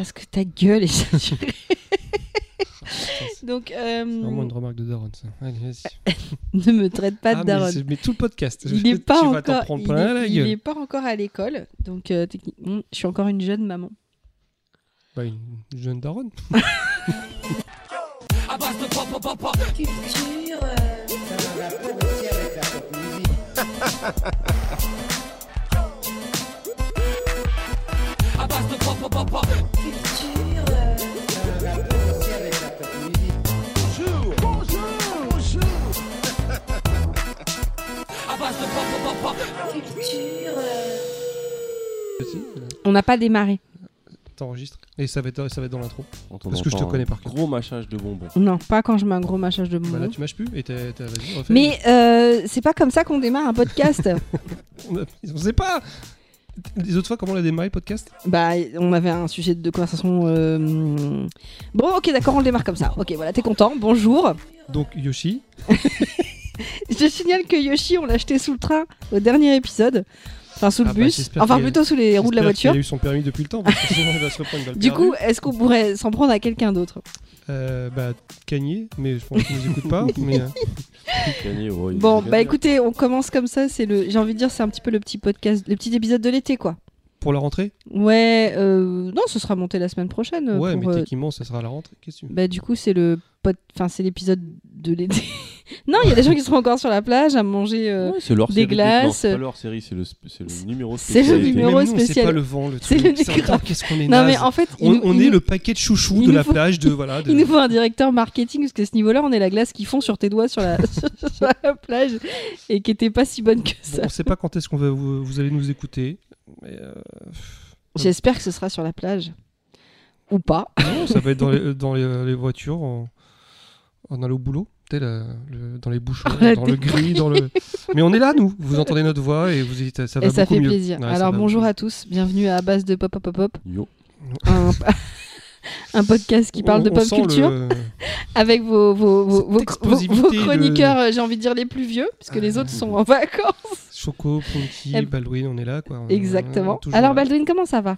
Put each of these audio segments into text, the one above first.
Parce que ta gueule est saturée. Donc, euh, C'est vraiment une remarque de Daron, ça. Allez, vas-y. ne me traite pas de Ah, mais, daronne. c'est- mais tout le podcast. Il je- n'est pas encore, prendre il plein est- il est pas encore à l'école, donc euh, techniquement, je suis encore une jeune maman. Bah, une jeune euh, On n'a pas démarré. T'enregistres. Et ça va être, ça va être dans l'intro. Parce que je te connais par cœur. Gros mâchage de bonbons. Non, pas quand je mets un gros mâchage de Bah là, bonbons. tu mâches plus et t'as. t'as- Vas-y, refais. Mais euh, c'est pas comme ça qu'on démarre un podcast. On, a- on sait pas Les autres fois, comment on a démarré le podcast? Bah, on avait un sujet de conversation. euh, Bon, ok, d'accord, on le démarre comme ça. Ok, voilà, t'es content. Bonjour. Donc, Yoshi. Je signale que Yoshi, on l'a acheté sous le train au dernier épisode. Enfin, sous le Ah bah, bus. enfin, plutôt sous les roues de la voiture. qu'il a eu son permis depuis le temps, parce que sinon il va se reprendre une balle Du coup, est-ce qu'on pourrait s'en prendre à quelqu'un d'autre Euh, bah, Kanye, mais je pense qu'il nous écoute pas. mais, euh, ouais, il Bon, bah écoutez, on commence comme ça. C'est le, j'ai envie de dire, c'est un petit peu le petit podcast, le petit épisode de l'été, quoi. pour la rentrée? Ouais, euh, non, ce sera monté la semaine prochaine. Ouais, pour, mais euh, techniquement, ça sera à la rentrée. Qu'est-ce que tu veux? Bah du coup c'est le pod... enfin c'est l'épisode de l'été. Non, il y a des gens qui seront encore sur la plage à manger. euh, Ouais, c'est leur des série. glaces. C'est pas leur série, c'est le, sp- c'est le numéro C'est le spécial. numéro spécial. pas le vent, le C'est truc. Qu'est-ce qu'on est Non mais en fait, On, nous- on il est nous- le paquet de chouchou de la faut- plage de voilà. De... Il nous faut un directeur marketing parce que ce niveau-là, on est la glace qu'ils font sur tes doigts sur la, sur la plage et qui était pas si bonne que Bon, ça. on sait pas quand est-ce qu'on va vous, vous allez nous écouter. Mais euh, J'espère que ce sera sur la plage ou pas. non, ça va être dans les, dans les, les voitures en, en allant au boulot. La- le- dans les bouchons, Oh, dans le gris, dans le. Mais on est là, nous. Vous entendez notre voix et vous dites, ça va Et ça beaucoup fait mieux. plaisir. Ouais, Alors bonjour à tous, bienvenue à base de pop pop pop pop, Yo. un, un podcast qui parle On- de pop culture. le- avec vos, vos, vos, chroniqueurs, euh, j'ai envie de dire les plus vieux, parce que les Ah. autres sont en vacances. Choco, Punky, Eh- Baldwin, on est là. Quoi. On- Exactement. Alors là. Baldwin, comment ça va?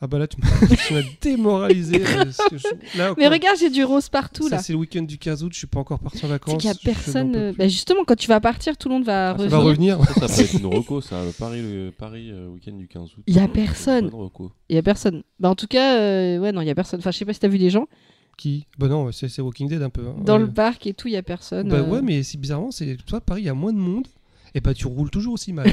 Ah bah là, tu m'as démoralisé. euh, là, Mais regarde, j'ai du rose partout ça, là. c'est le week-end du 15 août, je suis pas encore parti en C'est vacances. qu'il y a personne. euh, bah, justement, quand tu vas partir, tout le monde va Ah, ça Ça va revenir. revenir. Ça, ça peut être une reco, ça. Le Paris, le Paris euh, week-end du 15 août. Il y a personne. Il y a personne. Bah en tout cas, euh, ouais non, il y a personne. Enfin, je sais pas si t'as vu des gens Qui? Bah non, c'est c'est Walking Dead un peu. hein. dans Ouais. le parc et tout, il y a personne. Bah euh. ouais, mais c'est bizarrement, c'est toi Paris, il y a moins de monde, et bah tu roules toujours aussi mal.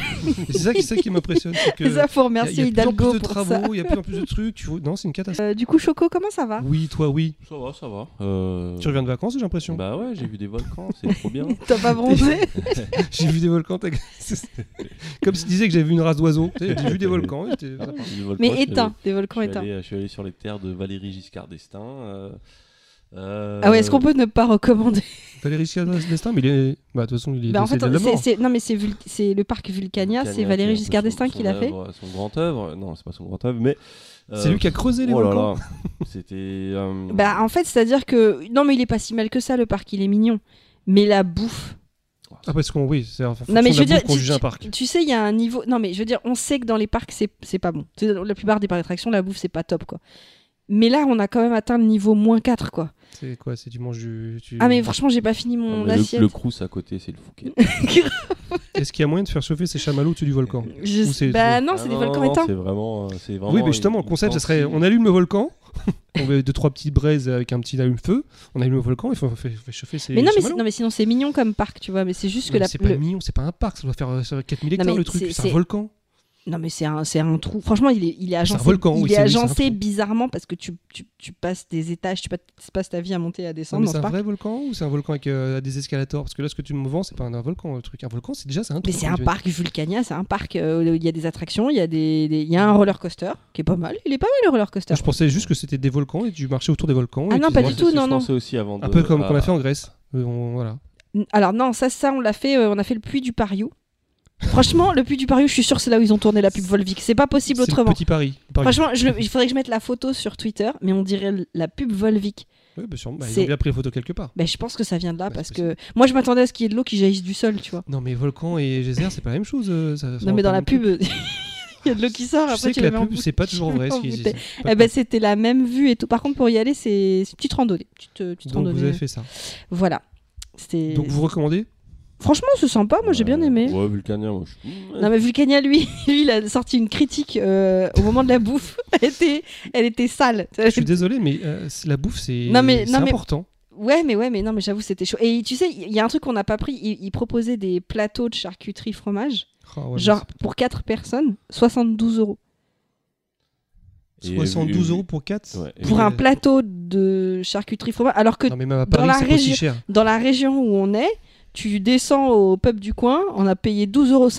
C'est ça, qui- c'est ça qui m'impressionne, c'est Ça faut il y a- remercier il y a plus en Hidalgo plus de travaux, il y a plus en plus de trucs. Tu... Non, c'est une catastrophe. Euh, du coup, Choco, comment ça va? Oui, toi, oui. Ça va, ça va. Euh, Tu reviens de vacances, j'ai l'impression. Bah ouais, j'ai vu des volcans, c'est trop bien. T'as pas bronzé? J'ai vu des volcans. t'as- Comme si tu disais que j'avais vu une race d'oiseaux. J'ai vu des volcans. j'étais- Des volcans, Mais je suis éteint, allé- des volcans éteints. allé, je suis allé sur les terres de Valérie Giscard d'Estaing. Euh, Ah ouais, est-ce qu'on peut ne pas recommander Valéry Giscard d'Estaing, mais il est. Bah, de toute façon, il est Bah, En fait, décédé de la c'est- c'est- non mais c'est Vul- c'est le parc Vulcania, Vulcania, c'est peu Giscard d'Estaing qui l'a fait. Son grand œuvre. Non, c'est pas son grand œuvre, mais. C'est euh, lui qui a creusé les oh là volcans. là, C'était. euh, Bah en fait, c'est-à-dire que non mais il est pas si mal que ça le parc, il est mignon. Mais la bouffe. Ah, parce qu'on, oui, c'est en Non mais je veux dire, tu, un parc. tu sais, il y a un niveau. Non mais je veux dire, on sait que dans les parcs c'est c'est pas bon. Tu sais, dans La plupart des parcs d'attractions, la bouffe c'est pas top quoi. Mais là, on a quand même atteint le niveau moins 4 quoi. C'est quoi C'est du manges du. tu- Ah mais franchement, j'ai pas fini non, mon mais le, assiette. le Crous à côté, c'est le Fouquet. Est-ce qu'il y a moyen de faire chauffer ces chamallows au-dessus du volcan Je- Ou c'est- Bah non, Ah c'est des non, volcans non, éteints. C'est vraiment, euh, c'est vraiment. Oui, mais justement, une- le concept, une ça serait on allume le volcan, on met deux trois petites braises avec un petit allume-feu, on allume le volcan, il faut, faut- faut chauffer ses Mais non mais, c'est- chamallows. non mais sinon c'est mignon comme parc, tu vois. Mais c'est juste Non, que mais la. c'est le- pas mignon, c'est pas un parc, ça doit faire euh, ça doit 4000 hectares mais le truc, c'est- c'est c'est- un volcan. Non mais c'est un, c'est un trou. Franchement, il est, il est un agencé, volcan, il oui, est agencé bizarrement parce que tu, tu, tu passes des étages, tu passes, ta vie à monter et à descendre mais c'est ce un parc. vrai volcan ou c'est un volcan avec euh, des escalators? Parce que là, ce que tu me vends, c'est pas un, un volcan, le truc. Un volcan, c'est déjà c'est un Mais trou, c'est un parc Vulcania, c'est un parc euh, où il y a des attractions, il y a des, des- il y a un roller coaster qui est pas mal. Il est pas mal le roller coaster. Je pensais juste que c'était des volcans et tu marchais autour des volcans. Ah et non, pas du tout, non, non. aussi avant Un peu comme qu'on a à- fait en Grèce. Euh, on- voilà. Alors non, ça, ça on l'a fait, euh, on a fait le puits du Pariou. Franchement, le puits du Pariou, je suis sûr c'est là où ils ont tourné la pub Volvic. C'est pas possible C'est le autrement. petit Paris. Paris. Franchement, je le- il faudrait que je mette la photo sur Twitter, mais on dirait la pub Volvic. Ouais, bah, sûrement. Bah, ils c'est- ont bien pris les photos quelque part. Ben, je pense que ça vient de là Bah, parce c'est que moi je m'attendais à ce qu'il y ait de l'eau qui jaillisse du sol, tu vois. Non, mais volcan et geyser, c'est pas la même chose. euh, ça- ça Non mais dans la pub, Il y a de l'eau qui sort, Je après sais tu que la la mets en pub, bouteille. c'est pas toujours vrai. ce qu'ils bouteille. disent. C'est pas Eh ben, c'était la même vue et tout. Par contre, pour y aller, c'est c'est une petite randonnée. Petite, euh, petite Donc randonnée. vous avez fait ça. Voilà. C'était. Donc vous recommandez? Franchement, c'est sympa. Moi, j'ai bien aimé. Ouais, Vulcania, moi je. Non mais Vulcania lui, lui il a sorti une critique euh, au moment de la bouffe. Elle était, elle était sale. Je suis désolé, mais euh, la bouffe, c'est mais- important. Ouais mais ouais mais non mais j'avoue c'était chaud. Et tu sais il y a un truc qu'on n'a pas pris. Il, il proposait des plateaux de charcuterie fromage, ouais, mais genre pour 4 personnes, 72 euros. Et 72 vu- euros pour 4 Ouais, et Pour un plateau de charcuterie fromage. Alors que Non, mais dans la pas région- cher. dans la région où on est, tu descends au pub du coin, on a payé 12,50 euros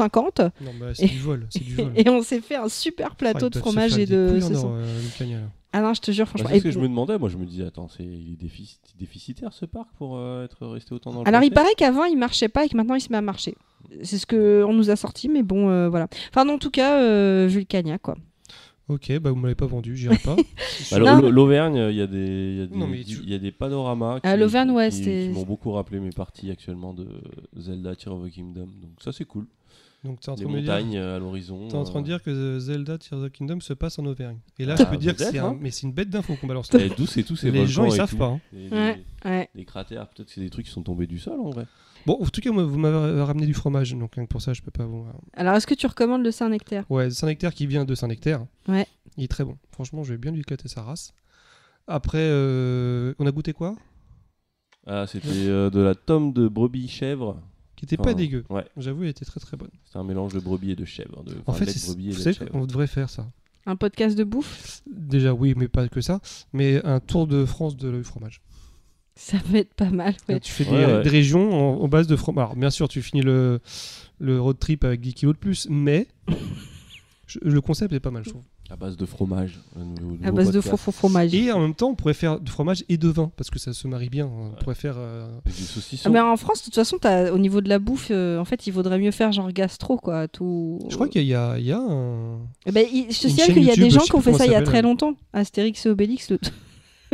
Non, bah, c'est Et- du vol. C'est du vol. et on s'est fait un super Ah, plateau de fromage et de couilles or, euh. Ah non je te jure Bah, franchement. c'est ce que je me demandais. Moi, je me disais, attends, c'est il est défici- déficitaire ce parc pour euh, être resté autant dans le Alors il paraît qu'avant il marchait pas et que maintenant il se met à marcher. C'est ce que on nous a sorti, mais bon euh, voilà. Enfin en tout cas euh, Vulcania quoi. Ok, bah vous m'avez pas vendu, j'irai pas. Bah, L'Auvergne, il y a des, il y a des, tu- y a des panoramas qui, Ah, l'Auvergne, ouais, qui- qui m'ont beaucoup rappelé mes parties actuellement de Zelda Tears of the Kingdom. Donc ça, c'est cool. Donc t'es en Les train de me dire. montagnes euh, à l'horizon. T'es en train de euh, dire que Zelda Tears of the Kingdom se passe en Auvergne. Et là, Ah, je peux dire que c'est un... hein. mais c'est une bête d'infos qu'on balance là. eh, D'où c'est tous ces Les gens ils savent tout. pas. hein. Les, Ouais. les- Ouais. les cratères, peut-être que c'est des trucs qui sont tombés du sol en vrai. Bon, en tout cas, vous m'avez ramené du fromage, donc rien que pour ça, je peux pas vous. Alors est-ce que tu recommandes le Saint-Nectaire? Ouais, Saint-Nectaire qui vient de Saint-Nectaire. Ouais. Il est très bon. Franchement, je vais bien lui éclater sa race. Après, euh, on a goûté quoi? Ah, c'était euh, de la tome de brebis chèvre. Qui était Enfin, pas dégueu. Ouais, J'avoue, elle était très très bonne. c'était un mélange de brebis et de chèvre. De, En enfin, fait, lait de c'est- brebis et vous lait savez de chèvre. qu'on devrait faire ça. Un podcast de bouffe? Déjà, oui, mais pas que ça. Mais un tour de France de le fromage. Ça peut être pas mal. ouais. Tu fais des, Ouais, ouais. des régions en, en base de fromage. Alors, bien sûr, tu finis le, le road trip avec 10 kilos de plus, mais je- le concept est pas mal, je trouve. À base de fromage. À base de faux fromage. Et en même temps, on pourrait faire du fromage et de vin, parce que ça se marie bien. On pourrait faire. euh, Avec des Ah, mais en France, de toute façon, t'as- au niveau de la bouffe, euh, en fait, il vaudrait mieux faire genre gastro, quoi. Tout... Je crois qu'il y, a- il y a un. Eh ben, il- je te qu'il y a des gens qui ont fait ça il y a très longtemps. Astérix et Obélix. Le...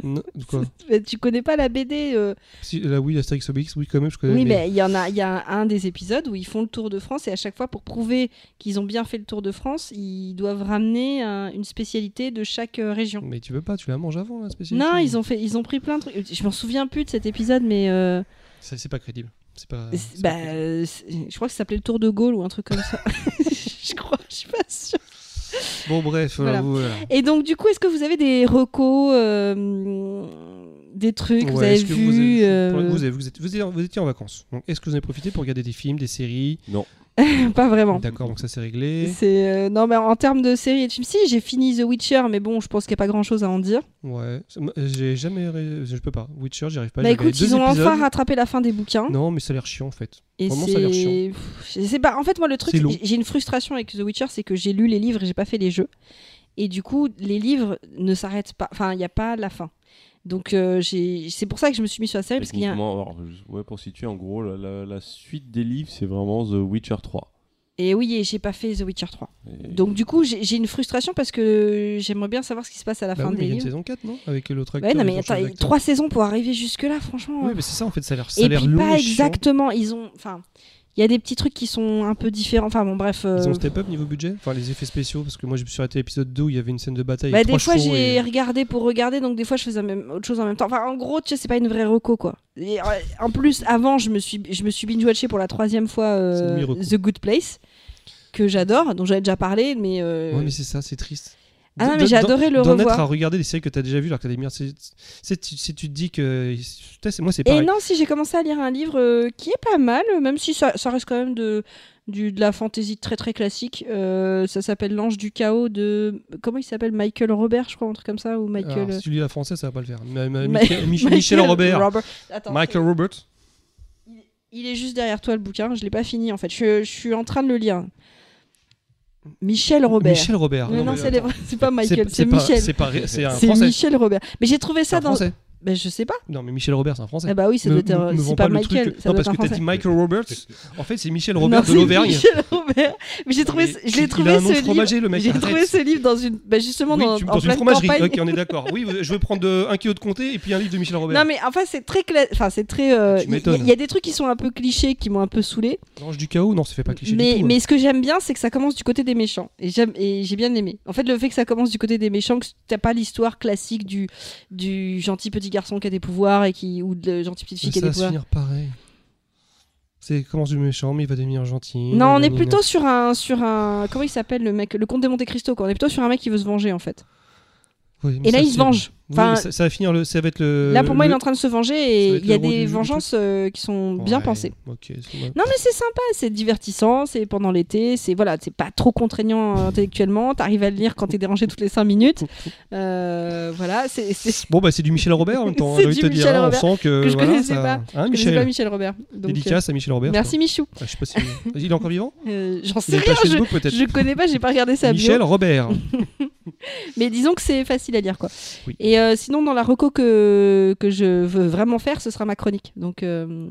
Non, quoi Mais tu connais pas la BD euh, si, Là, oui, Astérix Obélix, oui, quand même, je connais. Oui, mais- mais il y en a, il y a un des épisodes où ils font le tour de France et à chaque fois, pour prouver qu'ils ont bien fait le tour de France, ils doivent ramener un- une spécialité de chaque euh, région. Mais tu veux pas, tu la manges avant, la spécialité Non, ils ont fait, ils ont pris plein de trucs. Je m'en souviens plus de cet épisode, mais euh, C'est pas crédible. C'est pas. bah, pas euh, je crois que ça s'appelait le Tour de Gaulle ou un truc comme ça. je crois, je suis pas sûre. Bon, bref, Voilà. Et donc, du coup, est-ce que vous avez des recos, euh, des trucs que vous avez vus vous, avez- euh, pour- vous, avez- vous êtes- vous étiez, vous étiez en vacances. Donc, est-ce que vous avez profité pour regarder des films, des séries? Pas vraiment. D'accord, donc ça c'est réglé. C'est euh, non mais en termes de séries et de films, si j'ai fini The Witcher, mais bon, je pense qu'il n'y a pas grand chose à en dire. Ouais, m'a- j'ai jamais. ré- Je peux pas. Witcher, j'y arrive pas. bah écoute, ils ont épisodes. enfin rattrapé la fin des bouquins. Non, mais ça a l'air chiant en fait. et vraiment, ça a l'air c'est, je sais pas. En fait, moi le truc, C'est c'est- j'ai une frustration avec The Witcher, c'est que j'ai lu les livres et j'ai pas fait les jeux. Et du coup, les livres ne s'arrêtent pas. Enfin, il n'y a pas la fin. Donc euh, c'est pour ça que je me suis mis sur la série parce qu'il y a. alors, ouais, pour situer, en gros, la, la- la suite des livres, c'est vraiment The Witcher 3. Et oui, et j'ai pas fait The Witcher 3. Et- Donc du coup, j'ai une frustration parce que j'aimerais bien savoir ce qui se passe à la Bah fin oui, mais des il y a une livres. saison 4, non? Avec l'autre acteur. Ouais, non mais attends, trois saisons pour arriver jusque là, franchement. Oui, mais c'est ça en fait, ça a l'air ça a et l'air puis long pas et exactement. Ils ont, enfin, il y a des petits trucs qui sont un peu différents. Enfin bon, bref. euh, Ils ont step up niveau budget Enfin, les effets spéciaux, parce que moi je me suis arrêté à l'épisode 2 où il y avait une scène de bataille. bah, avec des trois fois j'ai et- regardé pour regarder, donc des fois je faisais même autre chose en même temps. Enfin, en gros, tu sais, c'est pas une vraie reco quoi. Et, euh, en plus, avant, je me suis, je me suis binge watché pour la troisième fois euh. The Good Place que j'adore, dont j'avais déjà parlé, mais. euh, Ouais, mais c'est ça, c'est triste. Ah non, mais j'ai adoré le D'en être revoir. à regarder des séries que t'as déjà vues alors que t'as des merdes. c'est- c'est- tu- Si tu te dis que. C'est- Moi, c'est Et pareil. non, si j'ai commencé à lire un livre euh, qui est pas mal, même si ça, ça reste quand même de, du, de la fantaisie très très classique. Euh, ça s'appelle L'Ange du Chaos de. Comment il s'appelle? Michael Robert, je crois, un truc comme ça Ou Michael. Alors, euh, si tu lis la française, ça va pas le faire. Ma- ma- Ma- Michael, Mich- Michel Robert. Attends, Michael Robert. Il est juste derrière toi le bouquin, je l'ai pas fini en fait. Je, je suis en train de le lire. Michel Robert. Michel Robert. Mais non, c'est pas Michael, c'est Michel. C'est. Michel Robert. Mais j'ai trouvé ça dans. français. Ben, je sais pas. Non, mais Michel Robert, c'est un français. Eh bah oui, ça doit être. euh, C'est pas le Michael. truc. Ça Non, doit parce être que un t'as dit français. Michael Roberts. En fait, c'est Michel Non, Robert de c'est l'Auvergne. Michel Robert. Mais j'ai trouvé, Mais je l'ai il trouvé a un nom de ce fromager, livre. le mec, J'ai arrête. trouvé ce livre dans une, bah justement Oui, dans, tu- en dans une pleine fromagerie. campagne. Ok, on est d'accord. Oui, je vais prendre de- un kilo de comté et puis un livre de Michel Robert. Non mais enfin c'est très cla- enfin c'est très euh, Tu il y, a- m'étonnes. il y a des trucs qui sont un peu clichés qui m'ont un peu saoulé L'ange du chaos, non, ça fait pas cliché mais du tout. hein. mais ce que j'aime bien c'est que ça commence du côté des méchants et j'aime et j'ai bien aimé en fait le fait que ça commence du côté des méchants que t'as pas l'histoire classique du du gentil petit garçon qui a des pouvoirs et qui ou de gentille petite fille qui a ça des va se pouvoirs finir pareil. C'est commence du méchant, mais il va devenir gentil. non on est plutôt sur un sur un comment il s'appelle le mec le comte de Monte Cristo quoi on est plutôt sur un mec qui veut se venger en fait Oui, et là il se venge Enfin, ça, ça va finir le. Ça va être le. là pour moi le- il est en train de se venger et il y a des vengeances euh, qui sont bien pensées. Non mais c'est sympa, c'est divertissant, c'est pendant l'été, c'est voilà, c'est pas trop contraignant euh, intellectuellement, t'arrives à le lire quand t'es dérangé toutes les 5 minutes. Euh, voilà, c'est Bon, bah, c'est du Michel Robert en même temps. hein, C'est du te dire, Michel hein, on Robert, sent que. que je voilà, connaissais ça- pas. Hein, je Michel pas Michel Robert. Donc, Dédicace à Michel euh, Robert. merci Michou. Ah, je sais pas si. Il est encore vivant Euh, J'en sais rien, je, je connais pas, j'ai pas regardé sa bio. Michel Robert. Mais disons que c'est facile à lire quoi. Oui. Et euh, sinon dans la reco que, que je veux vraiment faire, ce sera ma chronique. Donc euh,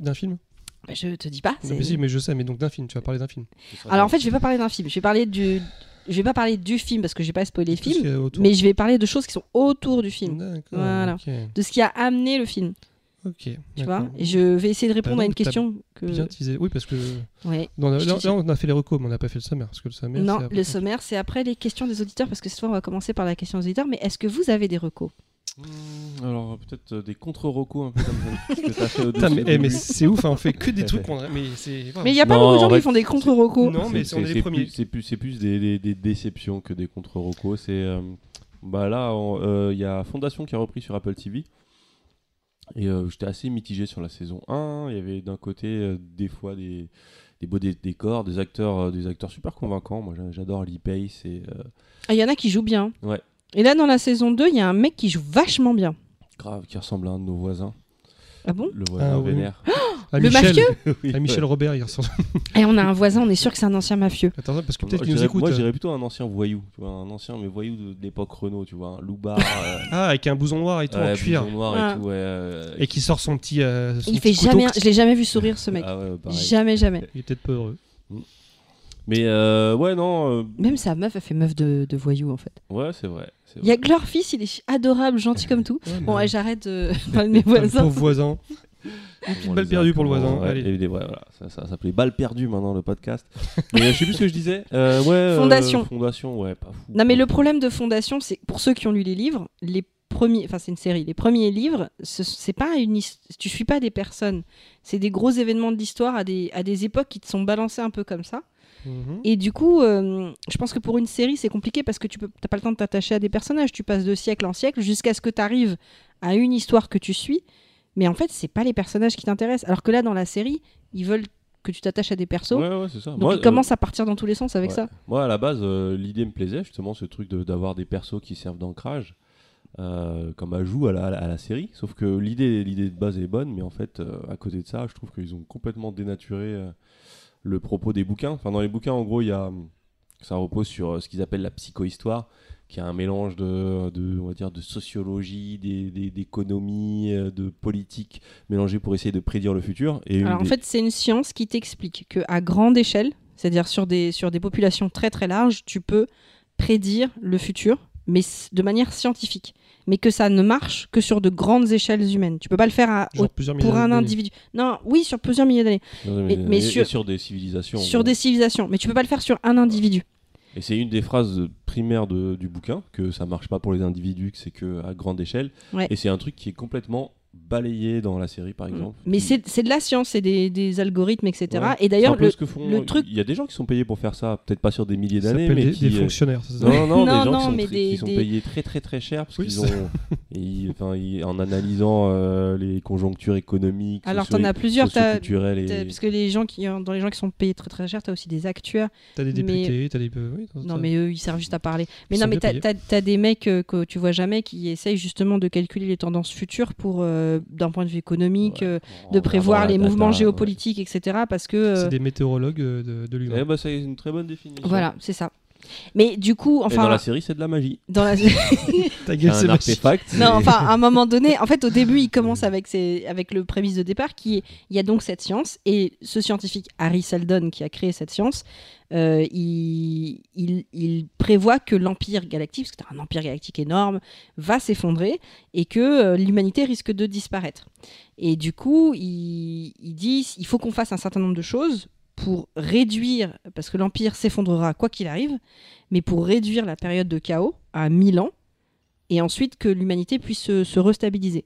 D'un film? Bah, je te dis pas. Non, mais si, mais je sais, mais donc d'un film. Tu vas parler d'un film. Alors en fait je vais pas parler d'un film, je vais parler du... Je vais pas parler du film parce que j'ai pas spoilé le film, mais je vais parler de choses qui sont autour du film. D'accord. Voilà. De ce qui a amené le film, Ok. tu vois. Et je vais essayer de répondre Bah à une question que. Bien teasé. Oui, parce que. Ouais. Non, là, on a fait les recos, mais on n'a pas fait le sommaire. Parce que le sommaire. Non, le sommaire, c'est après les questions des auditeurs, parce que cette fois, on va commencer par la question des auditeurs. Mais est-ce que vous avez des recos? Hmm, alors peut-être euh, des contre-recos un peu comme ça, ce que t'as fait au Putain, mais, eh, mais c'est ouf, hein, on fait que des trucs qu'on. Mais c'est. Mais il y a pas Non, beaucoup de en gens vrai, qui font des contre-recos. Non, mais C'est- on est c'est les premiers. plus- C'est plus, c'est plus des, des- des déceptions que des contre-recos. C'est euh, bah là, euh, il y a Fondation qui a repris sur Apple TV. Et euh, j'étais assez mitigé sur la saison 1. Il y avait d'un côté euh, des fois des, des beaux dé- décors, des acteurs, euh, des acteurs super convaincants. Moi, j'a- j'adore Lee Pace et euh, Ah, Il y en a qui jouent bien. Ouais. Et là, dans la saison 2, il y a un mec qui joue vachement bien. grave qui ressemble à un de nos voisins, Ah bon? Le voisin Ah oui. vénère. À Le Michel, mafieux Oui, à Michel ouais. Robert, il ressemble. Et on a un voisin, on est sûr que c'est un ancien mafieux. Attends, parce que peut-être qu'il nous écoute. moi, je euh. dirais plutôt un ancien voyou, tu vois, un ancien mais voyou de, de l'époque Renault, tu vois, un loupard, euh, Ah, avec un bouson noir et tout, en cuir. blouson noir Ah. et tout, ouais. euh, Et qui sort son petit. euh, son Il petit fait couteau. jamais. Je l'ai jamais vu sourire, ce mec. Ah. Jamais, jamais. Il est peut-être pas heureux. Mais euh, ouais, non, euh, Même sa meuf, elle fait meuf de, de voyou, en fait. ouais, c'est vrai. Il y a que leur fils, il est adorable, gentil comme tout. Ouais, Bon, mais- ouais, j'arrête de parler de mes Ah, voisins. pauvre voisin. On balle les a- perdue pour le voisin, Ouais, allez. et des- ouais, voilà, ça, ça s'appelait balle perdue maintenant le podcast. mais euh, je sais plus ce que je disais. Euh, ouais, euh, Fondation. fondation, ouais, pas fou. Non, mais le problème de Fondation, c'est pour ceux qui ont lu les livres, les premiers, enfin c'est une série, les premiers livres, ce- c'est pas une, tu suis pas des personnes, c'est des gros événements de l'histoire à des, à des époques qui te sont balancés un peu comme ça. Mhm. Et du coup, euh, je pense que pour une série, c'est compliqué parce que tu peux, t'as pas le temps de t'attacher à des personnages. Tu passes de siècle en siècle jusqu'à ce que tu arrives à une histoire que tu suis. Mais en fait, c'est pas les personnages qui t'intéressent. Alors que là, dans la série, ils veulent que tu t'attaches à des persos. Ouais, ouais, c'est ça. Donc Moi, ils euh, commencent à partir dans tous les sens avec ouais. ça. Moi, à la base, euh, l'idée me plaisait, justement, ce truc de- d'avoir des persos qui servent d'ancrage, euh, comme ajout à la, à la- série. Sauf que l'idée l'idée de base est bonne, mais en fait, euh, à côté de ça, je trouve qu'ils ont complètement dénaturé euh, le propos des bouquins. Enfin, dans les bouquins, en gros, il y a, ça repose sur euh, ce qu'ils appellent la psychohistoire, qui est un mélange de, de, on va dire, de sociologie, d'économie, euh, de politique, mélangé pour essayer de prédire le futur. Et Alors en des- fait, c'est une science qui t'explique que à grande échelle, c'est-à-dire sur des, sur des populations très très larges, tu peux prédire le futur, mais de manière scientifique. Mais que ça ne marche que sur de grandes échelles humaines. Tu peux pas le faire à, au- pour un individu. Non, oui, sur plusieurs milliers d'années. mais, sur- et sur des civilisations. Sur bon. des civilisations. Mais tu peux pas le faire sur un individu. Et c'est une des phrases primaires de- du bouquin, que ça marche pas pour les individus, que c'est que à grande échelle. Ouais. Et c'est un truc qui est complètement balayé dans la série, par exemple. Mais Qui- c'est c'est de la science, c'est des, des algorithmes, etc. Ouais. Et d'ailleurs, le, ce que font- le truc- Il y a des gens qui sont payés pour faire ça, peut-être pas sur des milliers d'années, mais des, qui... des euh, fonctionnaires. c'est ça Non, non, Non, des gens non, qui sont, mais très- des- qui sont des- payés très très très cher parce Oui, qu'ils ont, ils- enfin, ils- en analysant euh, les conjonctures économiques, Alors, t'en as plusieurs, t'as- et... parce que les gens qui, dans les gens qui sont payés très très cher, t'as aussi des actuaires. T'as des Mais- députés, t'as des. euh, oui, Non, mais eux, ils servent juste à parler. Mais non, mais t'as des mecs euh, que tu vois jamais qui essayent justement de calculer les tendances futures pour, euh, d'un point de vue économique, Ouais. euh, de prévoir les data, mouvements ouais. géopolitiques, etc. Parce que. euh, C'est des météorologues euh, de, de l'humain. Eh bah, c'est une très bonne définition. Voilà, c'est ça. Mais du coup, Et enfin, dans la série, c'est de la magie. dans la- Ta gueule, c'est un artefact. Non, enfin, à un moment donné, en fait, au début, il commence avec, ses, avec le prémisse de départ qui est il y a donc cette science, et ce scientifique, Harry Seldon, qui a créé cette science, euh, il, il, il prévoit que l'Empire galactique, parce que c'est un empire galactique énorme, va s'effondrer et que euh, l'humanité risque de disparaître. Et du coup, il, il dit il faut qu'on fasse un certain nombre de choses pour réduire, parce que l'Empire s'effondrera quoi qu'il arrive, mais pour réduire la période de chaos à 1000 ans et ensuite que l'humanité puisse se, se restabiliser.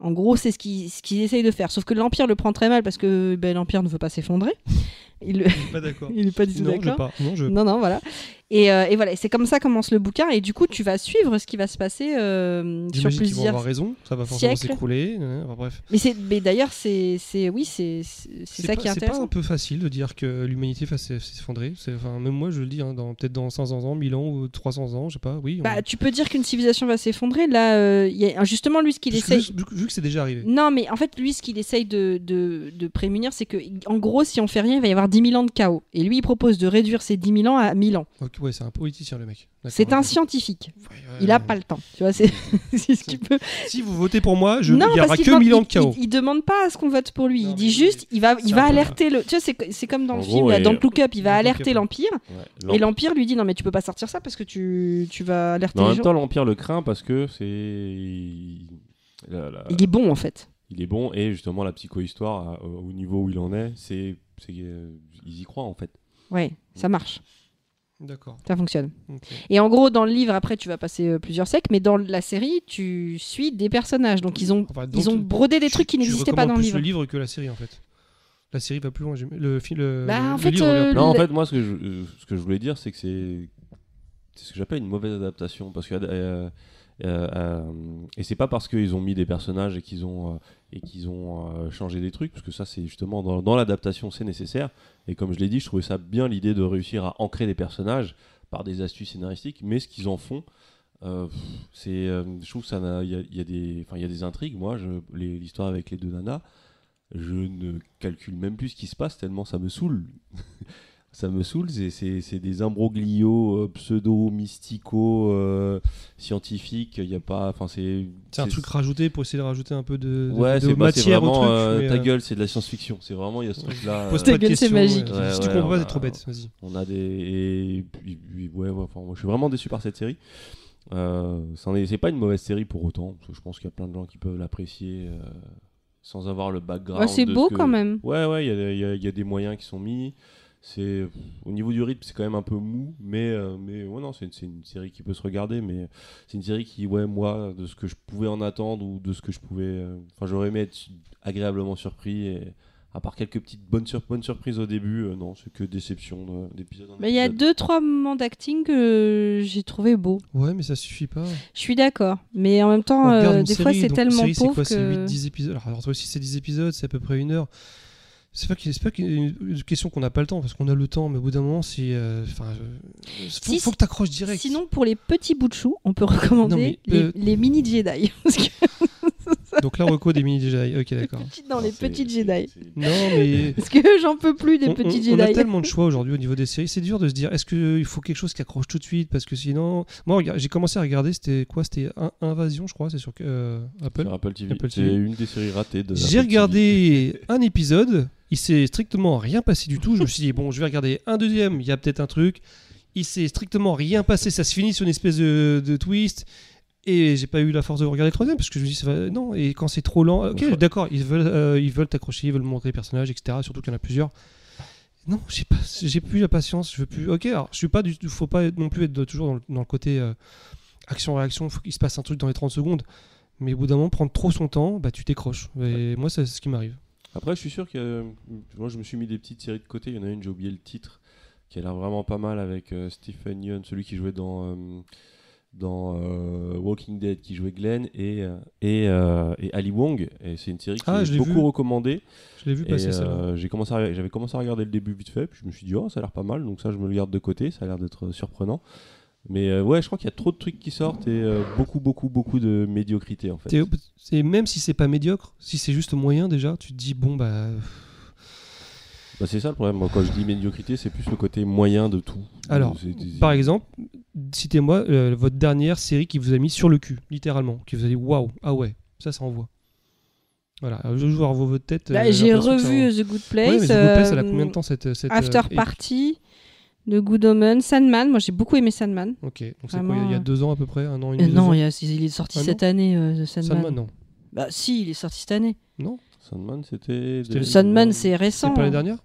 En gros, c'est ce qu'ils ce essayent de faire. Sauf que l'Empire le prend très mal parce que ben, l'Empire ne veut pas s'effondrer. Il suis pas d'accord. n'est pas du tout d'accord. pas. Non, je. Non, non, voilà. Et, euh, et voilà, c'est comme ça commence le bouquin. Et du coup, tu vas suivre ce qui va se passer euh, sur qu'ils vont plusieurs. avoir raison, ça va forcément s'écrouler. euh, Enfin, bref. Mais, d'ailleurs, c'est, oui, c'est, ça pas- qui est C'est pas intéressant. un peu facile de dire que l'humanité va s'eff- s'effondrer. Enfin, même moi, je le dis, hein, peut-être dans 500 ans, 1000 ans ou 300 ans, je sais pas. Oui. on- Bah, tu peux dire qu'une civilisation va s'effondrer. Là, euh, il y a justement lui ce qu'il essaye. vu, vu que c'est déjà arrivé. Non, mais en fait, lui, ce qu'il essaye de, de, de prémunir, c'est que, en gros, si on fait rien, il va y avoir 10 000 ans de chaos. Et lui, il propose de réduire ces 10 000 ans à 1000 ans. Ok, ouais, c'est un politicien, le mec. C'est un scientifique. Ouais, ouais, Il a ouais. pas le temps. Tu vois, c'est c'est ce qu'il peut. Si vous votez pour moi, je... non, il y aura que demande- 1000 ans de il- chaos. Il, il demande pas à ce qu'on vote pour lui. Non, il dit juste, il va, il va alerter le. Tu vois, c'est c'est comme dans En le gros, film, là, dans Look Up, il va alerter l'Empire. Ouais. Et l'Empire lui dit non, mais tu peux pas sortir ça parce que tu, tu vas alerter Mais en les même gens. temps, l'Empire le craint parce que c'est. Il est bon en fait. il est bon et justement la psycho-histoire, euh, au niveau où il en est, c'est. c'est, euh, ils y croient en fait. Ouais, ça marche, D'accord. ça fonctionne. Et en gros, dans le livre, après, tu vas passer euh, plusieurs siècles, mais dans la série, tu suis des personnages. Donc ils ont, Enfin, donc, ils ont brodé des tu- trucs qui n'existaient pas dans le plus livre. le livre que la série en fait. La série va plus loin. Le, film, Bah, en fait, livre euh, plus Non, en fait, moi, ce que je, euh, ce que je voulais dire, c'est que c'est. C'est ce que j'appelle une mauvaise adaptation. Parce que. euh, et c'est pas parce qu'ils ont mis des personnages et qu'ils ont, euh, et qu'ils ont euh, changé des trucs, parce que ça, c'est justement dans, l'adaptation, c'est nécessaire. Et comme je l'ai dit, je trouvais ça bien l'idée de réussir à ancrer des personnages par des astuces scénaristiques, mais ce qu'ils en font. euh, c'est, euh, je trouve ça y des, il y a des intrigues. Moi, l'histoire avec les deux nanas, je ne calcule même plus ce qui se passe tellement ça me saoule. ça me saoule, c'est- c'est c'est des imbroglios euh, pseudo-mystico euh, scientifiques. Il y a pas, enfin c'est. C'est un truc rajouté pour essayer de rajouter un peu de, de- Ouais, de c'est bah, c'est matière au vraiment truc. euh, ta euh, gueule, c'est de la science-fiction. C'est vraiment il y a ce truc-là. Pose Ta gueule, c'est magique. ouais. Ouais, si tu ouais, comprends on pas, t'es trop bête. Vas-y. On a des. Et puis, ouais, ouais, enfin, moi, je suis vraiment déçu par cette série. Euh, c'est pas une mauvaise série pour autant, parce que je pense qu'il y a plein de gens qui peuvent l'apprécier euh, sans avoir le background. Ouais, c'est ce beau que- quand même. Ouais, ouais, y y, il y a des moyens qui sont mis. C'est au niveau du rythme, c'est quand même un peu mou, mais euh, mais ouais non, c'est une, série qui peut se regarder, mais c'est une série qui, ouais, moi, de ce que je pouvais en attendre ou de ce que je pouvais, euh, enfin, j'aurais aimé être agréablement surpris et à part quelques petites bonnes, sur- bonnes surprises au début, euh, non, c'est que déception de- d'épisode Mais il y a deux, trois moments d'acting que j'ai trouvé beaux. Ouais, mais ça suffit pas. Je suis d'accord. Mais en même temps, euh, des fois, c'est tellement série, c'est pauvre quoi, C'est que. 8-10 épisodes? Alors, toi aussi, c'est 10 épisodes, c'est à peu près une heure. C'est pas, une question qu'on n'a pas le temps, parce qu'on a le temps, mais au bout d'un moment, c'est. euh, Enfin, euh, faut, Si- faut que t'accroches direct. Sinon, pour les petits bouts de chou, on peut recommander Non, mais, les, euh, les mini Jedi. Parce que Donc là, reco des mini Jedi. Ok, d'accord. petites- dans Non, les petites Jedi. Non, mais. Parce que j'en peux plus des on, petits on- Jedi. on a tellement de choix aujourd'hui au niveau des séries, c'est dur de se dire est-ce qu'il faut quelque chose qui accroche tout de suite parce que sinon, moi j'ai commencé à regarder, c'était quoi C'était Invasion, je crois, c'est sur euh, Apple. Sur Apple TV. Apple C'est TV. une des séries ratées de. J'ai regardé un épisode, il s'est strictement rien passé du tout. Je me suis dit, bon, je vais regarder un deuxième, il y a peut-être un truc. Il s'est strictement rien passé, ça se finit sur une espèce de, de twist. Et j'ai pas eu la force de regarder le troisième parce que je me dis, ça va- non, et quand c'est trop lent, ok, d'accord, ils veulent euh, ils veulent t'accrocher, ils veulent montrer les personnages, etc. Surtout qu'il y en a plusieurs. Non, j'ai pas, j'ai plus la patience, je veux plus. Ok, alors je suis pas du tout, faut pas non plus être toujours dans le, dans le côté euh, action-réaction, faut qu'il se passe un truc dans les 30 secondes. Mais au bout d'un moment, prendre trop son temps, bah tu t'écroches. Et moi, c'est ce qui m'arrive. Après, je suis sûr que. euh, Moi, je me suis mis des petites séries de côté. Il y en a une, j'ai oublié le titre, qui a l'air vraiment pas mal avec euh, Stephen Yeun, celui qui jouait dans. Dans euh, Walking Dead, qui jouait Glenn, et, euh, et, euh, et Ali Wong. Et c'est une série qui Ah, l'ai beaucoup vu. recommandée. Je l'ai vu Et passer euh, j'ai commencé à- j'avais commencé à regarder le début vite fait, puis je me suis dit, oh, ça a l'air pas mal, donc ça, je me le garde de côté, ça a l'air d'être surprenant. Mais ouais, je crois qu'il y a trop de trucs qui sortent et beaucoup, beaucoup, beaucoup de médiocrité en fait. C'est- même si c'est pas médiocre, si c'est juste moyen déjà, tu te dis bon bah Bah, c'est ça le problème. Moi, quand je dis médiocrité, c'est plus le côté moyen de tout. Alors, Par exemple, citez-moi euh, votre dernière série qui vous a mis sur le cul, littéralement, qui vous a dit waouh, ah ouais, ça, ça envoie. Voilà, alors, je joue à votre tête. Bah, euh, j'ai ça revu. The Good Ouais, Place. mais The Good Place, elle a euh, combien de temps cette. cette After euh, Party, The Good Omen, Sandman. Moi, j'ai beaucoup aimé Sandman. Ok, donc c'est quoi il y a deux ans à peu près Un an et Euh, demi deux non, ans il, y a- il est sorti Ah cette année, euh, Sandman. Sandman, non. Bah, si, il est sorti cette année. Non Sandman, c'était. Sandman, c'est récent. C'est pas l'année hein. dernière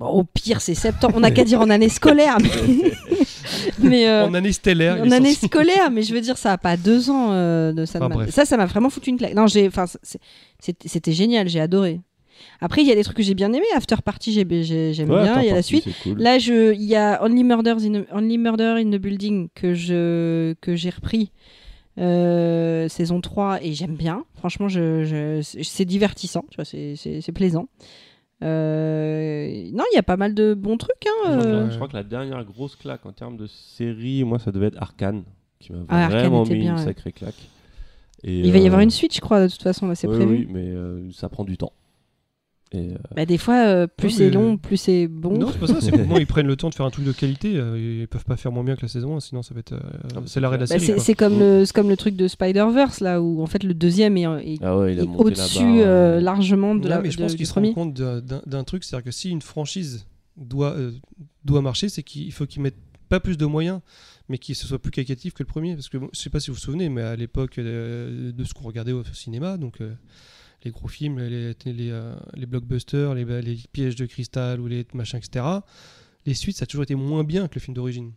Bon, au pire, c'est septembre. On n'a qu'à dire en année scolaire. Mais, mais, euh, En année stellaire. en année sorti. scolaire, mais je veux dire, ça a pas deux ans euh, de bref. ça, ça m'a vraiment foutu une claque. Non, j'ai, enfin, c'était génial, j'ai adoré. Après, il y a des trucs que j'ai bien aimé. After Party, j'ai- j'ai- j'aime Ouais, bien. Il y a la suite. cool. Là, il y a Only, Murders in Only Murder in the Building que je que j'ai repris euh, saison 3 et j'aime bien. Franchement, je, je- c'est divertissant, tu vois, c'est plaisant. Euh, non, il y a pas mal de bons trucs. Hein, Je crois que la- euh. Je crois que la dernière grosse claque en termes de série, moi, ça devait être Arkane, qui m'a Ah, vraiment mis bien, une ouais. sacrée claque. Et, Il va y euh, avoir une suite, je crois, de toute façon, là, c'est oui, prévu. Oui, mais euh, ça prend du temps. Et, euh, Bah, des fois, euh, plus c'est long, plus c'est bon. Non, c'est pas ça. C'est moins ils prennent le temps de faire un truc de qualité. euh, ils peuvent pas faire moins bien que la saison 1, sinon ça va être. euh, c'est l'arrêt de la Bah, série. c'est quoi. c'est comme, Mm. le, c'est comme le truc de Spider-Verse, là, où en fait le deuxième est, est- Ah ouais, il a est monté la au-dessus barre, euh, euh, largement de Non, la, mais je de- pense du qu'ils se premier. rendent compte d'un- d'un d'un truc, c'est-à-dire que si une franchise doit, euh, doit marcher, c'est qu'il faut qu'ils mettent pas plus de moyens, mais qu'il se soit plus qualitatif que le premier. Parce que bon, je sais pas si vous vous souvenez, mais à l'époque euh, de ce qu'on regardait au cinéma, donc euh, les gros films, les, les, euh, les blockbusters, les, les pièges de cristal ou les machins, etc. Les suites, ça a toujours été moins bien que le film d'origine.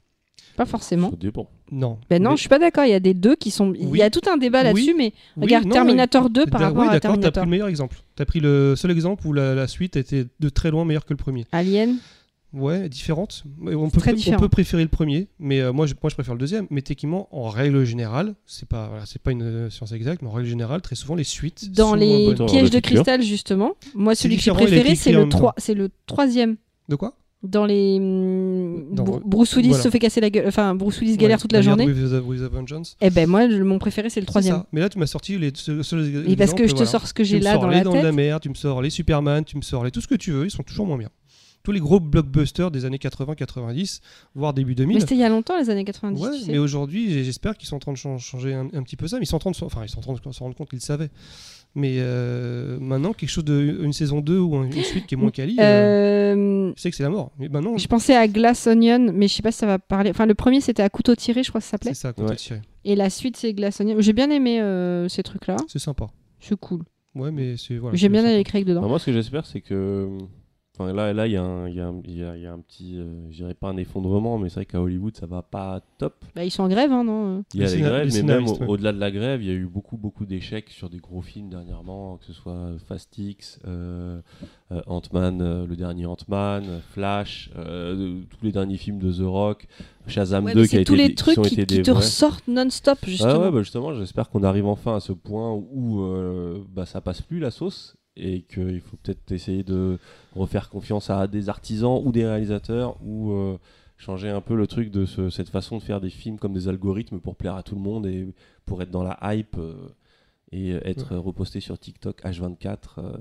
Pas forcément. Ça dépend. Non. Ben non, Mais- je suis pas d'accord. Il y a des deux qui sont. Il y a tout un débat là-dessus, mais oui, regarde non, Terminator 2 par D'a- rapport oui, à d'accord, t'as pris Terminator. le meilleur exemple. T'as pris le seul exemple où la, la suite était de très loin meilleure que le premier. Alien. Ouais, différente. Mais On peut, très on différent. peut préférer le premier, mais euh, moi, je, moi je préfère le deuxième. Mais techniquement, en règle générale, c'est pas, voilà, c'est pas une euh, science exacte, mais en règle générale, très souvent les suites. Dans sont les bonnes. Pièges de cristal, justement, moi celui que j'ai préféré, c'est le, même 3, c'est le troisième. De quoi? Dans les. hum, Dans- Bru- Bruce Willis voilà. se fait casser la gueule. Enfin, Bruce Willis galère Ouais, toute la journée. With, with a Vengeance. Eh ben, moi, le- mon préféré, c'est le troisième. ça. Mais là, tu m'as sorti les seuls Et parce que je te voilà. sors ce que j'ai là dans les la Dents de la tête. mer, tu me sors les Superman, tu me sors les tout ce que tu veux, ils sont toujours moins bien. Tous les gros blockbusters des années 80-90, voire début 2000. Mais c'était il y a longtemps, les années 90. Ouais, tu sais. mais aujourd'hui, j'espère qu'ils sont en train de chan- changer un, un petit peu ça. Mais ils sont en train de, se- enfin, ils sont en train de se rendre compte qu'ils le savaient. Mais euh, maintenant, quelque chose de une saison 2 ou une suite qui est moins quali, euh, Euh, je sais que c'est la mort. Mais maintenant, Je pensais à Glass Onion, mais je sais pas si ça va parler. Enfin, le premier c'était à couteau tiré, je crois que ça s'appelait. c'est ça qu'on Ouais. t'a tiré. Et la suite c'est Glass Onion. J'ai bien aimé euh, ces trucs-là. C'est sympa. C'est cool. Ouais, mais c'est voilà. J'aime c'est bien sympa. aller Craig dedans. Alors moi, ce que j'espère, c'est que. Enfin, là, là, il y, a un- il y, a un- il y a- il y a un petit, euh, je dirais pas un effondrement, mais c'est vrai qu'à Hollywood, ça va pas top. Bah, ils sont en grève, hein, non Il y a Les des grèves, les mais même ouais. au-delà de la grève, il y a eu beaucoup, beaucoup d'échecs sur des gros films dernièrement, que ce soit Fast X, euh, euh, Ant-Man, euh, le dernier Ant-Man, Flash, euh, tous les derniers films de The Rock, Shazam Ouais, 2 mais qui a c'est été tous les trucs qui, qui des te vrais. ressortent non-stop, justement. Ah ouais, bah justement, j'espère qu'on arrive enfin à ce point où euh, bah, ça passe plus la sauce et qu'il faut peut-être essayer de refaire confiance à des artisans ou des réalisateurs ou euh, changer un peu le truc de ce- cette façon de faire des films comme des algorithmes pour plaire à tout le monde et pour être dans la hype euh, et être reposté sur TikTok H24. euh.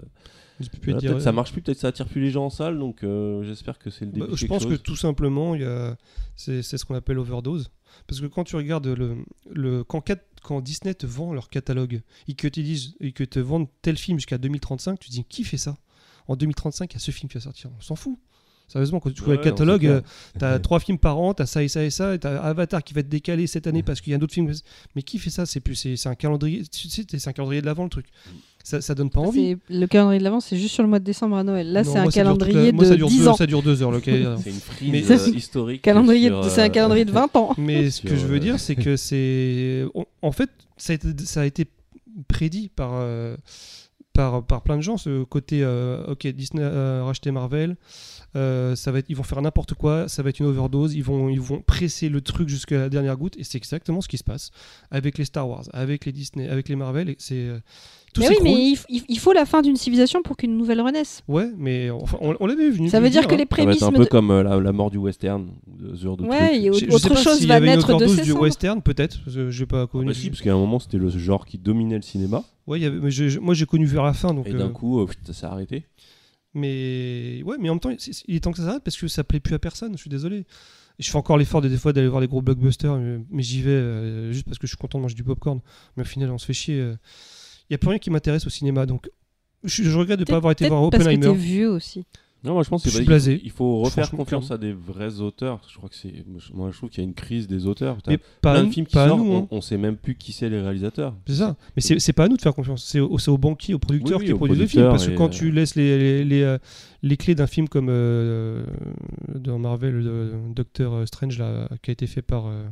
Voilà, dire- ça marche plus, peut-être ça attire plus les gens en salle, donc euh, j'espère que c'est le début. Bah, de je pense chose. que tout simplement, il y a- c'est c'est ce qu'on appelle overdose. Parce que quand tu regardes le, le quand, quand Disney te vend leur catalogue et que te disent et que te vendent tel film jusqu'à 2035, tu te dis qui fait ça? En 2035, il y a ce film qui va sortir. On s'en fout. Sérieusement, quand tu vois Ouais, le catalogue, clair. euh, t'as trois films par an, t'as ça et ça et ça, et t'as Avatar qui va être décalé cette année parce qu'il y a d'autres films. Mais qui fait ça? C'est plus, c'est c'est un calendrier. Tu c'est un calendrier de l'avant le truc. Ça, ça donne pas envie. Le calendrier de l'avance, c'est juste sur le mois de décembre à Noël. Là, c'est un calendrier de dure 10 deux- ans. Ça dure deux heures le calendrier. C'est une frise euh, historique. C'est un euh, calendrier de 20 ans. Mais ce que je veux euh, dire, c'est que c'est. en- fait, ça a été, ça a été prédit par, euh, par, par plein de gens, ce côté. euh, ok, Disney a racheté Marvel. Euh, ça va être, ils vont faire n'importe quoi, ça va être une overdose, ils vont, ils vont presser le truc jusqu'à la dernière goutte, et c'est exactement ce qui se passe avec les Star Wars, avec les Disney, avec les Marvel, et c'est euh, tout Mais oui, mais il, faut la fin d'une civilisation pour qu'une nouvelle renaisse. Ouais, mais enfin, on, on l'avait vu. Ça veut dire que les Ça va être prémices. un me peu de- comme euh, la, la mort du western, de ce genre de Ouais, sais autre pas chose s'il y va naître de overdose ces du cendres. western, peut-être. J'ai pas Ah connu. bah si, parce qu'à un moment c'était le genre qui dominait le cinéma, Ouais, il y avait- mais je- je- moi j'ai connu vers la fin, donc. et d'un euh, coup, ça s'est arrêté. Mais ouais, mais en même temps, il est temps que ça s'arrête parce que ça plaît plus à personne. Je suis désolé. Je fais encore l'effort des, des fois d'aller voir les gros blockbusters, mais, mais j'y vais euh, juste parce que je suis content de manger du popcorn. Mais au final, on se fait chier. Il y a plus rien qui m'intéresse au cinéma, donc je, je regrette de ne pas avoir été voir parce que Oppenheimer. t'es vieux aussi. Non, moi je pense qu'il il faut refaire confiance à des vrais auteurs. Je crois que c'est. Moi je trouve qu'il y a une crise des auteurs. Mais pas, plein de nous- films qui pas à sortent, nous. on, hein. on sait même plus qui c'est les réalisateurs. C'est ça. Mais c'est pas à nous de faire confiance. C'est aux, c'est aux banquiers, aux producteurs Oui, oui, qui aux produisent le film. Parce que quand euh, tu laisses les, les, les, euh, les clés d'un film comme euh, dans Marvel, le Docteur Strange, là, qui a été fait par euh,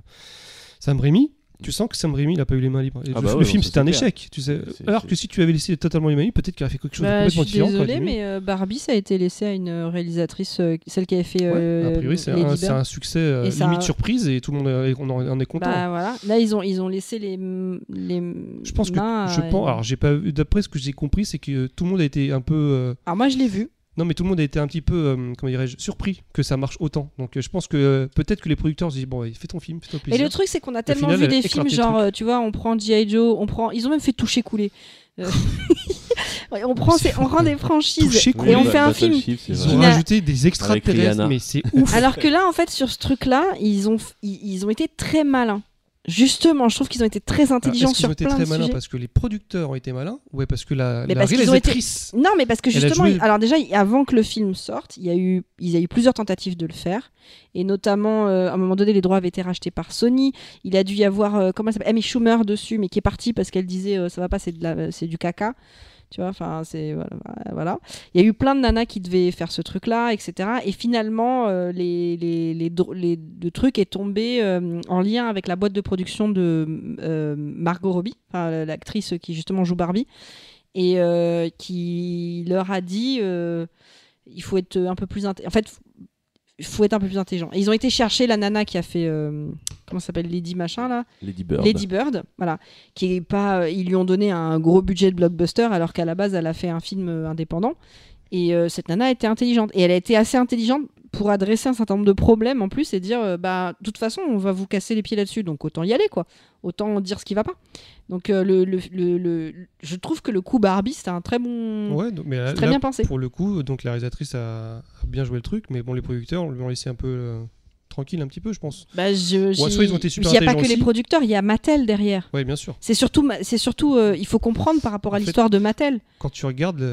Sam Raimi, tu sens que Sam Raimi, il a pas eu les mains libres. Et Ah le, bah le ouais, film, c'était un clair. échec. Tu sais. Alors que si tu avais laissé totalement les mains libres, peut-être qu'il aurait fait quelque chose Bah, de je complètement suis différent. quoi, désolée, limite. mais euh, Barbie, ça a été laissé à une euh, réalisatrice, euh, celle qui avait fait Ouais, euh, a priori, c'est un, succès euh, Et ça- limite surprise et tout le monde est- on en, est content. Bah voilà, là ils ont ils ont laissé les les je pense que je pense. Alors j'ai pas vu. D'après ce que j'ai compris, c'est que tout le monde a été un peu. euh, Alors moi je l'ai vu. Non, mais tout le monde a été un petit peu, euh, comment dirais-je, surpris que ça marche autant. Donc, euh, je pense que euh, peut-être que les producteurs se disent bon, ouais, fais ton film, fais-toi Et plaisir. le truc c'est qu'on a tellement final, vu des films genre euh, tu vois, on prend G.I. Joe, on prend ils ont même fait toucher couler. Euh, on prend on rend des franchises Toucher et couler. on fait un film. Shift, Ils ont rajouté des extraterrestres, mais c'est ouf. Alors que là en fait sur ce truc là, ils ont ils, ils ont été très malins. Justement, je trouve qu'ils ont été très Alors, intelligents qu'ils sur ont été plein très malins sujets. parce que les producteurs ont été malins Ouais, parce que la, Mais la parce ont été- réalisatrice. Non, mais parce que justement, joué- alors déjà, avant que le film sorte, il y a eu, il y a eu plusieurs tentatives de le faire, et notamment, euh, à un moment donné, les droits avaient été rachetés par Sony. Il a dû y avoir, euh, comment elle s'appelle, Amy Schumer dessus, mais qui est partie parce qu'elle disait, euh, ça va pas, c'est de la, c'est du caca. Tu vois, enfin, c'est voilà, voilà. Il y a eu plein de nanas qui devaient faire ce truc-là, etc. Et finalement, euh, les, les, les, les- le truc est tombé euh, en lien avec la boîte de production de euh, Margot Robbie, l'actrice qui justement joue Barbie et qui leur a dit il faut être un peu plus en fait il faut être un peu plus intelligent. Et ils ont été chercher la nana qui a fait euh, comment ça s'appelle Lady machin là? Lady Bird. Lady Bird voilà. Qui est pas euh, ils lui ont donné un gros budget de blockbuster alors qu'à la base elle a fait un film euh, indépendant. Et euh, cette nana était intelligente. Et elle a été assez intelligente pour adresser un certain nombre de problèmes en plus et dire euh, bah de toute façon on va vous casser les pieds là-dessus donc autant y aller quoi. Autant dire ce qui va pas. Donc euh, le, le, le- le- je trouve que le coup Barbie c'était un très bon Ouais, donc, mais là, c'est très là, bien pensé. pour le coup, donc la réalisatrice a, a bien joué le truc, mais bon, les producteurs, on lui ont laissé un peu euh, tranquille un petit peu, je pense. bah, je, soit j'y- ils ont été super il n'y a pas que les producteurs il y a Mattel derrière. Ouais, bien sûr. c'est surtout c'est surtout il faut comprendre par rapport à En l'histoire de Mattel. quand tu regardes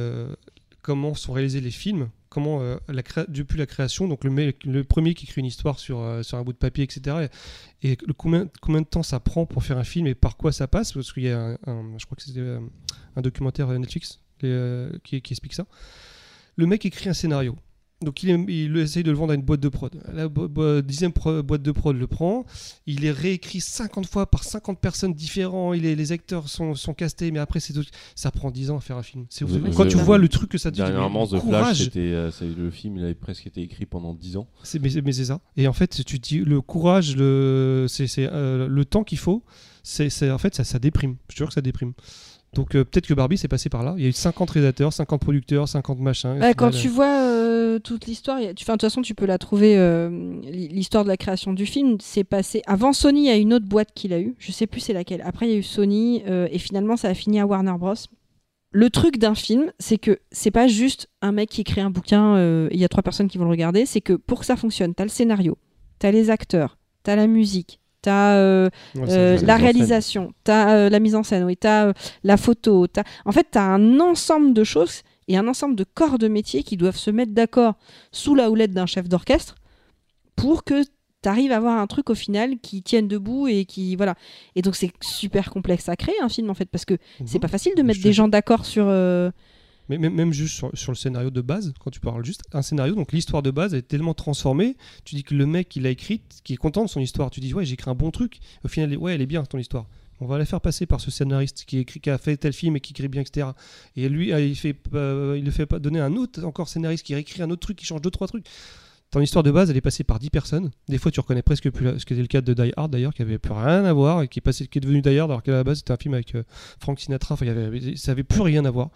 comment sont réalisés les films, comment euh, depuis la création, donc le, premier qui écrit une histoire sur, euh, sur un bout de papier, etc. Et, combien, de temps ça prend pour faire un film et par quoi ça passe, parce qu'il y a un, je crois que c'était euh, un documentaire Netflix qui explique ça. Le mec écrit un scénario. Donc il, il essaye de le vendre à une boîte de prod. La bo- bo- dixième pro- boîte de prod le prend. Il est réécrit 50 fois par 50 personnes différentes. Il est, les acteurs sont, sont castés, mais après c'est ça prend 10 ans à faire un film. C'est Quand tu vois le truc que ça te dit, Dernièrement, mais The Flash, courage. c'était, euh, c'est- le film, il avait presque été écrit pendant 10 ans. C'est- mais, mais c'est ça. Et en fait, tu te dis le courage, le, c'est, euh, le temps qu'il faut, c'est, en fait ça, ça déprime. Je te jure que ça déprime. Donc euh, peut-être que Barbie s'est passé par là. Il y a eu 50 réalisateurs, 50 producteurs, 50 machins. Bah, quand final, tu vois euh, toute l'histoire, enfin, de toute façon, tu peux la trouver. euh, l'histoire de la création du film, c'est passé. Avant Sony, il y a une autre boîte qu'il a eu. Je sais plus c'est laquelle. Après, il y a eu Sony, euh, et finalement, ça a fini à Warner Bros. Le truc d'un film, c'est que c'est pas juste un mec qui écrit un bouquin euh, et il y a trois personnes qui vont le regarder. C'est que pour que ça fonctionne, t'as le scénario, t'as les acteurs, t'as la musique, t'as euh, ouais, euh, la réalisation, t'as euh, la mise en scène, oui, t'as la photo, en fait, t'as un ensemble de choses et un ensemble de corps de métier qui doivent se mettre d'accord sous la houlette d'un chef d'orchestre pour que t'arrives à avoir un truc au final qui tienne debout et qui voilà. Et donc c'est super complexe à créer un film en fait parce que c'est Mhm. pas facile de mettre Je des gens d'accord sur. euh, Mais même, même juste sur, sur le scénario de base, quand tu parles juste un scénario, donc l'histoire de base est tellement transformée, tu dis que le mec qui l'a écrite, qui est content de son histoire, tu dis ouais j'ai écrit un bon truc, au final ouais elle est bien ton histoire. On va la faire passer par ce scénariste qui, écrit, qui a fait tel film et qui écrit bien, etc. Et lui, euh, il, fait, euh, il le fait donner un autre encore scénariste qui réécrit un autre truc, qui change deux, trois trucs. Ton histoire de base, elle est passée par 10 personnes. Des fois, tu reconnais presque plus ce qui était le cas de Die Hard d'ailleurs, qui avait plus rien à voir et qui est, devenu Die Hard alors qu'à la base c'était un film avec euh, Frank Sinatra. Il avait, ça plus rien à voir.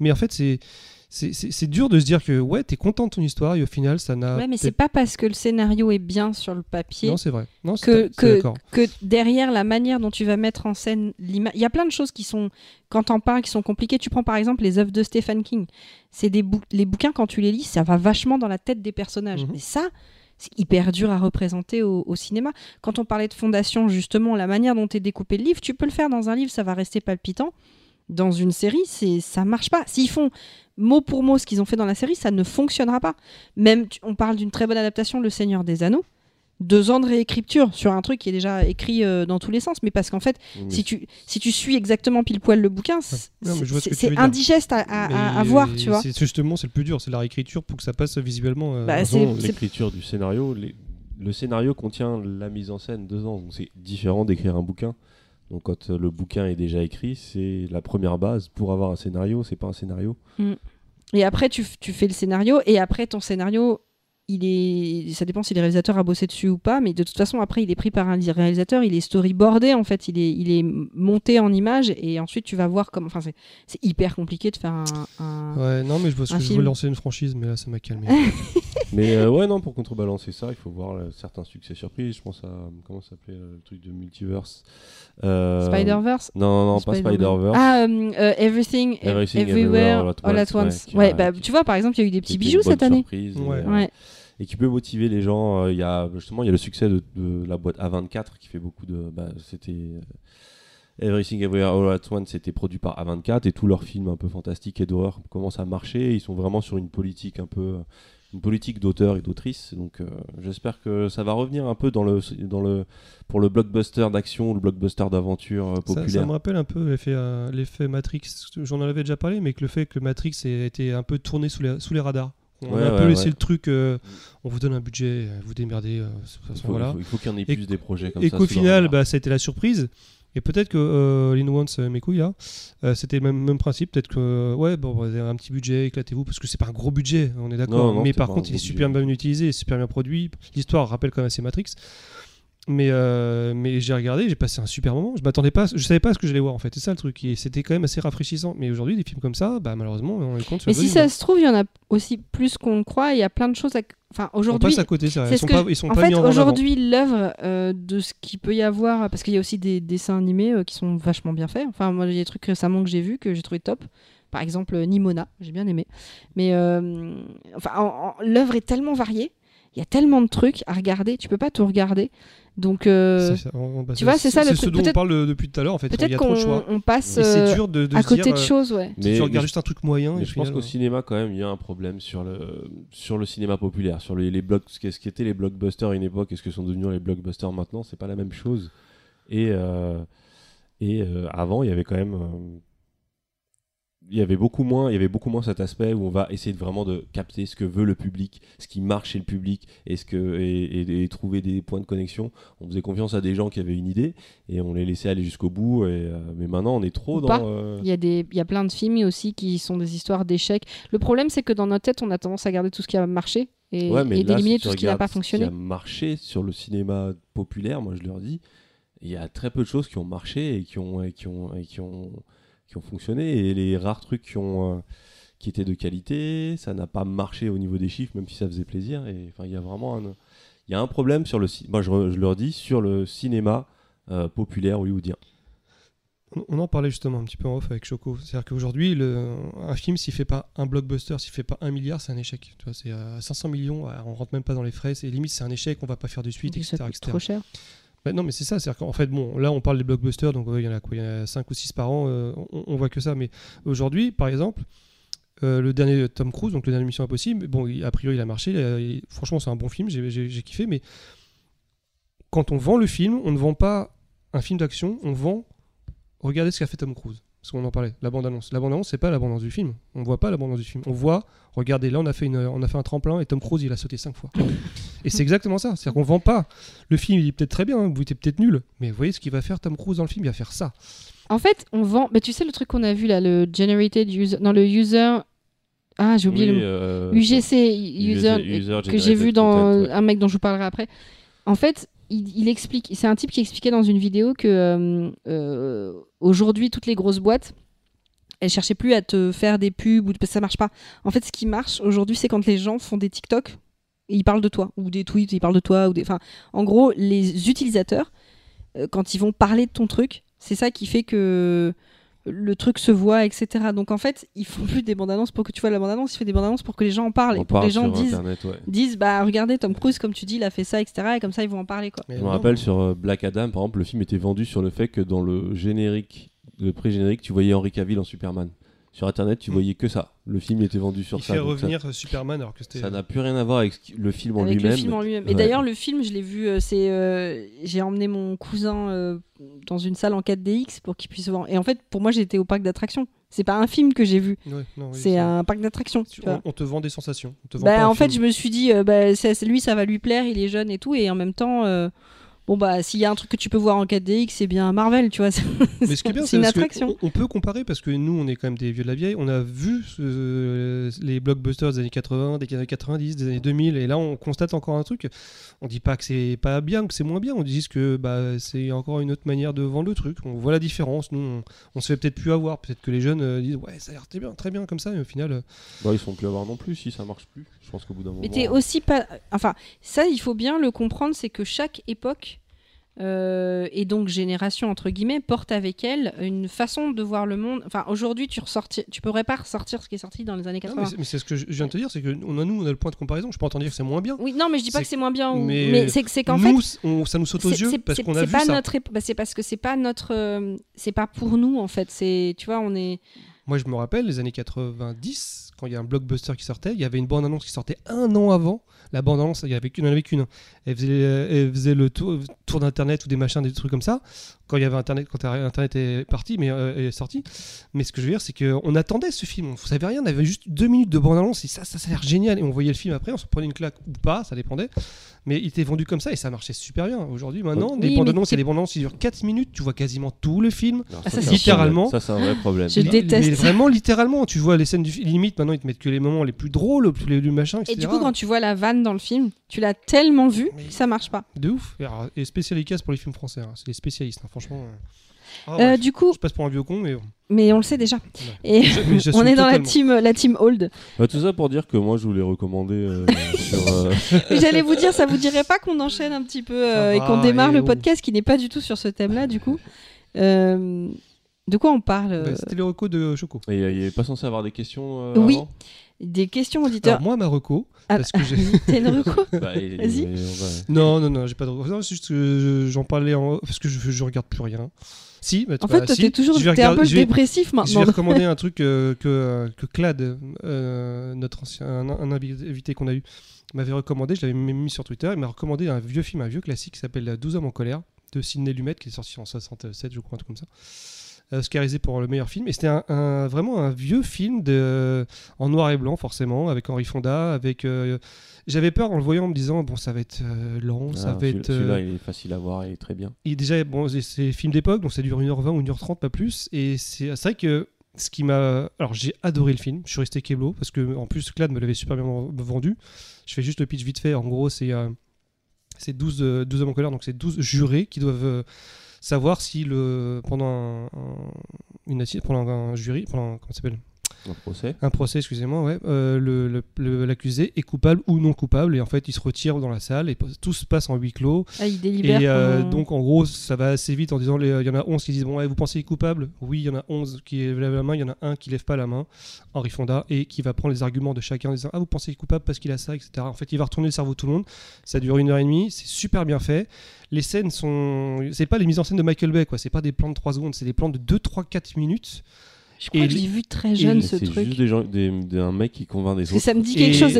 Mais en fait, c'est c'est- dur de se dire que ouais, t'es content de ton histoire et au final, ça n'a. Ouais, mais c'est pas parce que le scénario est bien sur le papier Non, c'est vrai. Non, que, que, que derrière la manière dont tu vas mettre en scène l'image. Il y a plein de choses qui sont, quand t'en parles, qui sont compliquées. Tu prends par exemple les œuvres de Stephen King. C'est des bou- les bouquins, quand tu les lis, ça va vachement dans la tête des personnages. Mhm. Mais ça, c'est hyper dur à représenter au, au cinéma. Quand on parlait de fondation, justement, la manière dont est découpé le livre, tu peux le faire dans un livre, ça va rester palpitant. Dans une série, c'est ça marche pas. S'ils font mot pour mot ce qu'ils ont fait dans la série, ça ne fonctionnera pas. Même, on parle d'une très bonne adaptation, Le Seigneur des Anneaux. Deux ans de réécriture sur un truc qui est déjà écrit euh, dans tous les sens, mais parce qu'en fait, si tu, si tu suis exactement pile poil le bouquin, c'est indigeste à, voir, tu vois. c'est Justement, c'est le plus dur, c'est la réécriture pour que ça passe visuellement. euh, Bah, l'écriture du scénario, les- le scénario contient la mise en scène dedans, donc c'est différent d'écrire un bouquin. Donc quand le bouquin est déjà écrit, c'est la première base pour avoir un scénario, c'est pas un scénario. Et après, tu fais le scénario, et après, ton scénario, il est. Ça dépend si le réalisateur a bossé dessus ou pas, mais de toute façon, après, il est pris par un réalisateur, il est storyboardé, en fait, il est, il est monté en image, et ensuite, tu vas voir comment. Enfin, c'est c'est hyper compliqué de faire un. un- Ouais, non, mais je vois ce Un que je veux lancer une franchise, mais là, ça m'a calmé. Mais euh, ouais, non, pour contrebalancer ça, il faut voir euh, certains succès surprises. Je pense à. Comment ça s'appelait euh, le truc de multiverse Euh, Spider-Verse? Non, non, non, pas. Spider-Verse. Ah, euh, Everything, ev- Everything, Everywhere, All at Once. Ouais, bah, qui- tu vois, par exemple, il y a eu des petits bijoux cette année. surprise, Ouais. Et qui peut motiver les gens. Euh, Il y a justement il y a le succès de, de la boîte A24 qui fait beaucoup de. Bah, c'était euh, Everything Everywhere All at Once, c'était produit par A24 et tous leurs films un peu fantastiques et d'horreur commencent à marcher. Ils sont vraiment sur une politique un peu une politique d'auteur et d'autrice. Donc euh, j'espère que ça va revenir un peu dans le dans le pour le blockbuster d'action le blockbuster d'aventure euh, Ça, populaire. ça me rappelle un peu l'effet euh, l'effet Matrix. J'en avais déjà parlé, mais que le fait que Matrix ait été un peu tourné sous les, sous les radars. On Ouais, a un ouais, peu laissé ouais. le truc, euh, on vous donne un budget, euh, vous démerdez. euh, de il faut, voilà. il faut- il faut qu'il y en ait Et plus des projets comme et ça. qu'au sous le final, bah, ça a été la surprise. Et peut-être que euh, Lin Wants, euh, mes couilles là, c'était le même, même principe. Peut-être que, ouais, bon, vous avez un petit budget, éclatez-vous, parce que c'est pas un gros budget, on est d'accord. Mais par contre, il est super bien utilisé, super bien produit. L'histoire rappelle quand même assez Matrix. Mais, euh, mais j'ai regardé, j'ai passé un super moment. Je m'attendais pas, je savais pas ce que j'allais voir en fait. C'est ça le truc. Et c'était quand même assez rafraîchissant. Mais aujourd'hui, des films comme ça, bah, malheureusement, on est compte. sur Mais si ça se trouve, il y en a aussi plus qu'on le croit. Il y a plein de choses. À... Enfin, on aujourd'hui, passe à côté, c'est vrai. c'est Ils sont pas, je- ils sont en pas fait, aujourd'hui, l'œuvre euh, de ce qu'il peut y avoir, parce qu'il y a aussi des dessins animés euh, qui sont vachement bien faits. Enfin, moi, il y a des trucs récemment que j'ai vus que j'ai trouvé top. Par exemple, Nimona, j'ai bien aimé. Mais euh, enfin, en- en- l'œuvre est tellement variée. Il y a tellement de trucs à regarder. Tu peux pas tout regarder. Donc, euh, C'est ça, on- bah, tu vois, c'est ça, le ce truc. dont on Peut-être- parle euh, depuis tout à l'heure en fait. Peut-être qu'on passe euh, dur de, de à côté dire, de euh, choses, ouais. si tu Mais- regardes mais juste un truc moyen. Mais et je pense qu'au cinéma, quand même, il y a un problème sur le, sur le cinéma populaire. Sur les, les blocs, ce qui ce qui étaient les blockbusters à une époque et ce que sont devenus les blockbusters maintenant, c'est pas la même chose. Et, euh, et euh, avant, il y avait quand même. Il y avait beaucoup moins il y avait beaucoup moins cet aspect où on va essayer de vraiment de capter ce que veut le public ce qui marche chez le public et ce que et, et- et trouver des points de connexion on faisait confiance à des gens qui avaient une idée et on les laissait aller jusqu'au bout et, euh, mais maintenant on est trop Ou dans euh, Il y, a des, il y a plein de films aussi qui sont des histoires d'échecs. Le problème, c'est que dans notre tête, on a tendance à garder tout ce qui a marché et, Ouais, là, d'éliminer si tout ce qui n'a pas fonctionné. Ce qui a marché sur le cinéma populaire, moi je leur dis, il y a très peu de choses qui ont marché et qui ont, et qui ont, et qui ont, qui ont fonctionné. Et les rares trucs qui, ont, euh, qui étaient de qualité, ça n'a pas marché au niveau des chiffres, même si ça faisait plaisir. Et enfin, il y a vraiment un, il y a un problème sur le, moi je, je leur dis, sur le cinéma euh, populaire hollywoodien. On- On en parlait justement un petit peu en off avec Choco. C'est-à-dire qu'aujourd'hui, le- un film, s'il fait pas un blockbuster, s'il fait pas un milliard, c'est un échec. Tu vois, c'est à 500 millions, ah, on rentre même pas dans les frais. C'est limite, c'est un échec, on va pas faire de suite, Donc, ça etc. coûte etc. trop cher. Bah non, mais c'est ça. C'est-à-dire qu'en fait, bon, là, on parle des blockbusters, donc il y en a quoi Il y en a 5 ou 6 par an, euh, on, on voit que ça. Mais aujourd'hui, par exemple, euh, le dernier Tom Cruise, donc le dernier Mission Impossible, bon, a priori, il a marché. franchement, c'est un bon film, j'ai kiffé. Mais quand on vend le film, on ne vend pas un film d'action, on vend. Regardez ce qu'a fait Tom Cruise. Parce qu'on en parlait, la bande-annonce. La bande-annonce, c'est pas la bande-annonce du film. On voit pas la bande-annonce du film. On voit, regardez, là, on a fait, une, on a fait un tremplin et Tom Cruise, il a sauté 5 fois. et c'est exactement ça. C'est-à-dire qu'on vend pas. Le film, il est peut-être très bien, hein, vous êtes peut-être nul. Mais vous voyez ce qu'il va faire Tom Cruise dans le film, il va faire ça. En fait, on vend. Mais tu sais, le truc qu'on a vu là, le Generated User. Non, le User. Ah, j'ai oublié Oui, le mot. euh, UGC, User, User que j'ai vu dans ouais. un mec dont je vous parlerai après. En fait, il, explique, c'est un type qui expliquait dans une vidéo que euh, euh, aujourd'hui toutes les grosses boîtes elle cherchait plus à te faire des pubs ou que ça marche pas. En fait, ce qui marche aujourd'hui, c'est quand les gens font des TikTok, et ils parlent de toi ou des tweets, ils parlent de toi ou des. Enfin, en gros, les utilisateurs, euh, quand ils vont parler de ton truc, c'est ça qui fait que le truc se voit, etc. Donc en fait, ils font plus des bandes annonces pour que tu vois la bande annonce, ils font des bandes annonces pour que les gens en parlent On et pour que les gens disent, Internet, ouais. disent bah regardez Tom Cruise comme tu dis, il a fait ça, etc. Et comme ça ils vont en parler quoi. Mais Je me rappelle sur euh, Black Adam, par exemple, le film était vendu sur le fait que dans le générique, le pré-générique, tu voyais Henry Cavill en Superman. Sur Internet, tu Mm. voyais que ça. Le film était vendu sur Il ça. fait donc ça- revenir euh, Superman alors que c'était. Ça n'a plus rien à voir avec le film en lui-même. Et Ouais. d'ailleurs le film, je l'ai vu, euh, c'est euh, j'ai emmené mon cousin euh, dans une salle en 4DX pour qu'il puisse voir. Et en fait, pour moi, j'étais au parc d'attractions. C'est pas un film que j'ai vu, Ouais, non, oui, c'est un parc d'attractions. on, on te vend des sensations. On te vend Bah, en fait, film. je me suis dit, euh, bah, lui, ça va lui plaire, il est jeune et tout, et en même temps, euh, bon bah, s'il y a un truc que tu peux voir en 4DX, c'est bien Marvel, tu vois. Mais ce qui est bien, c'est une attraction. on, on peut comparer parce que nous, on est quand même des vieux de la vieille. On a vu euh, les blockbusters des années 80, des années 90, des années 2000, et là, on constate encore un truc. On dit pas que c'est pas bien, que c'est moins bien. On dit juste que bah, c'est encore une autre manière de vendre le truc. On voit la différence. Nous, on, on se fait peut-être plus avoir. Peut-être que les jeunes euh, disent ouais, ça a l'air très bien, très bien comme ça, mais au final, euh, Bah, ils sont plus à voir non plus si ça marche plus. Je pense qu'au bout d'un moment. Mais t'es aussi pas. Enfin, ça, il faut bien le comprendre, c'est que chaque époque. euh, et donc génération entre guillemets porte avec elle une façon de voir le monde. Enfin aujourd'hui tu ressorti, tu pourrais pas ressortir ce qui est sorti dans les années non, 80. mais c'est- mais c'est ce que je viens de te dire, c'est que on a, nous, on a le point de comparaison. Je peux entendre dire que c'est moins bien. oui, non, mais je dis pas que c'est moins bien. ou- mais Mais, c'est c'est qu'en fait nous, on- ça nous saute aux c'est- yeux c'est- parce qu'on a vu pas ça. notre bah, c'est parce que c'est pas notre euh, c'est pas pour nous en fait c'est tu vois on est Moi, je me rappelle les années 90, quand il y a un blockbuster qui sortait, il y avait une bande-annonce qui sortait un an avant. La bande-annonce, il y avait qu'une, il y en avait qu'une. Elle faisait, euh, elle faisait le tour, tour d'internet ou des machins, des trucs comme ça. Quand il y avait internet, quand internet est parti, mais euh, est sorti. Mais ce que je veux dire, c'est qu'on attendait ce film. On savait rien. On avait juste deux minutes de bande-annonce et ça, ça, ça a l'air génial. Et on voyait le film après, on se prenait une claque ou pas, ça dépendait. Mais il était vendu comme ça et ça marchait super bien. Aujourd'hui, maintenant, Oui, des mais bandes-annonces, il y c'est- des bandes-annonces qui durent 4 minutes. Tu vois quasiment tout le film. Alors, Ah, ça, c'est c'est un littéralement. Ça, c'est un vrai problème. Je déteste. Mais vraiment, littéralement, tu vois les scènes du film. Limite, maintenant, ils te mettent que les moments les plus drôles, plus les, les machins, etc. et du coup quand tu vois la vanne dans le film tu l'as tellement vu Mais- ça marche pas De ouf. Et, spécialistes pour les films français. hein. C'est des spécialistes, hein, franchement. euh. Ah, Euh, du coup Je passe pour un vieux con, mais mais on le sait déjà Ouais. et on est dans la team la team old Bah, tout ça pour dire que moi, je voulais recommander euh, euh, J'allais vous dire, ça vous dirait pas qu'on enchaîne un petit peu euh, et qu'on démarre et le oh. podcast qui n'est pas du tout sur ce thème-là, du coup Euh, De quoi on parle Bah, C'était les recos de Choco. Et il n'est pas censé avoir des questions euh, Oui. avant? Des questions auditeurs. Alors, moi, ma reco, Ah, parce que j'ai. T'as une reco Bah, Vas-y. Non, non, non, j'ai pas de reco. Non, c'est juste que je- j'en parlais en. Parce que je, je regarde plus rien. Si, bah, En bah, fait, toi, si. t'es toujours Je un peu je vais- dépressif Je maintenant. vais recommander un truc euh, que, euh, que Clad, euh, notre ancien un, un invité qu'on a eu, m'avait recommandé. Je l'avais même mis sur Twitter. Il m'a recommandé un vieux film, un vieux classique qui s'appelle 12 hommes en colère de Sidney Lumet, qui est sorti en 67, je crois, un truc comme ça. Euh, Oscarisé pour le meilleur film. Et c'était un, un- vraiment un vieux film de, en noir et blanc, forcément, avec Henri Fonda. avec euh, J'avais peur en le voyant en me disant, bon, ça va être euh, lent, ça Ah, va celui- être. euh, Celui-là, il est facile à voir, il est très bien. et déjà, bon, c'est- film d'époque, donc ça dure 1h20 ou 1h30, pas plus. Et c'est c'est vrai que ce qui m'a. Alors, j'ai adoré le film, je suis resté keblo, parce que en plus, Clad me l'avait super bien vendu. Je fais juste le pitch vite fait. En gros, c'est euh, c'est 12, euh, 12 hommes en colère, donc c'est 12 jurés qui doivent euh, savoir si le, pendant un, un- une assi- pendant un jury, pendant comment s'appelle? Un procès. un procès, excusez-moi, ouais, euh, le- le- le- l'accusé est coupable ou non coupable, et en fait, il se retire dans la salle et tout se passe en huis clos. Ah, il délibère. Et euh, donc en gros, ça va assez vite en disant les- il y en a 11 qui disent bon, ouais, vous pensez qu'il est coupable? Oui, il y en a 11 qui lèvent la main, il y en a un qui lève pas la main, Henri Fonda, et qui va prendre les arguments de chacun en disant ah vous pensez qu'il est coupable parce qu'il a ça, etc. En fait, il va retourner le cerveau de tout le monde. Ça dure une heure et demie, c'est super bien fait. Les scènes sont, c'est pas les mises en scène de Michael Bay, quoi. C'est pas des plans de 3 secondes, c'est des plans de 2, 3, 4 minutes. Je crois et que l'ai vu très jeune ce C'est truc. juste des gens, des, des- un mec qui convainc des autres. ça me dit quelque Et- chose,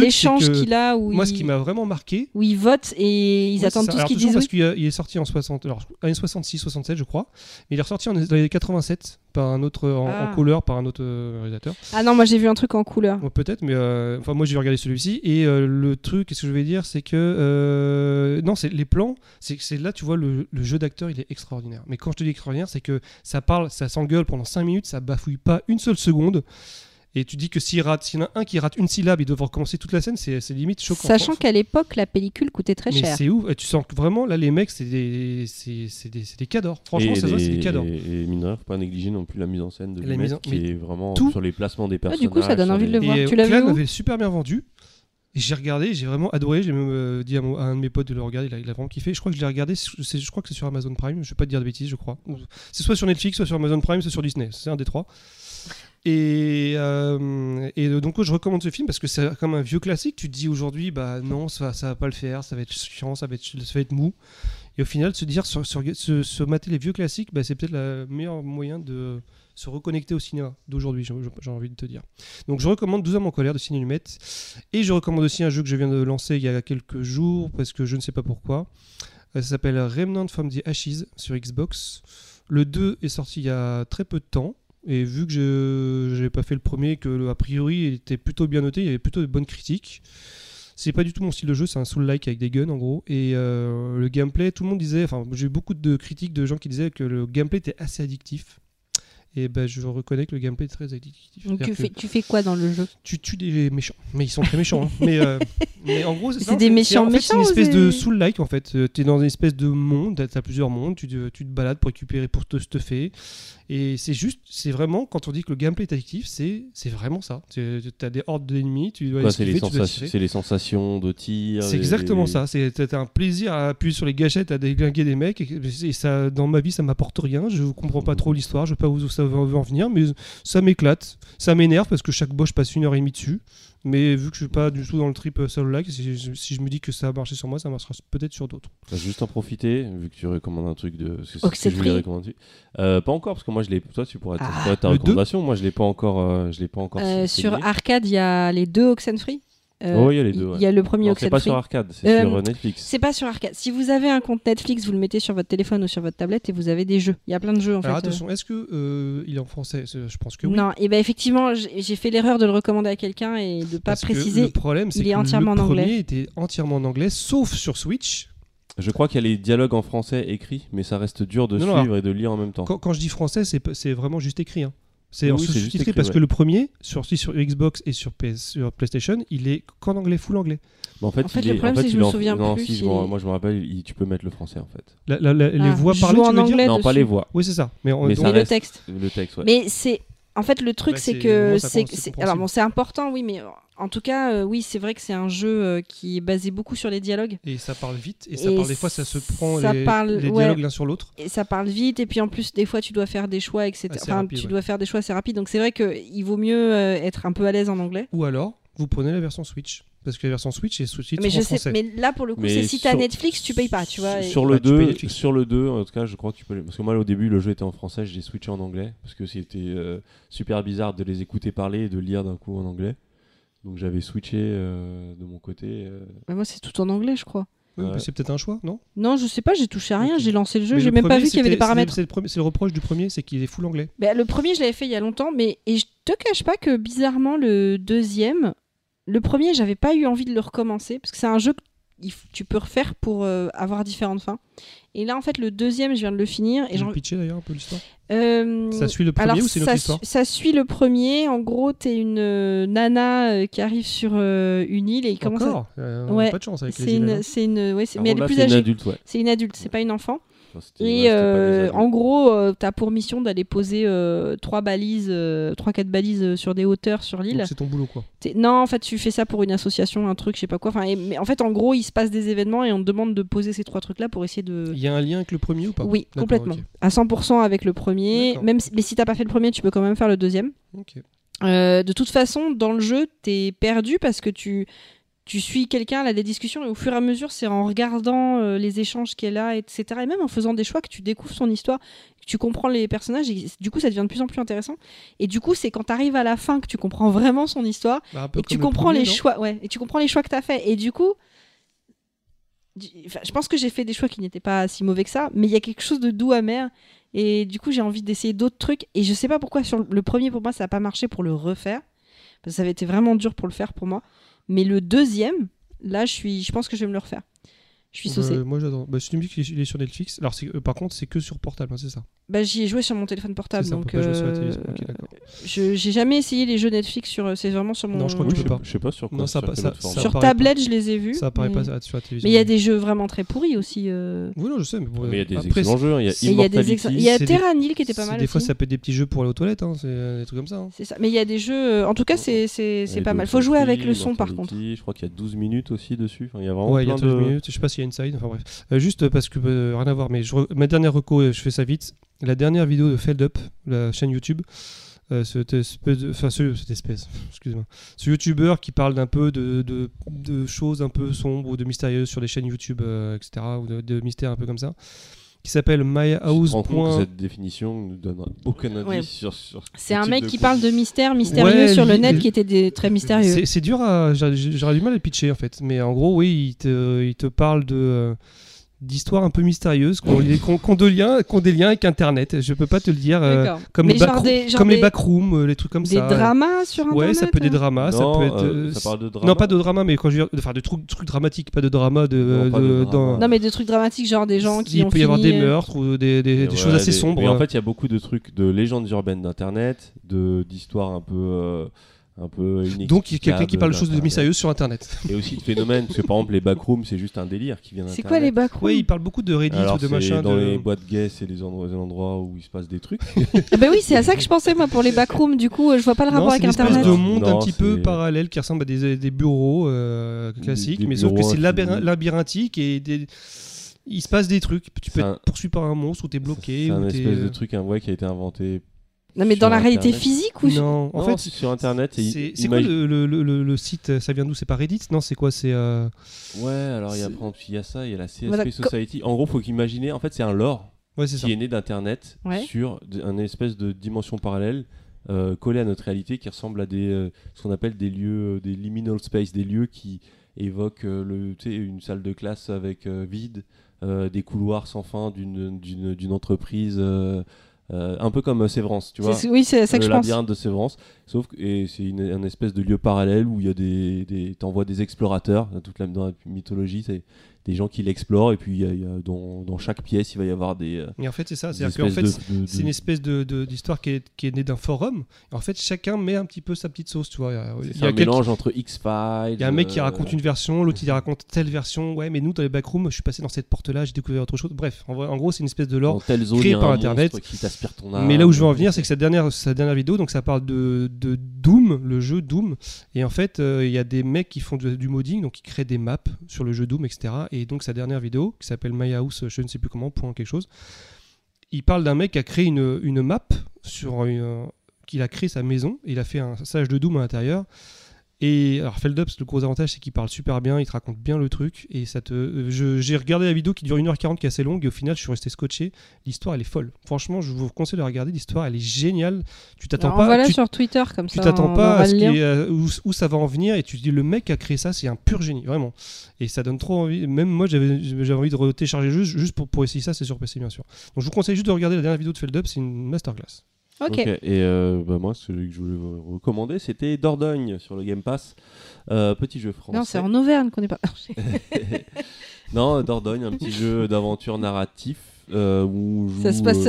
l'échange c'est qu'il a où, Moi, il, ce qui m'a vraiment marqué, où ils votent et ils Ouais, attendent c'est tout ce qu'ils disent. parce oui. qu'il est sorti en 60, alors, années 66, 67, je crois. Mais il est ressorti en, dans les années 87 par un autre en, en Ah. couleur par un autre euh, réalisateur. Ah non, moi j'ai vu un truc en couleur. Bon, Peut-être, mais euh, enfin moi j'ai regardé celui-ci et euh, le truc, qu'est-ce que je vais dire, c'est que euh, non, c'est les plans, c'est c'est là tu vois le, le jeu d'acteur, il est extraordinaire. Mais quand je te dis extraordinaire, c'est que ça parle, ça s'engueule pendant 5 minutes, ça bafouille pas une seule seconde. Et tu dis que s'il rate, s'il y en a un qui rate une syllabe, il doit recommencer toute la scène, c'est c'est limite choquant. Sachant qu'à l'époque, la pellicule coûtait très Mais cher. c'est ouf. Et tu sens que vraiment, là, les mecs, c'est des, c'est, c'est des, c'est des cadors. Franchement, et, ça se voit, les- c'est des cadors. Et, et mine de rien, faut pas négliger non plus la mise en scène de La mise en- qui mais est vraiment tout- sur les placements des Ah, personnages. du coup, ça donne envie de le voir. Et Tu l'as Clan vu m'avait super bien vendu. Et j'ai regardé, j'ai vraiment adoré. J'ai même euh, dit à, mon- à un de mes potes de le regarder. Il a, il a vraiment kiffé. Je crois que je l'ai regardé. c'est- Je crois que c'est sur Amazon Prime. Je vais pas te dire de bêtises, je crois. C'est soit sur Netflix, soit sur Amazon Prime, soit sur Disney. C'est un des trois. Et, euh, et donc je recommande ce film parce que c'est comme un vieux classique. Tu te dis aujourd'hui, bah non, ça, ça va pas le faire, ça va être chiant, ça va être, mou. Et au final, se dire, se, se mater les vieux classiques, bah, c'est peut-être le meilleur moyen de se reconnecter au cinéma d'aujourd'hui, j'ai envie de te dire. Donc je recommande 12 hommes en colère de Ciné Lumet. Et je recommande aussi un jeu que je viens de lancer il y a quelques jours, parce que je ne sais pas pourquoi. Ça s'appelle Remnant from the Ashes sur Xbox. Le 2 est sorti il y a très peu de temps. Et vu que je n'avais pas fait le premier, que a priori il était plutôt bien noté, il y avait plutôt de bonnes critiques. C'est pas du tout mon style de jeu, c'est un soul-like avec des guns en gros. Et euh, le gameplay, tout le monde disait, enfin j'ai eu beaucoup de critiques de gens qui disaient que le gameplay était assez addictif. Et ben je reconnais que le gameplay est très addictif. Donc tu fais, tu fais quoi dans le jeu tu tues des méchants. Mais ils sont très méchants. hein. Mais, euh, mais en gros, C'est des méchants en fait, C'est une espèce de soul-like en fait. Euh, T'es dans une espèce de monde, t'as as plusieurs mondes, tu te, tu te balades pour récupérer, pour te stuffer. Et c'est juste, c'est vraiment, quand on dit que le gameplay est addictif, c'est c'est vraiment ça. Tu as des hordes d'ennemis, tu dois c'est les, tu sensations- c'est les sensations de tir. C'est exactement et- ça. C'est un plaisir à appuyer sur les gâchettes, à déglinguer des mecs. Et, et ça, dans ma vie, ça m'apporte rien. Je comprends pas trop l'histoire. Je sais pas où ça veut veut en venir, mais ça m'éclate. Ça m'énerve parce que chaque boss, je passe une heure et demie dessus. Mais vu que je suis pas du tout dans le trip solo like, si, je- si je me dis que ça a marché sur moi, ça marchera peut-être sur d'autres. Juste en profiter, vu que tu recommandes un truc de. C'est ce que je voulais recommander. Euh, pas encore, parce que moi je l'ai. Toi, tu pourrais, ça Ah, ta le recommandation. Moi, je l'ai pas encore. euh, je l'ai pas encore. Euh. Sur Arcade, il y a les deux Oxenfree. Euh, Oh, il y a les deux, ouais. Il y a le premier c'est pas sur arcade, c'est Euh, sur euh, Netflix. C'est pas sur arcade. Si vous avez un compte Netflix, vous le mettez sur votre téléphone ou sur votre tablette et vous avez des jeux. Il y a plein de jeux en Alors fait. euh. attention, est-ce que euh, il est en français? Je pense que oui. Non, et ben effectivement, j'ai fait l'erreur de le recommander à quelqu'un et de pas Parce que préciser. le problème, c'est que entièrement le en anglais. premier était entièrement en anglais, sauf sur Switch. Je crois qu'il y a les dialogues en français écrits, mais ça reste dur de Non, non, suivre et de lire en même temps. Quand, quand je dis français, c'est vraiment juste écrit. hein. C'est Oui, en sous-titré parce ouais. que le premier, sorti sur Xbox et sur, PS, sur PlayStation, il est qu'en anglais, full anglais. Mais en fait, En fait, il le est- problème, en fait, c'est que je me souviens non, plus si, moi je me rappelle, il- tu peux mettre le français en fait. La- la- la- les Ah, voix parlées, tu en veux dire anglais. non, pas les voix, Oui, c'est ça. Mais, en- Mais donc- ça Et le texte. le texte. Ouais. Mais c'est. En fait, le truc, Bah, c'est que. c'est-. Alors, bon, c'est important, oui, mais en tout cas, euh, oui, c'est vrai que c'est un jeu euh, qui est basé beaucoup sur les dialogues. Et ça parle vite, et ça Et parle des fois, ça se prend ça les, parle- les ouais. dialogues l'un sur l'autre. Et ça parle vite, et puis en plus, des fois, tu dois faire des choix, etc. Assez Enfin, rapide, tu ouais. dois faire des choix assez rapides. Donc, c'est vrai qu'il vaut mieux euh, être un peu à l'aise en anglais. Ou alors, vous prenez la version Switch. Parce que la version Switch est sous-titrée Mais en je sais, français. mais là, pour le coup, c'est si t'as sur- Netflix, tu payes pas, tu vois. et- Sur Ouais, le tu payes 2, Netflix. sur le 2, en tout cas, je crois que tu peux les- parce que moi au début le jeu était en français, j'ai switché en anglais parce que c'était euh, super bizarre de les écouter parler et de lire d'un coup en anglais. Donc j'avais switché euh, de mon côté. euh, moi, c'est tout en anglais, je crois. Oui, Ouais. mais C'est peut-être un choix, non? Non, je sais pas, j'ai touché à rien, Ok. j'ai lancé le jeu, Mais j'ai le même pas premier, vu qu'il y avait des c'était- paramètres. C'est le, premier- c'est le reproche du premier, c'est qu'il est full anglais. Bah, le premier, je l'avais fait il y a longtemps, mais et je te cache pas que bizarrement, le deuxième, le premier, j'avais pas eu envie de le recommencer parce que c'est un jeu que tu peux refaire pour euh, avoir différentes fins. Et là, en fait, le deuxième, je viens de le finir. Et j'en- pitcher d'ailleurs un peu l'histoire? Euh, Ça suit le premier alors, ou c'est une ça, autre histoire? su- ça suit le premier. En gros, t'es une euh, nana euh, qui arrive sur euh, une île et il commence à... Encore? Euh, on a Ouais, Pas de chance avec les C'est îles, une, hein. c'est une, ouais, c'est- alors mais elle est plus c'est une âgée. adulte, ouais. C'est une adulte, c'est pas une enfant. Ouais, Et euh, en gros, euh, t'as pour mission d'aller poser euh, trois balises, euh, trois quatre balises sur des hauteurs sur l'île. C'est ton boulot quoi. Non, en fait, tu fais ça pour une association, un truc, je sais pas quoi. Enfin, et- mais en fait, en gros, il se passe des événements et on te demande de poser ces trois trucs-là pour essayer de. Il y a un lien avec le premier ou pas? Oui, complètement. À 100% avec le premier. Même si, mais si t'as pas fait le premier, tu peux quand même faire le deuxième. Ok. Euh, de toute façon, dans le jeu, t'es perdu parce que tu, tu suis quelqu'un, elle a des discussions, et au fur et à mesure, c'est en regardant euh, les échanges qu'elle a, etc. Et même en faisant des choix que tu découvres son histoire, que tu comprends les personnages, et du coup, ça devient de plus en plus intéressant. Et du coup, c'est quand t'arrives à la fin que tu comprends vraiment son histoire, Bah, et que tu le comprends premier, les choix, ouais, et tu comprends les choix que t'as fait. Et du coup, enfin, je pense que j'ai fait des choix qui n'étaient pas si mauvais que ça, mais il y a quelque chose de doux amer. Et du coup, j'ai envie d'essayer d'autres trucs. Et je sais pas pourquoi sur le premier, pour moi, ça n'a pas marché pour le refaire. Parce que ça avait été vraiment dur pour le faire pour moi. Mais le deuxième, là, je, suis, je pense que je vais me le refaire. Je suis saucée. Euh, moi j'adore. Bah, si tu me dis qu'il est sur Netflix, alors euh, par contre c'est que sur portable, hein, c'est ça? Bah, j'y ai joué sur mon téléphone portable. Ça, donc, jouer sur la euh, télévision. Je j'ai jamais essayé les jeux Netflix sur. euh, C'est vraiment sur mon. Non, je crois que Oui, tu je, peux sais- pas. je sais pas sur quoi. Non, ça sur ça- ça Sur tablette, pas. je les ai vus. Ça apparaît mais... pas sur la télévision. mais il y a des jeux vraiment très pourris aussi. euh. Oui, non, je sais, mais, bon, il y a des après, excellents jeux. hein. Il y a il y a des Immortality. ex- il y a c'est des- Terranil qui était pas mal Des fois, ça peut être des petits jeux pour aller aux toilettes, hein, c'est euh, des trucs comme ça. hein. C'est ça. Mais il y a des jeux. euh, En tout cas, c'est c'est c'est Et pas mal. Faut jouer avec le son par contre. Je crois qu'il y a 12 minutes aussi dessus. Il y a vraiment Ouais, il y a plein 13 de... minutes, je sais pas s'il y a Inside, enfin bref. Euh, juste parce que euh, rien à voir, mais ma dernière reco, euh, je fais ça vite. La dernière vidéo de Feld Up, la chaîne YouTube, euh, cette espèce enfin ce- cette espèce, excusez-moi, ce youtubeur qui parle d'un peu de, de, de choses un peu sombres ou de mystérieuses sur les chaînes YouTube, euh, etc., ou de, de mystères un peu comme ça, qui s'appelle My Je me House. rends compte que cette définition ne donne aucun indice Ouais. sur, sur C'est ce un mec qui parle de mystères mystérieux Ouais, sur le net qui étaient des, très mystérieux. C'est dur à. J'aurais j'aurais du mal à le pitcher en fait. Mais en gros, oui, il te, il te parle de. euh, d'histoires un peu mystérieuses qui ont, les- de ont des liens avec Internet. Je peux pas te le dire. euh, D'accord. comme les, des- comme les des- backrooms, euh, les trucs comme Des ça. dramas sur internet. Ouais, ça peut être des hein dramas, ça Non, peut être. euh, euh, ça parle de drama. Non, pas de drama, mais quand je veux dire, enfin de trucs, trucs dramatiques, pas de drama de. Non, pas de de- drama. dans- Non, mais des trucs dramatiques, genre des gens qui il ont peut y avoir des meurtres ou des, des- des ouais, choses assez des- sombres. Mais en fait, il y a beaucoup de trucs, de légendes urbaines d'Internet, de d'histoires un peu, euh, un peu Donc il y a quelqu'un qui parle de choses de d'Internet. mystérieuses sur Internet. Et aussi de phénomènes, parce que par exemple les backrooms, c'est juste un délire qui vient C'est d'Internet. quoi les backrooms Ouais, il parle beaucoup de Reddit Alors ou de c'est machin. dans de... les boîtes gays, c'est les endroits, les endroits où il se passe des trucs. Ah Bah oui, c'est à ça que je pensais moi pour les backrooms. Du coup, je vois pas le Non, rapport c'est avec une espèce internet. de monde un petit peu c'est- parallèle qui ressemble à des, des bureaux euh, classiques, des mais sauf que c'est labyrinthique et des- il se passe des trucs. Tu peux C'est être un- poursuivi par un monstre ou t'es bloqué. C'est un ou espèce de euh, truc un ouais, qui a été inventé. Non, mais sur dans la réalité physique ou Non, en fait, sur Internet, et c'est c'est quoi imagine- le, le- le- le site Ça vient d'où? C'est pas Reddit? Non, c'est quoi? C'est euh, Ouais, alors il y a, C'est- par exemple, il y a ça, il y a la CSP Voilà, co- Society. En gros, faut qu'imaginer, en fait, c'est un lore ouais, c'est ça. qui est né d'Internet Ouais. sur d- un espèce de dimension parallèle euh, collée à notre réalité qui ressemble à des, euh, ce qu'on appelle des lieux, euh, des liminal space, des lieux qui évoquent euh, le, tu sais, une salle de classe avec euh, vide, euh, des couloirs sans fin d'une, d'une, d'une entreprise, euh, euh, un peu comme euh, Sévrance, tu vois. Oui, c'est ça que le je pense. labyrinthe de Sévrance, sauf que et c'est une, un espèce de lieu parallèle où il y a des, des t'envoies des explorateurs dans toute la, dans la mythologie, c'est des gens qui l'explorent et puis il y a- il y a dans, dans chaque pièce il va y avoir des, euh, Et en fait, c'est ça. qu'en espèces fait, de- c'est une espèce de d'histoire qui est, qui est née d'un forum. Et en fait, chacun met un petit peu sa petite sauce, tu vois. Il y a- c'est un mélange entre X-Files. Il y a un mec qui euh, raconte une version, l'autre il raconte telle version. Ouais, mais nous dans les backrooms, je suis passé dans cette porte-là, j'ai découvert autre chose. Bref, en, en gros, c'est une espèce de lore. zone, créé par Internet. monstre qui t'aspire ton âme. Mais là où je veux en venir, c'est que sa dernière, sa dernière vidéo, donc ça parle de, de Doom, le jeu Doom. Et en fait, euh, il y a des mecs qui font du, du modding, donc qui créent des maps sur le jeu Doom, etc. Et donc sa dernière vidéo, qui s'appelle My House, je ne sais plus comment, point quelque chose, il parle d'un mec qui a créé une, map sur une, qu'il a créé sa maison, et il a fait un stage de Doom à l'intérieur. Et alors Feldups, le gros avantage, c'est qu'il parle super bien, il te raconte bien le truc, et ça te. euh, J'ai regardé la vidéo qui dure 1h40, qui est assez longue, et au final, je suis resté scotché. L'histoire, elle est folle. Franchement, je vous conseille de la regarder. L'histoire, elle est géniale. Tu t'attends pas. Voilà tu sur Twitter comme tu ça. t'attends on pas à ce qui est, euh, où, où ça va en venir et tu te dis le mec qui a créé ça c'est un pur génie vraiment et ça donne trop envie même moi j'avais envie de télécharger jeu juste pour, pour essayer ça c'est sur PC bien sûr donc je vous conseille juste de regarder la dernière vidéo de Feldup c'est une masterclass Ok. Ok, Et euh, bah, moi, celui que je voulais vous recommander, c'était Dordogne sur le Game Pass. Euh, petit jeu français. Non, c'est en Auvergne qu'on est pas. non, Dordogne, un petit jeu d'aventure narratif. euh, où ça se passe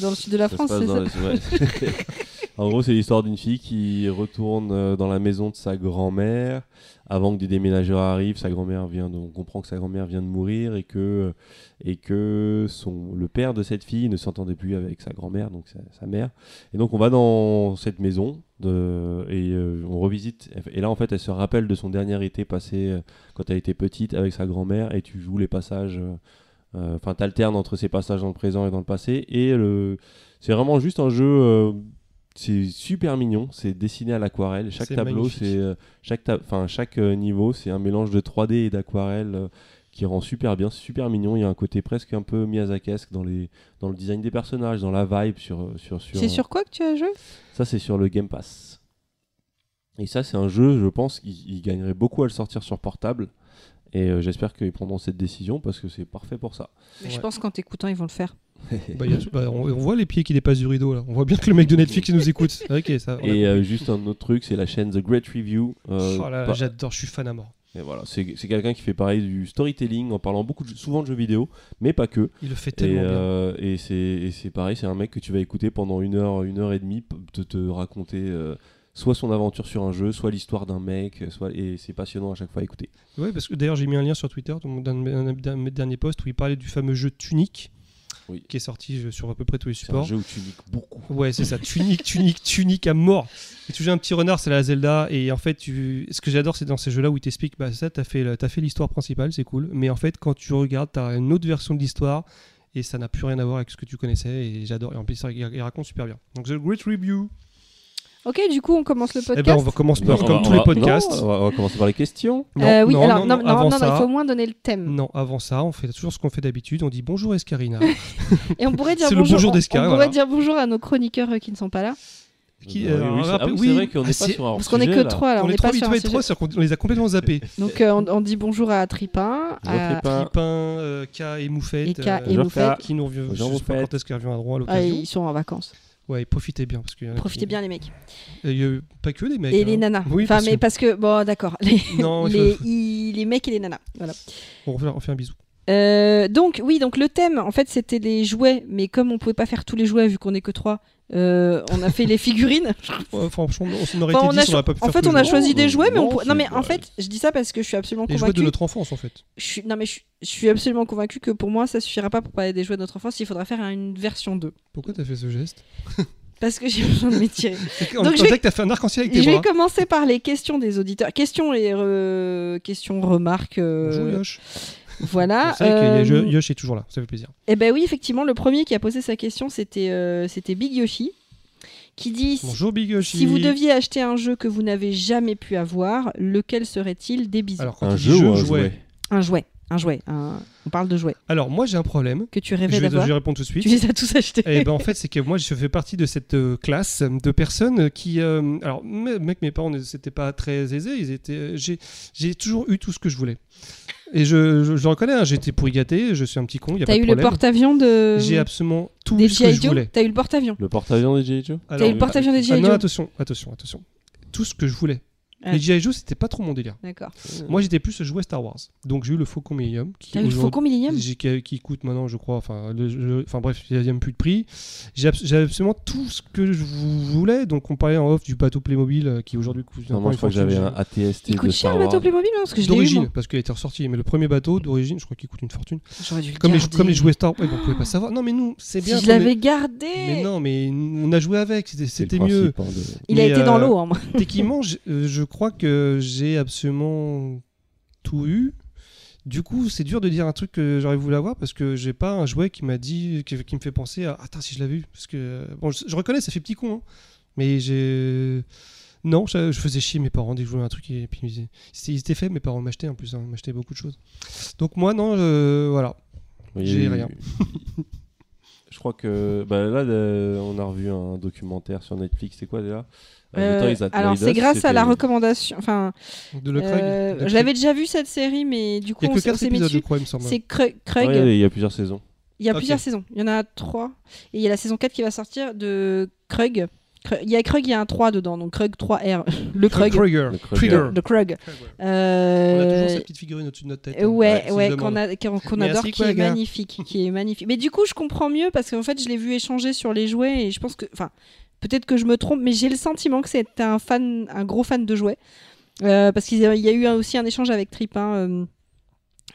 dans le sud de la ça France, c'est ça ouais. en gros, c'est l'histoire d'une fille qui retourne euh, dans la maison de sa grand-mère avant que des déménageurs arrivent. Sa grand-mère vient, de- on comprend que sa grand-mère vient de mourir et que et que son le père de cette fille ne s'entendait plus avec sa grand-mère, donc sa, mère. Et donc on va dans cette maison de, et euh, on revisite. Et là, en fait, elle se rappelle de son dernier été passé euh, quand elle était petite avec sa grand-mère et tu joues les passages. euh, euh, Enfin, t'alternes entre ces passages dans le présent et dans le passé. Et c'est vraiment juste un jeu. C'est super mignon. C'est dessiné à l'aquarelle. Chaque tableau, c'est euh, chaque, ta- enfin chaque euh, niveau, c'est un mélange de 3D et d'aquarelle euh, qui rend super bien. C'est super mignon. Il y a un côté presque un peu Miyazakesque dans les, dans le design des personnages, dans la vibe sur sur sur. C'est sur quoi que tu as joué? Ça, c'est sur le Game Pass. Et ça, c'est un jeu, je pense, qu'il il gagnerait beaucoup à le sortir sur portable. Et euh, j'espère qu'ils prendront cette décision parce que c'est parfait pour ça. Mais Je pense qu'en t'écoutant, ils vont le faire. Bah, a- bah, on, on voit les pieds qui dépassent du rideau là on voit bien que le mec de Netflix il nous écoute ok ça Et euh, juste un autre truc, c'est la chaîne The Great Review. euh, Oh là là, pas- j'adore je suis fan à mort Et voilà, c'est quelqu'un qui fait pareil du storytelling en parlant beaucoup de, souvent de jeux vidéo, mais pas que. Il le fait Et, tellement bien. euh, et c'est et c'est pareil, c'est un mec que tu vas écouter pendant une heure, une heure et demie, te, te raconter euh, soit son aventure sur un jeu, soit l'histoire d'un mec, soit et c'est passionnant à chaque fois à écouter. Ouais, parce que d'ailleurs, j'ai mis un lien sur Twitter dans mes derniers posts où il parlait du fameux jeu Tunic, Oui. qui est sorti euh, sur à peu près tous les C'est un supports. jeu où tu niques beaucoup. Ouais, c'est ça. Tunic, Tunic, Tunic à mort. Et tu joues un petit renard, c'est la Zelda. Et en fait, tu... ce que j'adore, c'est dans ces jeux-là où il t'explique bah, ça, t'as fait, t'as fait l'histoire principale, c'est cool. Mais en fait, quand tu regardes, t'as une autre version de l'histoire. Et ça n'a plus rien à voir avec ce que tu connaissais. Et j'adore. Et en plus, il raconte super bien. Donc, The Great Review. Ok, du coup, on commence le Eh podcast. ben, on va commencer par, On comme tous les podcasts. non, on, va, on va commencer par les questions. Euh, oui, alors non, non, avant non, ça, il faut au moins donner le thème. Non, avant ça, on fait toujours ce qu'on fait d'habitude. On dit bonjour Escarina. Et on pourrait dire C'est le bonjour. bonjour on- On, pourrait voilà. dire bonjour à nos chroniqueurs euh, qui ne sont pas là, Qui, oui, euh, oui, c'est- ah oui, c'est vrai qu'on n'est Ah, pas sur un parce qu'on est que trois là. on, On est pas sur un sujet. c'est-à-dire qu'on les a complètement zappés. Donc euh, on, on dit bonjour à Tripin, Bonjour, à... Tripin. Euh, K et Moufette. Et K et Moufette. K. qui nous revient. Je sais pas quand est-ce qu'elle reviendra à Ah, l'occasion. ils sont en vacances. Ouais, profitez bien parce que. Profitez bien les mecs. Y a pas que les mecs. Et hein. les nanas. Oui, enfin, parce mais que- parce que bon, d'accord. Les, Non, les, faut- i- les mecs et les nanas. Voilà. On refait, on fait un bisou. Euh, donc oui, donc le thème, en fait, c'était les jouets, mais comme on pouvait pas faire tous les jouets vu qu'on est que trois, euh, on a fait les figurines. Ouais, franchement, on aurait Enfin, été on a 10, on cho- aurait pas pu en faire fait, on a choisi des jouets, mais on non, mais en fait, je dis ça parce que je suis absolument jouets de notre enfance en fait. Je suis, non mais je, suis- je suis absolument convaincue que pour moi, ça suffira pas pour parler des jouets de notre enfance. Il faudra faire une version 2 Pourquoi t'as fait ce geste? Parce que j'ai besoin de m'étirer. On Donc, je vais- que t'as fait un arc-en-ciel avec je tes vais bras. commencer par les questions des auditeurs. Questions et euh, questions, remarques. euh, Bonjour. Voilà. C'est vrai que euh, Yosh- Yosh est toujours là, ça fait plaisir. Eh ben oui, effectivement, le premier qui a posé sa question, c'était euh, c'était Big Yoshi, qui dit Bonjour Big Yoshi. si vous deviez acheter un jeu que vous n'avez jamais pu avoir, lequel serait-il Des bisous? Alors, quand Un jeu ou un jouet. jouet? Un jouet, un jouet. un- On parle de jouets Alors, moi j'ai un problème. que tu Je rêvais vais, je d'avoir. vais répondre tout de suite. Tu les as tous achetés. Eh ben en fait, c'est que moi, je fais partie de cette euh, classe de personnes qui, euh, alors, me- mec, mes parents, c'était pas très aisés. Ils étaient, euh, j'ai, j'ai toujours eu tout ce que je voulais. Et je, je, je le reconnais, hein, j'étais pourri gâté. Je suis un petit con. Il y a T'as pas eu de le porte-avions de J'ai absolument tout des ce que G.I. je Joe voulais. T'as eu le porte-avions. Le porte-avions des G.I. Joe? T'as eu le porte-avions des ah, G.I. non, Joe? attention, attention, attention. Tout ce que je voulais. Ah. Les G.I. Joe, c'était pas trop mon délire. D'accord. Moi, j'étais plus jouet Star Wars. Donc, j'ai eu le Faucon Millennium. Qui, T'as eu le Faucon Millennium? j'ai- qui, qui coûte maintenant, je crois, enfin, le- le- enfin bref, il n'y a même plus de prix. J'ai abs- J'avais absolument tout ce que je vou- voulais. Donc, on parlait en off du bateau Playmobil euh, qui aujourd'hui coûte. Non, moi, je crois que j'avais un ATST Il de coûte cher Star le bateau Wars. Playmobil non Parce que d'origine, parce qu'il a été ressorti. Mais le premier bateau d'origine, je crois qu'il coûte une fortune. J'aurais dû le Comme les, garder. comme les jouets Star Wars, on pouvait pas savoir. Non, mais nous, c'est bien. Si je l'avais gardé. Mais non, mais on a joué avec, c'était le mieux. hein, Il a été dans euh, l'eau. hein, moi. Techniquement, je, euh, je crois que j'ai absolument tout eu. Du coup, c'est dur de dire un truc que j'aurais voulu avoir parce que j'ai pas un jouet qui m'a dit, qui, qui me fait penser à attends si je l'avais vu parce que bon, je, je reconnais, ça fait petit con, hein. mais j'ai non, je, je faisais chier mes parents dès que je voulais un truc et puis ils, ils étaient faits, mes parents m'achetaient en plus, hein, ils m'achetaient beaucoup de choses. Donc moi non, euh, voilà. J'ai rien. Je crois que bah, là, on a revu un documentaire sur Netflix. C'est quoi déjà? Euh, alors c'est grâce à la recommandation. Enfin, De le Craig. euh, de je Craig. l'avais déjà vu cette série, mais du coup Il y a on que s'est on 4 s'est mis épisodes, je dessus. crois, il me semble. C'est Craig. Craig. Ouais, il y a plusieurs saisons. Il y a Ok. plusieurs saisons. Il y en a trois. Et il y a la saison 4 qui va sortir de Krug. Krug- Il y a Krug, il y a un 3 dedans, donc Krug 3R. Le Krug. Krieger. Le. Krieger. De Krug. On a Euh, toujours cette petite figurine au-dessus de notre tête. euh, hein. Ouais, ouais, qu'on a- adore, qui est Krug. magnifique, qui est magnifique. Mais du coup, je comprends mieux parce qu'en fait, je l'ai vu échanger sur les jouets et je pense que, enfin, peut-être que je me trompe, mais j'ai le sentiment que c'est un fan, un gros fan de jouets, Euh, parce qu'il y a eu aussi un échange avec Tripin. euh,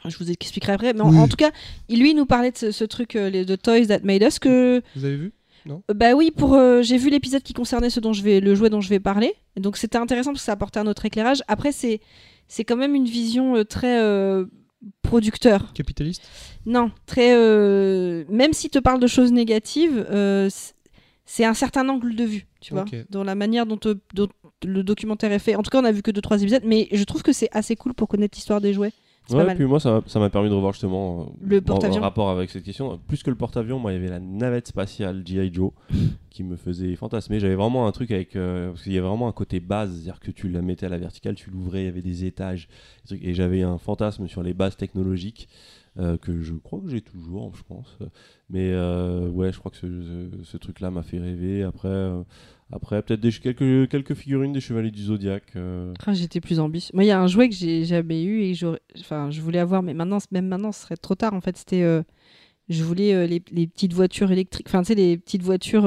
je vous expliquerai après, mais en, Oui. en tout cas, lui il nous parlait de ce, ce truc euh, les- de Toys That Made Us que Vous avez vu? Euh, Bah oui, pour euh, j'ai vu l'épisode qui concernait ce dont je vais le jouet dont je vais parler. Donc c'était intéressant parce que ça apportait un autre éclairage. Après c'est c'est quand même une vision très producteur. Capitaliste? Non, très même s'il te parle de choses négatives, c'est un certain angle de vue, tu vois, dans la manière dont, te- dont le documentaire est fait. En tout cas, on a vu que deux trois épisodes, mais je trouve que c'est assez cool pour connaître l'histoire des jouets. Pas Ouais, mal. puis moi, ça m'a- permis de revoir justement euh, Le porte-avions. Rapport avec cette question. Plus que le porte-avions, moi, il y avait la navette spatiale G.I. Joe qui me faisait fantasmer. J'avais vraiment un truc avec. euh, parce qu'il y avait vraiment un côté base, c'est-à-dire que tu la mettais à la verticale, tu l'ouvrais, il y avait des étages. des trucs, et j'avais un fantasme sur les bases technologiques. Euh, que je crois que j'ai toujours, je pense. Mais euh, ouais, je crois que ce, truc-là m'a fait rêver. Après, euh, après peut-être quelques, quelques figurines des Chevaliers du Zodiaque. Ah, J'étais plus ambitieuse. Moi, il y a un jouet que j'ai jamais eu et que enfin, je voulais avoir, mais maintenant, même maintenant, ce serait trop tard. En fait, c'était, je voulais les petites voitures électriques. Enfin, tu sais, les petites voitures.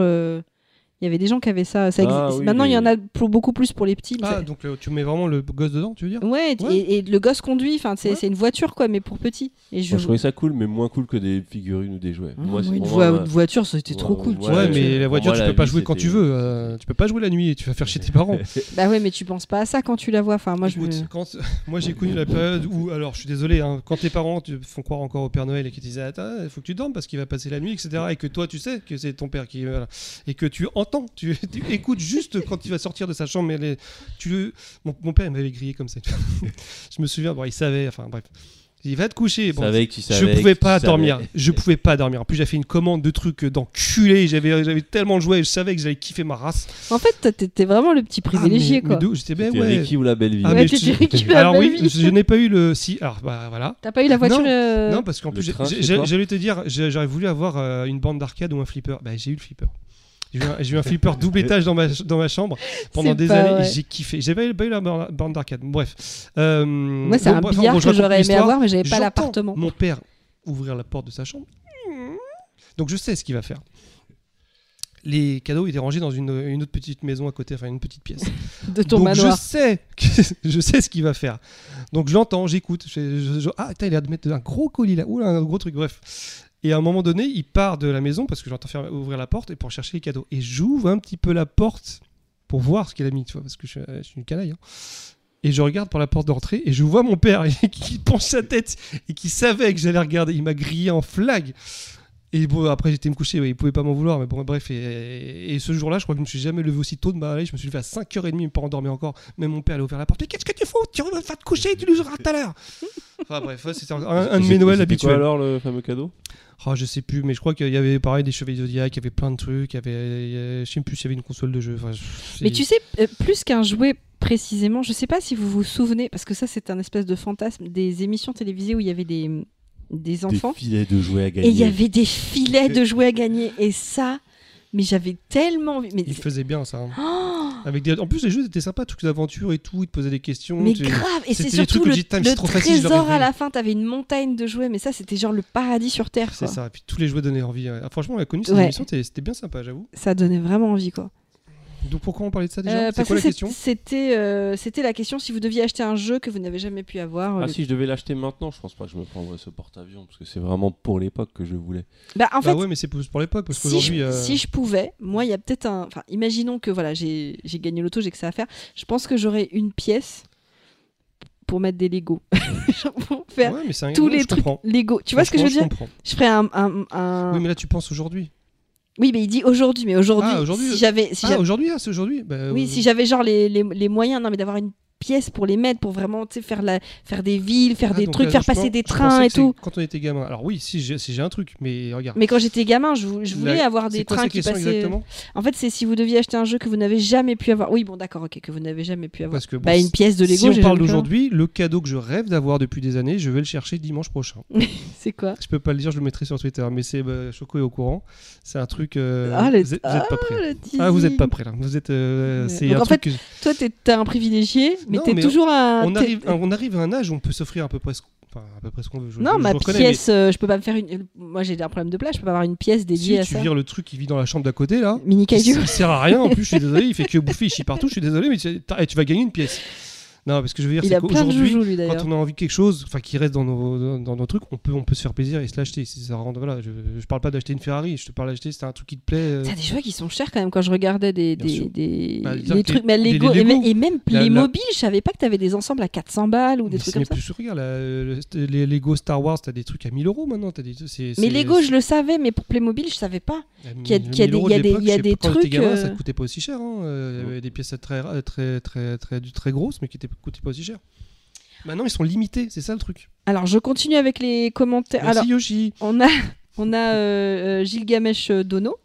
Il y avait des gens qui avaient ça. ça Ah existe- oui, maintenant, il y en a pour, beaucoup plus pour les petits. Ah, ça- donc tu mets vraiment le gosse dedans, tu veux dire? Ouais, Ouais. Et, et le gosse conduit. Enfin, c'est Ouais. c'est une voiture quoi, mais pour petits. Et je, Moi, je trouvais ça cool, mais moins cool que des figurines ou des jouets. Ah, Moi, c'est une, vraiment, voi- une voiture, c'était ouais, trop cool. tu ouais, mais la voiture, tu peux la pas vie, jouer quand tu veux. euh, tu peux pas jouer la nuit, tu vas faire chez tes parents. Bah ouais, mais tu penses pas à ça quand tu la vois. Enfin, moi, je me- Écoute, quand, moi j'ai connu la période où, alors je suis désolé, hein, quand tes parents te font croire encore au Père Noël et qu'ils te disaient Attends, il faut que tu dormes parce qu'il va passer la nuit, etc. Et que toi tu sais que c'est ton père qui. et que tu entends, tu, tu écoutes juste quand il va sortir de sa chambre. Mais les- tu mon, mon père il m'avait grillé comme ça. je me souviens, bon, il savait, enfin bref. Il va te coucher. Bon, savais tu je savais pouvais que pas tu dormir. savais. Je pouvais pas dormir. En plus, j'ai fait une commande de trucs d'enculé. J'avais, j'avais tellement jouets. Je savais que j'allais kiffer ma race. En fait, t'étais vraiment le petit privilégié Ah, mais- quoi. J'étais bien, C'était ouais. Ricky ou la belle vie. Ah, Ouais, je- Ricky, la Alors belle oui, vie. je n'ai pas eu le si. Alors bah voilà. T'as pas eu la voiture Non, euh, Non, parce qu'en plus, j'allais te dire, j'aurais voulu avoir euh, une bande d'arcade ou un flipper. Bah, j'ai eu le flipper. J'ai eu un, flipper double étage dans ma, dans ma chambre pendant des années j'ai kiffé. J'ai pas eu, la borne d'arcade. Bref. Euh, Moi, c'est bon, un bref, billard que j'aurais aimé avoir, mais j'avais pas l'appartement. Mon père ouvrir la porte de sa chambre. Donc je sais ce qu'il va faire. Les cadeaux étaient rangés dans une, une autre petite maison à côté, enfin une petite pièce. de ton Donc manoir. je sais, que- je sais ce qu'il va faire. Donc je l'entends, j'écoute. Je, je- je- ah, il a de mettre un gros colis là. Oula, un gros truc, bref. Et à un moment donné, il part de la maison parce que j'entends faire ouvrir la porte et pour chercher les cadeaux. Et j'ouvre un petit peu la porte pour voir ce qu'il a mis, tu vois, parce que je, suis- je suis une canaille. hein. Et je regarde par la porte d'entrée et je vois mon père qui penche sa tête et qui savait que j'allais regarder. Il m'a grillé en flag. Et bon, après j'étais me coucher, ouais, il pouvait pas m'en vouloir, mais bon, bref. Et, et ce jour-là, je crois que je me suis jamais levé aussi tôt de ma veille. Je me suis levé à 5h30, mes parents dormaient encore. Même mon père allait ouvrir la porte. Mais qu'est-ce que tu fous? Tu vas te coucher, tu nous auras tout à l'heure. Enfin bref, c'était un, un de mes Noëls habituels. alors le fameux cadeau? Oh, je sais plus, mais je crois qu'il y avait pareil des chevaliers Zodiac, il y avait plein de trucs, il y avait, je sais plus s'il y avait une console de jeu. Enfin, Mais tu sais, euh, plus qu'un jouet précisément, je sais pas si vous vous souvenez, parce que ça c'est un espèce de fantasme des émissions télévisées où il y avait des, des enfants Des filets de jouets à gagner. et il y avait des filets de jouets à gagner. Et ça, mais j'avais tellement envie. Mais, il faisait bien ça. hein. Oh, Avec des... En plus, les jeux étaient sympas, trucs d'aventure et tout, ils te posaient des questions. mais grave Et c'est surtout le, dis, le trop facile, trésor à la fin, t'avais une montagne de jouets, mais ça c'était genre le paradis sur Terre. C'est ça, et puis tous les jouets donnaient envie. ouais. Ah, franchement, on a connu Ouais. émissions, c'était c'était bien sympa, j'avoue. Ça donnait vraiment envie quoi. Donc pourquoi on parlait de ça déjà Euh, C'est parce quoi que la question C'était euh, c'était la question si vous deviez acheter un jeu que vous n'avez jamais pu avoir. Ah le- si je devais l'acheter maintenant, je pense pas que je me prendrais ce porte-avions parce que c'est vraiment pour l'époque que je voulais. Bah, en Bah fait, ouais, mais c'est pour pour l'époque, parce si, qu'aujourd'hui. je, euh, si je pouvais, moi, il y a peut-être un. Enfin, imaginons que voilà, j'ai j'ai gagné l'auto, j'ai que ça à faire. Je pense que j'aurais une pièce pour mettre des Lego. Pour faire ouais, mais un- tous non, les je trucs comprends. Lego. Tu vois ce que je veux dire comprends. Je ferais un. un- un- Oui, mais là, tu penses aujourd'hui. Oui, mais il dit aujourd'hui. Mais aujourd'hui, Ah, aujourd'hui, si j'avais. Si ah, aujourd'hui, ah, c'est aujourd'hui Bah, oui, euh, si j'avais genre les, les, les moyens, non, mais d'avoir une pièce pour les mettre, pour vraiment faire, la, faire des villes, faire ah, des trucs, euh, faire passer des trains et tout. Quand on était gamin. Alors oui, si j'ai si un truc, mais regarde. Mais quand j'étais gamin, je, vou- je voulais La- avoir des quoi trains qui passaient. exactement? En fait, c'est si vous deviez acheter un jeu que vous n'avez jamais pu avoir. Oui, bon, d'accord, ok, que vous n'avez jamais pu avoir. Parce que bon, Bah, une pièce de Lego. si on parle d'aujourd'hui, le cadeau que je rêve d'avoir depuis des années, je vais le chercher dimanche prochain. C'est quoi? Je peux pas le dire, je le mettrai sur Twitter, mais c'est bah, Choco est au courant. C'est un truc. euh, Ah, le- vous, êtes, vous êtes pas prêts. le Ah, vous êtes pas prêts là. Vous êtes. euh, c'est un en truc que- Toi, t'es t'es un privilégié, mais t'es mais toujours on arrive, on arrive à un âge où on peut s'offrir à peu près ce, enfin, à peu près ce qu'on veut. Je- Non, je- ma pièce, euh, je peux pas me faire une. Moi, j'ai un problème de place, je peux pas avoir une pièce mais dédiée si à tu ça. vires le truc qui vit dans la chambre d'à côté là. Mini Il, caillou. il sert à rien en plus, je suis désolé, il fait que bouffer, il chie partout, je suis désolé, mais tu, tu vas gagner une pièce. Non, parce que je veux dire, c'est qu'aujourd'hui, quand on a envie de quelque chose, enfin qui reste dans nos, dans, dans nos trucs, on peut, on peut se faire plaisir et se l'acheter. Ça rend, voilà, je, je parle pas d'acheter une Ferrari, je te parle d'acheter, c'est un truc qui te plaît. euh, T'as des jouets qui sont chers quand même quand je regardais des, des, des, Bah, trucs, mais Lego, et, même- et même la- les la- mobiles, je savais pas que t'avais des ensembles à 400 balles ou des mais trucs comme ça. plus regarde, la- le- les Lego Star Wars, t'as des trucs à 1000 euros maintenant. T'as des, Mais Lego, je le savais, mais pour Playmobil, je savais pas. À qu'il y a- 1000 qu'il y a des- y a je trucs, ça euh, te coûtait pas aussi cher. hein. Euh, Il y avait des pièces très, très, très, très grosses, mais qui étaient- coûtaient pas aussi cher. Maintenant, ils sont limités, c'est ça le truc. Alors, je continue avec les commentaires. Merci Alors, Yoshi. on a, on a euh, euh, Gilgamesh euh, Dono,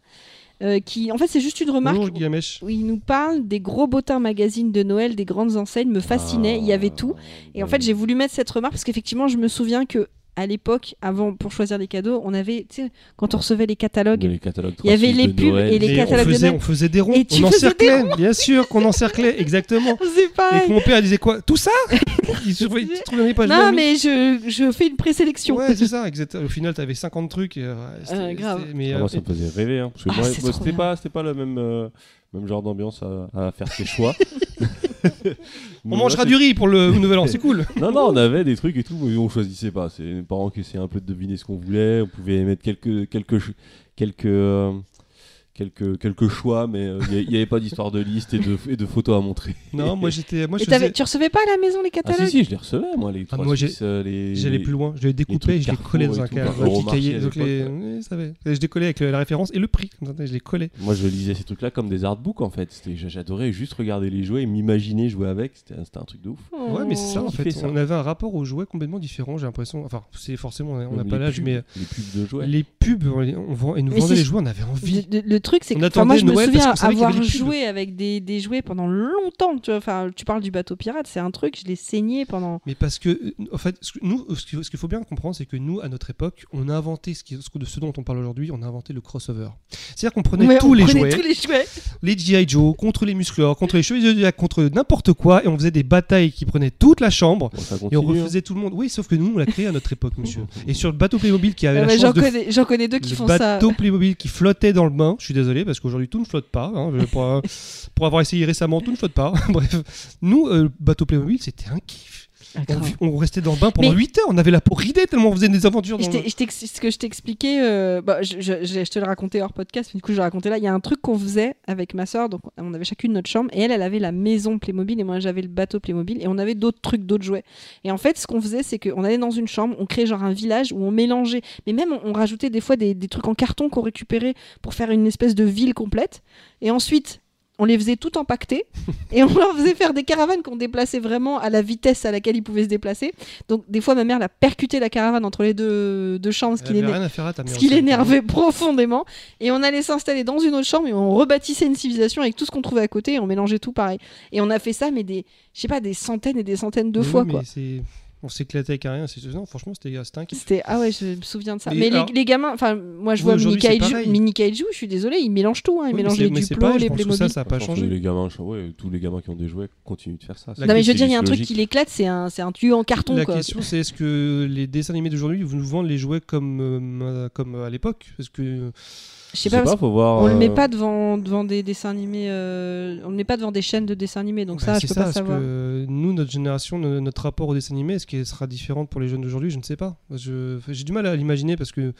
euh, qui, en fait, c'est juste une remarque. Bonjour Gilgamesh. où il nous parle des gros bottins magazines de Noël, des grandes enseignes, me fascinaient, il y avait tout. Et en fait, j'ai voulu mettre cette remarque parce qu'effectivement, je me souviens que à l'époque, avant pour choisir les cadeaux, on avait, tu sais, quand on recevait les catalogues, Les catalogues Il y avait 36 les pubs Noël. et les Et catalogues on de faisait, Noël. on faisait des ronds, Et tu on encerclait, bien sûr qu'on encerclait, exactement. c'est Et que mon père disait quoi Tout ça Il se trouvait Non, mais je, je fais une présélection. Ouais, c'est ça, exact. Au final, t'avais 50 trucs. euh, c'était- Euh, grave. Ah, euh, moi, ça me faisait rêver. Hein, parce que Ah, moi, c'était pas, c'était pas le même, euh, même genre d'ambiance à, à faire ses choix. on mangera du riz pour le nouvel an, c'est cool. Non, non, on avait des trucs et tout, mais on choisissait pas. C'est les parents qui essayaient un peu de deviner ce qu'on voulait. On pouvait mettre quelques, quelques, ch- quelques, euh, quelques, quelques choix, mais euh, il n'y avait pas d'histoire de liste et de, et de photos à montrer. Non, moi j'étais, moi je faisais- tu recevais pas à la maison les Ah catalogues si, si, je les recevais, moi, les Ah, 3 moi, j'ai- les... J'allais plus loin, je les découpais et je les collais dans un, un petit cahier. Donc les... ouais. Je décollais avec la référence et le prix. Je les collais. Moi, je lisais ces trucs-là comme des artbooks, en fait. C'était- J'adorais juste regarder les jouets et m'imaginer jouer avec. C'était c'était un truc de ouf. Ouais, mais c'est ça en fait. On avait un rapport aux jouets complètement différent, j'ai l'impression. Enfin, c'est forcément, on n'a pas l'âge, mais Les pubs de jouets. les pubs, on, nous c'est- les jouets, on avait envie. Le, le truc, c'est que enfin, moi, je attendait me Noël souviens avoir joué avec des, des jouets pendant longtemps. Tu vois, enfin, tu parles du bateau pirate, c'est un truc, je l'ai saigné pendant. Mais parce que, euh, en fait, ce que nous, ce qu'il ce qu'il faut bien comprendre, c'est que nous, à notre époque, on a inventé ce, qui, ce de dont on parle aujourd'hui, on a inventé le crossover. C'est-à-dire qu'on prenait Ouais, tous on les prenait jouets, tous les jouets. les G.I. Joe, contre les musclors, contre les chevaliers Zodiac, contre n'importe quoi, et on faisait des batailles qui prenaient toute la chambre. Bon, Et on hein. refaisait tout le monde. Oui, sauf que nous, on l'a créé à notre époque, monsieur. Et sur le bateau Playmobil qui avait Ah la ouais, chance J'en de connais, j'en connais deux qui le font ça. bateau Playmobil qui flottait dans le bain. Je suis désolé parce qu'aujourd'hui tout ne flotte pas. hein. Pour avoir essayé récemment, tout ne flotte pas. Bref, nous, euh, bateau Playmobil, c'était un kiff. Ah, On, restait dans le bain pendant Mais- 8 heures. On avait la peau ridée tellement on faisait des aventures dans le ce que je t'expliquais, euh, bah, je, je- je- je te le racontais hors podcast, mais du coup je le racontais là. Il y a un truc qu'on faisait avec ma soeur, donc on avait chacune notre chambre, et elle, elle avait la maison Playmobil, et moi j'avais le bateau Playmobil, et on avait d'autres trucs, d'autres jouets. Et en fait, ce qu'on faisait, c'est qu'on allait dans une chambre, on créait genre un village où on mélangeait, mais même on, on rajoutait des fois des, des trucs en carton qu'on récupérait pour faire une espèce de ville complète, et ensuite. On les faisait tout empaqueter et on leur faisait faire des caravanes qu'on déplaçait vraiment à la vitesse à laquelle ils pouvaient se déplacer. Donc des fois ma mère l'a percuté la caravane entre les deux, deux chambres, ce qui aussi. l'énervait profondément. Et on allait s'installer dans une autre chambre et on rebâtissait une civilisation avec tout ce qu'on trouvait à côté et on mélangeait tout pareil. Et on a fait ça, mais des, je sais pas, des centaines et des centaines de Mais fois oui, mais quoi. On s'éclatait avec rien. c'est- Non, franchement, c'était c'était un kiff. C'était ah ouais, je me souviens de ça. Mais Mais, alors- les, les gamins, enfin moi je Oui, vois Mini Kaiju, pareil. Mini Kaiju, je suis désolé, ils mélangent tout, hein. ils Oui, mélangent les Duplo, pareil, je les pense que Playmobil. Ça, ça n'a pas changé. Les gamins, je- ouais, tous les gamins qui ont des jouets continuent de faire ça. La non mais je veux dire, il y a un truc qui l'éclate, c'est un, c'est un tuyau en carton La quoi. question, c'est est-ce que les dessins animés d'aujourd'hui vous nous vendent les jouets comme, euh, comme à l'époque? Parce que Je sais pas, parce faut voir. On le met euh, pas devant, devant des dessins animés, euh, on le met pas devant des chaînes de dessins animés, donc Bah, ça, je peux ça, pas savoir. que nous, notre génération, no- notre rapport au dessin animé, est-ce qu'il sera différent pour les jeunes d'aujourd'hui? Je ne sais pas. J'ai du mal à l'imaginer parce que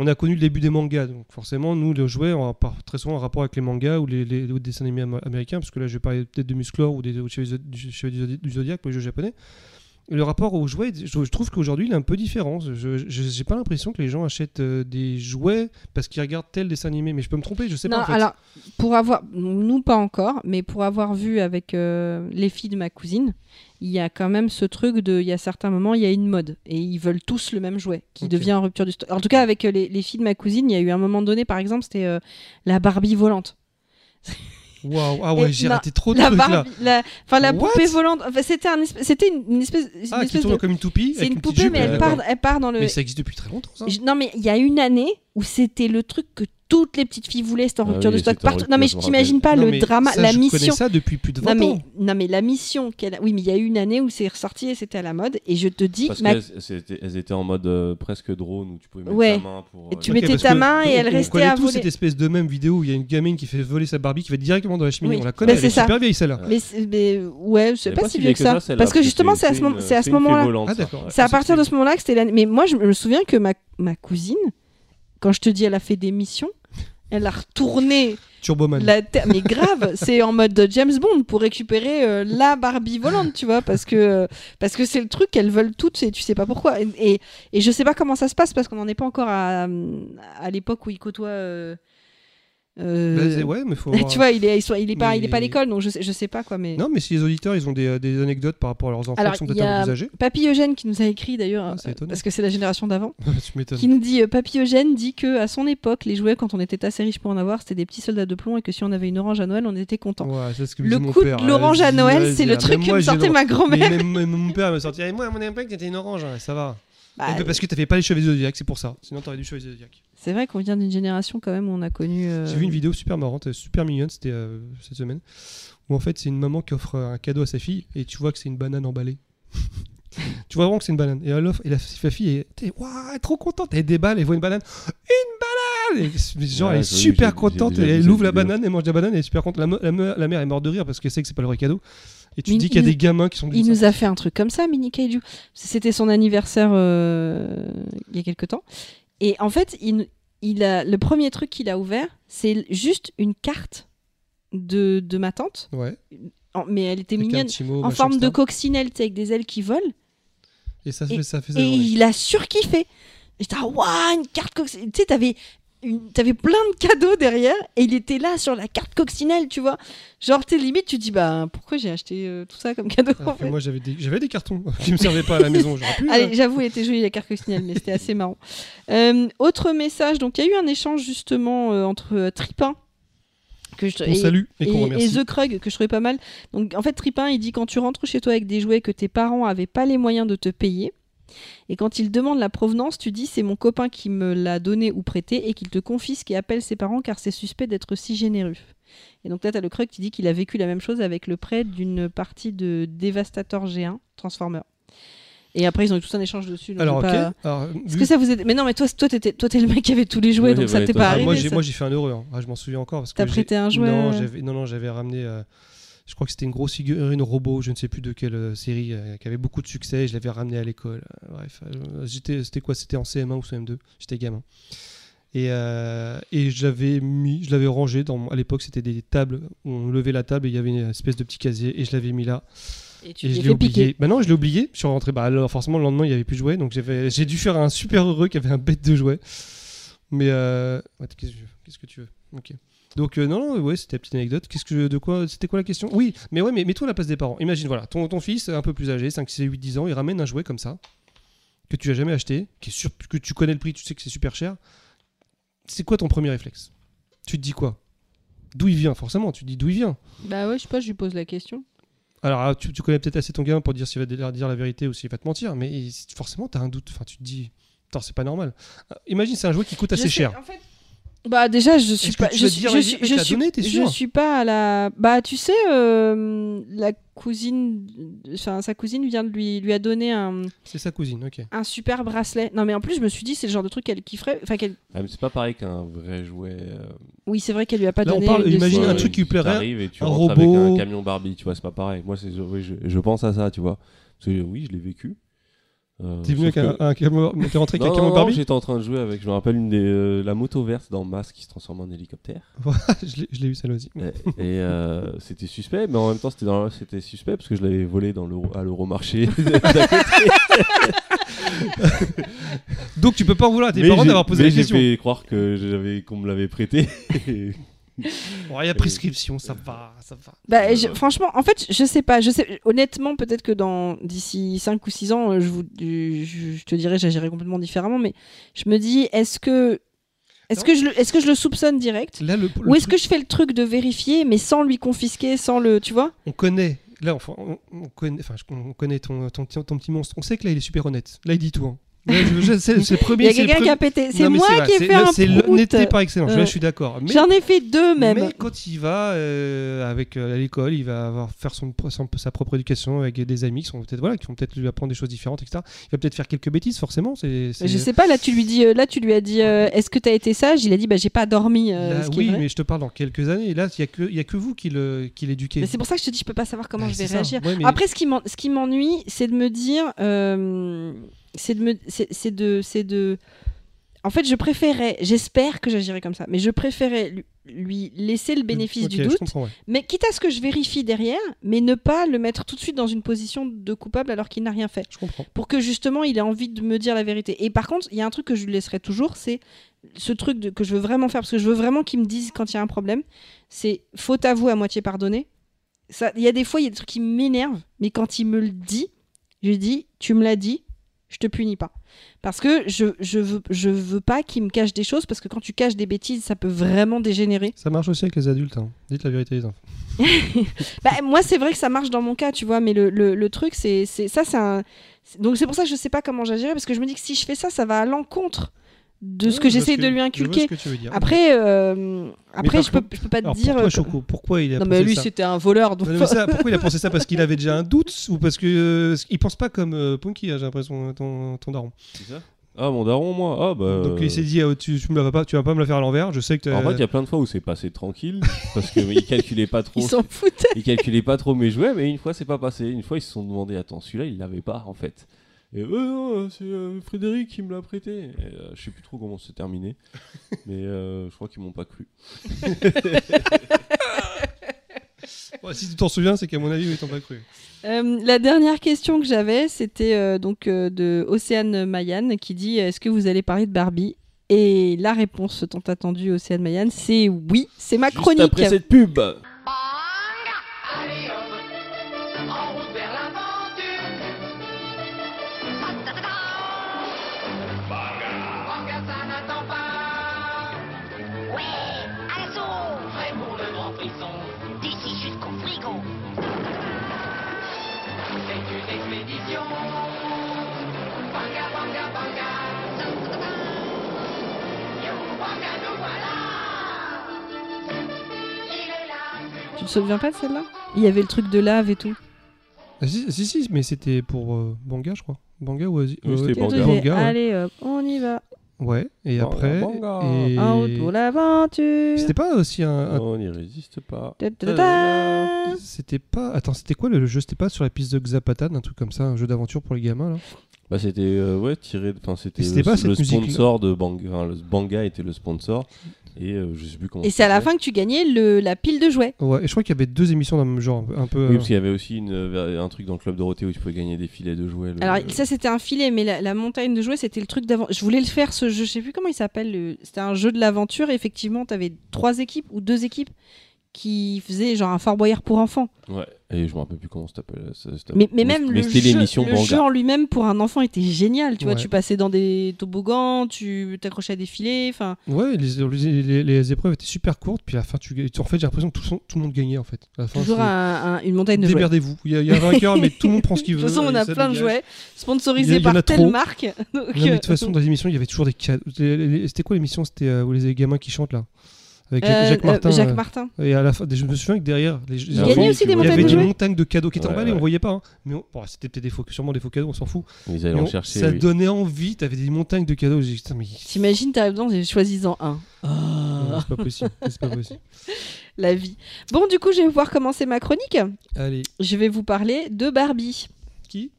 on a connu le début des mangas, donc forcément, nous, le jouet, on a très souvent un rapport avec les mangas ou les, les, dessins animés am- américains, parce que là, je vais parler peut-être de Musclor ou des ou du du du du Zodiac pour les jeux japonais. Le rapport aux jouets, je, trouve qu'aujourd'hui, il est un peu différent. Je j'ai pas l'impression que les gens achètent euh, des jouets parce qu'ils regardent tel dessin animé, mais je peux me tromper, je sais non, pas. En fait. alors, pour avoir, nous pas encore, mais pour avoir vu avec euh, les filles de ma cousine, il y a quand même ce truc de, il y a certains moments, il y a une mode, et ils veulent tous le même jouet, qui devient en rupture du stock. En tout cas, avec euh, les, les filles de ma cousine, il y a eu un moment donné, par exemple, c'était euh, la Barbie volante. Waouh, ah ouais, j'ai raté trop de La trucs là. La, enfin la What? poupée volante. Enfin, c'était un espèce- c'était une, une espèce, une Ah, qui espèce tourne de, comme une toupie. c'est une poupée, mais elle euh, part, elle part dans le. Mais ça existe depuis très longtemps, ça. Je- Non, mais il y a une année où c'était le truc que toutes les petites filles voulaient, c'était en Ah rupture oui, de stock partout. Non, mais je je t'imagine pas Non, le drama, ça, la je mission. connais ça depuis plus de 20 Non mais, ans. non mais la mission qu'elle a... Oui mais il y a eu une année où c'est ressorti et c'était à la mode et je te dis Parce ma- qu'elles c'était- elles étaient en mode euh, presque drone où tu pouvais mettre Ouais. ta main pour. Et euh, tu mettais ta main et elle restait à tous voler. cette espèce de même vidéo où il y a une gamine qui fait voler sa Barbie qui va directement dans la cheminée. Oui. On la connaît, Bah, elle est c'est ça. super vieille celle-là. mais, ouais c'est elle est pas, si vieux que ça, parce que justement c'est à ce, moment-là c'est à partir de ce moment-là que c'était l'année mais moi je me souviens que ma, ma cousine quand je te dis elle a fait des missions elle a retourné Turboman. la terre mais grave c'est en mode de James Bond pour récupérer euh, la Barbie volante tu vois parce que parce que c'est le truc qu'elles veulent toutes et tu sais pas pourquoi et, et, et je sais pas comment ça se passe parce qu'on n'en est pas encore à, à l'époque où ils côtoient euh, euh, Bah, ouais, mais faut. tu vois il est il, pas il est pas à l'école donc je sais, je sais pas quoi mais Non, mais si les auditeurs ils ont des, euh, des anecdotes par rapport à leurs enfants Alors, qui sont peut-être un peu plus âgés, Papy Eugène qui nous a écrit d'ailleurs Ah, euh, parce que c'est la génération d'avant qui nous dit euh, Papy Eugène dit que à son époque les jouets quand on était assez riche pour en avoir c'était des petits soldats de plomb et que si on avait une orange à Noël on était content Ouais, le coup père. de l'orange à Noël c'est le ah, truc que me sortait ma grand-mère mon père me sortait. Moi, à mon époque, c'était une orange, ça va. Bah, peu parce que t'avais pas les cheveux zodiaques, c'est pour ça. Sinon, t'aurais du cheveux zodiaque. C'est vrai qu'on vient d'une génération quand même où on a connu. euh, J'ai vu une vidéo super marrante, euh, super mignonne, c'était euh, cette semaine, où en fait c'est une maman qui offre un cadeau à sa fille et tu vois que c'est une banane emballée. tu vois vraiment que c'est une banane. Et elle offre, et la, fille est, trop contente. Elle déballe, elle voit une banane. Une banane Et Genre, Ouais, elle est super contente. et elle ouvre la banane, elle mange la banane, elle est super contente. La, mère est morte de rire parce qu'elle sait que c'est pas le vrai cadeau. Et tu te dis il qu'il y a des gamins qui sont Il nous a fait un truc comme ça, Mini Kaiju. C'était son anniversaire euh, il y a quelque temps. Et en fait, il, il a, le premier truc qu'il a ouvert, c'est juste une carte de, de ma tante. Ouais. En- mais elle était Avec un mignonne. petit mot, En machin, forme de etc. coccinelle, tu sais, avec des ailes qui volent. Et ça fait ça. Fait sa Et journée. il a surkiffé. J'étais, ah, waouh, une carte coccinelle. Tu sais, t'avais, une- t'avais plein de cadeaux derrière et il était là sur la carte coccinelle, tu vois. Genre, sais, limite, tu te dis, bah, pourquoi j'ai acheté euh, tout ça comme cadeau Alors en que fait moi j'avais des, j'avais des cartons qui me servaient pas à la maison. J'aurais pu. Allez, euh, j'avoue, elle était jolie la carte coccinelle, mais c'était assez marrant. Euh, autre message, donc il y a eu un échange justement euh, entre Tripin que je, on et, salue et qu'on et- remercie. et The Krug que je trouvais pas mal. Donc en fait, Tripin il dit quand tu rentres chez toi avec des jouets que tes parents avaient pas les moyens de te payer. Et quand il demande la provenance, tu dis c'est mon copain qui me l'a donné ou prêté et qu'il te confisque et appelle ses parents car c'est suspect d'être si généreux. Et donc là, tu as le Krug qui dit qu'il a vécu la même chose avec le prêt d'une partie de Devastator G1 Transformer. Et après, ils ont eu tout un échange dessus. donc Alors ok. pas- Alors, Est-ce vu- que ça vous aide Mais non, mais toi, toi, t'étais, toi, t'es le mec qui avait tous les jouets, Ouais, donc ça t'est pas ah, arrivé. moi, j'ai, ça. moi j'ai fait un heureux. hein. Ah, je m'en souviens encore parce que T'as j'ai- prêté un jouet Non, euh, j'avais, non, non, j'avais ramené. euh, je crois que c'était une grosse figurine robot, je ne sais plus de quelle euh, série, euh, qui avait beaucoup de succès. Je l'avais ramené à l'école. Euh, bref, c'était quoi C'était en CM1 ou CM2. J'étais gamin. Et, euh, et je l'avais mis, je l'avais rangé dans. À l'époque, c'était des tables. où On levait la table et il y avait une espèce de petit casier et je l'avais mis là. Et tu Et je l'ai oublié. Bah non, je l'ai oublié. Je suis rentré. Bah alors forcément le lendemain il y avait plus de jouets, donc j'ai dû faire un super heureux qui avait un bête de jouets. Mais euh... qu'est-ce que tu veux? Ok. Donc euh, non, non, ouais, c'était une petite anecdote. Qu'est-ce que de quoi C'était quoi la question? Oui, mais ouais, mais mets-toi à la place des parents. Imagine, voilà, ton, ton fils un peu plus âgé, 5, 6, 8, 10 ans, il ramène un jouet comme ça que tu as jamais acheté, qui est sûr que tu connais le prix, tu sais que c'est super cher. C'est quoi ton premier réflexe? Tu te dis quoi? D'où il vient Forcément, tu te dis d'où il vient. Bah ouais, je sais pas, je lui pose la question. Alors, ah, tu, tu connais peut-être assez ton gamin pour dire s'il va te dire la vérité ou s'il va te mentir, mais forcément, tu as un doute. Enfin, tu te dis, attends, c'est pas normal. Euh, Imagine, c'est un jouet qui coûte assez sais, cher. en fait- Bah déjà, je suis pas. tu Je suis, je la suis, je suis, donné, t'es je suis pas à la. Bah tu sais, euh, la cousine, enfin sa cousine vient de lui, lui a donné un, C'est sa cousine, ok. un super bracelet. Non mais en plus, je me suis dit, c'est le genre de truc qu'elle kifferait. Enfin, qu'elle. Ah, mais c'est pas pareil qu'un vrai jouet. euh, Oui, c'est vrai qu'elle lui a pas Là, on donné. parle- de imagine ses- un truc qui lui plairait, t'arrives et tu un rentres robot. avec un camion Barbie, tu vois, c'est pas pareil. Moi, c'est, oui, je, je pense à ça, tu vois. Parce que oui, je l'ai vécu. Euh, T'es venu avec un, un t'es rentré avec Non, un non, camion non, Barbie j'étais en train de jouer avec, je me rappelle, une des, euh, la moto verte dans Mask qui se transforme en hélicoptère. Je l'ai- eu celle aussi. et et, euh, c'était suspect, mais en même temps, c'était, dans, suspect parce que je l'avais volé dans à l'Euromarché. Donc tu peux pas en vouloir à tes mais parents j'ai, d'avoir posé mais la j'ai question. fait croire qu'on me l'avait prêté. Bon, Il y a prescription, ça va, ça va. Bah, Euh, je- franchement, en fait, je sais pas. Je sais, honnêtement, peut-être que dans d'ici 5 ou 6 ans, euh, je, vous, je, je te dirais, j'agirais complètement différemment. Mais je me dis, est-ce que, est-ce Non. que je, le- est-ce que je le soupçonne direct Là, le, le Ou est-ce truc- que je fais le truc de vérifier, mais sans lui confisquer, sans le, tu vois? On connaît, là, enfin, on, on connaît, on connaît ton, ton, ton, ton petit monstre. On sait que là, il est super honnête. Là, il dit tout. hein. C'est le Il premier. y a quelqu'un qui a pété. C'est moi qui ai fait un C'est l'honnêteté par excellence. Ouais. je suis d'accord. J'en ai fait deux même. mais quand il va euh, avec euh, à l'école, il va avoir faire son, sa propre éducation avec des amis qui sont peut-être voilà, qui vont peut-être lui apprendre des choses différentes, etc. Il va peut-être faire quelques bêtises, forcément. C'est, Je sais pas. Là, tu lui dis, euh, là, tu lui as dit, euh, est-ce que t'as été sage? Il a dit, bah, j'ai pas dormi. euh, oui, mais je te parle dans quelques années. Là, il y a que il y a que vous qui le qui l'éduquez. C'est pour ça que je te dis, je peux pas savoir comment Bah, je vais réagir. Après, ce qui m'ennuie, c'est de me dire, euh, c'est de me, c'est de, c'est de. En fait, je préférais, j'espère que j'agirais comme ça, mais je préférais lui, lui laisser le bénéfice du doute, ouais. mais quitte à ce que je vérifie derrière, mais ne pas le mettre tout de suite dans une position de coupable alors qu'il n'a rien fait, Je comprends. pour que justement il ait envie de me dire la vérité. Et par contre, il y a un truc que je lui laisserai toujours, c'est ce truc de- que je veux vraiment faire, parce que je veux vraiment qu'il me dise quand il y a un problème, c'est faute à vous à moitié pardonner. Ça, il y a des fois, il y a des trucs qui m'énervent, mais quand il me le dit, je lui dis, tu me l'as dit, je te punis pas. Parce que je, je, veux, je veux pas qu'il me cache des choses, parce que quand tu caches des bêtises, ça peut vraiment dégénérer. Ça marche aussi avec les adultes. hein. Dites la vérité, les enfants. Bah, moi, c'est vrai que ça marche dans mon cas, tu vois, mais le, le, le truc, c'est ça, c'est un. Donc, c'est pour ça que je sais pas comment j'agirais, parce que je me dis que si je fais ça, ça va à l'encontre de ce que j'essaye de lui je vois inculquer. ce que tu veux dire. Après, euh, après je, peux, je peux pas te dire. pourquoi euh, Choco Pourquoi il a Non, pensé mais lui, ça c'était un voleur. donc- Non, mais ça, pourquoi il a pensé ça? Parce qu'il avait déjà un doute ou parce que euh, il pense pas comme euh, Punky, hein, j'ai l'impression, ton, ton daron? C'est ça? Ah, mon daron, moi Ah, bah. Donc il s'est dit, ah, tu, tu me la vas pas, tu vas pas me la faire à l'envers. Je sais que. En fait, il y a plein de fois où c'est passé tranquille parce qu'il calculait pas trop. Ils s'en foutaient. il calculait pas trop mes jouets, mais une fois c'est pas passé. Une fois ils se sont demandé, attends, celui-là il l'avait pas en fait. Et euh, non, c'est euh, Frédéric qui me l'a prêté. Et, euh, je sais plus trop comment c'est terminé, mais euh, je crois qu'ils m'ont pas cru. Si tu t'en souviens, c'est qu'à mon avis, ils t'ont pas cru. Euh, la dernière question que j'avais, c'était euh, donc euh, de Océane Mayan qui dit Est-ce que vous allez parler de Barbie? Et la réponse tant attendue, Océane Mayan, c'est oui, c'est ma Juste chronique. après cette pub. Te souviens pas de celle-là? Il y avait le truc de lave et tout. Ah, si, si, si, mais c'était pour euh, Banga, je crois. Banga ou Asi- Oui, euh, c'était Et Banga. ouais. Allez hop, on y va. Ouais, et Banga, après. Banga. Et... En route pour l'aventure. C'était pas aussi un. un- On n'y résiste pas. C'était pas. Attends, c'était quoi le jeu? C'était pas sur la piste de Xapatan, un truc comme ça, un jeu d'aventure pour les gamins là? Bah c'était euh, ouais tiré de- enfin c'était c'était le, pas cette le musique-là? sponsor de Banga enfin, le Banga était le sponsor et euh, je sais plus comment Et ça c'est à la fin que tu gagnais le, la pile de jouets. Ouais, et je crois qu'il y avait deux émissions dans le même genre, un peu. oui euh, parce qu'il y avait aussi une, euh, un truc dans le club Dorothée où tu pouvais gagner des filets de jouets le- Alors ça c'était un filet, mais la, la montagne de jouets c'était le truc d'avant. Je voulais le faire ce jeu, je sais plus comment il s'appelle. le- C'était un jeu de l'aventure. et Effectivement, t'avais trois équipes ou deux équipes qui faisaient genre un Fort Boyard pour enfants. ouais et je me rappelle plus comment ça s'appelle. Mais, mais même mais le, jeu, le en lui-même pour un enfant était génial. Tu vois, Ouais. tu passais dans des toboggans, tu t'accrochais à des filets. Enfin, Ouais, les, les, les- les épreuves étaient super courtes, puis à la fin, tu, en fait, j'ai l'impression que tout, son- tout le monde gagnait en fait. À la fin, toujours c'est- un- un- une montagne de jouets. Démerdez-vous. Il y, a- il y a un vainqueur, mais tout le monde prend ce qu'il De veut. toute façon, on a plein de jouets sponsorisés par telle trop. marque. Donc, Non, mais de euh, toute façon, dans l'émission, il y avait toujours des cadeaux. Les- les- C'était quoi l'émission? C'était euh, où les gamins qui chantent là? Avec euh, Jacques euh, Martin. Jacques euh, Martin. Et à la fin, je me souviens que derrière, les, les enfants, gagnait aussi des tu vois, il y montagnes avait de des montagnes de cadeaux qui étaient Ouais, emballées, on ouais. voyait pas. hein. Mais on- bon, c'était peut-être des faux, sûrement des faux cadeaux, on s'en fout. ils allaient en on- chercher ça oui. donnait envie, t'avais des montagnes de cadeaux. J'ai dit, putain, mais T'imagines, t'arrives dedans choisis-en un. non, c'est pas possible. C'est pas possible. La vie. Bon, du coup, je vais pouvoir commencer ma chronique. Allez, Je vais vous parler de Barbie. qui?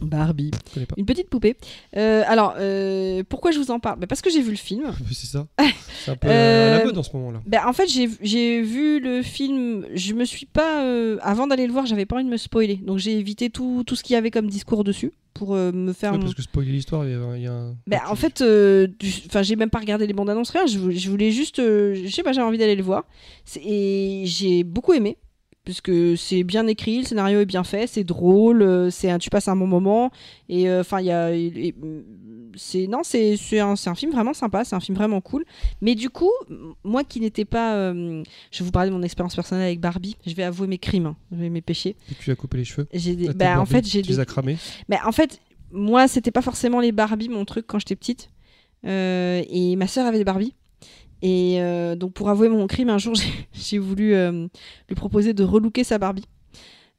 Barbie. Une petite poupée. Euh, alors, euh, pourquoi je vous en parle? Bah, Parce que j'ai vu le film. C'est ça. C'est un peu euh, la mode en ce moment-là. Bah, en fait, j'ai vu le film. Je me suis pas. avant d'aller le voir, j'avais pas envie de me spoiler. Donc, j'ai évité tout, tout ce qu'il y avait comme discours dessus pour me faire. Ouais, mon- parce que spoiler l'histoire, il y a, un. Bah, en fait, enfin, j'ai même pas regardé les bandes annonces, rien. Je, voulais- juste, je sais pas, j'avais envie d'aller le voir. Et j'ai beaucoup aimé, puisque c'est bien écrit, le scénario est bien fait, c'est drôle, euh, c'est un, tu passes un bon moment. Et euh, enfin, il y a, et- c'est non, c'est c'est un, c'est un film vraiment sympa, c'est un film vraiment cool. Mais du coup, moi qui n'étais pas, euh, je vais vous parler de mon expérience personnelle avec Barbie. Je vais avouer mes crimes, hein, mes péchés. Et tu as coupé les cheveux. J'ai des- Ah, bah, en fait, j'ai Tu les as cramés. mais en fait, moi, c'était pas forcément les Barbie mon truc quand j'étais petite. Euh, et ma sœur avait des Barbie. Et euh, donc, pour avouer mon crime, un jour, j'ai- voulu euh, lui proposer de relooker sa Barbie.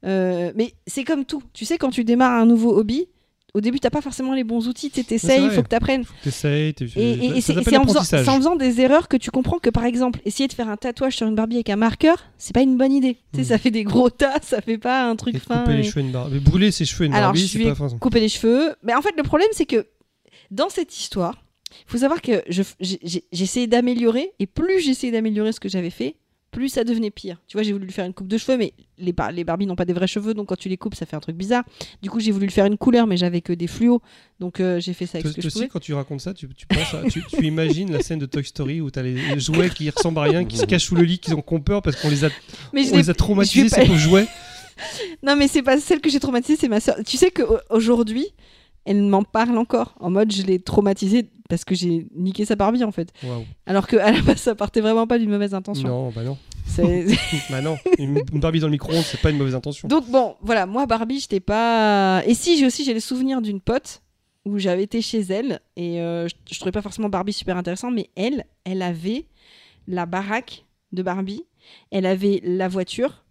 Euh, mais c'est comme tout. Tu sais, quand tu démarres un nouveau hobby, au début, t'as pas forcément les bons outils. Tu c'est essayes, il faut que tu apprennes. T'essayes. Et, et- et c'est en, faisant- en des erreurs que tu comprends que, par exemple, essayer de faire un tatouage sur une Barbie avec un marqueur, c'est pas une bonne idée. Tu sais, Mm. ça fait des gros tas, ça fait pas un truc Et fin. couper les cheveux une Barbie. Mais brûler ses cheveux une Alors, Barbie, je c'est pas couper les cheveux. Mais en fait, le problème, c'est que dans cette histoire, il faut savoir que je- j'ai j'ai- j'ai essayé d'améliorer, et plus j'essayais d'améliorer ce que j'avais fait, plus ça devenait pire. Tu vois, j'ai voulu lui faire une coupe de cheveux, mais les, bar- les Barbies n'ont pas des vrais cheveux, donc quand tu les coupes, ça fait un truc bizarre. Du coup, j'ai voulu lui faire une couleur, mais j'avais que des fluos, donc euh, j'ai fait ça avec Toi ce que toi je aussi, quand tu racontes ça, tu, tu, penses à- tu, tu imagines la scène de Toy Story où t'as les les jouets qui ressemblent à rien, qui se cachent sous le lit, qui ont peur parce qu'on les a, Mais on les a traumatisés, ces pauvres jouets. Non, mais c'est pas celle que j'ai traumatisée, c'est ma soeur. Tu sais qu'aujourd'hui, elle m'en parle encore. En mode, je l'ai traumatisée parce que j'ai niqué sa Barbie en fait. Alors que à la base, ça partait vraiment pas d'une mauvaise intention. Non, bah non. Bah non. Une Barbie dans le micro-ondes, c'est pas une mauvaise intention. Donc bon, voilà, moi Barbie, j'étais pas. Et si j'ai aussi j'ai les souvenirs d'une pote où j'avais été chez elle et euh, je, je trouvais pas forcément Barbie super intéressant, mais elle, elle avait la baraque de Barbie, elle avait la voiture.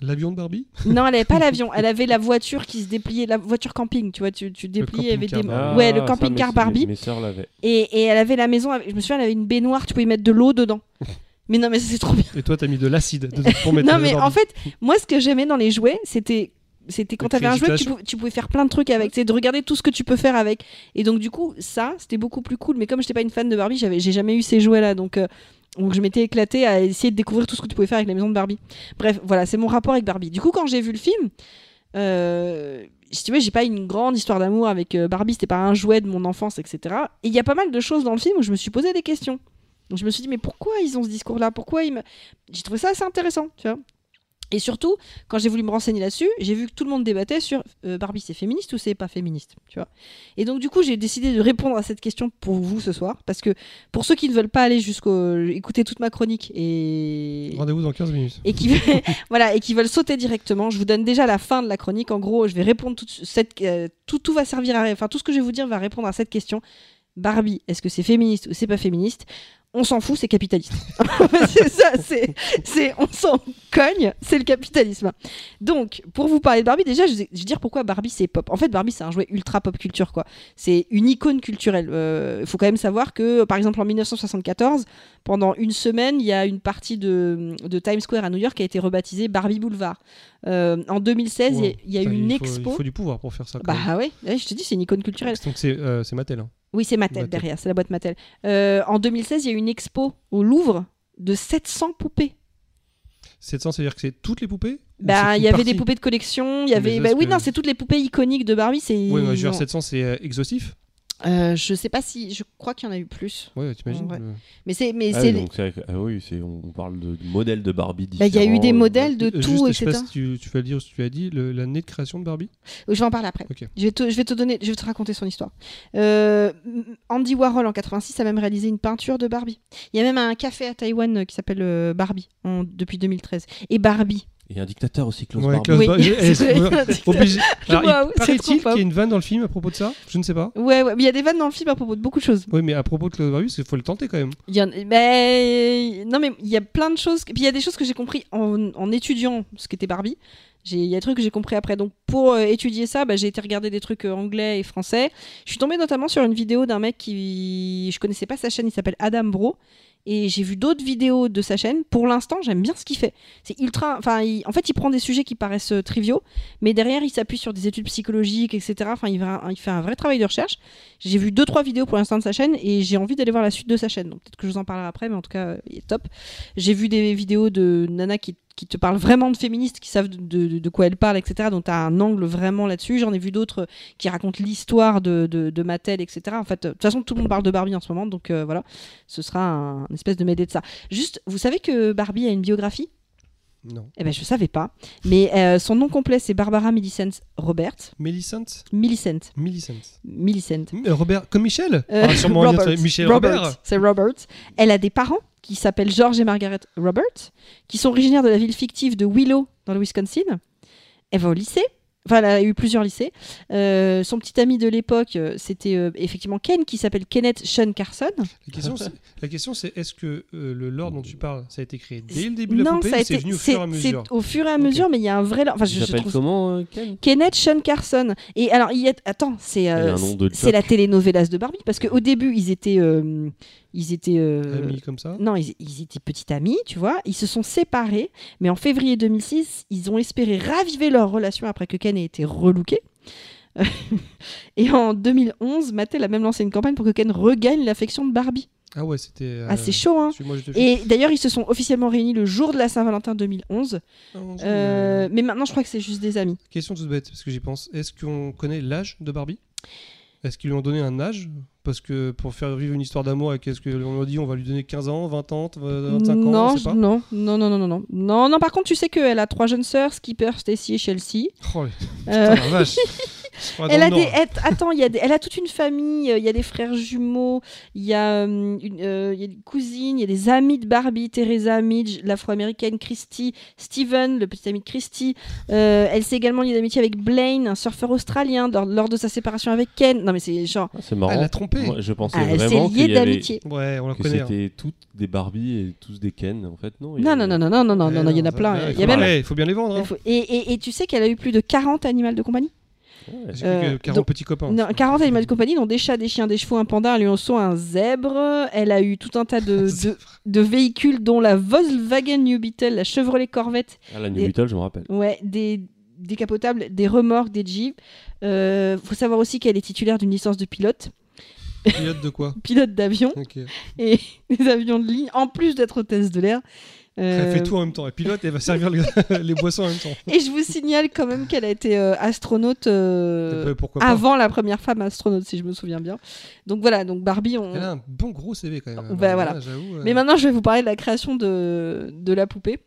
L'avion de Barbie? Non, elle avait pas l'avion, elle avait la voiture qui se dépliait, la voiture camping, tu vois, tu, tu dépliais, il y avait des... camping-car, ouais, le Ah, camping-car Barbie. Mes sœurs l'avaient. Et, et elle avait la maison, avec- je me souviens, elle avait une baignoire, tu pouvais y mettre de l'eau dedans. mais non, mais c'est trop bien. Et toi, t'as mis de l'acide pour mettre Non, mais en fait, moi, ce que j'aimais dans les jouets, c'était. C'était quand t'avais un jouet, tu, pouvais faire plein de trucs avec, c'est de regarder tout ce que tu peux faire avec. Et donc du coup, ça, c'était beaucoup plus cool. Mais comme j'étais pas une fan de Barbie, j'avais, j'ai jamais eu ces jouets-là, donc, euh, donc je m'étais éclatée à essayer de découvrir tout ce que tu pouvais faire avec la maison de Barbie. Bref, voilà, c'est mon rapport avec Barbie. Du coup, quand j'ai vu le film, euh, si tu veux, j'ai pas une grande histoire d'amour avec euh, Barbie, c'était pas un jouet de mon enfance, etc. Et il y a pas mal de choses dans le film où je me suis posé des questions. Donc je me suis dit, mais pourquoi ils ont ce discours-là? Pourquoi ils me... J'ai trouvé ça assez intéressant, tu vois. Et surtout, quand j'ai voulu me renseigner là-dessus, j'ai vu que tout le monde débattait sur euh, Barbie, c'est féministe ou c'est pas féministe, tu vois. Et donc du coup, j'ai décidé de répondre à cette question pour vous ce soir, parce que pour ceux qui ne veulent pas aller jusqu'au écouter toute ma chronique et Rendez-vous dans 15 minutes. et qui voilà et qui veulent sauter directement, je vous donne déjà la fin de la chronique. En gros, je vais répondre toute cette euh, tout tout va servir à enfin tout ce que je vais vous dire va répondre à cette question. Barbie, est-ce que c'est féministe ou c'est pas féministe? On s'en fout, c'est capitaliste. c'est ça, c'est c'est on s'en cogne, c'est le capitalisme. Donc, pour vous parler de Barbie, déjà, je vais dire pourquoi Barbie c'est pop. En fait, Barbie c'est un jouet ultra pop culture quoi. C'est une icône culturelle. Il faut quand même savoir que, par exemple, en 1974, pendant une semaine, il y a une partie de, de Times Square à New York qui a été rebaptisée Barbie Boulevard. Euh, en 2016, il y a- y eu une il faut- expo. Il faut du pouvoir pour faire ça. Bah ouais, ouais, je te dis, c'est une icône culturelle. Donc c'est euh, c'est Mattel. hein. Oui, c'est Mattel, Mattel. derrière, c'est la boîte Mattel. Euh, en 2016, il y a eu une expo au Louvre de 700 poupées. 700, ça veut dire que c'est toutes les poupées Ou Bah, il y avait des poupées de collection, il y avait. Bah oui, que- non, c'est toutes les poupées iconiques de Barbie. C'est. Ouais, ouais, genre non. 700, c'est euh, exhaustif Euh, je sais pas si. Je crois qu'il y en a eu plus. Ouais, t'imagines Ouais. euh, Mais c'est. Mais Ah c'est oui, les- ah oui, c'est- on parle de, de modèles de Barbie Bah, il y a eu des euh, modèles de tout, juste, je sais etc. pas si tu, tu vas le dire si tu l'as dit, l'année de création de Barbie Je vais en parler après. Ok. Je, vais te, je vais te donner, je vais te raconter son histoire. Euh, Andy Warhol en 86 a même réalisé une peinture de Barbie. Il y a même un café à Taïwan qui s'appelle Barbie en- depuis 2013. Et Barbie. Et un dictateur aussi, Klaus Ouais, Barbie. Klaus Oui, Barbie. C'est c'est- vrai. Obligé. Alors, il c'est paraît-il qu'il y a une vanne dans le film à propos de ça? Je ne sais pas. Ouais, ouais, mais il y a des vannes dans le film à propos de beaucoup de choses. Oui, mais à propos de Klaus Barbie, il faut le tenter quand même. Il y en- ben, non, mais il y a plein de choses. Puis il y a des choses que j'ai compris en, en étudiant ce qu'était Barbie. J'ai- Il y a des trucs que j'ai compris après. Donc pour euh, étudier ça, bah, j'ai été regarder des trucs euh, anglais et français. Je suis tombée notamment sur une vidéo d'un mec qui. Je connaissais pas sa chaîne, il s'appelle Adam Bro. Et j'ai vu d'autres vidéos de sa chaîne. Pour l'instant, j'aime bien ce qu'il fait. C'est ultra. Enfin, en fait, il prend des sujets qui paraissent euh, triviaux, mais derrière, il s'appuie sur des études psychologiques, etc. Enfin, il fait un vrai travail de recherche. J'ai vu deux trois vidéos pour l'instant de sa chaîne et j'ai envie d'aller voir la suite de sa chaîne. Donc peut-être que je vous en parlerai après, mais en tout cas, euh, il est top. J'ai vu des vidéos de Nana qui, qui te parlent vraiment de féministes, qui savent de, de- de quoi elles parlent, etc. Donc tu as un angle vraiment là-dessus. J'en ai vu d'autres qui racontent l'histoire de, de, Mattel, etc. En fait, euh, de toute façon, tout le monde parle de Barbie en ce moment, donc euh, voilà, ce sera un, une espèce de m'aider de ça. Juste, vous savez que Barbie a une biographie? Non. Eh ben, je savais pas. Mais euh, son nom complet, c'est Barbara Millicent Robert. Millicent? Millicent. Millicent. Millicent. Robert, comme Michel? Euh, Ah, sûrement Robert. Michel Robert. Robert. C'est Robert. Elle a des parents? Qui s'appellent George et Margaret Robert, qui sont originaires de la ville fictive de Willow, dans le Wisconsin. Elle va au lycée. Enfin, elle a eu plusieurs lycées. Euh, son petit ami de l'époque, euh, c'était euh, effectivement Ken, qui s'appelle Kenneth Sean Carson. La question, c'est- la question, c'est est-ce que euh, le lore dont tu parles, ça a été créé dès le début de la non, poupée ça a été. venu au fur et à mesure c'est au fur et à mesure, mais il y a un vrai. Enfin, je, je trouve comment, euh, Ken? Kenneth Sean Carson. Et alors, il y a... attends, c'est euh, c'est la telenovelas de Barbie parce qu'au début ils étaient euh, ils étaient euh, Amis comme ça non ils, ils étaient petits amis, tu vois. Ils se sont séparés, mais en février 2006 ils ont espéré raviver leur relation après que Ken ait été relooké. Et en 2011, Mattel a même lancé une campagne pour que Ken regagne l'affection de Barbie. Ah ouais, c'était. euh, c'est chaud, hein Et d'ailleurs, ils se sont officiellement réunis le jour de la Saint-Valentin 2011. Ah, Euh, mais maintenant, je crois que c'est juste des amis. Question toute bête, parce que j'y pense. Est-ce qu'on connaît l'âge de Barbie? Est-ce qu'ils lui ont donné un âge? Parce que pour faire vivre une histoire d'amour, avec ce qu'on a dit, on va lui donner 15 ans, 20 ans, 25 ans, non, on sait pas. non, non, non, non, non, non, non, non. Par contre, tu sais qu'elle a trois jeunes sœurs, Skipper, Stacy et Chelsea. Oh, Euh, putain, la vache. Elle a des, elle- attends, il y a des- elle a toute une famille. euh, Il y a des frères jumeaux, il y a euh, une, euh, il y a des cousines, il y a des amis de Barbie, Teresa, Midge, l'afro-américaine Christy, Steven, le petit ami de Christy. Euh, elle s'est également liée d'amitié avec Blaine, un surfeur australien, lors, lors de sa séparation avec Ken. Non mais c'est genre, Ah, c'est marrant. Elle l'a trompé. Moi, je pensais ah, vraiment qu'il y avait- d'amitié. Ouais, on la que connaît. hein. c'était toutes des Barbie et tous des Ken. En fait, non? Non a- non non non non non non Ouais, non, non, il y en a plein. Il faut y a même. ouais, faut bien les vendre. hein. Et, et, et tu sais qu'elle a eu plus de 40 animaux de compagnie? Ouais. Euh, cru que 40 donc- petits copains. Non, 40 animaux de compagnie, dont des chats, des chiens, des chevaux, un panda, un lionceau, un zèbre. Elle a eu tout un tas de, de, de véhicules, dont la Volkswagen New Beetle, la Chevrolet Corvette, Ah, la New Et- Beetle, je me rappelle. ouais, des décapotables, des remorques, des jeeps. Euh, faut savoir aussi qu'elle est titulaire d'une licence de pilote, Pilote de quoi pilote d'avion et des avions de ligne, en plus d'être hôtesse de l'air. Euh, Elle fait tout en même temps. Elle pilote et elle va servir le- les boissons en même temps. Et je vous signale quand même qu'elle a été euh, astronaute euh, Euh, avant la première femme astronaute, si je me souviens bien. Donc voilà, donc Barbie, on, Elle a un bon gros CV quand même. Bah, voilà. Là, euh, Mais maintenant, je vais vous parler de la création de, de la poupée.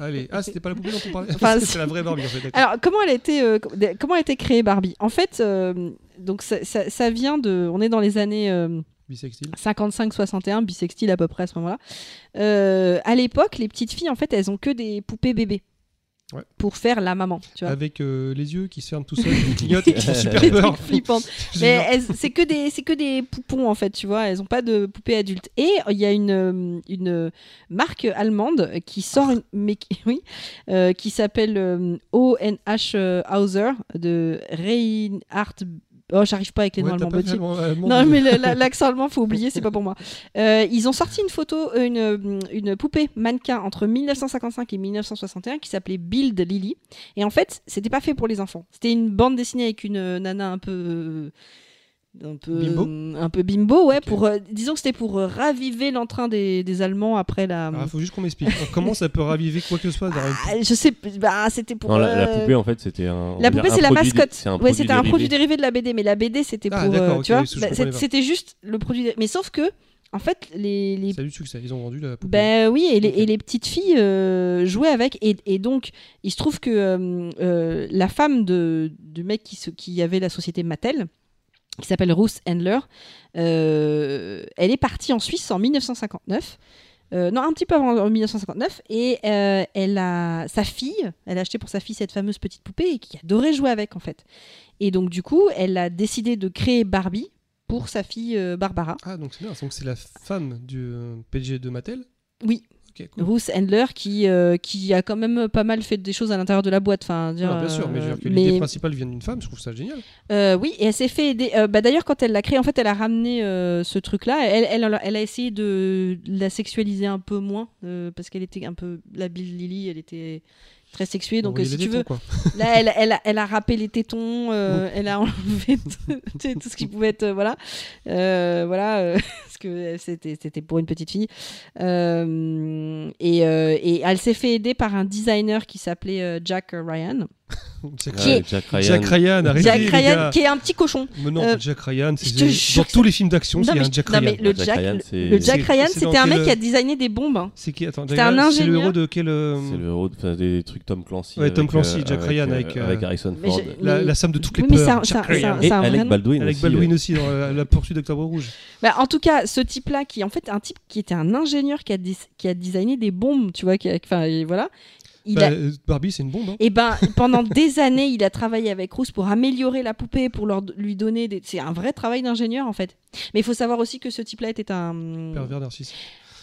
Allez. Ah, c'était pas la poupée dont on parlait Enfin, C'est la vraie Barbie en fait. Alors, comment elle a été, euh, comment a été créée Barbie? En fait, euh, donc ça, ça- ça vient de. On est dans les années euh, Bisextile. 55-61, bisextile à peu près à ce moment-là. Euh, à l'époque, les petites filles, en fait, elles ont que des poupées bébés. Ouais. Pour faire la maman, tu vois. Avec euh, les yeux qui se ferment tout seuls, qui clignotent et qui font super peur. Mais c'est que des c'est que des poupons en fait, tu vois. Elles ont pas de poupées adultes. Et il y a une euh, une marque allemande qui sort une mais qui- oui euh, qui s'appelle euh, ONH Hauser de Reinhard. Oh, j'arrive pas avec les Ouais, noms t'as allemands. allemand Non, mais l'accent allemand, faut oublier, c'est pas pour moi. Euh, ils ont sorti une photo, euh, une, une poupée mannequin entre 1955 et 1961 qui s'appelait Build Lily. Et en fait, c'était pas fait pour les enfants. C'était une bande dessinée avec une euh, nana un peu. Un peu Bimbo euh, un peu bimbo ouais pour euh, disons que c'était pour euh, raviver l'entrain des, des allemands après la Ah, faut juste qu'on m'explique. Comment ça peut raviver quoi que ce soit Ah, je sais bah c'était pour Non, la, la poupée, en fait, c'était un. la poupée, c'est la mascotte. ouais, c'était un produit dérivé. de la BD, mais la BD, c'était Ah, pour. euh, tu vois, bah, c'était juste le produit. Mais sauf que, en fait, les. les... Ça a eu du succès. Ils ont vendu la poupée. Ben oui, et les, Ok. et les petites filles euh, jouaient avec. Et, et donc, il se trouve que euh, euh, la femme de, du mec qui, qui avait la société Mattel, qui s'appelle Ruth Handler, euh, elle est partie en Suisse en 1959. Euh, non, un petit peu avant en 1959. Et euh, elle a sa fille, elle a acheté pour sa fille cette fameuse petite poupée qui adorait jouer avec en fait. Et donc du coup, elle a décidé de créer Barbie pour sa fille Barbara. Ah, donc c'est bien. Donc c'est la femme du PDG de Mattel Oui. Ok, cool. Ruth Handler qui, euh, qui a quand même pas mal fait des choses à l'intérieur de la boîte. Enfin, dire, Ah, bien sûr, mais je veux euh, dire que l'idée principale vient d'une femme, je trouve ça génial. euh, oui, et elle s'est fait aider. euh, bah, D'ailleurs, quand elle l'a créé, en fait, elle a ramené ce truc-là. Elle, elle, elle a essayé de la sexualiser un peu moins parce qu'elle était un peu. La Bill Lily, elle était très sexuée. Donc, euh, si tu tétons, veux, quoi. Là, elle, elle, a, elle a râpé les tétons, euh, elle a enlevé tout, ce qui pouvait être. euh, voilà. Euh, voilà. parce que c'était c'était pour une petite fille. Et, et elle s'est fait aider par un designer qui s'appelait Jack Ryan. Jack, Qui est- Jack Ryan. Jack Ryan, arrêtez Jack les Ryan, gars. qui est un petit cochon. Mais non, Euh, Jack Ryan, c'est dans tous les films d'action, c'est un Jack non, Ryan. mais le Jack Ryan, le- c'est- le Jack Ryan, c'était un quel- mec qui a designé des bombes. hein. C'est qui Attends, un Ryan, C'est le ingénieur. héros de quel euh, C'est le héros de- enfin, des trucs Tom Clancy. Ouais, Tom Clancy, euh, Jack Ryan euh, avec, euh, avec Harrison Mais Ford. je- la, la somme de toutes les Oui, peurs. Et Alec. Baldwin Avec aussi. Baldwin euh. aussi dans la, poursuite d'Octobre Rouge. Bah, en tout cas, ce type-là, qui est en fait un type qui était un ingénieur qui a, qui a designé des bombes, tu vois, enfin, voilà. Il Bah, a, euh, Barbie, c'est une bombe. hein. Et ben, pendant des années, il a travaillé avec Rousse pour améliorer la poupée, pour leur, lui donner des. C'est un vrai travail d'ingénieur en fait. Mais il faut savoir aussi que ce type-là était un. Pervers narcissique.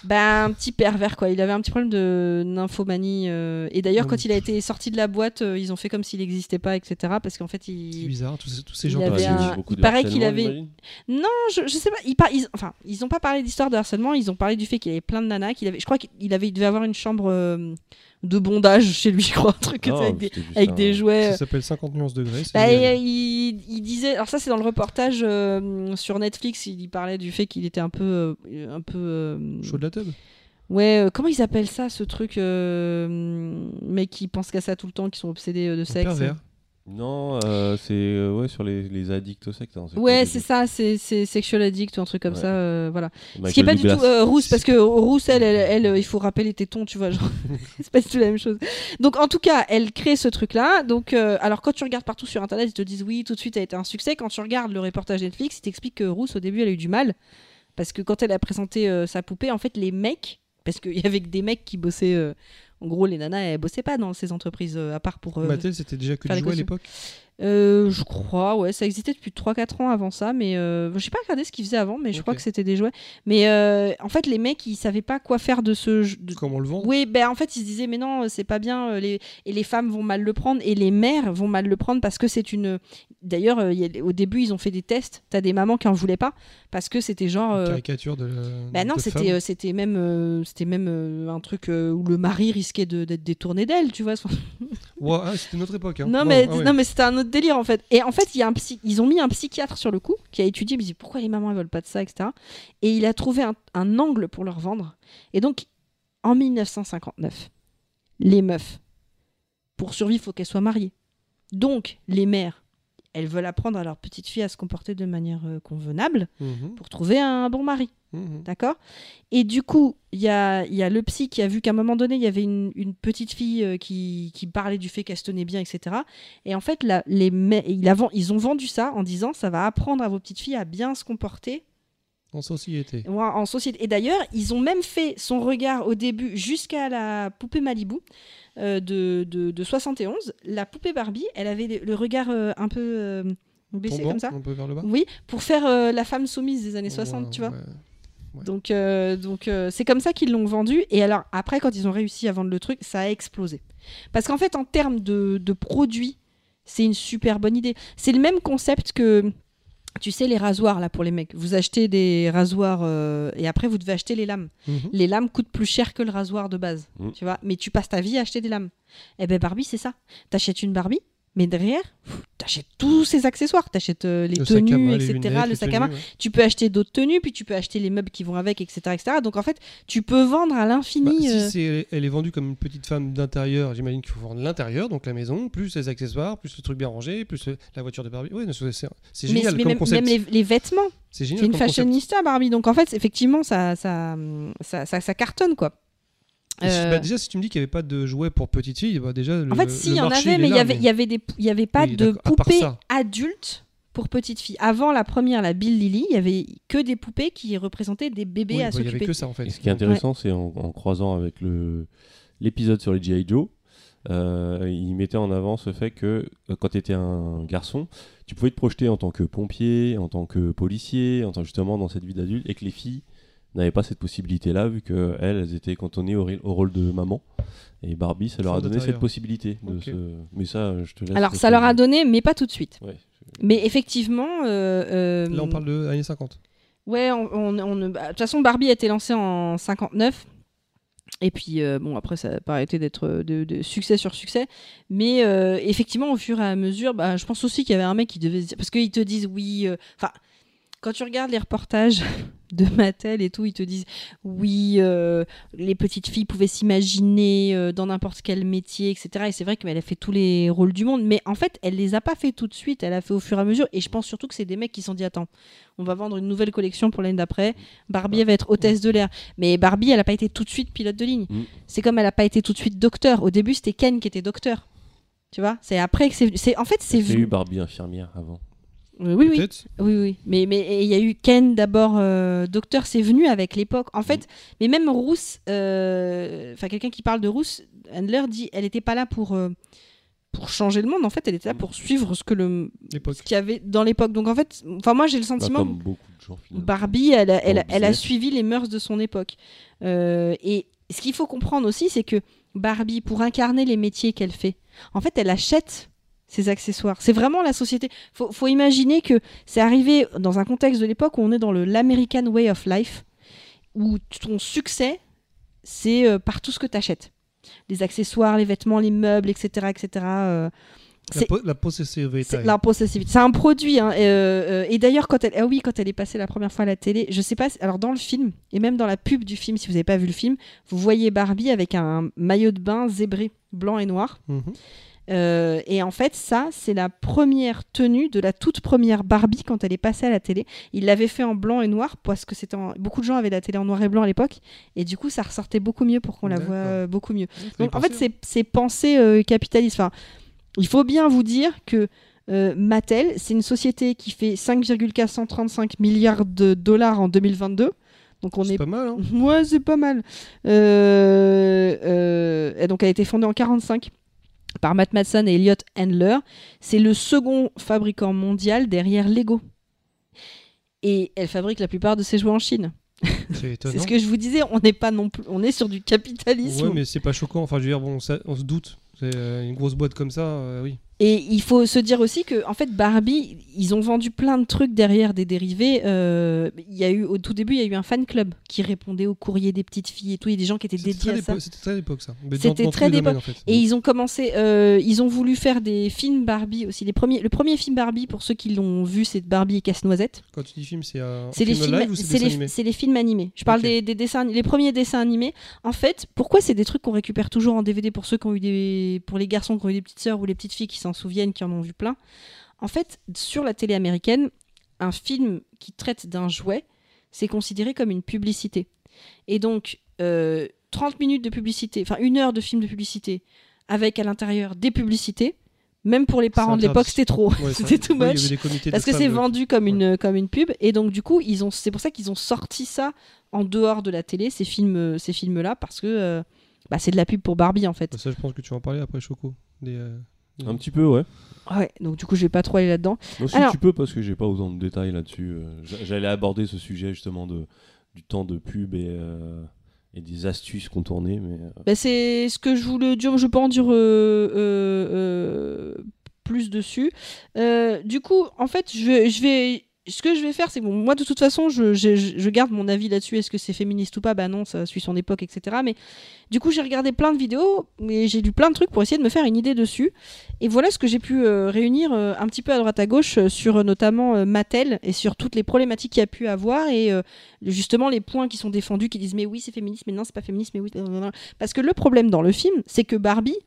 Ben, un petit pervers quoi. Il avait un petit problème de nymphomanie. euh, Et d'ailleurs, Non, quand il a été sorti de la boîte, euh, ils ont fait comme s'il n'existait pas, etc. Parce qu'en fait, C'est il. bizarre, tous ces, tous ces il gens. Ouais, il un- il de paraît qu'il avait-. Non, je, je sais pas. Ils, par- ils- enfin, ils ont pas parlé d'histoire de harcèlement. Ils ont parlé du fait qu'il y avait plein de nanas. Qu'il avait, je crois qu'il avait, il devait avoir une chambre euh, de bondage chez lui, je crois, un truc Non, avec des, avec des jouets. Ça s'appelle 50 nuances degrés. c'est Bah, euh, il, il disait, alors ça c'est dans le reportage euh, sur Netflix, il y parlait du fait qu'il était un peu, euh, un peu, euh, Chaud de la tube. ouais, euh, comment ils appellent ça, ce truc, euh, mais qui pensent qu'à ça tout le temps, qui sont obsédés euh, de Un sexe? Pervers. Non, euh, c'est euh, ouais, sur les, les addicts au sexe. hein, quoi, Ouais, c'est ça, c'est c'est sexual addict ou un truc comme Ouais. ça, euh, voilà. Ce Michael qui est pas du tout euh, rousse, parce que rousse, elle, elle, elle, euh, il faut rappeler les tétons, tu vois, genre, c'est pas du tout la même chose. Donc en tout cas, elle crée ce truc-là. Donc, euh, alors quand tu regardes partout sur Internet, ils te disent oui, tout de suite, ça a été un succès. Quand tu regardes le reportage Netflix, ils t'expliquent que rousse, au début, elle a eu du mal, parce que quand elle a présenté euh, sa poupée, en fait, les mecs, parce qu'il y avait que des mecs qui bossaient, euh, en gros, les nanas, elles bossaient pas dans ces entreprises, euh, à part pour... euh, Mattel, c'était déjà que du jouet à l'époque? Euh, je crois, ouais, ça existait depuis 3-4 ans avant ça, mais euh, j'ai pas regardé ce qu'ils faisaient avant, mais je crois que c'était des jouets. Mais euh, en fait, les mecs, ils savaient pas quoi faire de ce jeu. de- Comment le vendre? Oui, ben en fait, ils se disaient, mais non, c'est pas bien, euh, les... et les femmes vont mal le prendre, et les mères vont mal le prendre parce que c'est une. D'ailleurs, a- au début, ils ont fait des tests, t'as des mamans qui en voulaient pas, parce que c'était genre. Une caricature de. bah non, c'était c'était même c'était même un truc où le mari risquait de- d'être détourné d'elle, tu vois. Ouais, ah, c'était notre époque. hein. Non, Wow, mais, ah ouais. non mais c'était un autre délire en fait. Et en fait, il y a un psy... ils ont mis un psychiatre sur le coup qui a étudié, mais il dit pourquoi les mamans elles veulent pas de ça, etc. Et il a trouvé un, un angle pour leur vendre. Et donc, en 1959, les meufs, pour survivre, il faut qu'elles soient mariées. Donc, les mères, elles veulent apprendre à leur petite fille à se comporter de manière euh, convenable Mhm, pour trouver un bon mari. Mhm. D'accord? Et du coup, il y a, y a le psy qui a vu qu'à un moment donné, il y avait une, une petite fille euh, qui, qui parlait du fait qu'elle se tenait bien, etc. Et en fait, la- les, ils ont vendu ça en disant ça va apprendre à vos petites filles à bien se comporter En société. en, en société. Et d'ailleurs, ils ont même fait son regard au début jusqu'à la poupée Malibu euh, de, de, de 71. La poupée Barbie, elle avait le, regard euh, un peu euh, baissé Tombant, comme ça. un peu vers le bas. Oui, pour faire la femme soumise des années 60, Ouais, tu vois. Ouais. Donc, euh, donc euh, c'est comme ça qu'ils l'ont vendu. Et alors, après, quand ils ont réussi à vendre le truc, ça a explosé. Parce qu'en fait, en termes de, de produits, c'est une super bonne idée. C'est le même concept que, tu sais, les rasoirs, là, pour les mecs. Vous achetez des rasoirs euh, et après, vous devez acheter les lames. Mhm. Les lames coûtent plus cher que le rasoir de base, Mm. tu vois. Mais tu passes ta vie à acheter des lames. Eh ben, Barbie, c'est ça. T'achètes une Barbie, mais derrière, t'achètes tous ces accessoires. T'achètes euh, les Le tenues, main, les etc., lunettes, le sac à main ouais. tu peux acheter d'autres tenues, puis tu peux acheter les meubles qui vont avec, etc. etc. Donc en fait, tu peux vendre à Bah, l'infini. si euh, c'est- elle est vendue comme une petite femme d'intérieur, j'imagine qu'il faut vendre l'intérieur, donc la maison, plus les accessoires, plus le truc bien rangé, plus le- la voiture de Barbie. Oui, c'est mais, génial mais comme même, concept. même les, les vêtements, C'est génial c'est une comme concept. fashionista Barbie. Donc en fait, effectivement, ça, ça, ça, ça, ça cartonne quoi. Si- Euh, bah, déjà, si tu me dis qu'il n'y avait pas de jouets pour petites filles, bah, déjà. Le, en fait, si, il y en marché, avait, il est mais il y là, avait, y avait des, il y avait pas Oui, de poupées adultes pour petites filles. Avant la première, la Bill Lily, il y avait que des poupées qui représentaient des bébés Oui, à bah, il n'y avait s'occuper. que ça en fait. Et ce qui est intéressant, c'est en, en croisant avec le l'épisode sur les G.I. Joe, euh, il mettait en avant ce fait que euh, quand tu étais un garçon, tu pouvais te projeter en tant que pompier, en tant que policier, en tant justement dans cette vie d'adulte, et que les filles n'avaient pas cette possibilité-là, vu qu'elles, elles étaient cantonnées au, rôle de maman. Et Barbie, ça leur a donné cette possibilité. De Mais ça, je te laisse. Alors ça leur a donné, mais pas tout de suite. Ouais. Mais effectivement, euh, euh, Là, on parle de années 50. Ouais, on, on- on ne- bah, de toute façon, Barbie a été lancée en 59. Et puis, euh, bon, après, ça n'a pas arrêté d'être de, de succès sur succès. Mais euh, effectivement, au fur et à mesure, bah, je pense aussi qu'il y avait un mec qui devait se dire. Parce qu'ils te disent oui. euh, Enfin, quand tu regardes les reportages de Mattel et tout, ils te disent oui, euh, les petites filles pouvaient s'imaginer euh, dans n'importe quel métier, etc. Et c'est vrai qu'elle a fait tous les rôles du monde. Mais en fait, elle les a pas fait tout de suite. Elle a fait au fur et à mesure. Et je pense surtout que c'est des mecs qui se sont dit attends, on va vendre une nouvelle collection pour l'année d'après. Barbie elle va être hôtesse de l'air. Mais Barbie, elle n'a pas été tout de suite pilote de ligne. Mm. C'est comme elle n'a pas été tout de suite docteur. Au début, c'était Ken qui était docteur. Tu vois C'est après que c'est. En fait, c'est venu. eu Barbie infirmière avant. Oui, oui. Oui, oui. Mais il y a eu Ken d'abord, euh, docteur, c'est venu avec l'époque. En fait, mais même Rousse, euh, enfin quelqu'un qui parle de Rousse, Handler dit, elle n'était pas là pour euh, pour changer le monde. En fait, elle était là pour suivre ce que le ce qu'il y avait dans l'époque. Donc en fait, enfin moi j'ai le Bah, sentiment. comme beaucoup de gens. Barbie, elle a, elle, elle a suivi les mœurs de son époque. Et ce qu'il faut comprendre aussi, c'est que Barbie, pour incarner les métiers qu'elle fait, en fait, elle achète ses accessoires. C'est vraiment la société. Faut, faut imaginer que c'est arrivé dans un contexte de l'époque où on est dans le l'American Way of Life, où ton succès, c'est euh, par tout ce que tu achètes. Les accessoires, les vêtements, les meubles, etc. etc. euh, La, c'est- po- la possessivité. c'est la possessivité. C'est un produit. hein, et, euh, et d'ailleurs, quand elle, ah oui, quand elle est passée la première fois à la télé, je sais pas. Alors dans le film et même dans la pub du film, si vous n'avez pas vu le film, vous voyez Barbie avec un maillot de bain zébré, blanc et noir. Mhm. Euh, et en fait, ça, c'est la première tenue de la toute première Barbie quand elle est passée à la télé. Il l'avait fait en blanc et noir parce que c'était en- beaucoup de gens avaient la télé en noir et blanc à l'époque. Et du coup, ça ressortait beaucoup mieux pour qu'on la voit euh, beaucoup mieux. Fallait Donc en fait, c'est- c'est pensée euh, capitaliste. Enfin, il faut bien vous dire que euh, Mattel, c'est une société qui fait 5,435 milliards de dollars en 2022. Donc on C'est est pas mal, hein Ouais, c'est pas mal. Euh, euh, et donc, elle a été fondée en 45 par Matt Madsen et Elliot Handler. C'est le second fabricant mondial derrière Lego. Et elle fabrique la plupart de ses jouets en Chine. C'est ce que je vous disais, on n'est pas non plus, on est sur du capitalisme. Ouais, mais c'est pas choquant. Enfin, je veux dire, bon, ça- on se doute. C'est euh, une grosse boîte comme ça, euh, oui. Et il faut se dire aussi que, en fait, Barbie, ils ont vendu plein de trucs derrière des dérivés. Euh, Il y a eu, au tout début, il y a eu un fan club qui répondait aux courriers des petites filles et tout. Il y a des gens qui étaient dédiés à ça. C'était très d'époque, ça. C'était très d'époque. en fait. Et ils ont commencé, euh, ils ont voulu faire des films Barbie aussi. Les premiers, le premier film Barbie, pour ceux qui l'ont vu, c'est Barbie et Casse-Noisette. Quand tu dis film, c'est un C'est les film films, live ou c'est les, animé c'est les films animés. Je parle des, des dessins, les premiers dessins animés. En fait, pourquoi c'est des trucs qu'on récupère toujours en DVD pour ceux qui ont eu des, pour les garçons qui ont eu des petites sœurs ou les petites filles qui s'en souviennent, qui en ont vu plein. En fait, sur la télé américaine, un film qui traite d'un jouet, c'est considéré comme une publicité. Et donc, euh, 30 minutes de publicité, enfin une heure de film de publicité, avec à l'intérieur des publicités, même pour les parents de l'époque, c'était trop. Ouais, c'était too much. Parce que c'est vendu comme une, comme une pub. Et donc, du coup, ils ont, c'est pour ça qu'ils ont sorti ça en dehors de la télé, ces films, ces films-là, parce que euh, bah, c'est de la pub pour Barbie, en fait. Bah, Ça, je pense que tu vas en parler après, Choco. Des, euh, Un petit peu, ouais. Ouais, donc du coup, je vais pas trop aller là-dedans. Moi aussi, Alors- tu peux parce que j'ai pas autant de détails là-dessus. euh, j'a- J'allais aborder ce sujet justement de, du temps de pub et, euh, et des astuces contournées, mais euh, Bah, c'est ce que je voulais dire, je peux en dire euh, euh, euh, plus dessus. Du coup, en fait, je vais, ce que je vais faire, c'est bon, moi de toute façon, je, garde mon avis là-dessus. Est-ce que c'est féministe ou pas? Bah non, ça suit son époque, etc. Mais du coup, j'ai regardé plein de vidéos et j'ai lu plein de trucs pour essayer de me faire une idée dessus. Et voilà ce que j'ai pu euh, réunir euh, un petit peu à droite à gauche euh, sur notamment Mattel et sur toutes les problématiques qu'il y a pu avoir et justement les points qui sont défendus qui disent mais oui c'est féministe mais non c'est pas féministe mais oui parce que le problème dans le film c'est que Barbie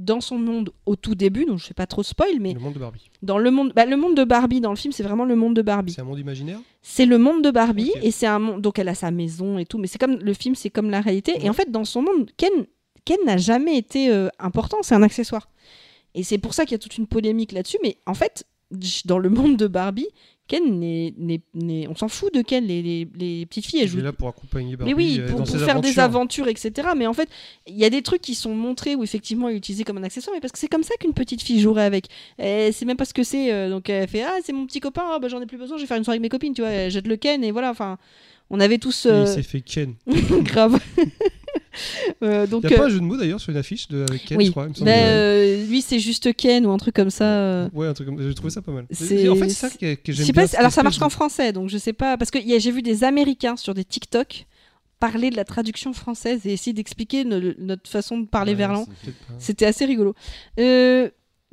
dans son monde au tout début donc je fais pas trop spoil mais Le monde de Barbie. dans le monde bah, le monde de Barbie dans le film c'est vraiment le monde de Barbie. C'est un monde imaginaire c'est le monde de Barbie et c'est un monde donc elle a sa maison et tout mais c'est comme le film c'est comme la réalité. Et en fait dans son monde Ken Ken n'a jamais été euh, important c'est un accessoire. Et c'est pour ça qu'il y a toute une polémique là-dessus mais en fait dans le monde de Barbie Ken n'est n'est- n'est- on s'en fout de Ken les, les, les petites filles elles Il jouent est là pour accompagner Barbie mais oui, euh, pour, dans pour ses faire des aventures. etc. Mais en fait, il y a des trucs qui sont montrés où effectivement il est utilisé comme un accessoire, mais parce que c'est comme ça qu'une petite fille jouerait avec. Et C'est même pas ce que c'est. euh, donc elle fait Ah, c'est mon petit copain, ah, bah, j'en ai plus besoin, je vais faire une soirée avec mes copines, tu vois. Elle jette le Ken et voilà. Enfin, on avait tous. Euh, Il s'est fait Ken. grave. Euh, donc. Il n'y a euh, pas un jeu de mots d'ailleurs sur une affiche de, avec Ken, oui. je crois. il me bah, euh, lui, c'est juste Ken ou un truc comme ça. euh. Ouais, un truc comme J'ai trouvé ça pas mal. C'est- En fait, c'est ça que, que j'aime bien. pas, alors ça marche qu'en français, donc je sais pas. Parce que y a- j'ai vu des Américains sur des TikTok parler de la traduction française et essayer d'expliquer no- notre façon de parler Ouais, verlan. C'était assez rigolo. Euh,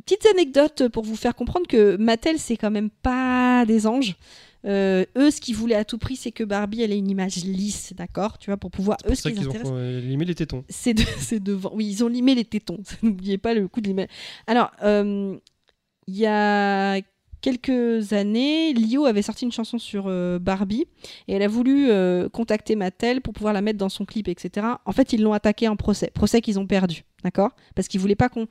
petites anecdotes pour vous faire comprendre que Mattel, c'est quand même pas des anges. Euh, eux, ce qu'ils voulaient à tout prix, c'est que Barbie, elle ait une image lisse, d'accord Tu vois, pour pouvoir. Eux, ce qui qu'ils intéresse, ont euh, limé les tétons. c'est de, c'est devant. Oui, ils ont limé les tétons. N'oubliez pas le coup de limer. Alors, euh, il y a quelques années, Lio avait sorti une chanson sur euh, Barbie et elle a voulu euh, contacter Mattel pour pouvoir la mettre dans son clip, etc. En fait, ils l'ont attaqué en procès. Procès qu'ils ont perdu, d'accord Parce qu'ils voulaient pas qu'on.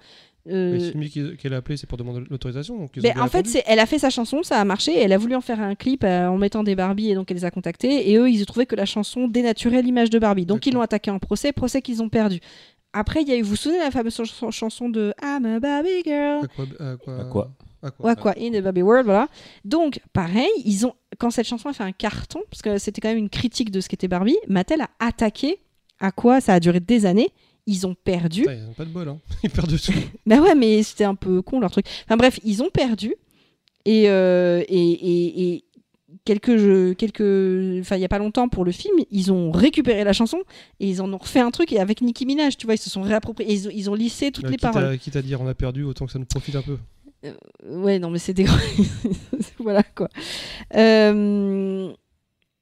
Euh, Mais celui qui- qu'elle a appelé, c'est pour demander l'autorisation. donc ben, en fait, c'est, elle a fait sa chanson, ça a marché, et elle a voulu en faire un clip euh, en mettant des Barbie, et donc elle les a contactés, et eux, ils ont trouvé que la chanson dénaturait l'image de Barbie. Donc ils l'ont attaqué en procès, procès qu'ils ont perdu. Après, il y a eu, vous vous souvenez de la fameuse chanson, chanson de I'm a Barbie girl À quoi, à quoi, À quoi à quoi Ouais, quoi, in the Barbie world, voilà. Donc, pareil, ils ont, quand cette chanson a fait un carton, parce que c'était quand même une critique de ce qu'était Barbie, Mattel a attaqué, à quoi ça a duré des années, ils ont perdu. Putain, Ils ont pas de bol, hein. Ils perdent de tout. Bah ouais, mais c'était un peu con leur truc. Enfin bref, ils ont perdu. Et, euh, et, et, et quelques jeux, quelques, enfin il y a pas longtemps pour le film, ils ont récupéré la chanson et ils en ont refait un truc et avec Nicki Minaj, tu vois, ils se sont réappropriés, ils, ont- ils ont lissé toutes Euh, les quitte, paroles. à, quitte à dire on a perdu, autant que ça nous profite un peu. Ouais, non mais c'est des voilà quoi. Euh,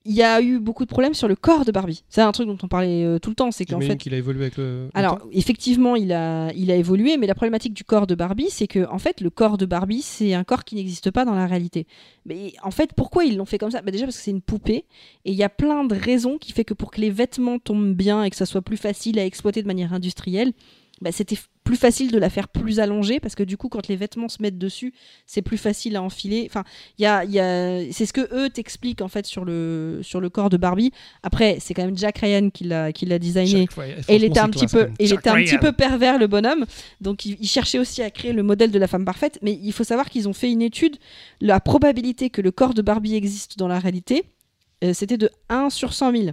il y a eu beaucoup de problèmes sur le corps de Barbie. C'est un truc dont on parlait euh, tout le temps, c'est qu'en fait, qu'il a évolué avec le. alors effectivement, il a, il a évolué, mais la problématique du corps de Barbie, c'est que en fait, le corps de Barbie, c'est un corps qui n'existe pas dans la réalité. Mais en fait, pourquoi ils l'ont fait comme ça? Bah Déjà parce que c'est une poupée, et il y a plein de raisons qui fait que pour que les vêtements tombent bien et que ça soit plus facile à exploiter de manière industrielle, bah, c'était plus facile de la faire plus allongée parce que du coup, quand les vêtements se mettent dessus, c'est plus facile à enfiler. Enfin, il y a, il y a... c'est ce que eux t'expliquent en fait sur le, sur le corps de Barbie. Après, c'est quand même Jack Ryan qui l'a, qui l'a designé. Et il était un petit peu, même. il était un petit peu pervers le bonhomme, donc il, il cherchait aussi à créer le modèle de la femme parfaite. Mais il faut savoir qu'ils ont fait une étude, la probabilité que le corps de Barbie existe dans la réalité, euh, c'était de 1 sur 100 000.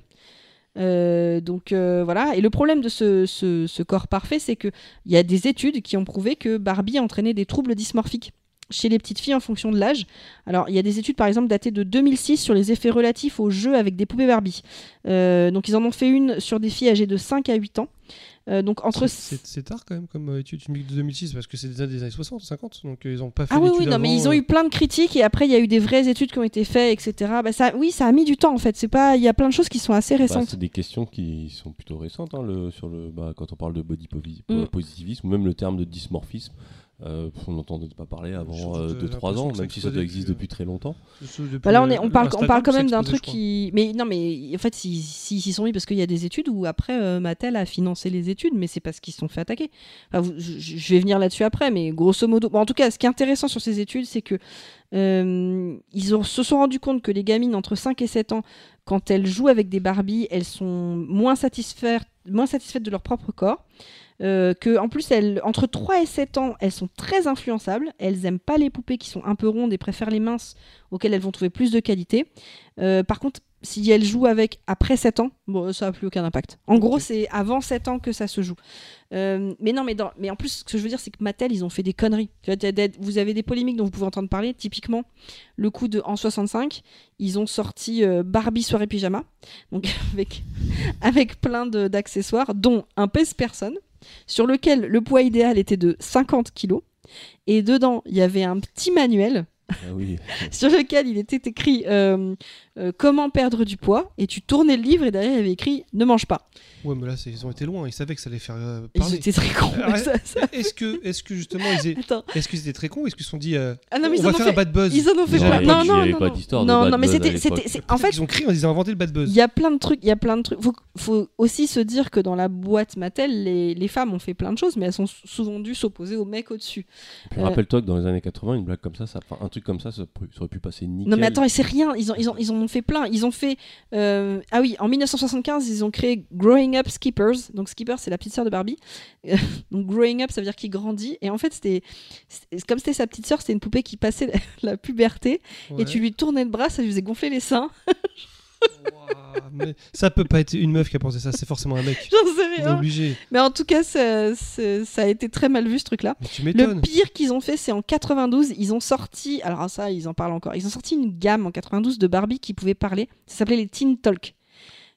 Euh, donc euh, voilà. Et le problème de ce, corps parfait, c'est que il y a des études qui ont prouvé que Barbie entraînait des troubles dysmorphiques chez les petites filles en fonction de l'âge. Alors, il y a des études, par exemple, datées de 2006 sur les effets relatifs aux jeux avec des poupées Barbie. Euh, donc, ils en ont fait une sur des filles âgées de 5 à 8 ans. Euh, donc, entre. C'est- tard quand même comme euh, étude tu me dis de 2006 parce que c'est des, des années 60, 50, donc euh, ils ont pas fait Ah oui, oui, non, mais ils ont eu plein de critiques et après, il y a eu des vraies études qui ont été faites, etc. Bah, ça, oui, ça a mis du temps, en fait. C'est pas... Il y a plein de choses qui sont assez Bah, récentes. c'est des questions qui sont plutôt récentes hein, le, sur le, bah, quand on parle de body Mm. positivisme ou même le terme de dysmorphisme. Euh, on n'entendait pas parler avant Surtout que 2-3 l'impression ans, même si ça existe depuis, très longtemps. Bah là, on, est, euh, on, parle, on Instagram, parle quand même d'un truc qui. Mais non, mais en fait, s'ils s'y sont mis parce qu'il y a des études où après, euh, Mattel a financé les études, mais c'est parce qu'ils se sont fait attaquer. Enfin, vous- je, je vais venir là-dessus après, mais grosso modo. Bon, en tout cas, ce qui est intéressant sur ces études, c'est que euh, ils ont- se sont rendus compte que les gamines entre 5 et 7 ans, quand elles jouent avec des Barbies, elles sont moins satisfaites, moins satisfaites de leur propre corps. Euh, que en plus elles, entre 3 et 7 ans elles sont très influençables. Elles aiment pas les poupées qui sont un peu rondes et préfèrent les minces auxquelles elles vont trouver plus de qualité. Euh, par contre si elles jouent avec après 7 ans bon ça n'a plus aucun impact. En gros c'est avant 7 ans que ça se joue. Euh, mais non mais, dans, mais en plus ce que je veux dire c'est que Mattel ils ont fait des conneries. Vous avez des polémiques dont vous pouvez entendre parler. Typiquement le coup de en 65 ils ont sorti euh, Barbie soirée pyjama. Donc avec, avec plein d'accessoires dont un pèse-personne sur lequel le poids idéal était de 50 kilos. Et dedans, il y avait un petit manuel Ah oui. sur lequel il était écrit euh, euh, comment perdre du poids. Et tu tournais le livre et derrière, il y avait écrit ne mange pas. Ouais, mais là, ils ont été loin, ils savaient que ça allait faire euh, Ils étaient très cons. Ah ouais. ça- ça- Est-ce que, est que justement, ils est-ce qu'ils étaient très cons Est-ce qu'ils se sont dit, euh, Ah non, mais on ils va faire fait- un bad buzz? Ils en ont fait Déjà, plein. Non, non, avait non, pas non. d'histoire de Non, bad non, mais c'était, en fait, ils ont créé, ils ont inventé le bad buzz. Il y a plein de trucs, il y a plein de trucs. Faut, faut aussi se dire que dans la boîte Mattel, les, les femmes ont fait plein de choses, mais elles sont sou- souvent dû s'opposer aux mecs au-dessus. Euh, rappelle-toi que dans les années 80, une blague comme ça, ça un truc comme ça, ça, aurait pu passer nickel. Non mais attends, c'est rien. Ils ont, ils ont, ils en ont fait plein. Ils ont fait. euh, Ah oui, en 1975, ils ont créé Growing Up Skippers. Donc Skipper, c'est la petite sœur de Barbie. Donc Growing Up, ça veut dire qu'il grandit. Et en fait, c'était c'était- comme c'était sa petite sœur, c'était une poupée qui passait la, la puberté. Ouais. Et tu lui tournais le bras, ça lui faisait gonfler les seins. Mais ça peut pas être une meuf qui a pensé ça, c'est forcément un mec. J'en sais est rien. obligé. Mais en tout cas, ça, a été très mal vu ce truc-là. Le pire qu'ils ont fait, c'est en 92, ils ont sorti, alors ça, ils en parlent encore, ils ont sorti une gamme en 92 de Barbie qui pouvait parler. Ça s'appelait les Teen Talk.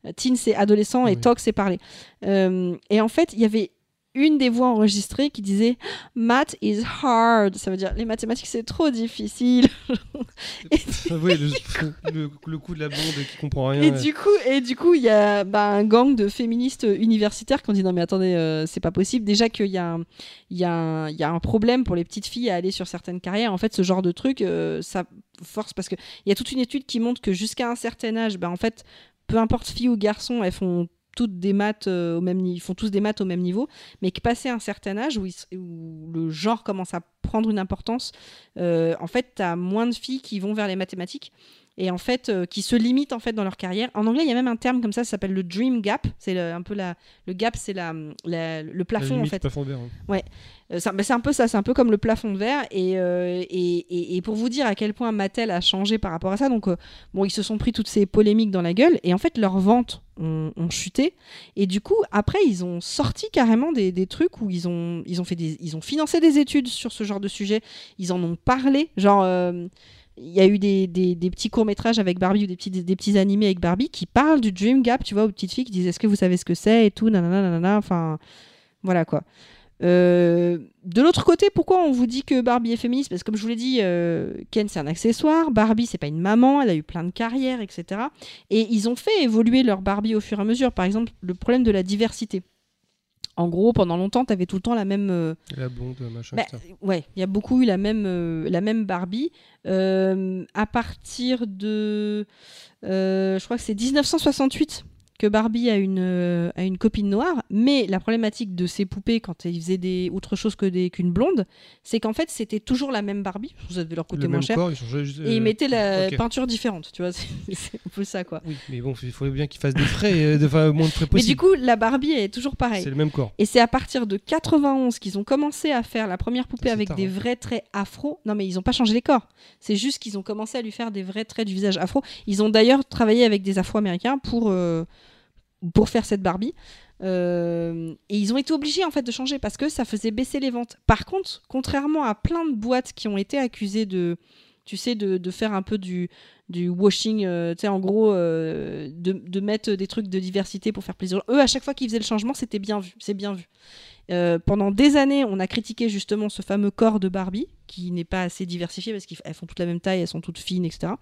Euh, Teen, c'est adolescent et. Talk, c'est parler. Euh, et en fait, il y avait une des voix enregistrées qui disait Math is hard. Ça veut dire les mathématiques, c'est trop difficile. oui, le, le- le coup de la blonde qui comprend rien. Et ouais. du coup, et du coup, il y a bah, un gang de féministes universitaires qui ont dit non mais attendez, euh, c'est pas possible. Déjà qu'il y, a un- il y, a un- y a un problème pour les petites filles à aller sur certaines carrières. En fait, ce genre de truc, euh, ça force parce que il y a toute une étude qui montre que jusqu'à un certain âge, bah, en fait, peu importe fille ou garçon, elles font toutes des maths euh, au même ils font tous des maths au même niveau, mais que passé un certain âge où, où le genre commence à prendre une importance, euh, en fait, tu as moins de filles qui vont vers les mathématiques et en fait euh, qui se limitent en fait dans leur carrière. En anglais, il y a même un terme comme ça, ça s'appelle le dream gap. C'est le- un peu la le gap, c'est la, la- le La plafond en fait. plafond verre, hein. Euh, ça- bah, c'est un peu ça, c'est un peu comme le plafond de verre. Et, euh, et, et- et pour vous dire à quel point Mattel a changé par rapport à ça, donc euh, bon, ils se sont pris toutes ces polémiques dans la gueule et en fait leurs ventes ont, ont chuté. Et du coup, après, ils ont sorti carrément des, des trucs où ils ont, ils ont fait des, ils ont financé des études sur ce genre de sujet. Ils en ont parlé, genre. Il y a eu des, des- des petits courts-métrages avec Barbie ou des petits, des, petits animés avec Barbie qui parlent du Dream Gap, tu vois, aux petites filles qui disent Est-ce que vous savez ce que c'est et tout, nanana, nanana. Enfin, voilà quoi. Euh, de l'autre côté, pourquoi on vous dit que Barbie est féministe? Parce que comme je vous l'ai dit, euh, Ken c'est un accessoire, Barbie c'est pas une maman, elle a eu plein de carrières, etc. Et ils ont fait évoluer leur Barbie au fur et à mesure. Par exemple, le problème de la diversité. En gros, pendant longtemps, tu avais tout le temps la même. euh, La blonde, machin, bah, ça. ouais, il y a beaucoup eu la même, euh, la même Barbie. Euh, à partir de. euh, je crois que c'est 1968 que Barbie a une, euh, a une copine noire. Mais la problématique de ces poupées, quand ils faisaient des, autre chose que des- qu'une blonde, c'est qu'en fait, c'était toujours la même Barbie. Vous avez leur coûter Le moins cher. corps, ils Et euh, ils mettaient la peinture différente, tu vois. C'est c'est un peu ça, quoi. Oui, mais bon, il faut bien qu'ils fassent des frais, euh, de, enfin, moins de frais Mais possible. du coup, la Barbie est toujours pareille. c'est le même corps. Et c'est à partir de 91 qu'ils ont commencé à faire la première poupée avec tard, des hein. vrais traits afro. Non, mais ils n'ont pas changé les corps. C'est juste qu'ils ont commencé à lui faire des vrais traits du visage afro. Ils ont d'ailleurs travaillé avec des afro-américains pour, euh, pour faire cette Barbie. Euh, et ils ont été obligés en fait de changer parce que ça faisait baisser les ventes. Par contre, contrairement à plein de boîtes qui ont été accusées de, tu sais, de, faire un peu du, du washing, euh, tu sais, en gros, euh, de, de mettre des trucs de diversité pour faire plaisir. Eux, à chaque fois qu'ils faisaient le changement, c'était bien vu. C'est bien vu. Euh, pendant des années, on a critiqué justement ce fameux corps de Barbie, qui n'est pas assez diversifié parce qu'elles font toutes la même taille, elles sont toutes fines, etc.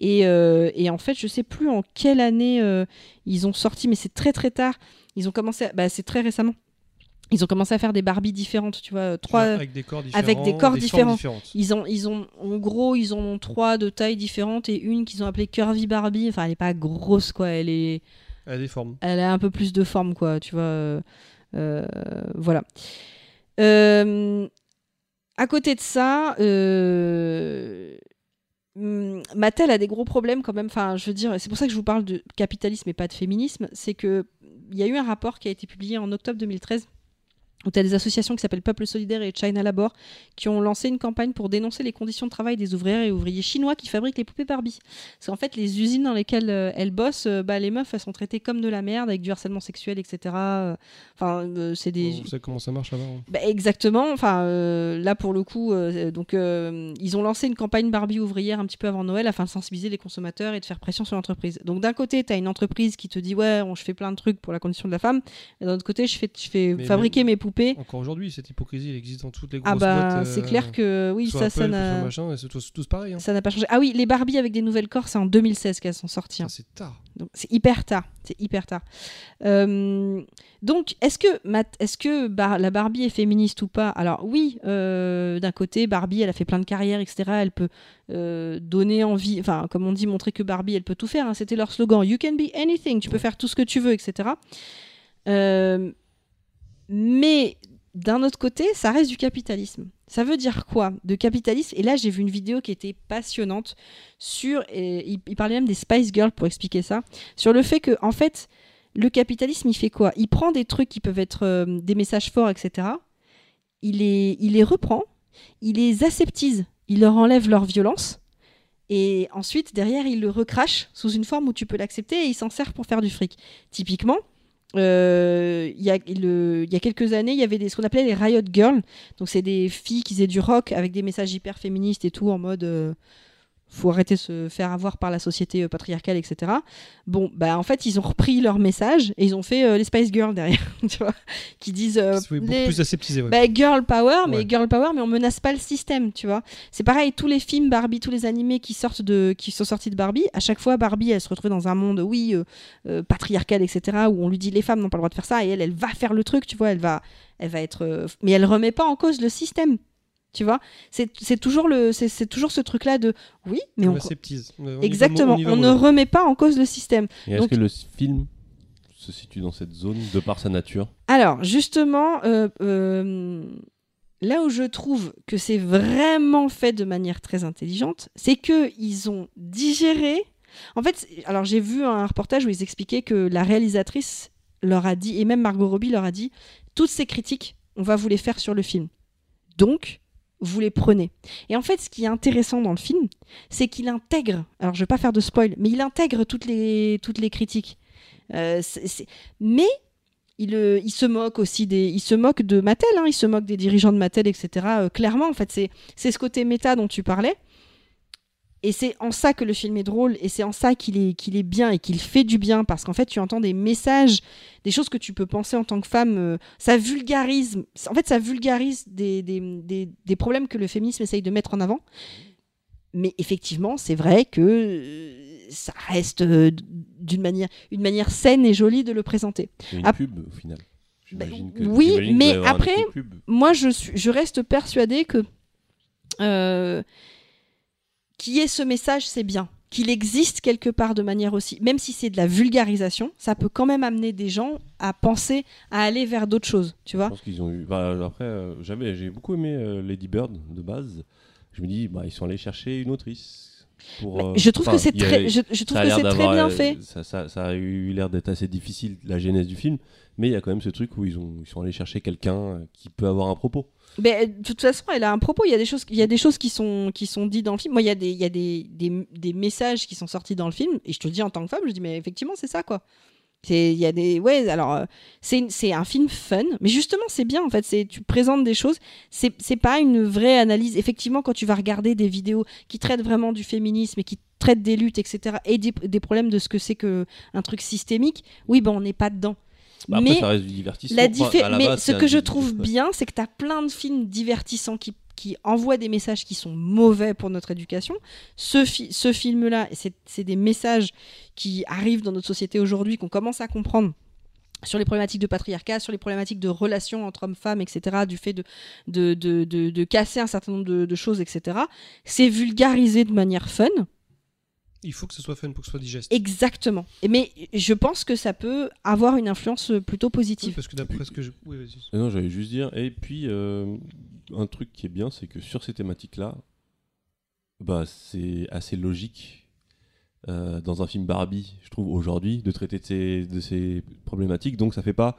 Et, euh, et en fait, je sais plus en quelle année euh, ils ont sorti, mais c'est très très tard. Ils ont commencé, à- bah, c'est très récemment. Ils ont commencé à faire des Barbies différentes, tu vois, trois. Avec des corps différents. avec des corps différents. Ils ont, ils ont, en gros, ils en ont trois de tailles différentes et une qu'ils ont appelée Curvy Barbie. Enfin, elle est pas grosse, quoi. Elle est, Elle a des formes. elle a un peu plus de forme, quoi. Tu vois. Euh, voilà. Euh, à côté de ça, euh, hum, Mattel a des gros problèmes quand même. Enfin, je veux dire, c'est pour ça que je vous parle de capitalisme et pas de féminisme. C'est que il y a eu un rapport qui a été publié en octobre 2013 où tu as des associations qui s'appellent Peuple Solidaire et China Labor qui ont lancé une campagne pour dénoncer les conditions de travail des ouvrières et ouvriers chinois qui fabriquent les poupées Barbie. Parce qu'en fait, les usines dans lesquelles euh, elles bossent, euh, bah, les meufs, elles sont traitées comme de la merde avec du harcèlement sexuel, etc. Euh, Enfin, euh, c'est des. Comment ça marche avant. Bah, exactement. Enfin, euh, là pour le coup, euh, donc ils ont lancé une campagne Barbie ouvrière un petit peu avant Noël afin de sensibiliser les consommateurs et de faire pression sur l'entreprise. Donc d'un côté, tu as une entreprise qui te dit ouais, on, je fais plein de trucs pour la condition de la femme, et d'un autre côté, je fais, je fais Mais fabriquer mes poupées. Encore aujourd'hui, cette hypocrisie elle existe dans toutes les grosses Ah bah c'est euh, clair que oui, soit ça, Apple, ça n'a. c'est tous, tous pareil. hein. Ça n'a pas changé. Ah oui, les Barbie avec des nouvelles corps, c'est en 2016 qu'elles sont sorties. hein. Ça, c'est tard. C'est hyper tard, c'est hyper tard. Euh, donc est-ce que Bar- la Barbie est féministe ou pas? Alors oui, euh, d'un côté Barbie, elle a fait plein de carrières, etc. Elle peut euh, donner envie, enfin comme on dit, montrer que Barbie, elle peut tout faire. hein. C'était leur slogan You can be anything, tu peux faire tout ce que tu veux, etc. Euh, mais d'un autre côté, ça reste du capitalisme. Ça veut dire quoi? De capitalisme? Et là, j'ai vu une vidéo qui était passionnante sur. il parlait même des Spice Girls pour expliquer ça. Sur le fait que, en fait, le capitalisme, il fait quoi? Il prend des trucs qui peuvent être euh, des messages forts, etc. Il les, il les reprend, il les aseptise, il leur enlève leur violence. Et ensuite, derrière, il le recrache sous une forme où tu peux l'accepter et il s'en sert pour faire du fric. Typiquement, euh, il y, a le- il y a quelques années, il y avait des, ce qu'on appelait les Riot Girls. Donc, c'est des filles qui faisaient du rock avec des messages hyper féministes et tout, en mode euh, faut arrêter de se faire avoir par la société euh, patriarcale, etc. Bon, bah en fait, ils ont repris leur message et ils ont fait euh, les Spice Girls derrière, tu vois, qui disent euh, C'est beaucoup les- plus aseptisé. Ouais. bah, girl power, mais Ouais. girl power, mais on menace pas le système, tu vois. C'est pareil, tous les films Barbie, tous les animés qui sortent de, qui sont sortis de Barbie, à chaque fois Barbie, elle se retrouve dans un monde, oui, euh, patriarcal, etc., où on lui dit les femmes n'ont pas le droit de faire ça, et elle, elle va faire le truc, tu vois, elle va, elle va être, mais elle remet pas en cause le système, tu vois. C'est c'est toujours le, c'est c'est toujours ce truc-là de, oui, mais on on, exactement, on ne remet pas en cause le système. Et est-ce Donc- que le film se situe dans cette zone de par sa nature? Alors, justement, euh, euh, là où je trouve que c'est vraiment fait de manière très intelligente, c'est que ils ont digéré. En fait, alors j'ai vu un reportage où ils expliquaient que la réalisatrice leur a dit, et même Margot Robbie leur a dit, toutes ces critiques, on va vous les faire sur le film. Donc, vous les prenez. Et en fait, ce qui est intéressant dans le film, c'est qu'il intègre, alors je vais pas faire de spoil, mais il intègre toutes les, toutes les critiques. Euh, Mais il, euh, il se moque aussi des, il se moque de Mattel, hein, il se moque des dirigeants de Mattel, etc. Euh, clairement, en fait, c'est ce côté méta dont tu parlais. Et c'est en ça que le film est drôle, et c'est en ça qu'il est, qu'il est bien et qu'il fait du bien, parce qu'en fait, tu entends des messages, des choses que tu peux penser en tant que femme. euh, ça vulgarise, en fait, ça vulgarise des, des, des- des problèmes que le féminisme essaye de mettre en avant. Mais effectivement, c'est vrai que euh, ça reste euh, d'une manière, une manière saine et jolie de le présenter. Une pub au final. J'imagine que- oui, mais après, moi, je, suis, je reste persuadée que euh, qu'il y ait ce message, c'est bien. Qu'il existe quelque part de manière aussi, même si c'est de la vulgarisation, ça peut quand même amener des gens à penser à aller vers d'autres choses, tu Je vois. pense qu'ils ont eu. bah, après, euh, j'avais, j'ai beaucoup aimé euh, Lady Bird de base. Je me dis, bah, ils sont allés chercher une autrice. Pour, euh, je trouve que c'est très, je, je trouve que c'est très bien fait. Ça, ça- ça a eu l'air d'être assez difficile, la genèse du film. Mais il y a quand même ce truc où ils, ont, ils sont allés chercher quelqu'un qui peut avoir un propos. Mais de toute façon, elle a un propos. Il y a des choses, il y a des choses qui sont qui sont dites dans le film. Moi, il y a des il y a des, des, des messages qui sont sortis dans le film. Et je te le dis en tant que femme, je dis mais effectivement, c'est ça quoi. C'est il y a des ouais alors euh, c'est un film fun, mais justement c'est bien en fait. Tu présentes des choses. C'est c'est pas une vraie analyse. Effectivement, quand tu vas regarder des vidéos qui traitent vraiment du féminisme et qui traitent des luttes etc et des, des problèmes de ce que c'est que un truc systémique, oui ben on n'est pas dedans. Bah, après, mais ça reste du divertissement. la diffé- mais base, ce que je trouve bien, c'est que tu as plein de films divertissants qui, qui envoient des messages qui sont mauvais pour notre éducation. Ce, fi- ce film-là, c'est c'est des messages qui arrivent dans notre société aujourd'hui, qu'on commence à comprendre sur les problématiques de patriarcat, sur les problématiques de relations entre hommes-femmes, etc., du fait de, de, de, de- de casser un certain nombre de, de choses, etc. C'est vulgarisé de manière fun. Il faut que ce soit fun pour que ce soit digeste. Exactement. Mais je pense que ça peut avoir une influence plutôt Oui, positive. parce que d'après ce que je. Oui, vas-y. Euh, Non, j'allais juste dire. Et puis, euh, un truc qui est bien, c'est que sur ces thématiques-là, bah, c'est assez logique euh, dans un film Barbie, je trouve, aujourd'hui, de traiter de ces, de ces problématiques. Donc, ça fait pas.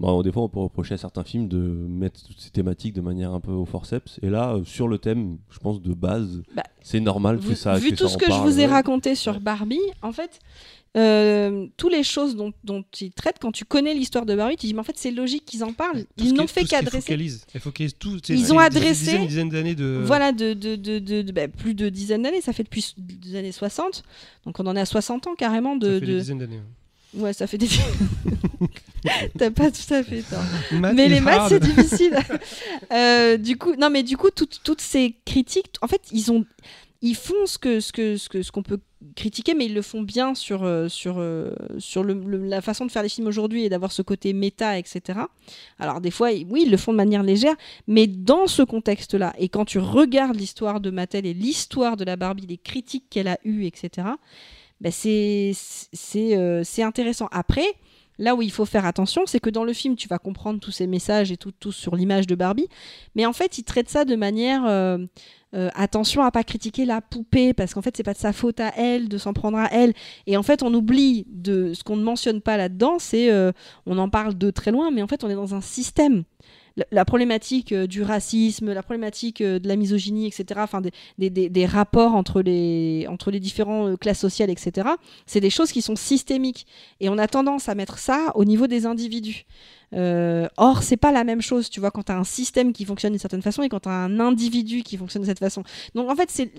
Bon, des fois, on peut reprocher à certains films de mettre toutes ces thématiques de manière un peu au forceps. Et là, euh, sur le thème, je pense, de base, Bah, c'est normal Vu, que ça. vu que tout ça ce que je vous ai ouais. raconté sur Barbie, en fait, euh, toutes les choses dont, dont ils traitent, quand tu connais l'histoire de Barbie, tu dis, mais en fait, c'est logique qu'ils en parlent. Tout Ils n'ont fait qu'adresser. Ils ont adressé- Dizaines, dizaines d'années de. Voilà, de, de, de, de- de- bah, plus de dizaines d'années, ça fait depuis les années 60. Donc on en est à 60 ans carrément Ça de. fait des de- dizaines d'années. Ouais, ça fait des. T'as pas tout à fait tort. Math mais is les maths c'est difficile. Euh, du coup, non mais du coup toutes, toutes ces critiques, en fait ils ont, ils font ce que ce que ce que ce qu'on peut critiquer, mais ils le font bien sur euh, sur euh, sur le- le- la façon de faire les films aujourd'hui et d'avoir ce côté méta, etc. Alors des fois, oui, ils le font de manière légère, mais dans ce contexte-là, et quand tu regardes l'histoire de Mattel et l'histoire de la Barbie, les critiques qu'elle a eues, etc. C'est c'est euh, c'est intéressant. Après. Là où il faut faire attention, c'est que dans le film, tu vas comprendre tous ces messages et tout, sur l'image de Barbie. Mais en fait, il traite ça de manière euh, euh, attention à pas critiquer la poupée, parce qu'en fait, c'est pas de sa faute à elle de s'en prendre à elle. Et en fait, on oublie de ce qu'on ne mentionne pas là-dedans, c'est on en parle de très loin, mais en fait, on est dans un système. La, problématique euh, du racisme, la problématique euh, de la misogynie, etc., enfin des, des, des- rapports entre les, entre les différentes classes sociales, etc., c'est des choses qui sont systémiques. Et on a tendance à mettre ça au niveau des individus. Euh, or, c'est pas la même chose, tu vois, quand tu as un système qui fonctionne d'une certaine façon et quand tu as un individu qui fonctionne de cette façon. Donc, en fait, c'est.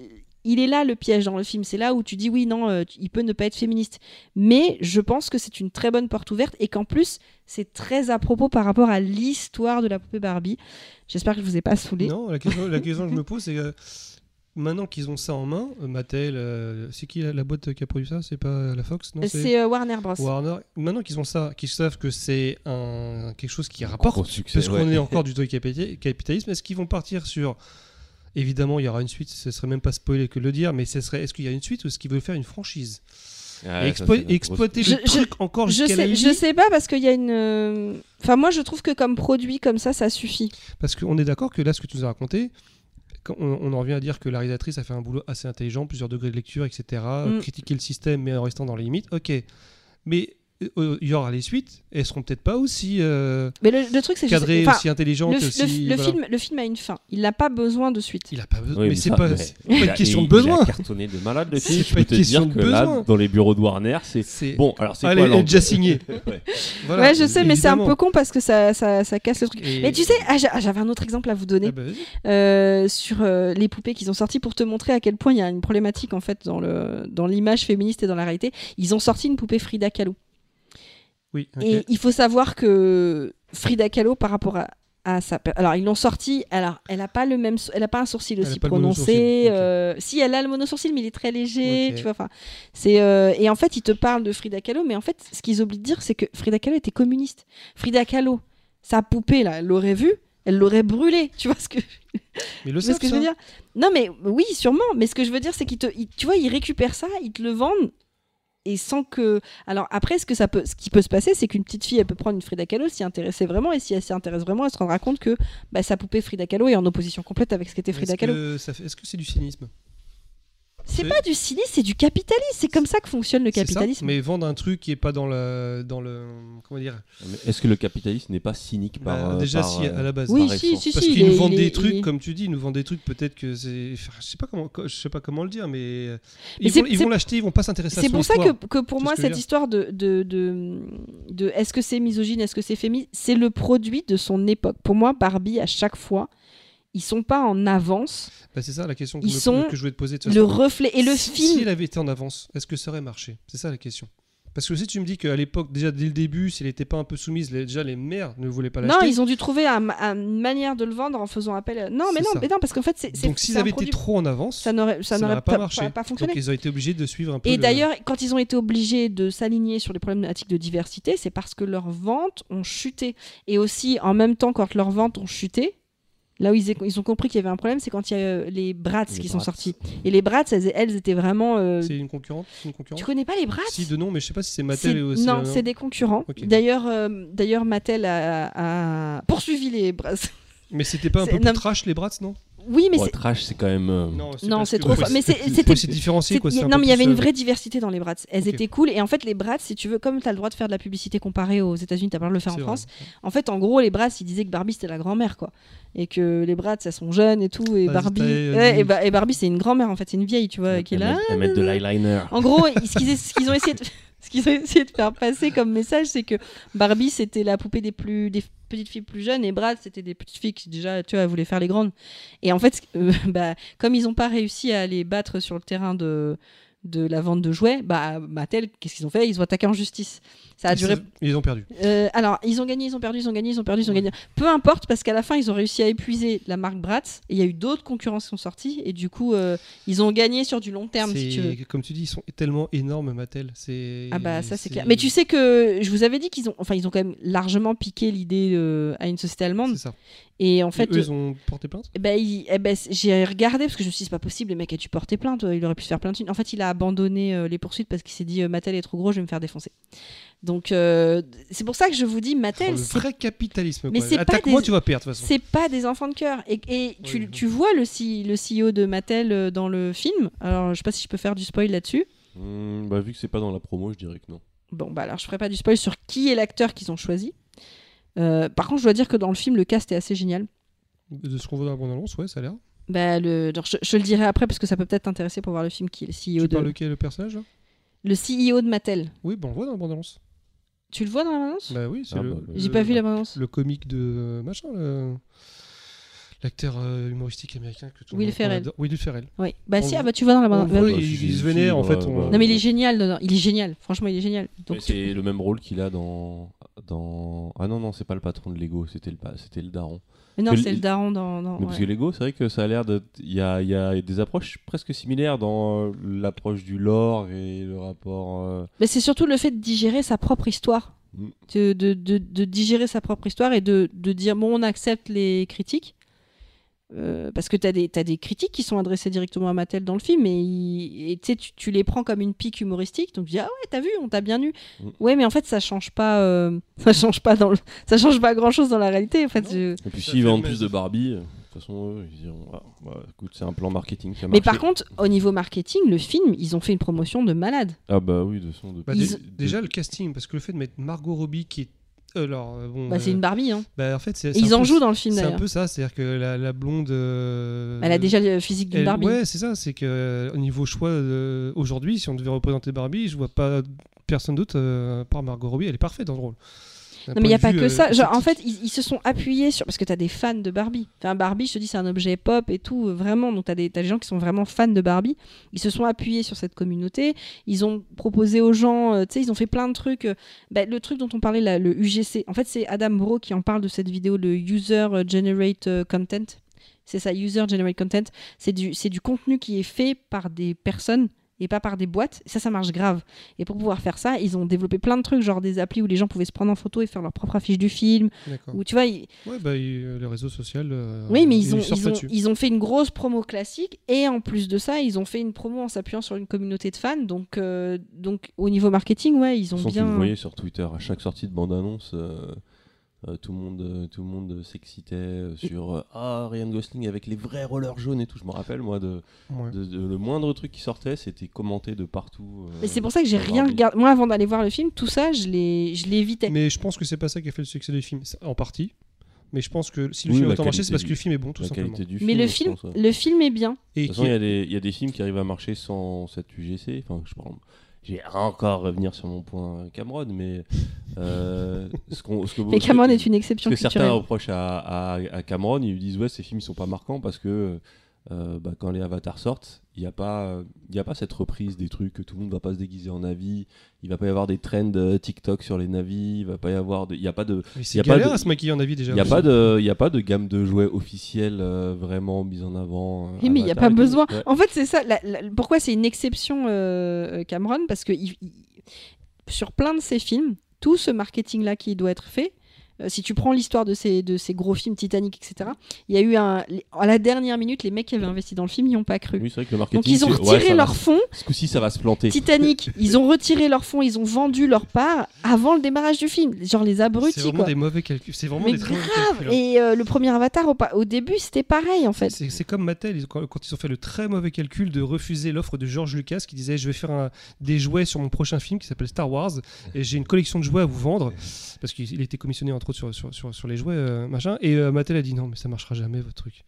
Il est là le piège dans le film, c'est là où tu dis oui, non, euh, il peut ne pas être féministe. Mais je pense que c'est une très bonne porte ouverte et qu'en plus, c'est très à propos par rapport à l'histoire de la poupée Barbie. J'espère que je vous ai pas saoulé. Non, la question, la question que je me pose, c'est que maintenant qu'ils ont ça en main, euh, Mattel, euh, c'est qui la, la boîte qui a produit ça? C'est pas la Fox? Non, C'est euh, Warner Bros. Warner. Maintenant qu'ils ont ça, qu'ils savent que c'est un, quelque chose qui rapporte, succès, parce ouais. qu'on est encore du capita- capitalisme, est-ce qu'ils vont partir sur. Évidemment, il y aura une suite, ce serait même pas spoiler que de le dire, mais ce serait, est-ce qu'il y a une suite ou est-ce qu'ils veulent faire une franchise? Et explo- grosse- exploiter Je- le je- truc encore Je jusqu'à la sais, je sais pas parce qu'il y a une. euh, Enfin, moi, je trouve que comme produit comme ça, ça suffit. Parce qu'on est d'accord que là, ce que tu nous as raconté, quand on, on en revient à dire que la réalisatrice a fait un boulot assez intelligent, plusieurs degrés de lecture, etc. Mm. Critiquer le système, mais en restant dans les limites. Ok. Mais il y aura les suites, et elles seront peut-être pas aussi euh, Mais le, le truc, c'est que je sais- cadrées, enfin, aussi intelligentes, le, le- aussi. le voilà. film, le film a une fin. Il n'a pas besoin de suite. Il a pas besoin. Oui, mais c'est ça, pas, mais- c'est pas il une a- question il- de besoin. Il a cartonné de malade le C'est film. pas Je peux une te question dire de que là, besoin. dans les bureaux de Warner, c'est C'est bon. Alors c'est Allez, quoi elle est déjà signée. Ouais. Voilà, ouais, je sais, mais c'est un peu con parce que ça, ça, ça casse le truc. Et- Mais tu sais, ah, ah, j'avais un autre exemple à vous donner Ah bah, euh, sur euh, les poupées qu'ils ont sorties pour te montrer à quel point il y a une problématique en fait dans le dans l'image féministe et dans la réalité. Ils ont sorti une poupée Frida Kahlo. Oui. Et il faut savoir que Frida Kahlo, par rapport à, à sa. Alors, ils l'ont sortie. Alors, elle n'a pas, le même, elle a pas un sourcil aussi prononcé. euh, Si, elle a le monosourcil, mais il est très léger. Tu vois, enfin, c'est, euh, et en fait, ils te parlent de Frida Kahlo, mais en fait, ce qu'ils oublient de dire, c'est que Frida Kahlo était communiste. Frida Kahlo, sa poupée, là, elle l'aurait vue. Elle l'aurait brûlée, tu vois ce que, Mais le savent, ce que je ça. veux dire? Non, mais oui, sûrement. Mais ce que je veux dire, c'est qu'ils te, ils- tu vois, ils récupèrent ça, ils te le vendent. Et sans que. Alors après, ce, que ça peut, ce qui peut se passer, c'est qu'une petite fille, elle peut prendre une Frida Kahlo, s'y intéresser vraiment. Et si elle s'y intéresse vraiment, elle se rendra compte que bah, sa poupée Frida Kahlo est en opposition complète avec ce qu'était Frida Kahlo. que ça fait- Est-ce que c'est du cynisme? C'est pas du cynisme, c'est du capitalisme. C'est comme ça que fonctionne le ça capitalisme. Mais vendre un truc qui est pas dans le. Dans le comment dire Est-ce que le capitalisme n'est pas cynique Bah, par euh, Déjà, par, si euh, à la base. Oui, par si, si, Parce si. qu'ils il nous vendent des trucs, comme tu dis, ils nous vendent des trucs, peut-être que c'est. enfin, je sais pas comment, je sais pas comment le dire, mais Mais ils vont l'acheter, ils vont pas s'intéresser à C'est pour ça que, que pour moi, cette histoire de, de, de, de est-ce que c'est misogyne, est-ce que c'est féministe, c'est le produit de son époque. Pour moi, Barbie, à chaque fois, ils sont pas en avance, Bah, c'est ça la question que, Ils me- sont que je voulais te poser. le reflet. Et le Si- film. Si elle avait été en avance, est-ce que ça aurait marché? C'est ça la question. Parce que si tu me dis qu'à l'époque, déjà dès le début, si elle n'était pas un peu soumise, les- déjà les mères ne voulaient pas Non, l'acheter. ils ont dû trouver un- un- une manière de le vendre en faisant appel. à- Non, mais non, ça. mais non, parce qu'en fait, c'est. Donc s'ils avaient produit- été trop en avance, ça n'aurait, pas marché. pas, pas fonctionné. Donc ils ont été obligés de suivre un peu. Et le- d'ailleurs, quand ils ont été obligés de s'aligner sur les problématiques de diversité, c'est parce que leurs ventes ont chuté. Et aussi, en même temps, quand leurs ventes ont chuté, là où ils, ont compris qu'il y avait un problème, c'est quand il y a euh, les Bratz Les qui sont sortis. Et les Bratz, elles, elles étaient vraiment. euh, c'est une concurrente, Tu connais pas les Bratz? Si de nom, mais je sais pas si c'est Mattel et aussi. Non, c'est des concurrents. D'ailleurs, euh, d'ailleurs, Mattel a, a poursuivi les Bratz. Mais c'était pas un peu plus non. trash les Bratz, non? Oui, mais trash, c'est quand même. euh, Non, c'est trop fort. Mais c'est- c'était- C'est- quoi. c'est un non, mais il y avait une vraie diversité dans les Bratz. Elles étaient cool. Et en fait, les Bratz, si tu veux, comme tu as le droit de faire de la publicité comparée aux États-Unis, tu as pas le droit de le faire en vrai. France. En fait, en gros, les Bratz, ils disaient que Barbie, c'était la grand-mère, quoi. Et que les Bratz, elles sont jeunes et tout. Et Barbie. t'as- Ouais, et, Ba- et Barbie, c'est une grand-mère, en fait. C'est une vieille, tu vois, qui est là. elles mettent de l'eyeliner. En gros, ils- ce qu'ils ce qu'ils ont essayé de... Ce qu'ils ont essayé de faire passer comme message, c'est que Barbie, c'était la poupée des, plus, petites filles plus jeunes et Brad, c'était des petites filles qui, déjà, tu vois, voulaient faire les grandes. Et en fait, euh, bah, comme ils n'ont pas réussi à les battre sur le terrain de, de la vente de jouets, bah, Mattel, qu'est-ce qu'ils ont fait? Ils ont attaqué en justice. Ça a Ils duré Ils ont perdu. euh, alors, ils ont gagné, ils ont perdu, ils ont gagné, ils ont perdu, ils ont gagné. Peu importe, parce qu'à la fin, ils ont réussi à épuiser la marque Bratz. Et il y a eu d'autres concurrents qui sont sortis. Et du coup, euh, ils ont gagné sur du long terme, si tu veux. Comme tu dis, ils sont tellement énormes, Mattel. C'est. Ah bah ça c'est clair. Mais tu sais que je vous avais dit qu'ils ont, enfin ils ont quand même largement piqué l'idée euh, à une société allemande. C'est ça. Et en Et fait, eux, ils ont porté plainte? eh ben, eh ben, j'ai regardé parce que je me suis dit c'est pas possible, le mec a dû porter plainte, euh, il aurait pu se faire thunes. En fait, il a abandonné euh, les poursuites parce qu'il s'est dit euh, Mattel est trop gros, je vais me faire défoncer. Donc euh, c'est pour ça que je vous dis Oh, Mattel, Le c'est vrai capitalisme. Mais quoi. c'est pas Attaque-moi, des- tu vas perdre de toute façon. c'est pas des enfants de cœur. Et, et tu, Oui, tu vois le, C- le CEO de Mattel dans le film? Alors je sais pas si je peux faire du spoil là-dessus. Hmm, bah, vu que c'est pas dans la promo, je dirais que non. Bon, bah alors je ferai pas du spoil sur qui est l'acteur qu'ils ont choisi. Euh, par contre, je dois dire que dans le film, le cast est assez génial. De ce qu'on voit dans la bande-annonce, ouais, ça a l'air. Bah, le, alors, je, je le dirai après parce que ça peut peut-être t'intéresser pour voir le film qui est le CEO Tu de parles lequel, le personnage là? Le CEO de Mattel. Oui, bah on le voit dans la bande-annonce. Tu le vois dans la bande-annonce? Bah oui, c'est Ah le. bah. J'ai le- pas vu la bande-annonce. Le comique de euh, machin, le- l'acteur euh, humoristique américain que tout le Will monde Ferrell. adore. Will Ferrell. Oui. Bah On si, le- ah bah tu vois dans la on bande-annonce. Bah oui. il, se si, vénère en fait. on-. Non mais il est génial. Il est génial. Franchement, il est génial. Donc c'est le même rôle qu'il a dans, dans. Ah non, non, c'est pas le patron de Lego, c'était le, c'était le daron. Mais non, c'est le- daron dans. dans- ouais. Parce que Lego, c'est vrai que ça a l'air de. Il y a, y a des approches presque similaires dans euh, l'approche du lore et le rapport. euh, Mais c'est surtout le fait de digérer sa propre histoire. Mm. De, de, de, de digérer sa propre histoire et de, de dire bon, on accepte les critiques. Euh, parce que tu as, des critiques qui sont adressées directement à Mattel dans le film et, il- et tu sais, tu, tu les prends comme une pique humoristique donc tu dis ah ouais t'as vu on t'a bien eu Mm. ouais mais en fait ça change pas euh, ça change pas dans le- ça change pas grand chose dans la réalité en fait je- Et puis vendent le plus de Barbie, euh, toute façon, eux, ils diront ah, bah, écoute, c'est un plan marketing qui a Mais par contre, au niveau marketing, le film, ils ont fait une promotion de malade. Ah bah oui, de son. De... Bah, Ils- dé- Déjà le casting, parce que le fait de mettre Margot Robbie qui est. euh, Alors, euh, bon, Bah, c'est euh, une Barbie. Hein. bah, en fait, c'est. Ils en peu- jouent dans le film C'est un peu ça, c'est-à-dire que la, la blonde. euh, Elle a déjà le physique d'une elle- Barbie. Ouais, c'est ça, c'est que euh, au niveau choix euh, aujourd'hui, si on devait représenter Barbie, je vois pas personne d'autre euh, à part Margot Robbie, elle est parfaite dans le rôle. Non mais il n'y a pas que ça. euh, Genre, en fait, ils, ils se sont appuyés sur... Parce que tu as des fans de Barbie. Enfin, Barbie, je te dis, c'est un objet pop et tout, vraiment. Donc tu as, des t'as des gens qui sont vraiment fans de Barbie. Ils se sont appuyés sur cette communauté. Ils ont proposé aux gens, euh, tu sais, ils ont fait plein de trucs. euh, bah, le truc dont on parlait, là, le UGC. En fait, c'est Adam Bro qui en parle de cette vidéo, le User Generate Content. C'est ça, User Generate Content. C'est du, c'est du contenu qui est fait par des personnes et pas par des boîtes. Ça, ça marche grave. Et pour pouvoir faire ça, ils ont développé plein de trucs, genre des applis où les gens pouvaient se prendre en photo et faire leur propre affiche du film. D'accord. Ou tu vois, ils- Ouais, bah, euh, les réseaux sociaux. euh, oui, mais ils ont, ils, ont, là-dessus. ils ont fait une grosse promo classique et en plus de ça, ils ont fait une promo en s'appuyant sur une communauté de fans. Donc, euh, donc au niveau marketing, ouais, ils ont façon, bien. le voyais sur Twitter, à chaque sortie de bande-annonce, euh, euh, tout, le monde, euh, tout le monde s'excitait euh, sur Ah, Ryan Gosling avec les vrais rollers jaunes et tout. Je me rappelle, moi, de, Ouais. de- de- le moindre truc qui sortait, c'était commenté de partout. euh, Mais c'est pour ça que j'ai rien regardé. Moi, avant d'aller voir le film, tout ça, je l'ai je l'ai évité. Mais je pense que c'est pas ça qui a fait le succès du film, en partie. Mais je pense que si le Oui, film a autant marché, c'est parce que le film est bon, tout La simplement. qualité du Mais film. le je film, pense, ouais. le film est bien. Et De toute façon, qui- il y, a des- il y a des films qui arrivent à marcher sans cette UGC. Enfin, je parle. Je vais encore revenir sur mon point Cameron, mais euh, ce qu'on, ce que Mais Cameron est une exception Ce que certains reprochent à, à- à Cameron, ils lui disent ouais ces films ils sont pas marquants parce que euh, bah, quand les avatars sortent, il n'y a pas euh, il y a pas cette reprise des trucs que tout le monde va pas se déguiser en navi, il va pas y avoir des trends euh, TikTok sur les navis, il va pas y avoir de, il y a pas de Mais y c'est a pas galère de- à se maquiller en avis déjà. il y a pas de il y a pas de gamme de jouets officielle euh, vraiment mise en avant. euh, Oui, mais il n'y a pas besoin. Ouais. En fait, c'est ça. la- la- pourquoi c'est une exception, euh, Cameron? Parce que il- il- sur plein de ses films, tout ce marketing-là qui doit être fait, euh, si tu prends l'histoire de ces, de ces gros films Titanic, etc., il y a eu un. les- À la dernière minute, les mecs qui avaient investi dans le film n'y ont pas cru. Oui, c'est vrai que le marketing Donc ils ont c'est- ouais, retiré va- leur fonds. Ce coup-ci, ça va se planter. Titanic, ils ont retiré leur fonds, ils ont vendu leur part avant le démarrage du film. Genre les C'est abrutis, vraiment quoi. des mauvais calculs. C'est vraiment Mais des grave calculs. hein. Et euh, le premier Avatar, au, début, c'était pareil, en fait. C'est c'est comme Mattel, ils- quand, quand ils ont fait le très mauvais calcul de refuser l'offre de George Lucas qui disait je vais faire un- des jouets sur mon prochain film qui s'appelle Star Wars et j'ai une collection de jouets à vous vendre parce qu'il il était commissionné entre sur, sur, sur, sur les jouets euh, machin et euh, Mattel a dit non mais ça marchera jamais votre truc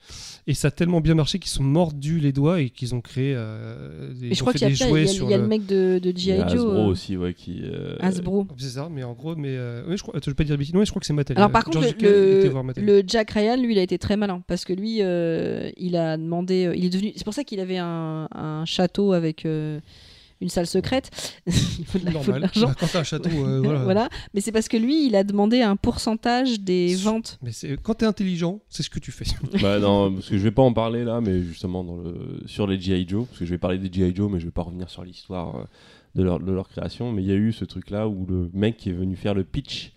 et ça a tellement bien marché qu'ils sont mordus les doigts et qu'ils ont créé euh, des, Et ils je ont crois fait qu'il y a, des pire, il jouets y a- sur il y a le le- mec de, de G.I. Joe. Hasbro euh, aussi, ouais, qui. euh, Hasbro. c'est ça mais en gros mais euh, oui, je crois je vais pas dire de bêtises, non, je crois que c'est Mattel Alors par contre, le, Jack Ryan, lui, il a été très malin parce que lui, euh, il a demandé, euh, il est devenu, c'est pour ça qu'il avait un, un château avec euh, une salle secrète. il faut de la- faut de normal l'argent. Bah, quand t'as un château euh, voilà. Voilà, mais c'est parce que lui, il a demandé un pourcentage des ventes. mais c'est- quand t'es intelligent c'est ce que tu fais bah non, parce que je vais pas en parler là, mais justement dans le... sur les G.I. Joe, parce que je vais parler des G.I. Joe, mais je vais pas revenir sur l'histoire euh, de, leur, de leur création. Mais il y a eu ce truc là où le mec qui est venu faire le pitch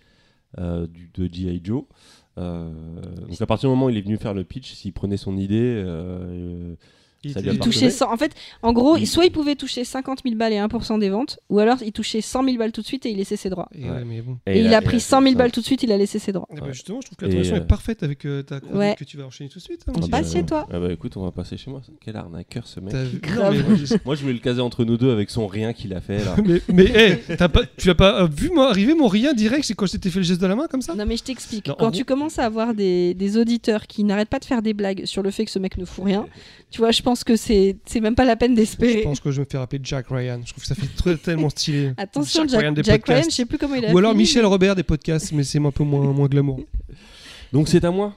euh, du, de G.I. Joe. euh, donc à partir du moment où il est venu faire le pitch, s'il prenait son idée, euh, Il touchait 100. En fait, en gros, Il- soit il pouvait toucher 50 000 balles et 1% des ventes, ou alors il touchait 100 000 balles tout de suite et il laissait ses droits. Et ouais, mais bon. Et, il a, pris 100 000 fait ça. balles tout de suite, il a laissé ses droits. Eh ben, justement, je trouve que la transition euh, est parfaite avec euh, ta chronique Ouais. que tu vas enchaîner tout de suite. hein, On petit passe chez toi. Ah bah écoute, on va passer chez moi. Quel arnaqueur ce mec. T'as vu- Grave. Non, mais moi, je- Moi je voulais le caser entre nous deux avec son rien qu'il a fait là. mais, mais hey, pas, tu as pas euh, vu moi arriver mon rien direct c'est quand je t'ai fait le geste de la main comme ça? Non mais je t'explique. Quand tu commences à avoir des, des auditeurs qui n'arrêtent pas de faire des blagues sur le fait que ce mec ne fout rien, tu vois, je pense que c'est c'est même pas la peine Je d'espérer. pense que je vais me faire appeler Jack Ryan. Je trouve que ça fait très- tellement stylé. Attention, Jack Jack, Ryan des Jack Ryan, podcasts. je sais plus comment il a Ou alors fini, Michel mais- Robert des podcasts, mais c'est un peu moins, moins glamour. Donc c'est à moi?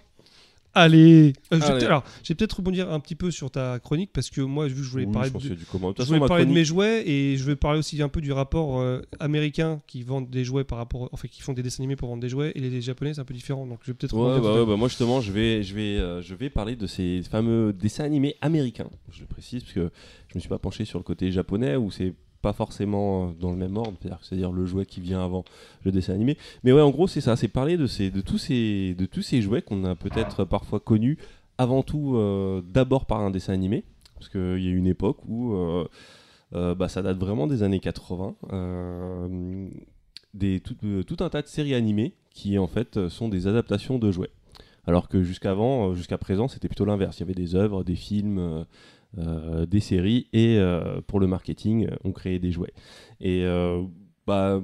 Allez, Euh, Allez. peut-être- alors, je vais peut-être rebondir un petit peu sur ta chronique parce que moi, vu que je voulais Oui, parler, je de, du comment. Je voulais parler de mes jouets et je vais parler aussi un peu du rapport euh, américain qui vendent des jouets par rapport, enfin qui font des dessins animés pour vendre des jouets et les japonais c'est un peu différent. Donc je vais peut-être Ouais, bah, ouais, bah, moi justement, je vais, je, vais, euh, je vais parler de ces fameux dessins animés américains. Je le précise parce que je me suis pas penché sur le côté japonais où c'est pas forcément euh, dans le même ordre, c'est-à-dire le jouet qui vient avant le dessin animé. Mais ouais, en gros, c'est ça, c'est parler de, ces, de, tous ces, de tous ces jouets qu'on a peut-être parfois connus avant tout euh, d'abord par un dessin animé, parce qu'il y a une époque où euh, euh, bah, ça date vraiment des années 80. euh, des, tout, tout un tas de séries animées qui en fait sont des adaptations de jouets. Alors que jusqu'avant, jusqu'à présent, c'était plutôt l'inverse. Il y avait des œuvres, des films, des séries, et euh, pour le marketing, euh, on créait des jouets. Et euh, bah,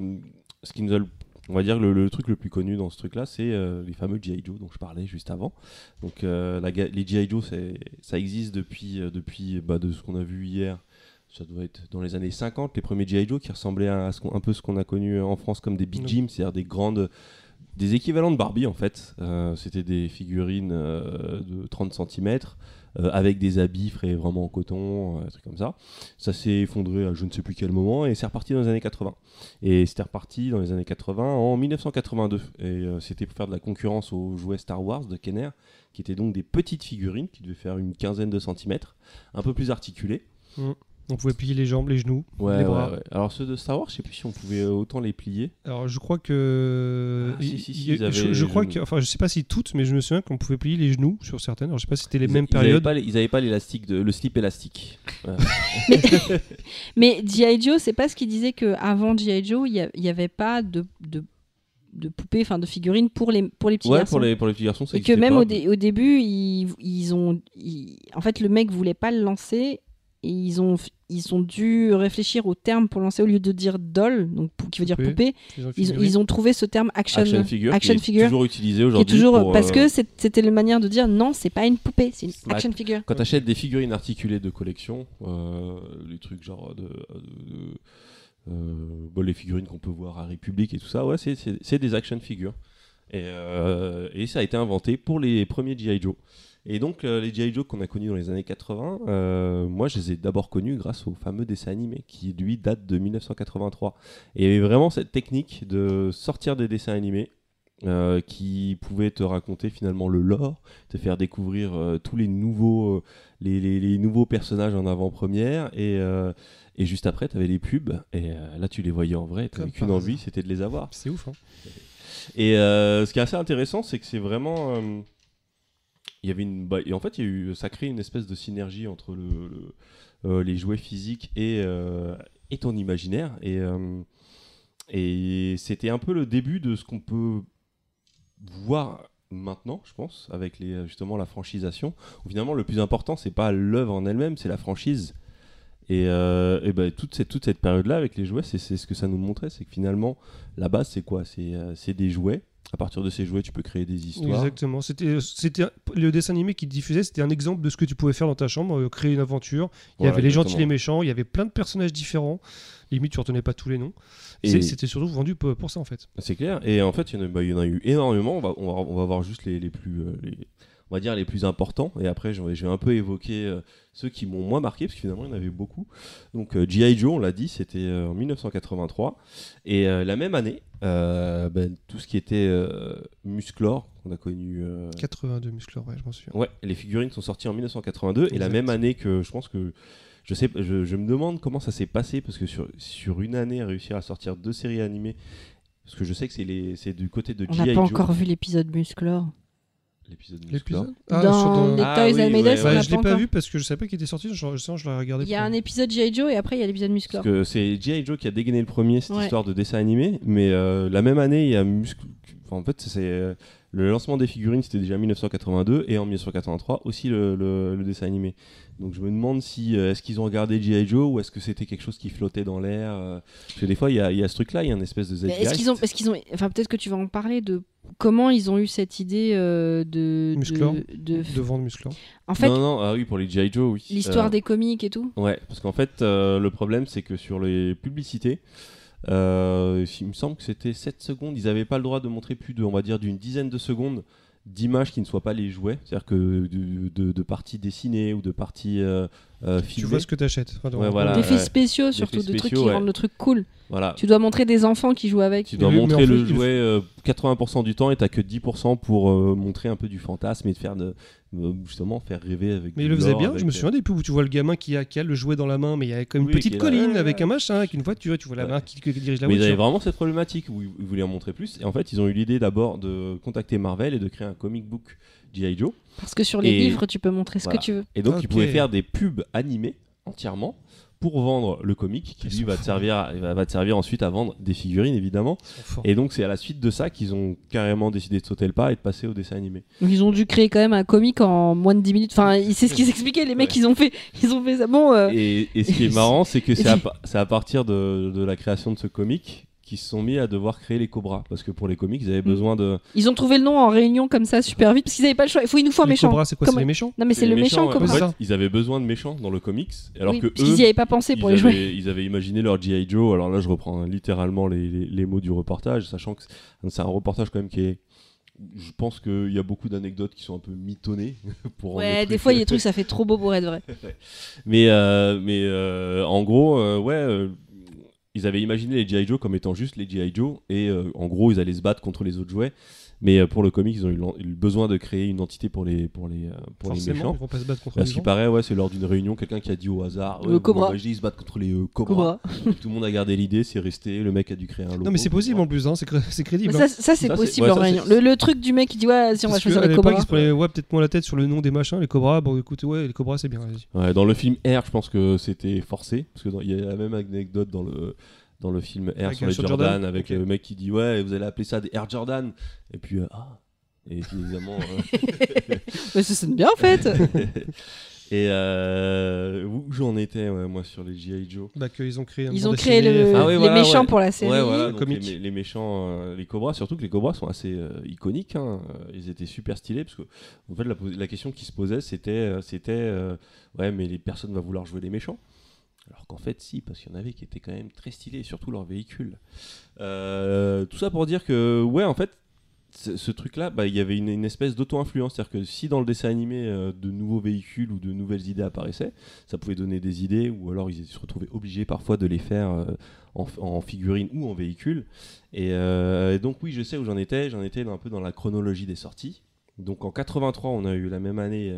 ce qui nous a le- on va dire le, le truc le plus connu dans ce truc-là, c'est euh, les fameux G.I. Joe dont je parlais juste avant. Donc euh, la les G.I. Joe, c'est- ça existe depuis, euh, depuis bah, de ce qu'on a vu hier. Ça doit être dans les années 50, les premiers G.I. Joe qui ressemblaient à, à ce un peu ce qu'on a connu en France comme des Big. Jim, c'est-à-dire des grandes, des équivalents de Barbie en fait. Euh, C'était des figurines euh, de 30 cm avec des habits frais vraiment en coton, euh, un truc comme ça. Ça s'est effondré à je ne sais plus quel moment et c'est reparti dans les années 80. Et c'était reparti dans les années 80 en 1982. Et euh, c'était pour faire de la concurrence aux jouets Star Wars de Kenner, qui étaient donc des petites figurines qui devaient faire une quinzaine de centimètres, un peu plus articulées. On pouvait plier les jambes, les genoux, Ouais, les ouais, bras. ouais. Alors ceux de Star Wars, je sais plus si on pouvait autant les plier. Alors je crois que Ah, si, si, si, ils je, avaient je crois genoux. que enfin je sais pas si toutes mais je me souviens qu'on pouvait plier les genoux sur certaines. Alors je sais pas si c'était les Ils- mêmes ils avaient périodes. pas Ils n'avaient pas l'élastique, de, le slip élastique. Mais G.I. Joe, c'est pas ce qu'il disait qu'avant G.I. Joe, il n'y avait pas de, de, de poupées, enfin de figurines pour les, pour les petits Ouais, garçons. pour les, pour les petits garçons, ça Et que même pas. au, dé- au début, ils, ils ont. ils- En fait, le mec voulait pas le lancer. Et ils ont, ils ont dû réfléchir au terme pour lancer au lieu de dire doll, donc qui veut dire Poupée. Ils, ont trouvé ce terme action, Action figure, action qui est figure, toujours utilisé est aujourd'hui. toujours pour, parce euh, que c'est- c'était la manière de dire non, c'est pas une poupée, c'est une action figure. Quand tu achètes des figurines articulées de collection, euh, les trucs genre de. de- de- euh, bon, les figurines qu'on peut voir à République et tout ça, ouais, c'est- des action figures. Et, euh, et ça a été inventé pour les premiers G.I. Joe. Et donc, euh, les G.I. Joe qu'on a connus dans les années 80, euh, moi je les ai d'abord connus grâce au fameux dessin animé qui, lui, date de 1983. Et il y avait vraiment cette technique de sortir des dessins animés euh, qui pouvaient te raconter finalement le lore, te faire découvrir euh, tous les nouveaux, euh, les, les- les nouveaux personnages en avant-première. Et, et juste après, tu avais les pubs. Et là, tu les voyais en vrai. Tu n'avais qu'une envie, c'était de les avoir. C'est ouf. hein. Et ce qui est assez intéressant, c'est que c'est vraiment. Il y avait une. et en fait, ça crée une espèce de synergie entre euh, les jouets physiques et, euh, et ton imaginaire. Et, euh, et c'était un peu le début de ce qu'on peut voir maintenant, je pense, avec justement la franchisation. Où finalement, le plus important, c'est pas l'œuvre en elle-même, c'est la franchise. Et, ben, toute cette, cette période-là avec les jouets, c'est ce que ça nous montrait, c'est que finalement, la base, c'est quoi? C'est des jouets. À partir de ces jouets, tu peux créer des histoires. Exactement. C'était, c'était le dessin animé qui diffusait, c'était un exemple de ce que tu pouvais faire dans ta chambre, euh, créer une aventure. Il y Voilà, avait les gentils, exactement. les méchants, il y avait plein de personnages différents. Limite, tu retenais pas tous les noms. Et- C'était surtout vendu pour, pour ça en fait. C'est clair. Et en fait, il y, en a, bah, il y en a eu énormément. On va, on va, on va voir juste les, les plus, euh, les- on va dire les plus importants. Et après, je vais, un peu évoquer euh, ceux qui m'ont moins marqué, parce que finalement, il y en avait beaucoup. Donc, euh, G.I. Joe, on l'a dit, c'était euh, en 1983. Et la même année, euh, ben, tout ce qui était euh, Musclor, qu'on a connu. euh, 82 muscleurs, ouais, je m'en souviens. Ouais, les figurines sont sorties en 1982 et la même année que je pense que je sais, je, je me demande comment ça s'est passé parce que sur, sur une année réussir à sortir deux séries animées, parce que je sais que c'est les c'est du côté de On n'a pas encore vu l'épisode Musclor. L'épisode Musclor. L'épisode Ah, dans les Ah Toys oui, and Made ouais, Us, on Ouais, l'a je l'ai pas vu parce que je savais pas qu'il était sorti, je, je, je l'ai regardé. Il y a un épisode G.I. Joe et après il y a l'épisode Musclor. Parce que c'est G.I. Joe qui a dégainé le premier cette Ouais. histoire de dessin animé, mais euh, la même année il y a Muscle. Enfin, en fait, c'est euh, le lancement des figurines, c'était déjà 1982 et en 1983 aussi le, le- le dessin animé. Donc je me demande si euh, est-ce qu'ils ont regardé G.I. Joe ou est-ce que c'était quelque chose qui flottait dans l'air. euh, parce que des fois il y a, il y a ce truc-là, il y a une espèce de Est-ce qu'ils ont, est-ce qu'ils ont, enfin peut-être que tu vas en parler de comment ils ont eu cette idée euh, de, Musclor. de, de- de vendre muscleurs. en fait non, non, ah oui, pour les G.I. Joe, oui. l'histoire Euh, des comiques et tout. Ouais, parce qu'en fait, euh, le problème, c'est que sur les publicités, euh, il me semble que c'était 7 secondes, ils n'avaient pas le droit de montrer plus de, on va dire, d'une dizaine de secondes d'images qui ne soient pas les jouets, c'est-à-dire que de, de- de parties dessinées ou de parties euh, euh, Tu filmées. vois ce que t'achètes. Enfin, Ouais, voilà. D'effets ouais. spéciaux surtout, de trucs qui ouais. rendent le truc cool. Voilà. Tu dois montrer des enfants qui jouent avec. Tu dois oui, montrer en fait, le jouet euh, 80% du temps et t'as que 10% pour euh, montrer un peu du fantasme et de faire de, justement faire rêver avec. Mais il le faisait bien, je me souviens des pubs où tu vois le gamin qui a, qui a le jouet dans la main, mais il y a comme une Oui, petite colline avec un machin, avec une voiture, tu vois la Ouais. main qui, qui dirige la Mais ils avaient voiture. vraiment cette problématique où ils voulaient en montrer plus. Et en fait, ils ont eu l'idée d'abord de contacter Marvel et de créer un comic book G.I. Joe. Parce que sur les Et- livres, tu peux montrer ce Voilà. que tu veux. Et donc, Ok. ils pouvaient faire des pubs animées entièrement pour vendre le comic qui lui va te servir à- va, te servir ensuite à vendre des figurines évidemment et donc c'est à la suite de ça qu'ils ont carrément décidé de sauter le pas et de passer au dessin animé Donc, Ils ont dû créer quand même un comic en moins de 10 minutes. Enfin, c'est ce qu'ils expliquaient, les mecs, Ouais. ils ont fait, ils ont fait ça. Bon, euh, et, et ce qui est marrant c'est que c'est à, pa- c'est à partir de, de la création de ce comic qu'ils se sont mis à devoir créer les Cobras parce que pour les comics ils avaient Mm. besoin de ils ont trouvé le nom en réunion comme ça super vite parce qu'ils avaient pas le choix. Il faut il nous faut un Les méchant. Cobras, c'est quoi Comme- C'est les méchants Non mais c'est le méchant Cobra. en Ouais, fait, ça. ils avaient besoin de méchants dans le comics alors Oui, que parce qu'ils eux y avaient pas pensé pour ils, les jouer. ils avaient imaginé leur G.I. Joe. Alors là, je reprends littéralement les, les- les mots du reportage, sachant que c'est- un reportage quand même qui est. Je pense qu'il y a beaucoup d'anecdotes qui sont un peu mitonnées. Pour Ouais, truc- des fois il y a des trucs ça fait trop beau pour être vrai. mais euh, mais euh, en gros, euh, ouais, euh, ils avaient imaginé les G.I. Joe comme étant juste les G.I. Joe. Et euh, en gros, ils allaient se battre contre les autres jouets. Mais euh, pour le comic, ils ont eu le besoin de créer une entité pour les, pour les, euh, pour les méchants. ils vont pas se battre contre À les ce qui paraît, ouais, c'est lors d'une réunion, quelqu'un qui a dit au hasard Le ouais, Cobra. bon, bah, je dis, ils se battent contre les euh, cobras. Cobra. Tout le monde a gardé l'idée, c'est resté. Le mec a dû créer un logo. Non, mais c'est possible en plus, hein, c'est cré- c'est crédible. Ça, hein. ça, c'est Ça, c'est- possible ouais, en ça, réunion. Le, le truc du mec qui dit ouais si on va choisir les Cobras. prenaient ouais, peut-être moins la tête sur le nom des machins, les Cobras. Bon, écoutez, ouais, les Cobras, c'est bien. Ouais, dans le film R, je pense que c'était forcé. Parce qu'il y a la même anecdote dans le, dans le film R Avec, sur les sur Jordan, Jordan avec le mec qui dit Ouais, vous allez appeler ça des Air Jordan. Et puis, euh, ah. Et évidemment. euh, Mais ça sonne bien en fait. et euh, où j'en étais, ouais, moi, sur les G.I. Joe Bah, qu'ils ont créé un Ils ont créé le- Ah ouais, les voilà, méchants ouais. pour la série. Ouais, voilà, donc les, les méchants, euh, les cobras, surtout que les cobras sont assez euh, iconiques. hein, Ils étaient super stylés parce que, en fait, la, la question qui se posait, c'était, c'était, euh, ouais, mais les personnes vont vouloir jouer les méchants. Alors qu'en fait, si, parce qu'il y en avait qui étaient quand même très stylés, surtout leurs véhicules. Euh, tout ça pour dire que, ouais, en fait, ce, truc-là, bah, il y avait une, espèce d'auto-influence. C'est-à-dire que si dans le dessin animé, euh, de nouveaux véhicules ou de nouvelles idées apparaissaient, ça pouvait donner des idées, ou alors ils se retrouvaient obligés parfois de les faire euh, en, figurine ou en véhicule. Euh, et donc, oui, je sais où j'en étais. J'en étais un peu dans la chronologie des sorties. Donc, en 83, on a eu la même année.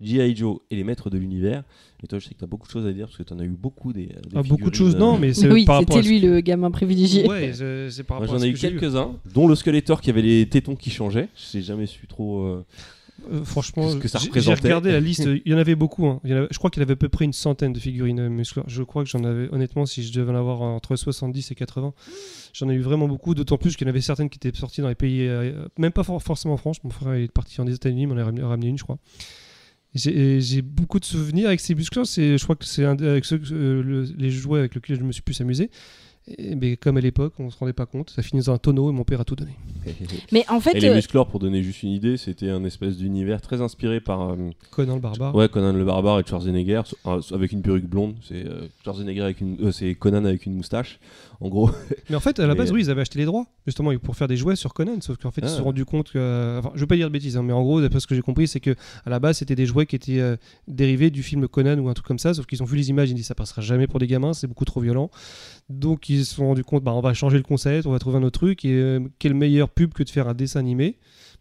G.I. Joe et les maîtres de l'univers. Et toi, je sais que tu as beaucoup de choses à dire parce que tu en as eu beaucoup des. des Ah, beaucoup de figurines, choses, non, mais c'est Oui, par rapport c'était ce- lui le gamin privilégié. Ouais, c'est c'est par j'en ai eu quelques-uns, dont le Skeletor qui avait les tétons qui changeaient. Je n'ai jamais su trop. euh, Euh, franchement, Qu'est-ce que ça j'ai- regardé la liste. Il y en avait beaucoup. hein. Il y en avait- je crois qu'il y avait à peu près une centaine de figurines euh, musclores. Je crois que j'en avais, honnêtement, si je devais en avoir entre 70 et 80, j'en ai eu vraiment beaucoup. D'autant plus qu'il y en avait certaines qui étaient sorties dans les pays, euh, même pas for- forcément en France. Mon frère est parti en États-Unis, il m'en a ramené, ramené une, je crois. J'ai beaucoup de souvenirs avec ces musclores. C'est, je crois que c'est un des- avec ceux, euh, le- les jouets avec lesquels je me suis plus amusé. Et- mais comme à l'époque, on se rendait pas compte. Ça finit dans un tonneau et mon père a tout donné. Mais en fait, Et les euh, musclores, pour donner juste une idée, c'était un espèce d'univers très inspiré par euh, Conan le barbare. ouais, Conan le barbare et Schwarzenegger euh, avec une perruque blonde. C'est euh, Schwarzenegger avec une, euh, c'est Conan avec une moustache. En gros, Mais en fait, à la Mais- base, oui, ils avaient acheté les droits, justement, pour faire des jouets sur Conan. Sauf qu'en fait, ils se Ah. sont rendus compte que. Enfin, je veux pas dire de bêtises, hein, mais en gros, d'après ce que j'ai compris, c'est que à la base, c'était des jouets qui étaient euh, dérivés du film Conan ou un truc comme ça. Sauf qu'ils ont vu les images, ils ont dit ça passera jamais pour des gamins, c'est beaucoup trop violent. Donc, ils se sont rendus compte, bah, on va changer le concept, on va trouver un autre truc. Et euh, quelle meilleure pub que de faire un dessin animé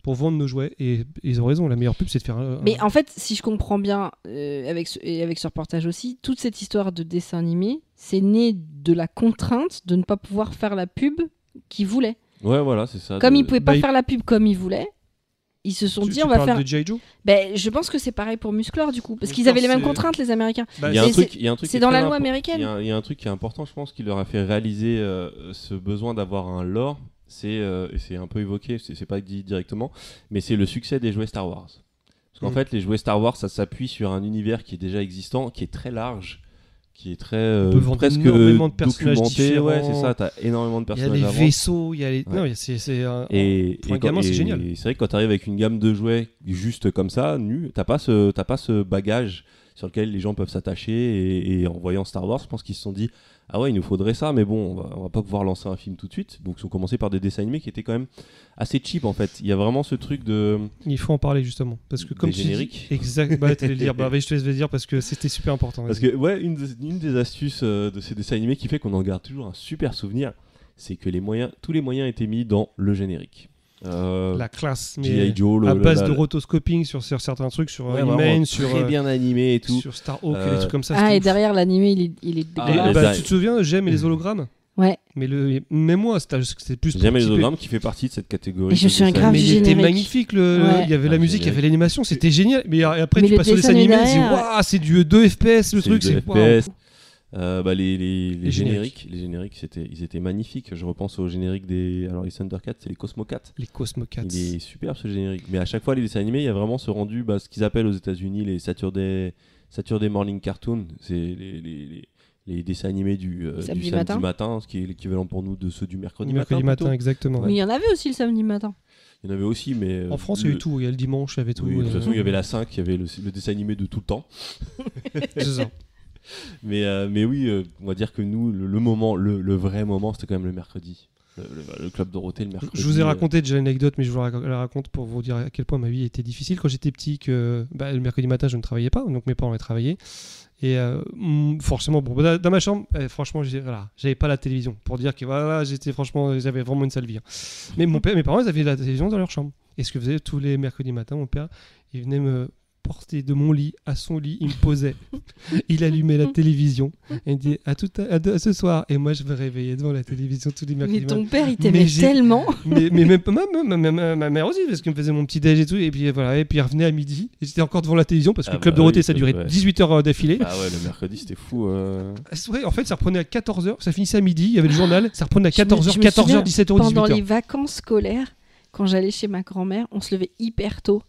pour vendre nos jouets Et ils ont raison, la meilleure pub, c'est de faire un. mais en fait, si je comprends bien euh, avec ce, et avec ce reportage aussi, toute cette histoire de dessin animé, c'est né de la contrainte de ne pas pouvoir faire la pub qu'ils voulaient. ouais, voilà, c'est ça. Comme de- ils pouvaient pas bah, il- faire la pub comme ils voulaient, ils se sont Tu- dit tu on va faire. de. Joe Ben, je pense que c'est pareil pour Musclor du coup, parce qu'ils avaient les mêmes contraintes les Américains. Bah, Il y a un Et truc, c'est- il y a un truc qui c'est est dans la loi américaine. Il y, a un- il y a un truc qui est important, je pense, qui leur a fait réaliser euh, ce besoin d'avoir un lore. C'est euh, c'est un peu évoqué, c'est pas dit directement, mais c'est le succès des jouets Star Wars. Parce qu'en Mm. fait, les jouets Star Wars, ça s'appuie sur un univers qui est déjà existant, qui est très large, qui est très euh, On peut vendre presque énormément de personnages documenté. Ouais, c'est ça. T'as énormément de Il y a personnages les vaisseaux, il y a les. Ouais. Non, c'est. c'est un- Et, Pour un et gamin, c'est génial. c'est vrai que quand tu arrives avec une gamme de jouets juste comme ça, nu, t'as pas ce t'as pas ce bagage sur lequel les gens peuvent s'attacher. Et, et en voyant Star Wars, je pense qu'ils se sont dit ah ouais, il nous faudrait ça, mais bon, on va, on va pas pouvoir lancer un film tout de suite. Donc ils ont commencé par des dessins animés qui étaient quand même assez cheap en fait. Il y a vraiment ce truc de Il faut en parler justement parce que comme Des tu dis- génériques. exact. Bah, le dire. Bah, je te laisse le dire parce que c'était super important. parce que ouais, une, des- une des astuces euh, de ces dessins animés qui fait qu'on en garde toujours un super souvenir, c'est que les moyens, tous les moyens étaient mis dans le générique. Euh, la classe, mais. Joe, le, à le- base la- de rotoscoping sur, sur certains trucs, sur Ouais, euh, vraiment He-Man, sur très euh, bien animé et tout. sur Starhawk et Euh, des trucs comme ça. Ah, et derrière l'animé, il est, il est Ah, Et, dégueulasse. les bah, a- tu te souviens, j'aime les hologrammes. Ouais. Mais le, même moi, c'était c'était plus. Jamais les hologrammes qui fait partie de cette catégorie. Et je suis un grave Mais animés. il était générique. magnifique, le, Ouais. il y avait Ah, la musique, il y avait l'animation, c'était génial. Mais après, Mais tu le passes au dessin animé, waouh, c'est du 2 FPS le C'est truc, du c'est 2 FPS. Euh, bah, les, les, les Les génériques, génériques. les génériques, c'était, ils étaient magnifiques. Je repense au générique des, alors les Thundercats, c'est les Cosmocats. Les Cosmocats. Il est superbe ce générique. Mais à chaque fois, les dessins animés, il y a vraiment ce rendu, bah, ce qu'ils appellent aux États-Unis les Saturday, Saturday Morning Cartoon. C'est les, les, les, les dessins animés du, euh, Samedi du samedi matin. matin. ce qui est l'équivalent pour nous de ceux du mercredi, Mercredi matin. exactement. Mais il y en avait aussi le samedi matin. Il y en avait aussi, mais. euh, En France, il y a eu tout. Il y a le dimanche, il y avait tout. Oui, de toute façon, il y avait la 5, il y avait le, le dessin animé de tout le temps. c'est ça. Mais, euh, mais oui, euh, on va dire que nous, le, le moment, le, le vrai moment, c'était quand même le mercredi. Le, club Dorothée, le mercredi. Je vous ai euh, raconté déjà l'anecdote, mais je vous la raconte pour vous dire à quel point ma vie était difficile. Quand j'étais petit, que bah, le mercredi matin, je ne travaillais pas, donc mes parents avaient travaillé. Et euh, forcément, bon, dans ma chambre, eh, franchement, j'ai- voilà, j'avais pas la télévision pour dire que voilà, j'étais franchement, j'avais vraiment une sale vie. hein. Mais mon père, mes parents, ils avaient la télévision dans leur chambre. Et ce que faisait tous les mercredis matins, mon père, il venait me de mon lit à son lit, il me posait, il allumait la télévision et il dit à tout à, à- à ce soir. Et moi, je me réveillais devant la télévision tous les mercredis Mais ton père, il Mais t'aimait tellement. mais, mais même ma, ma, ma, ma- ma mère aussi parce qu'elle me faisait mon petit déj et tout et puis voilà et puis elle revenait à midi et j'étais encore devant la télévision parce que Ah le club bah Dorothée oui, ça durait vrai. 18 heures d'affilée Ah ouais, le mercredi, c'était fou. euh. Ouais, en fait ça reprenait à 14h ça finissait à midi il y avait le journal ça reprenait à Je me- 14h je me 14h souviens, 17h Pendant 18h les vacances scolaires, quand j'allais chez ma grand-mère, on se levait hyper tôt.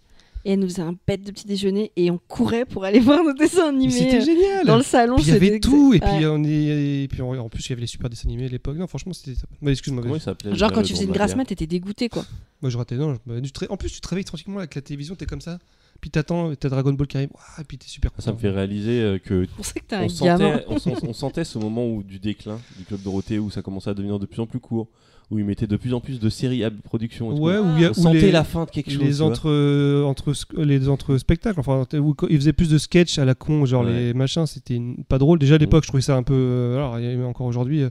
Et elle nous faisait un bête de petit déjeuner et on courait pour aller voir nos dessins animés c'était euh, génial dans le salon. il y avait tout et Ouais. puis on est et puis en, en plus il y avait les super dessins animés à l'époque non franchement c'était bah, excuse-moi Comment vas-y. il s'appelait Genre quand tu faisais une grasse mat, t'étais dégoûté quoi. moi je ratais non bah, tu te ré- en plus tu te réveilles tranquillement avec la télévision t'es comme ça puis t'attends t'as Dragon Ball qui arrive Ouah, et puis t'es super Ça me content. fait réaliser euh, que ça que un on gamin. sentait, on, on sentait ce moment où, du déclin du club Dorothée où ça commençait à devenir de plus en plus court, où ils mettaient de plus en plus de séries à production. et tout. ouais où il y a où sentait les- la fin de quelque chose. les entre, les entre spectacles enfin où ils faisaient plus de sketch à la con genre Ouais. les machins c'était une- pas drôle déjà à l'époque je trouvais ça un peu euh, alors il y a encore aujourd'hui euh,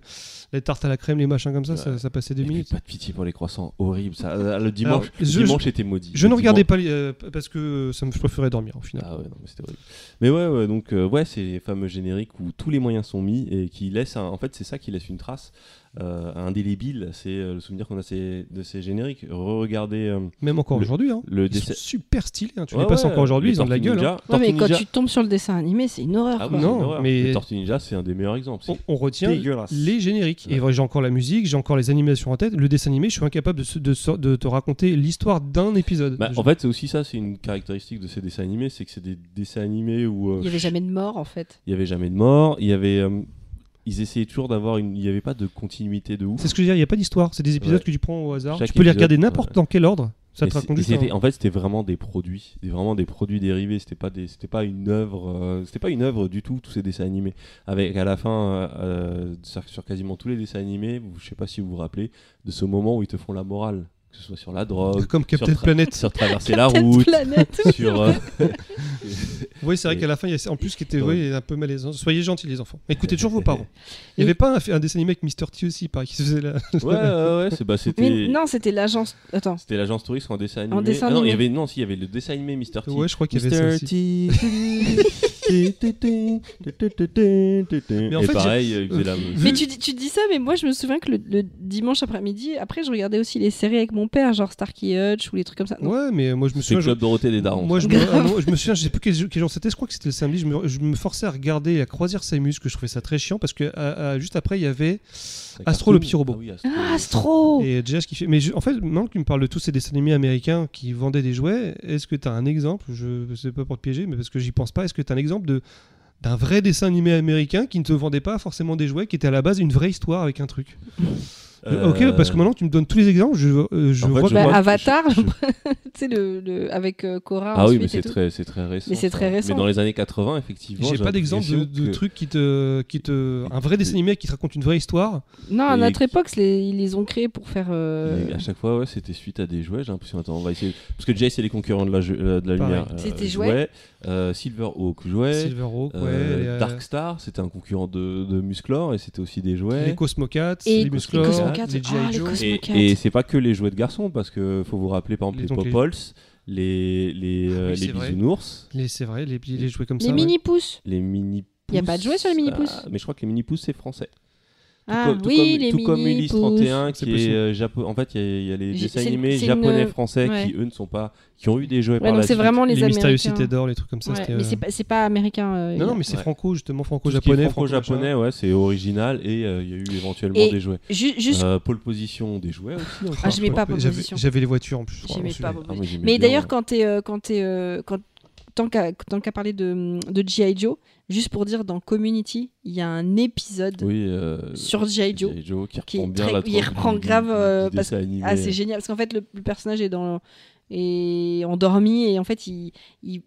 les tartes à la crème les machins comme ça ça, passait Et puis, minutes pas de pitié pour les croissants, horrible. Ça, euh, le dimanche, Alors, le je- dimanche était maudit. je Le ne regardais pas euh, parce que ça me je préférais dormir au final Ah ouais, non, mais c'était horrible. Mais ouais, ouais donc euh, ouais, c'est les fameux génériques où tous les moyens sont mis et qui laissent, un- en fait, c'est ça qui laisse une trace euh, indélébile. C'est euh, le souvenir qu'on a ces- de ces génériques. Re-regarder euh, même encore aujourd'hui hein. le ils sont dessin. super stylés hein. tu Ouais, les passes ouais, encore aujourd'hui ils ont de la gueule hein. Ninja. Ouais, mais quand Ninja- tu tombes sur le dessin animé, c'est une horreur. Ah quoi. Non, c'est une horreur. mais- Les Tortues Ninja, c'est un des meilleurs exemples. on, retient les génériques et j'ai encore la musique j'ai encore les animations en tête le dessin animé je suis incapable de, te raconter l'histoire d'un épisode Bah, Je- en fait, c'est aussi ça, c'est une caractéristique de ces dessins animés, c'est que c'est des dessins animés où euh, Il y avait jamais de mort en fait. il y avait jamais de mort, il y avait, euh, ils essayaient toujours d'avoir une, il y avait pas de continuité de ouf. C'est ce que je veux dire, il n'y a pas d'histoire. C'est des épisodes Ouais. que tu prends au hasard. Chaque tu peux les regarder n'importe ouais. dans quel ordre. Ça te raconte un- En fait, c'était vraiment des produits, vraiment des produits dérivés. C'était pas des, c'était pas une œuvre, euh, c'était pas une œuvre du tout. Tous ces dessins animés, avec à la fin, euh, euh, sur, sur quasiment tous les dessins animés, je sais pas si vous vous rappelez de ce moment où ils te font la morale, que ce soit sur la drogue, Comme Captain sur Planet. sur traverser la Captain route, Planet. sur. euh, Oui, c'est vrai qu'à la fin, il y a en plus qui était oui, un peu malaisant. Soyez gentils, les enfants. Écoutez toujours vos parents. Il n'y avait pas un, un dessin animé avec Mr. T aussi, pareil, qui se faisait la. ouais, ouais, ouais, c'est bah, Mais c'était. non, c'était l'agence. Attends. C'était l'agence touriste en dessin animé. En dessin Ah non, il y animé. avait non, si il y avait le dessin animé Mr. T. Ouais, je crois qu'il y avait ça Mr. aussi. Mais en Et fait, pareil, il faisait la. Mais tu, dis- tu dis ça, mais moi je me souviens que le, le dimanche après-midi, après je regardais aussi les séries avec mon père, genre Starkey Hutch ou les trucs comme ça. Non. Ouais, mais moi je me C'est souviens. le je- club Dorothée des darons. Moi, je me, ah je me souviens, je sais plus quel, jour- quel jour c'était, je crois que c'était le samedi. Je me, je me forçais à regarder la croisière Samus, que je trouvais ça très chiant parce que à- à- juste après, il y avait Astro, le petit robot. Ah oui, Astro. Ah, Astro Et déjà, ce qui fait. Mais je- en fait, maintenant que tu me parles de tous ces dessins animés américains qui vendaient des jouets, est-ce que tu as un exemple? Je sais pas pour te piéger, mais parce que j'y pense pas. Est-ce que tu as un exemple? De d'un vrai dessin animé américain qui ne te vendait pas forcément des jouets, qui était à la base une vraie histoire avec un truc Euh, Ok, parce que maintenant tu me donnes tous les exemples, je, euh, je En fait, vois je Bah, vois que- Avatar, je- tu sais, le, le- avec euh, Korra. Ah oui, mais c'est très, c'est très récent. Mais c'est très récent. Mais dans les années 80, effectivement. J'ai pas d'exemple de, l'impression de que- truc qui te, qui te. Un vrai dessin animé qui te raconte une vraie histoire. Non, à Et notre qui- époque, les- ils les ont créés pour faire. euh, Mais À chaque fois, ouais, c'était suite à des jouets. J'ai l'impression. Attends, on va essayer. Parce que Jay, c'est les concurrents de la, de la lumière. euh, C'était jouets. Euh, Silverhawk, ouais. Euh, les, euh, Dark Star, c'était un concurrent de, de Musclor et c'était aussi des jouets. les Cosmocats, Et les Musclor, les les G.I. ah, les Joe. Et, et c'est pas que les jouets de garçons, parce que faut vous rappeler par exemple Les- les, les- Popols, les, les, euh, Oui, les vrai. bisounours, Les- C'est vrai, les, les jouets comme Les ça. ouais. mini-pousses. les mini Y a pas de jouets sur les mini-pousses Mais je crois que les mini pousses c'est français. Ah, comme, tout oui, comme- les tout comme Ulysse pouces. 31 C'est qui est possible. euh, japo- en fait il y, a- il y a les dessins animés c'est une- japonais français ouais. qui eux ne sont pas qui ont eu des jouets Ouais, par donc la vraiment les, les mystérieux cités d'or, les trucs comme ça. Ouais, c'était, mais euh, c'est pas, c'est pas américain. euh, Non, non, mais c'est Ouais. franco, justement, Tout ce qui est franco-japonais. franco-japonais ouais c'est original et euh, il y a eu éventuellement Et- des jouets Ju- juste. Euh, pole position des jouets aussi Ah, j'aimais pas J'avais- Proposition. J'avais les voitures en plus. je pas. Ah, Mais d'ailleurs, quand t'es, quand t'es, euh, quand tant qu'à tant qu'à parler de de G.I. Joe, juste pour dire dans Community, il y a un épisode oui euh, sur G.I. Joe. Qui qui reprend bien très- la il reprend du- grave, du- euh, du parce-. Ah, c'est génial parce qu'en fait le, le personnage est dans est endormi et en fait il,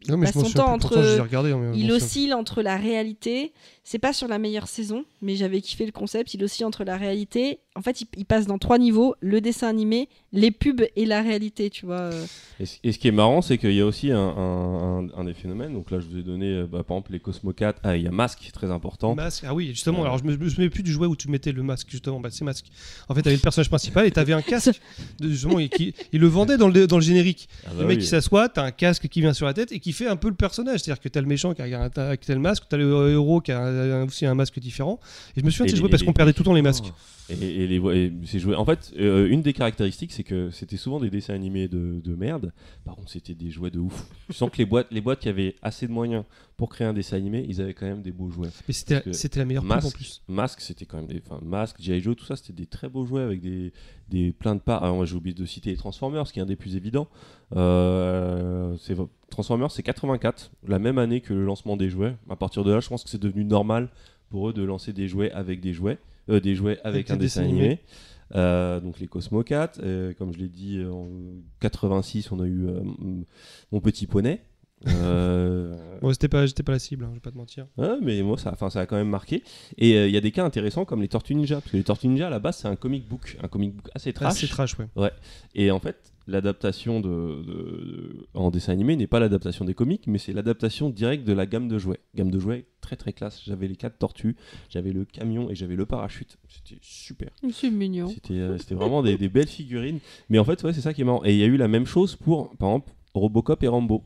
Non, passe son temps entre regardé. hein, il oscille entre la réalité. C'est pas sur la meilleure saison, mais j'avais kiffé le concept. Il oscille entre la réalité. En fait, il, il passe dans trois niveaux le dessin animé, les pubs et la réalité, tu vois. euh. Et, ce- et ce qui est marrant, c'est qu'il y a aussi un, un- un- un des phénomènes. Donc là, je vous ai donné, euh, bah, par exemple, les Cosmocats. Ah, il y a Masque, très important. Masque, ah oui, justement. Ouais. Alors, je me, je me souviens plus du jouet où tu mettais le masque, justement. Bah, c'est masque. En fait, t'avais le personnage principal et t'avais un casque. de- justement, et qui, il le vendait dans le, dans le générique. Ah, bah le mec oui. qui s'assoit, t'as un casque qui vient sur la tête et qui fait un peu le personnage. C'est-à-dire que t'as le méchant qui a, un- qui a le masque, t'as le héros qui a un- aussi un masque différent. Et je me souviens de Et ces les- jouets parce qu'on perdait tout le temps les masques. Et, et les et ces jouets. En fait, euh, une des caractéristiques, c'est que c'était souvent des dessins animés de, de merde. Par contre, c'était des jouets de ouf. Je sens que les boîtes, les boîtes qui avaient assez de moyens pour créer un dessin animé, ils avaient quand même des beaux jouets. Mais c'était c'était la meilleure pub en Masque, plus. Masque, c'était quand même des. Enfin, Masque, G.I. Joe, tout ça, c'était des très beaux jouets avec des, des plein de parts. Alors, moi, j'ai oublié de citer les Transformers, qui est un des plus évidents. Euh, c'est Transformers, c'est 84, la même année que le lancement des jouets. À partir de là, je pense que c'est devenu normal pour eux de lancer des jouets avec des jouets, euh, des jouets avec, Avec un des dessin animé. Euh, donc les Cosmocats, euh, comme je l'ai dit, en 86, on a eu euh, mon petit poney. Bon, c'était pas, j'étais pas la cible, hein, je vais pas te mentir. Ouais, mais moi, ça, enfin, ça a quand même marqué. Et il y a des cas intéressants comme les Tortues Ninja. Parce que les Tortues Ninja, à la base, c'est un comic book. Un comic book assez trash. c'est trash, ouais. et en fait, l'adaptation de, de- de- en dessin animé n'est pas l'adaptation des comics, mais c'est l'adaptation directe de la gamme de jouets. Gamme de jouets très très classe. J'avais les quatre tortues, j'avais le camion et j'avais le parachute. C'était super. C'est mignon. C'était euh, c'était vraiment des, des belles figurines. Mais en fait, ouais, c'est ça qui est marrant. Et il y a eu la même chose pour, par exemple, Robocop et Rambo.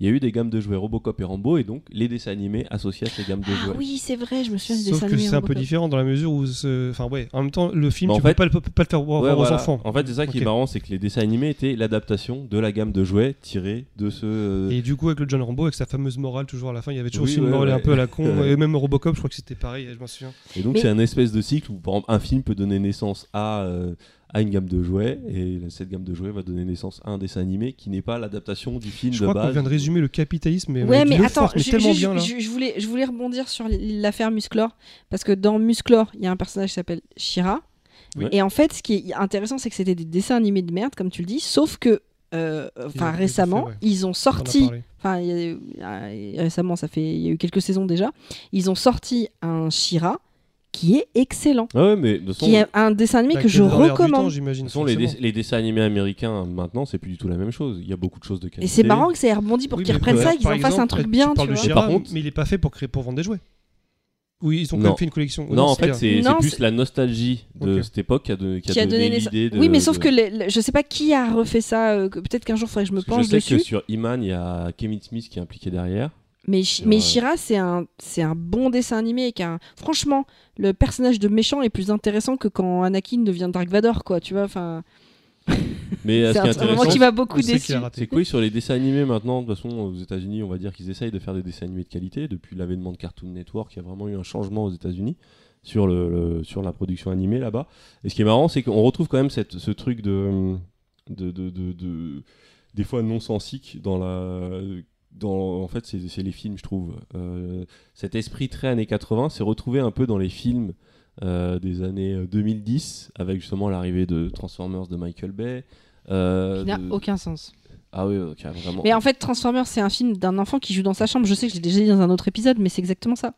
Il y a eu des gammes de jouets Robocop et Rambo et donc les dessins animés associés à ces gammes de Ah jouets. oui, c'est vrai, je me souviens des Sauf dessins que animés c'est un peu différent dans la mesure où. Enfin, ouais, en même temps, le film, Bah, tu fait- peux pas, le, peux pas le faire voir, Ouais, voir voilà. aux enfants. En fait, c'est ça qui est marrant, c'est que les dessins animés étaient l'adaptation de la gamme de jouets tirée de ce. euh, Et du coup, avec le John Rambo, avec sa fameuse morale toujours à la fin, il y avait toujours Oui, aussi une ouais, morale ouais. un peu à la con. Et même Robocop, je crois que c'était pareil, je m'en souviens. Et donc, Mais- c'est un espèce de cycle où, par exemple, un film peut donner naissance à, euh, à une gamme de jouets, et cette gamme de jouets va donner naissance à un dessin animé qui n'est pas l'adaptation du film Je de crois qu'on base. vient de résumer le capitalisme. Mais Ouais, mais attends, force, mais je, tellement je- bien là. je- je voulais, je voulais rebondir sur l'affaire Musclor, parce que dans Musclor, il y a un personnage qui s'appelle Shira. Oui. Et en fait, ce qui est intéressant, c'est que c'était des dessins animés de merde, comme tu le dis, sauf que, euh, enfin récemment, fait, ouais. ils ont sorti, enfin euh, récemment, ça fait, il y a eu quelques saisons déjà, ils ont sorti un Shira qui est excellent, Ah ouais, mais de qui est un dessin animé Bah, que je temps, recommande. toute façon, les, dess- les dessins animés américains maintenant, c'est plus du tout la même chose. Il y a beaucoup de choses de qualité. Et c'est marrant que ça ait rebondi pour Oui, qu'ils reprennent ça et qu'ils en fassent un truc tu bien, parles tu vois. Par contre- mais il est pas fait pour créer pour vendre des jouets. Oui, ils ont quand Non. même fait une collection. Non, en fait, c'est plus la nostalgie de cette époque qui a, de- qui a qui a donné, l'idée. Oui, mais sauf de- que les- le- je sais pas qui a refait ça. euh, Peut-être qu'un jour, il faudrait que je me penche je sais dessus. que sur Iman, il y a Kevin Smith qui est impliqué derrière. Mais, mais Shira, c'est un, c'est un bon dessin animé. Un... Franchement, le personnage de méchant est plus intéressant que quand Anakin devient Dark Vador, quoi. Tu vois, enfin. Mais euh, C'est un, un moment qui m'a beaucoup déçu. C'est quoi sur les dessins animés maintenant De toute façon, aux États-Unis, on va dire qu'ils essayent de faire des dessins animés de qualité depuis l'avènement de Cartoon Network. Il y a vraiment eu un changement aux États-Unis sur, le, le- sur la production animée là-bas. Et ce qui est marrant, c'est qu'on retrouve quand même cette, ce truc de, de, de, de- de- des fois non sensique dans la. Dans, en fait, c'est les films, je trouve. Euh, cet esprit très années 80 s'est retrouvé un peu dans les films euh, des années euh, 2010, avec justement l'arrivée de Transformers de Michael Bay. euh, Qui n'a de- aucun sens. ah oui, ok, vraiment. Mais en fait, Transformers, c'est un film d'un enfant qui joue dans sa chambre. Je sais que je l'ai déjà dit dans un autre épisode, mais c'est exactement ça.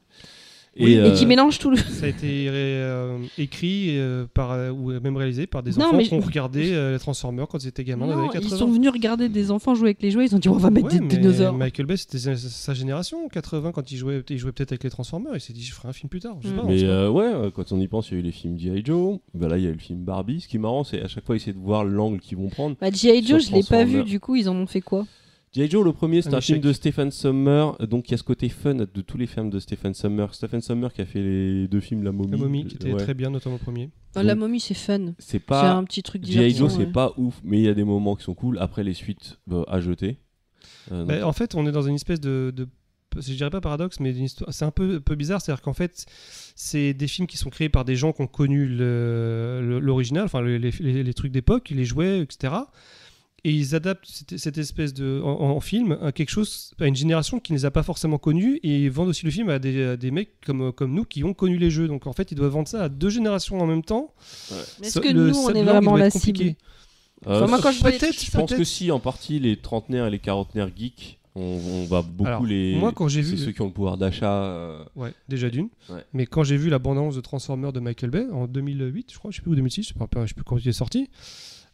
Et, Et euh, qui mélange tout le. Ça a été euh, écrit euh, par, ou même réalisé par des Non, enfants mais qui ont je- regardé euh, les Transformers quand ils étaient gamins dans les années ils 80. sont venus regarder des enfants jouer avec les jouets. Ils ont dit on va mettre Ouais, des dinosaures. Michael Bay, c'était sa- sa génération, 80, quand il jouait, il jouait peut-être avec les Transformers. Il s'est dit, je ferai un film plus tard. Je sais Mm. pas, Mais euh, ouais, quand on y pense, il y a eu les films G.I. Joe. Bah là, il y a eu le film Barbie. Ce qui est marrant, c'est à chaque fois essayer de voir l'angle qu'ils vont prendre. Bah, G.I. Joe, je l'ai pas vu. Du coup, ils en ont fait quoi? G.I. Joe, le premier, c'est Un un, film de Stephen Summer, donc il y a ce côté fun de tous les films de Stephen Summer. Stephen Summer qui a fait les deux films La Momie. La momie qui était Ouais. très bien, notamment le premier. Oh, La momie, c'est fun. C'est pas. un petit truc G.I. Joe, c'est pas ouf, mais il y a des moments qui sont cool. Après, les suites, bah, à jeter. Euh, Bah, en fait, on est dans une espèce de, de je dirais pas paradoxe, mais c'est un peu, peu bizarre. C'est-à-dire qu'en fait, c'est des films qui sont créés par des gens qui ont connu le- le- l'original, enfin le- les, les- les trucs d'époque, les jouets, etc. Et ils adaptent cette, cette espèce de en, en film à quelque chose, à une génération qui ne les a pas forcément connus, et ils vendent aussi le film à des, à des mecs comme, comme nous qui ont connu les jeux. Donc en fait, ils doivent vendre ça à deux générations en même temps. Mais est-ce que le nous, on est vraiment la cible Euh, Enfin, moi, quand je Je pense que si, en partie, les trentenaires et les quarantenaires geeks, on, on va beaucoup Alors, les. moi, quand j'ai c'est vu- ceux qui ont le pouvoir d'achat. euh, Ouais, déjà d'une. Ouais. Mais quand j'ai vu la bande-annonce de Transformers de Michael Bay en 2008, je crois, je sais plus ou 2006, je sais pas, je sais plus quand il est sorti.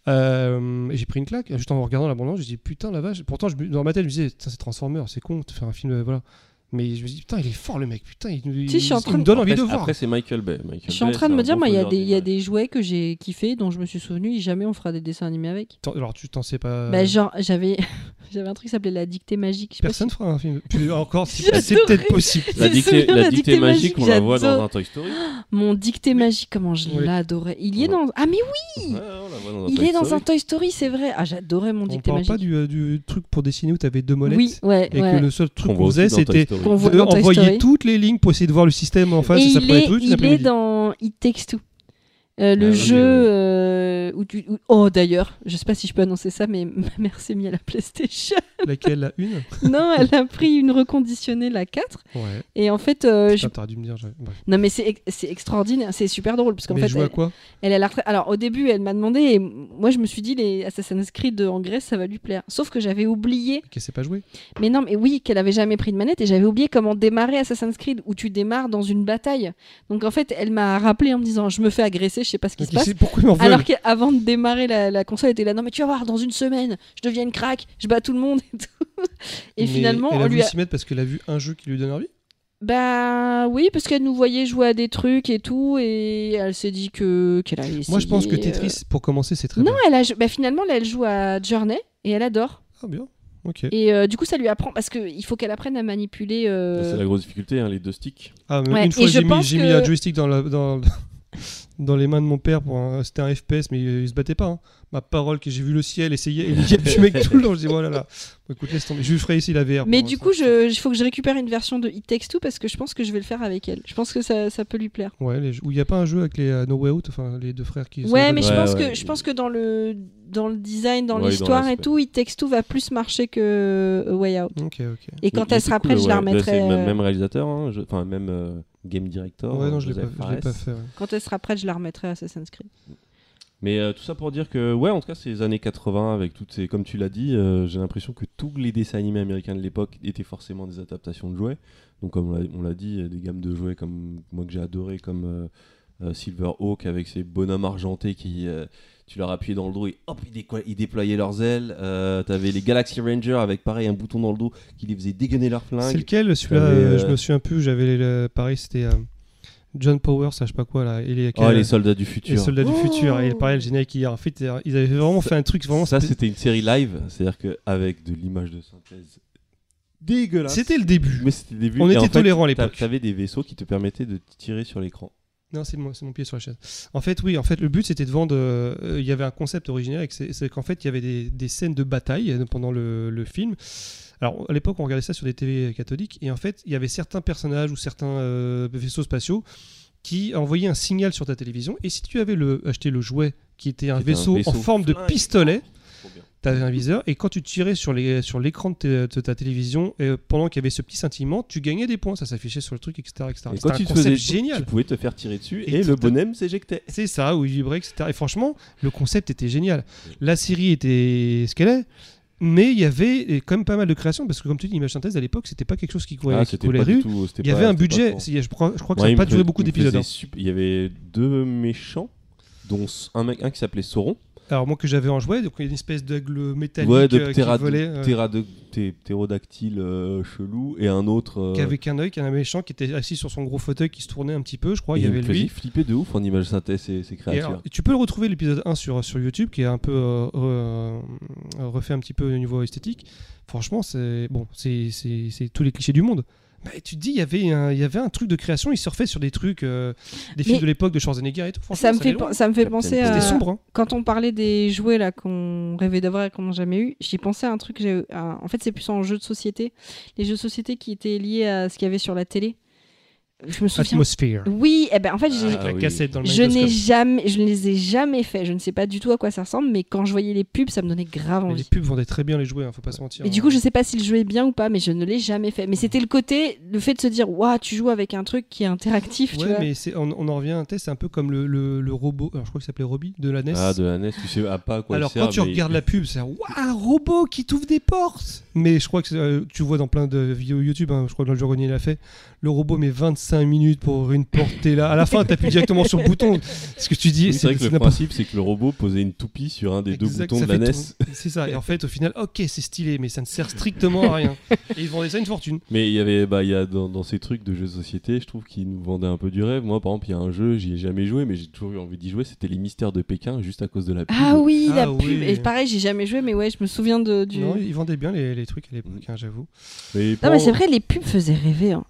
Euh, et j'ai pris une claque juste en regardant la bande-annonce. J'ai dit putain la vache. Pourtant, je, me- dans ma tête, je me disais c'est Transformers, c'est con faire un film, euh, voilà. Mais je me dis putain, il est fort le mec. Putain, il, il- Si, je suis en il train me de- donne envie après, de voir. Après, c'est Michael Bay. Michael Je suis en Bay, train de me dire, bon moi, il y, a des- il y a d'images. des jouets que j'ai kiffé, dont je me suis souvenu, et jamais on fera des dessins animés avec. Alors tu t'en sais pas. Bah, genre, j'avais j'avais un truc qui s'appelait La Dictée Magique. Pas Personne si- fera un film. Puis encore, c'est peut-être possible. La dictée, souviens, la la dictée dictée magique, on la voit dans un Toy Story. Mon Dictée Magique, comment je Ouais. l'adorais. Il y est dans. Ah, mais oui on Il est dans un Toy Story, c'est vrai. Ah, j'adorais mon On Dictée parle Magique. pas du, euh, du truc pour dessiner où t'avais deux molettes. Oui, ouais, Et que le seul truc Qu'on faisait, c'était Story. Qu'on voit dans Toy Story. toutes les lignes pour essayer de voir le système en face. Et et ça il est, il est dans It Takes Two. Euh, le Ah jeu oui, oui. euh, où tu. où- Oh, d'ailleurs, je sais pas si je peux annoncer ça, mais ma mère s'est mise à la PlayStation. Laquelle La une non, elle a pris une reconditionnée, la 4. Ouais. Et en fait, euh, je- dû me dire. non, mais c'est ex- c'est extraordinaire, c'est super drôle. Parce qu'en fait, jouer à elle, quoi elle a la retraite. Alors, au début, elle m'a demandé, et moi, je me suis dit, les Assassin's Creed en Grèce, ça va lui plaire. Sauf que j'avais oublié Qu'elle sait pas jouer Mais non, mais oui, qu'elle avait jamais pris de manette et j'avais oublié comment démarrer Assassin's Creed où tu démarres dans une bataille. Donc en fait, elle m'a rappelé en me disant je me fais agresser, je sais pas ce qui se passe. Alors qu'avant de démarrer la, la console, était là non mais tu vas voir dans une semaine, je deviens une crack, je bats tout le monde et tout. Et Mais finalement, elle on a lui a... s'y mettre parce qu'elle a vu un jeu qui lui donne envie? Bah oui parce qu'elle nous voyait jouer à des trucs et tout et elle s'est dit que qu'elle allait Moi, je pense que Tetris, pour commencer, c'est très. Non, bien. elle a... bah, finalement là, elle joue à Journey et elle adore. Ah, bien. Ok. Et euh, du coup, ça lui apprend parce qu'il faut qu'elle apprenne à manipuler. euh, C'est la grosse difficulté, hein, les deux sticks. Ah, mais Ouais, une fois, j'ai que- mis un joystick dans, la, dans, dans les mains de mon père. pour un- C'était un FPS, mais il, il se battait pas. hein. Ma parole, que j'ai vu le ciel essayer et il y a du mec tout le long. Je dis, oh là là. Bon, écoute, laisse tomber. Je lui ferai ici la VR. Mais du coup, il faut que je récupère une version de It Takes Two parce que je pense que je vais le faire avec elle. Je pense que ça, ça peut lui plaire. Ouais, les où il n'y a pas un jeu avec les euh, No Way Out, enfin les deux frères qui. Ouais, mais je Ouais, pense ouais. que je pense que dans le dans le design, dans Ouais, l'histoire et tout, It Takes Two va plus marcher que A Way Out. Ok, ok. Et quand Mais elle cool, prête, je la remettrai. C'est le même, euh, réalisateur, hein, enfin même euh, game director. Ouais, non, je l'ai pas, Joseph je l'ai pas Fares. fait. ouais. Quand elle sera prête, je la remettrai à Assassin's Creed. Mais euh, tout ça pour dire que, ouais, en tout cas, ces années 80, avec toutes ces. Comme tu l'as dit, euh, j'ai l'impression que tous les dessins animés américains de l'époque étaient forcément des adaptations de jouets. Donc, comme on l'a- dit, des gammes de jouets comme moi que j'ai adoré, comme euh, Silverhawk avec ses bonhommes argentés qui. euh, tu leur appuyais dans le dos et hop, ils, déco- ils déployaient leurs ailes. Euh, T'avais les Galaxy Rangers avec pareil un bouton dans le dos qui les faisait dégainer leurs C'est flingues. lequel celui-là euh, euh, Je me souviens plus. J'avais le- pareil, c'était euh, John Powers, ça, je sais pas quoi là. Et les, Oh, les soldats du futur. les soldats du Oh futur. Et pareil, le générique hier. En fait, euh, ils avaient vraiment Ça- fait un truc vraiment. ça, c'était une série live, c'est-à-dire qu'avec de l'image de synthèse dégueulasse. C'était le début. Mais c'était le début. On Et était en fait, tolérants à l'époque. T'avais des vaisseaux qui te permettaient de tirer sur l'écran. Non, c'est mon, pied sur la chaise. En fait, oui, en fait, le but c'était de vendre. euh, Il y avait un concept que c'est qu'en fait, il y avait des, des scènes de bataille euh, pendant le, le film. Alors, à l'époque, on regardait ça sur des TV catholiques, et en fait, il y avait certains personnages ou certains euh, vaisseaux spatiaux qui envoyaient un signal sur ta télévision, et si tu avais le, acheté le jouet qui était un, Qui était un vaisseau, en forme de flingue. pistolet. Tu avais un viseur, et quand tu tirais sur les- sur l'écran de, de ta télévision, euh, pendant qu'il y avait ce petit scintillement, tu gagnais des points, ça s'affichait sur le truc, etc. etc. Et quand tu concept faisais, génial. tu pouvais te faire tirer dessus Et le bonhomme s'éjectait. C'est ça, où il vibrait, etc. Et franchement, le concept était génial. La série était ce qu'elle est, mais il y avait quand même pas mal de créations, parce que comme tu dis, l'image synthèse à l'époque, c'était pas quelque chose qui courait, Ah, qui rue. tout. Il y avait pas- un pas budget, je crois, je crois que Ouais, ça n'a pas duré beaucoup d'épisodes. hein. Il y avait deux méchants, dont un mec un qui s'appelait Sauron Alors moi que j'avais en jouet, donc il y a une espèce d'aigle métallique Ouais, de euh, qui volait, euh, ptérodactyle euh, chelou et un autre. euh, qui avait qu'un œil, qui avait un méchant qui était assis sur son gros fauteuil qui se tournait un petit peu, je crois. et Il y avait lui. flipper de ouf en image synthèse ces, ces Et créatures. alors, tu peux le retrouver l'épisode 1 sur, sur YouTube qui est un peu refait un petit peu au niveau esthétique. Franchement, c'est bon, c'est c'est- c'est tous les clichés du monde. Mais tu te dis, il y avait un, il y avait un truc de création, il surfait sur des trucs, euh, des films Mais- de l'époque de Schwarzenegger et tout. Ça me, fait, loin. pen- ça me fait penser à. C'était sombre. hein. Quand on parlait des jouets là qu'on rêvait d'avoir et qu'on n'a jamais eu, j'y pensais à un truc. que j'ai- à- En fait, c'est plus en jeu de société. Les jeux de société qui étaient liés à ce qu'il y avait sur la télé. Je me souviens. Atmosphere. Oui, eh ben en fait, j'ai- Ah la oui. cassette dans le je n'ai jamais, je ne les ai jamais fait. Je ne sais pas du tout à quoi ça ressemble, mais quand je voyais les pubs, ça me donnait grave Mais envie. les pubs vendaient très bien les jouets, hein, faut pas se mentir. Et du coup, je sais pas si le jeu est bien ou pas, mais je ne l'ai jamais fait. Mais c'était le côté, le fait de se dire, waouh, tu joues avec un truc qui est interactif, tu Ouais, vois. mais c'est- on, on en revient à un test, c'est un peu comme le, le- le robot, alors je crois qu'il s'appelait Robbie de la NES. Ah, de la NES, tu sais à pas à quoi alors sert, quand tu mais- regardes la pub, c'est un Waouh, un robot qui t'ouvre des portes. Mais je crois que euh, tu vois dans plein de vidéos YouTube, hein, je crois que le Grenier l'a fait. Le robot met 25 minutes pour ouvrir une porte. T'es là, à la fin, t'appuies directement sur le bouton. Ce que tu dis, Oui, C'est vrai que le principe, c'est que le robot posait une toupie sur un des deux boutons de la NES. C'est ça. Et en fait, au final, ok, c'est stylé, mais ça ne sert strictement à rien. Et ils vendaient ça une fortune. Mais il y avait, bah, il y a dans, dans ces trucs de jeux de société, je trouve qu'ils nous vendaient un peu du rêve. Moi, par exemple, il y a un jeu, j'y ai jamais joué, mais j'ai toujours eu envie d'y jouer. C'était les Mystères de Pékin, juste à cause de la pub. Ah oui, la Ah pub. oui. Et pareil, j'ai jamais joué, mais ouais, je me souviens de, du. Non, Non, ils vendaient bien les, les trucs à l'époque, Mm. hein, j'avoue. Mais, mais c'est vrai, les pubs faisaient rêver. hein.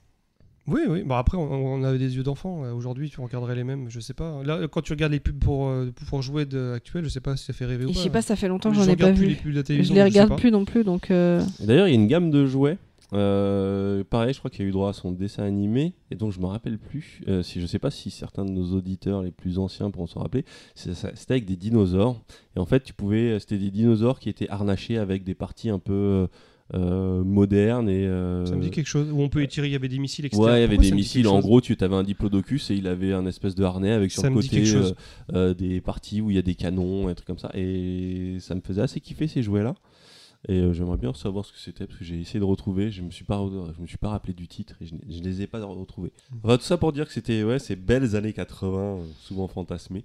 Oui, oui. Bon, après, on, on avait des yeux d'enfant. Euh, Aujourd'hui, tu regarderais les mêmes, je sais pas. Là, quand tu regardes les pubs pour, euh, pour jouer de, actuels, je sais pas si ça fait rêver ou pas. je sais pas, ça fait longtemps que Je j'en ai pas vu. les pubs de la Je télévision. les regarde pas. plus non plus, donc. euh, D'ailleurs, il y a une gamme de jouets. Euh, pareil, je crois qu'il y a eu droit à son dessin animé, et donc je me rappelle plus. euh, si je sais pas si certains de nos auditeurs les plus anciens pourront s'en rappeler. C'était avec des dinosaures, et en fait, tu pouvais, c'était des dinosaures qui étaient harnachés avec des parties un peu euh, modernes et. euh, Ça me dit quelque chose. Où on peut étirer, il y avait des missiles, etc. Ouais, il y avait Pourquoi des missiles. En gros, tu avais un diplodocus et il avait un espèce de harnais avec sur Ça le côté euh, euh, des parties où il y a des canons, et trucs comme ça. Et ça me faisait assez kiffer ces jouets-là. Et euh, j'aimerais bien savoir ce que c'était parce que j'ai essayé de retrouver. Je me suis pas, je me suis pas rappelé du titre et je, je les ai pas retrouvés. Mm. Enfin, tout ça pour dire que c'était ouais, ces belles années 80, euh, souvent fantasmées.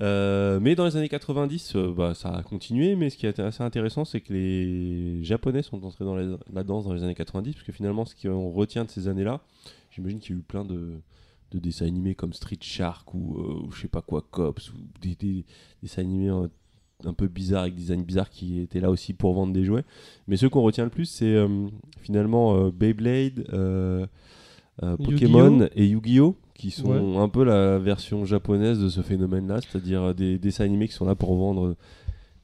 Euh, mais dans les années 90, euh, bah, ça a continué. Mais ce qui est assez intéressant, c'est que les Japonais sont entrés dans la, danse dans les années 90, parce que finalement, ce qu'on retient de ces années-là, j'imagine qu'il y a eu plein de, de dessins animés comme Street Shark ou, euh, ou je sais pas quoi, Cops, ou des, des dessins animés un peu bizarres, avec des designs bizarres qui étaient là aussi pour vendre des jouets. Mais ceux qu'on retient le plus, c'est finalement Beyblade, euh! Pokémon et Yu-Gi-Oh! qui sont Ouais. un peu la version japonaise de ce phénomène-là, c'est-à-dire euh, des dessins animés qui sont là pour vendre.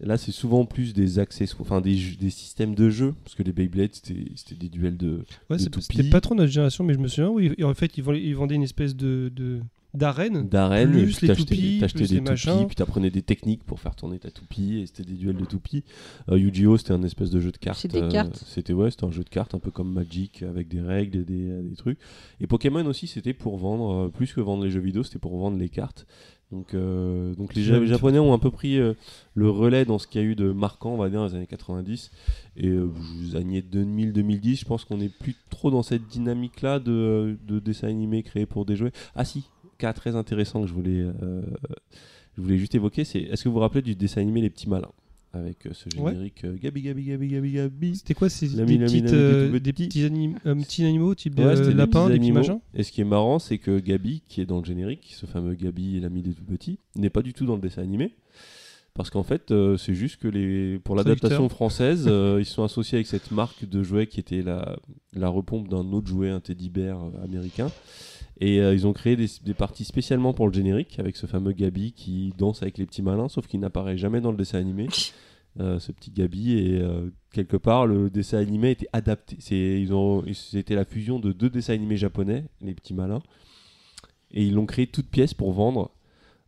Là, c'est souvent plus des accessoires, enfin des, jeux- des systèmes de jeu, parce que les Beyblade, c'était des duels de, Ouais, de c'était pas trop notre génération, mais je me souviens, oui, en fait, ils vendaient, ils vendaient une espèce de de- d'arène. d'arène Plus et puis les t'achetais- des les toupies puis t'apprenais des techniques pour faire tourner ta toupie et c'était des duels de toupies. Euh, Yu-Gi-Oh c'était un espèce de jeu de cartes des euh, cartes. c'était ouais c'était un jeu de cartes un peu comme Magic avec des règles et des, euh, des trucs. Et Pokémon aussi c'était pour vendre euh, plus que vendre les jeux vidéo c'était pour vendre les cartes. Donc, euh, donc les Ja- japonais ont un peu pris euh, le relais dans ce qu'il y a eu de marquant on va dire dans les années 90 et euh, les années 2000-2010 je pense qu'on est plus trop dans cette dynamique là de, de dessins animés créés pour des jouets. Ah si cas très intéressant que je voulais, euh, je voulais juste évoquer, c'est est-ce que vous vous rappelez du dessin animé Les Petits Malins avec euh, ce Ouais. générique euh, Gabi Gabi Gabi Gabi Gabi? C'était quoi ces des, petites, euh, des petits. petits, anim- euh, petits animaux, type de Ouais, c'était des des petits machins? Et ce qui est marrant, c'est que Gabi, qui est dans le générique, ce fameux Gabi et l'ami des tout petits, n'est pas du tout dans le dessin animé. Parce qu'en fait, euh, c'est juste que les... pour l'adaptation française, ils sont associés avec cette marque de jouets qui était la, la repompe d'un autre jouet, un teddy bear américain. Et euh, ils ont créé des, des parties spécialement pour le générique, avec ce fameux Gabi qui danse avec les petits malins, sauf qu'il n'apparaît jamais dans le dessin animé. Euh, ce petit Gabi et euh, quelque part le dessin animé était adapté. C'est ils ont c'était la fusion de deux dessins animés japonais, les petits malins, et ils l'ont créé toute pièce pour vendre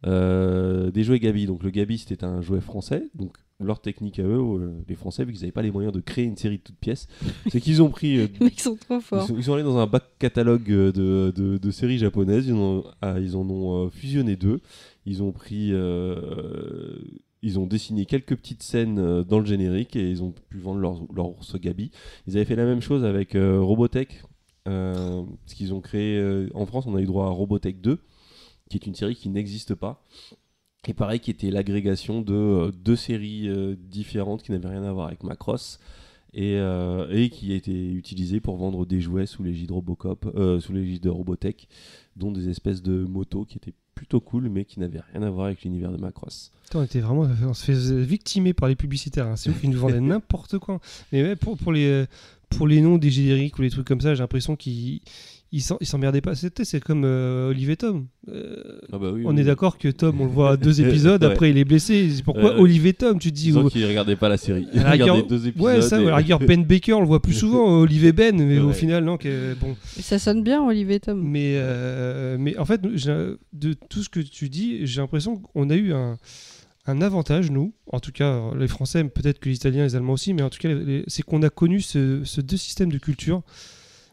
des jouets Gabi. Donc le Gabi c'était un jouet français, donc leur technique à eux, euh, les Français, vu qu'ils n'avaient pas les moyens de créer une série de toutes pièces, c'est qu'ils ont pris euh, Les mecs sont trop ils forts. sont, ils sont allés dans un bac catalogue euh, de, de- de séries japonaises, ils en ont, ah, ils en ont euh, fusionné deux. Ils ont pris. euh, ils ont dessiné quelques petites scènes euh, dans le générique et ils ont pu vendre leur, leur ours Gabi. Ils avaient fait la même chose avec euh, Robotech. euh, parce qu'ils ont créé. euh, en France, on a eu droit à Robotech 2, qui est une série qui n'existe pas. Et pareil, qui était l'agrégation de euh, deux séries euh, différentes qui n'avaient rien à voir avec Macross. Et, euh, et qui a été utilisé pour vendre des jouets sous l'égide Robocop, euh, sous l'égide de Robotech, dont des espèces de motos qui étaient plutôt cool, mais qui n'avaient rien à voir avec l'univers de Macross. Putain, on était vraiment, on se fait victimer par les publicitaires. hein. C'est ouf, ils nous vendaient n'importe quoi. Mais ouais, pour, pour les pour les noms des génériques ou les trucs comme ça, j'ai l'impression qu'ils ils s'emmerdaient pas. C'était c'est comme euh, Olivier Tom. Euh, Ah bah oui, on oui. est d'accord que Tom, on le voit à deux épisodes, Ouais. après il est blessé. C'est Pourquoi ouais. Olivier Tom Tu te dis Disons oh, qu'ils regardaient pas la série. Rigueur- regardaient deux épisodes. Ouais, ça, et- Ben Baker, on le voit plus souvent, Olivier Ben, mais au final, non, que, bon. Ça sonne bien, Olivier Tom. Mais, euh, mais en fait, de tout ce que tu dis, j'ai l'impression qu'on a eu un, un avantage, nous, en tout cas les Français, peut-être que les Italiens, les Allemands aussi, mais en tout cas, c'est qu'on a connu ce, ce deux systèmes de culture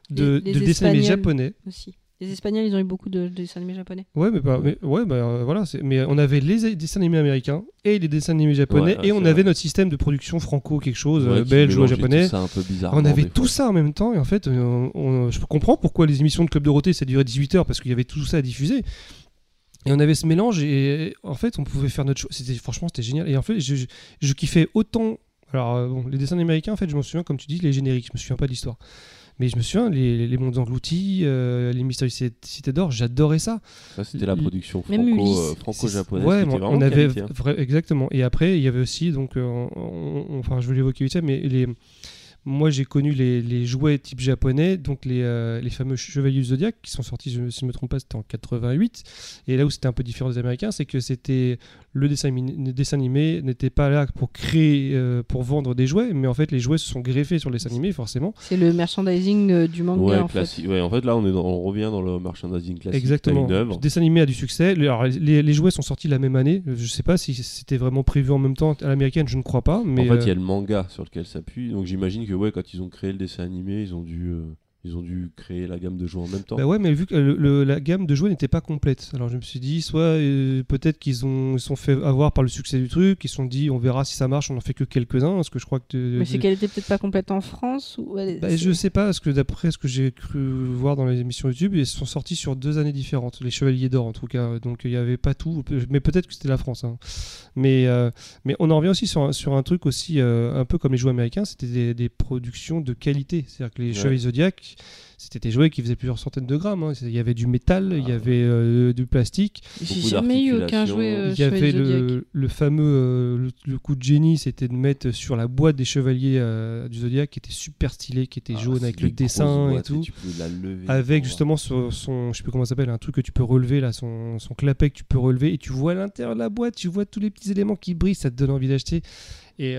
de, Les- les de dessins animés japonais. Aussi. Les Espagnols, ils ont eu beaucoup de, de dessins animés japonais. Ouais, mais, pas- mais- ouais, bah, euh, voilà, c'est- mais on avait les dessins animés américains et les dessins animés japonais, Ouais, et on avait vrai. notre système de production franco, quelque chose, Ouais, euh, belge ou japonais. tout ça un peu bizarre. On avait tout ça en même temps et en fait, euh, on- je comprends pourquoi les émissions de Club Dorothée ça durait 18 heures parce qu'il y avait tout ça à diffuser. Et on avait ce mélange et en fait, on pouvait faire notre choix. C'était franchement, c'était génial. Et en fait, je, je, je kiffais autant. Alors, euh, bon, les dessins américains, en fait, je m'en souviens, comme tu dis, les génériques. Je me souviens pas de l'histoire. Mais je me souviens, les, les mondes engloutis, euh, les mystérieuses Cit- cités d'or, j'adorais ça. Ça, c'était la production franco, euh, franco-japonaise. Ouais, mais était on avait qualité, hein. exactement. Et après, il y avait aussi donc, euh, on- on- enfin, je vais l'évoquer vite mais les, moi j'ai connu les, les jouets type japonais, donc les, euh, les fameux Chevaliers du Zodiac qui sont sortis, je, si je me trompe pas, c'était en 88. Et là où c'était un peu différent des Américains, c'est que c'était le dessin, animé- le dessin animé n'était pas là pour créer, euh, pour vendre des jouets, mais en fait les jouets se sont greffés sur les dessins animés, forcément. C'est le merchandising euh, du manga, Ouais, en fait. classique. Ouais, en fait, là, on, est dans- on revient dans le merchandising classique. Exactement. Le dessin animé a du succès. Les, alors, les, les jouets sont sortis la même année. Je sais pas si c'était vraiment prévu en même temps à l'américaine, je ne crois pas. Mais en fait, il y a le manga sur lequel s'appuie. Donc, j'imagine que ouais, quand ils ont créé le dessin animé, ils ont dû, euh, ils ont dû créer la gamme de jeux en même temps. Bah ouais, mais vu que le- le- la gamme de jouets n'était pas complète, alors je me suis dit, soit euh, peut-être qu'ils ont ils sont fait avoir par le succès du truc, ils se sont dit, on verra si ça marche, on en fait que quelques-uns, parce que je crois que. de- Mais c'est de- qu'elle était peut-être pas complète en France ou... Bah, je sais pas, parce que d'après ce que j'ai cru voir dans les émissions YouTube, ils sont sortis sur deux années différentes, les Chevaliers d'Or en tout cas, donc il n'y avait pas tout, mais peut-être que c'était la France. hein. Mais, euh, mais on en revient aussi sur un, sur un truc aussi, euh, un peu comme les jouets américains, c'était des, des productions de qualité. C'est-à-dire que les Ouais. Chevaliers Zodiac, c'était des jouets qui faisaient plusieurs centaines de grammes. hein. Il y avait du métal, il y Ah. avait euh, du plastique. J'ai jamais eu aucun jouet euh, Il y avait le, le fameux euh, le, le coup de génie, c'était de mettre sur la boîte des chevaliers euh, du Zodiac qui était super stylé, qui était Ah, jaune avec le dessin et tout. Tu peux la lever. Avec justement son, son- je sais plus comment ça s'appelle, un truc que tu peux relever là, son, son clapet que tu peux relever et tu vois à l'intérieur de la boîte, tu vois tous les petits éléments qui brillent, ça te donne envie d'acheter. Et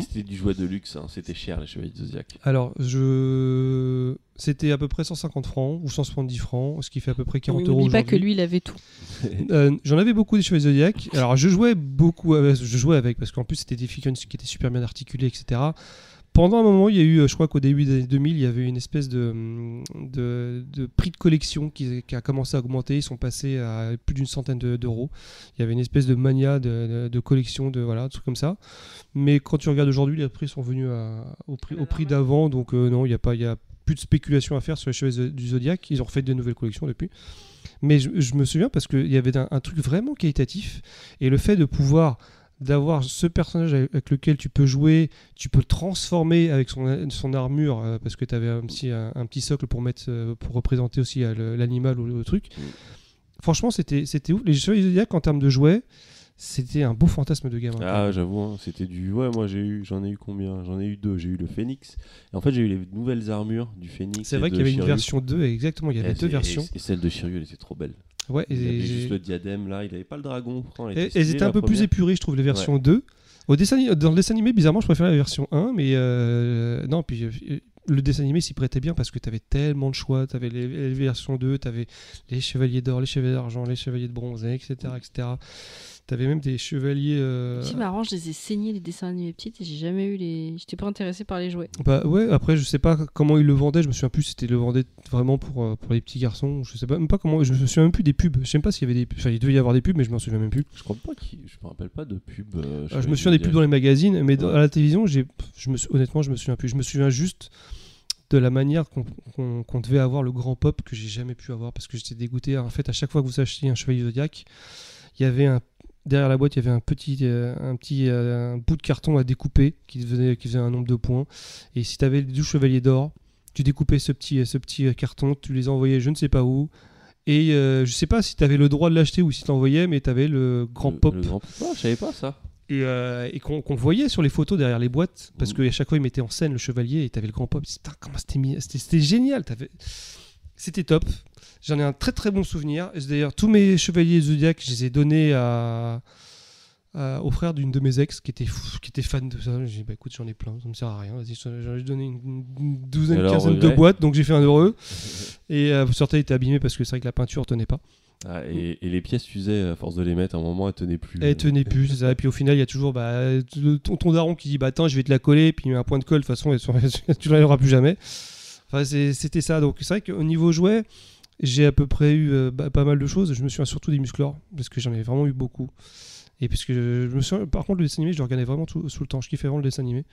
C'était du jouet de luxe, hein. c'était cher les Chevaliers de Zodiac. alors je, c'était à peu près 150 francs ou 170 francs, ce qui fait à peu près 40 On euros n'oublie pas que lui, il avait tout. Euh, J'en avais beaucoup des cheveux Zodiac. Alors je jouais beaucoup, avec, je jouais avec parce qu'en plus c'était des figurines qui étaient super bien articulées, etc. Pendant un moment, il y a eu, euh, je crois qu'au début des années 2000, il y avait une espèce de, hum, de, de prix de collection qui, qui a commencé à augmenter. Ils sont passés à plus d'une centaine de- d'euros. Il y avait une espèce de mania de, collection, de voilà, un truc comme ça. Mais quand tu regardes aujourd'hui, les prix sont venus à- au prix, au prix d'avant. Donc euh, non, il n'y a pas, il y a plus de spéculation à faire sur les cheveux du Zodiac. Ils ont refait de nouvelles collections depuis. Mais je, je me souviens parce qu'il y avait un, un truc vraiment qualitatif. Et le fait de pouvoir d'avoir ce personnage avec, lequel tu peux jouer, tu peux le transformer avec son, son armure, euh, parce que tu avais un petit, un, un petit socle pour, mettre, euh, pour représenter aussi euh, l'animal ou le, truc. Mm. Franchement, c'était c'était ouf. Les Chevaliers du Zodiac, en termes de jouets, c'était un beau fantasme de gamin. Ah, j'avoue, hein, c'était du. Ouais, moi j'ai eu, j'en ai eu combien? J'en ai eu deux. J'ai eu le Phoenix. Et en fait, j'ai eu les nouvelles armures du Phoenix. C'est vrai qu'il y avait une version 2, exactement, il y Et avait deux c'est- versions. Et, et celle de Shiryu, elle était trop belle. Ouais, Il avait juste le diadème là, il avait pas le dragon. Était elles étaient un peu plus épurées, je trouve, les versions 2. Au dessin, dans le dessin animé, bizarrement, je préférais la version 1, mais euh, non, puis euh, le dessin animé s'y prêtait bien parce que tu avais tellement de choix. Tu avais les, les versions 2, tu avais les chevaliers d'or, les chevaliers d'argent, les chevaliers de bronze, etc. etc. Tu avais même des chevaliers. euh, C'est marrant, je les ai saignés les dessins animés petites et j'ai jamais eu les. J'étais pas intéressée par les jouets. Bah ouais, après je sais pas comment ils le vendaient, je me souviens plus si c'était le vendait vraiment pour, euh, pour les petits garçons, je sais pas même pas comment, je me souviens même plus des pubs, je sais même pas s'il y avait des enfin il devait y avoir des pubs mais je m'en souviens même plus. Je crois pas qu'il. Je me rappelle pas de pub. euh, Ah, je me souviens des pubs dans les. magazines, mais Ouais. à la télévision, j'ai, je me, sou- honnêtement, je me souviens plus. Je me souviens juste de la manière qu'on, qu'on- qu'on devait avoir le grand pop que j'ai jamais pu avoir parce que j'étais dégoûté. En fait, à chaque fois que vous achetiez un chevalier zodiac, il y avait un derrière la boîte, il y avait un petit, euh, un petit euh, un bout de carton à découper qui faisait, qui faisait un nombre de points. Et si tu avais les 12 chevaliers d'or, tu découpais ce petit, ce petit carton, tu les envoyais je ne sais pas où. Et euh, je sais pas si tu avais le droit de l'acheter ou si tu l'envoyais, mais tu avais le grand Le- pop le grand pop. Ah, je savais pas ça. et, euh, et qu'on voyait sur les photos derrière les boîtes, parce Mhm. qu'à chaque fois, ils mettaient en scène le chevalier et t'avais le grand pop. C'était génial. t'avais- C'était top. J'en ai un très très bon souvenir. Et D'ailleurs, tous mes chevaliers Zodiac, je les ai donnés à, à- au frère d'une de mes ex qui était, fou- qui était fan de ça. J'ai dit, bah écoute, j'en ai plein, ça me sert à rien. Vas-y, j'en ai donné une, une douzaine, Et alors, quinzaine de boîtes, donc j'ai fait un heureux. Et euh, il était abîmé parce que c'est vrai que la peinture tenait pas. Ah, et, et les pièces fusaient, à force de les mettre, à un moment, elles tenaient plus. Elle tenait plus, c'est ça. Et puis au final, il y a toujours bah, le- ton, ton daron qui dit Bah attends, je vais te la coller, puis il met un point de colle, de toute façon, tu ne l'auras plus jamais. Enfin, c'était ça. Donc c'est vrai qu'au niveau jouet, j'ai à peu près eu euh, bah, pas mal de choses. Je me souviens surtout des musclores, parce que j'en ai vraiment eu beaucoup. Et puisque je me souviens, par contre, le dessin animé, je le regardais vraiment tout, sous le temps. Je kiffais vraiment le dessin animé.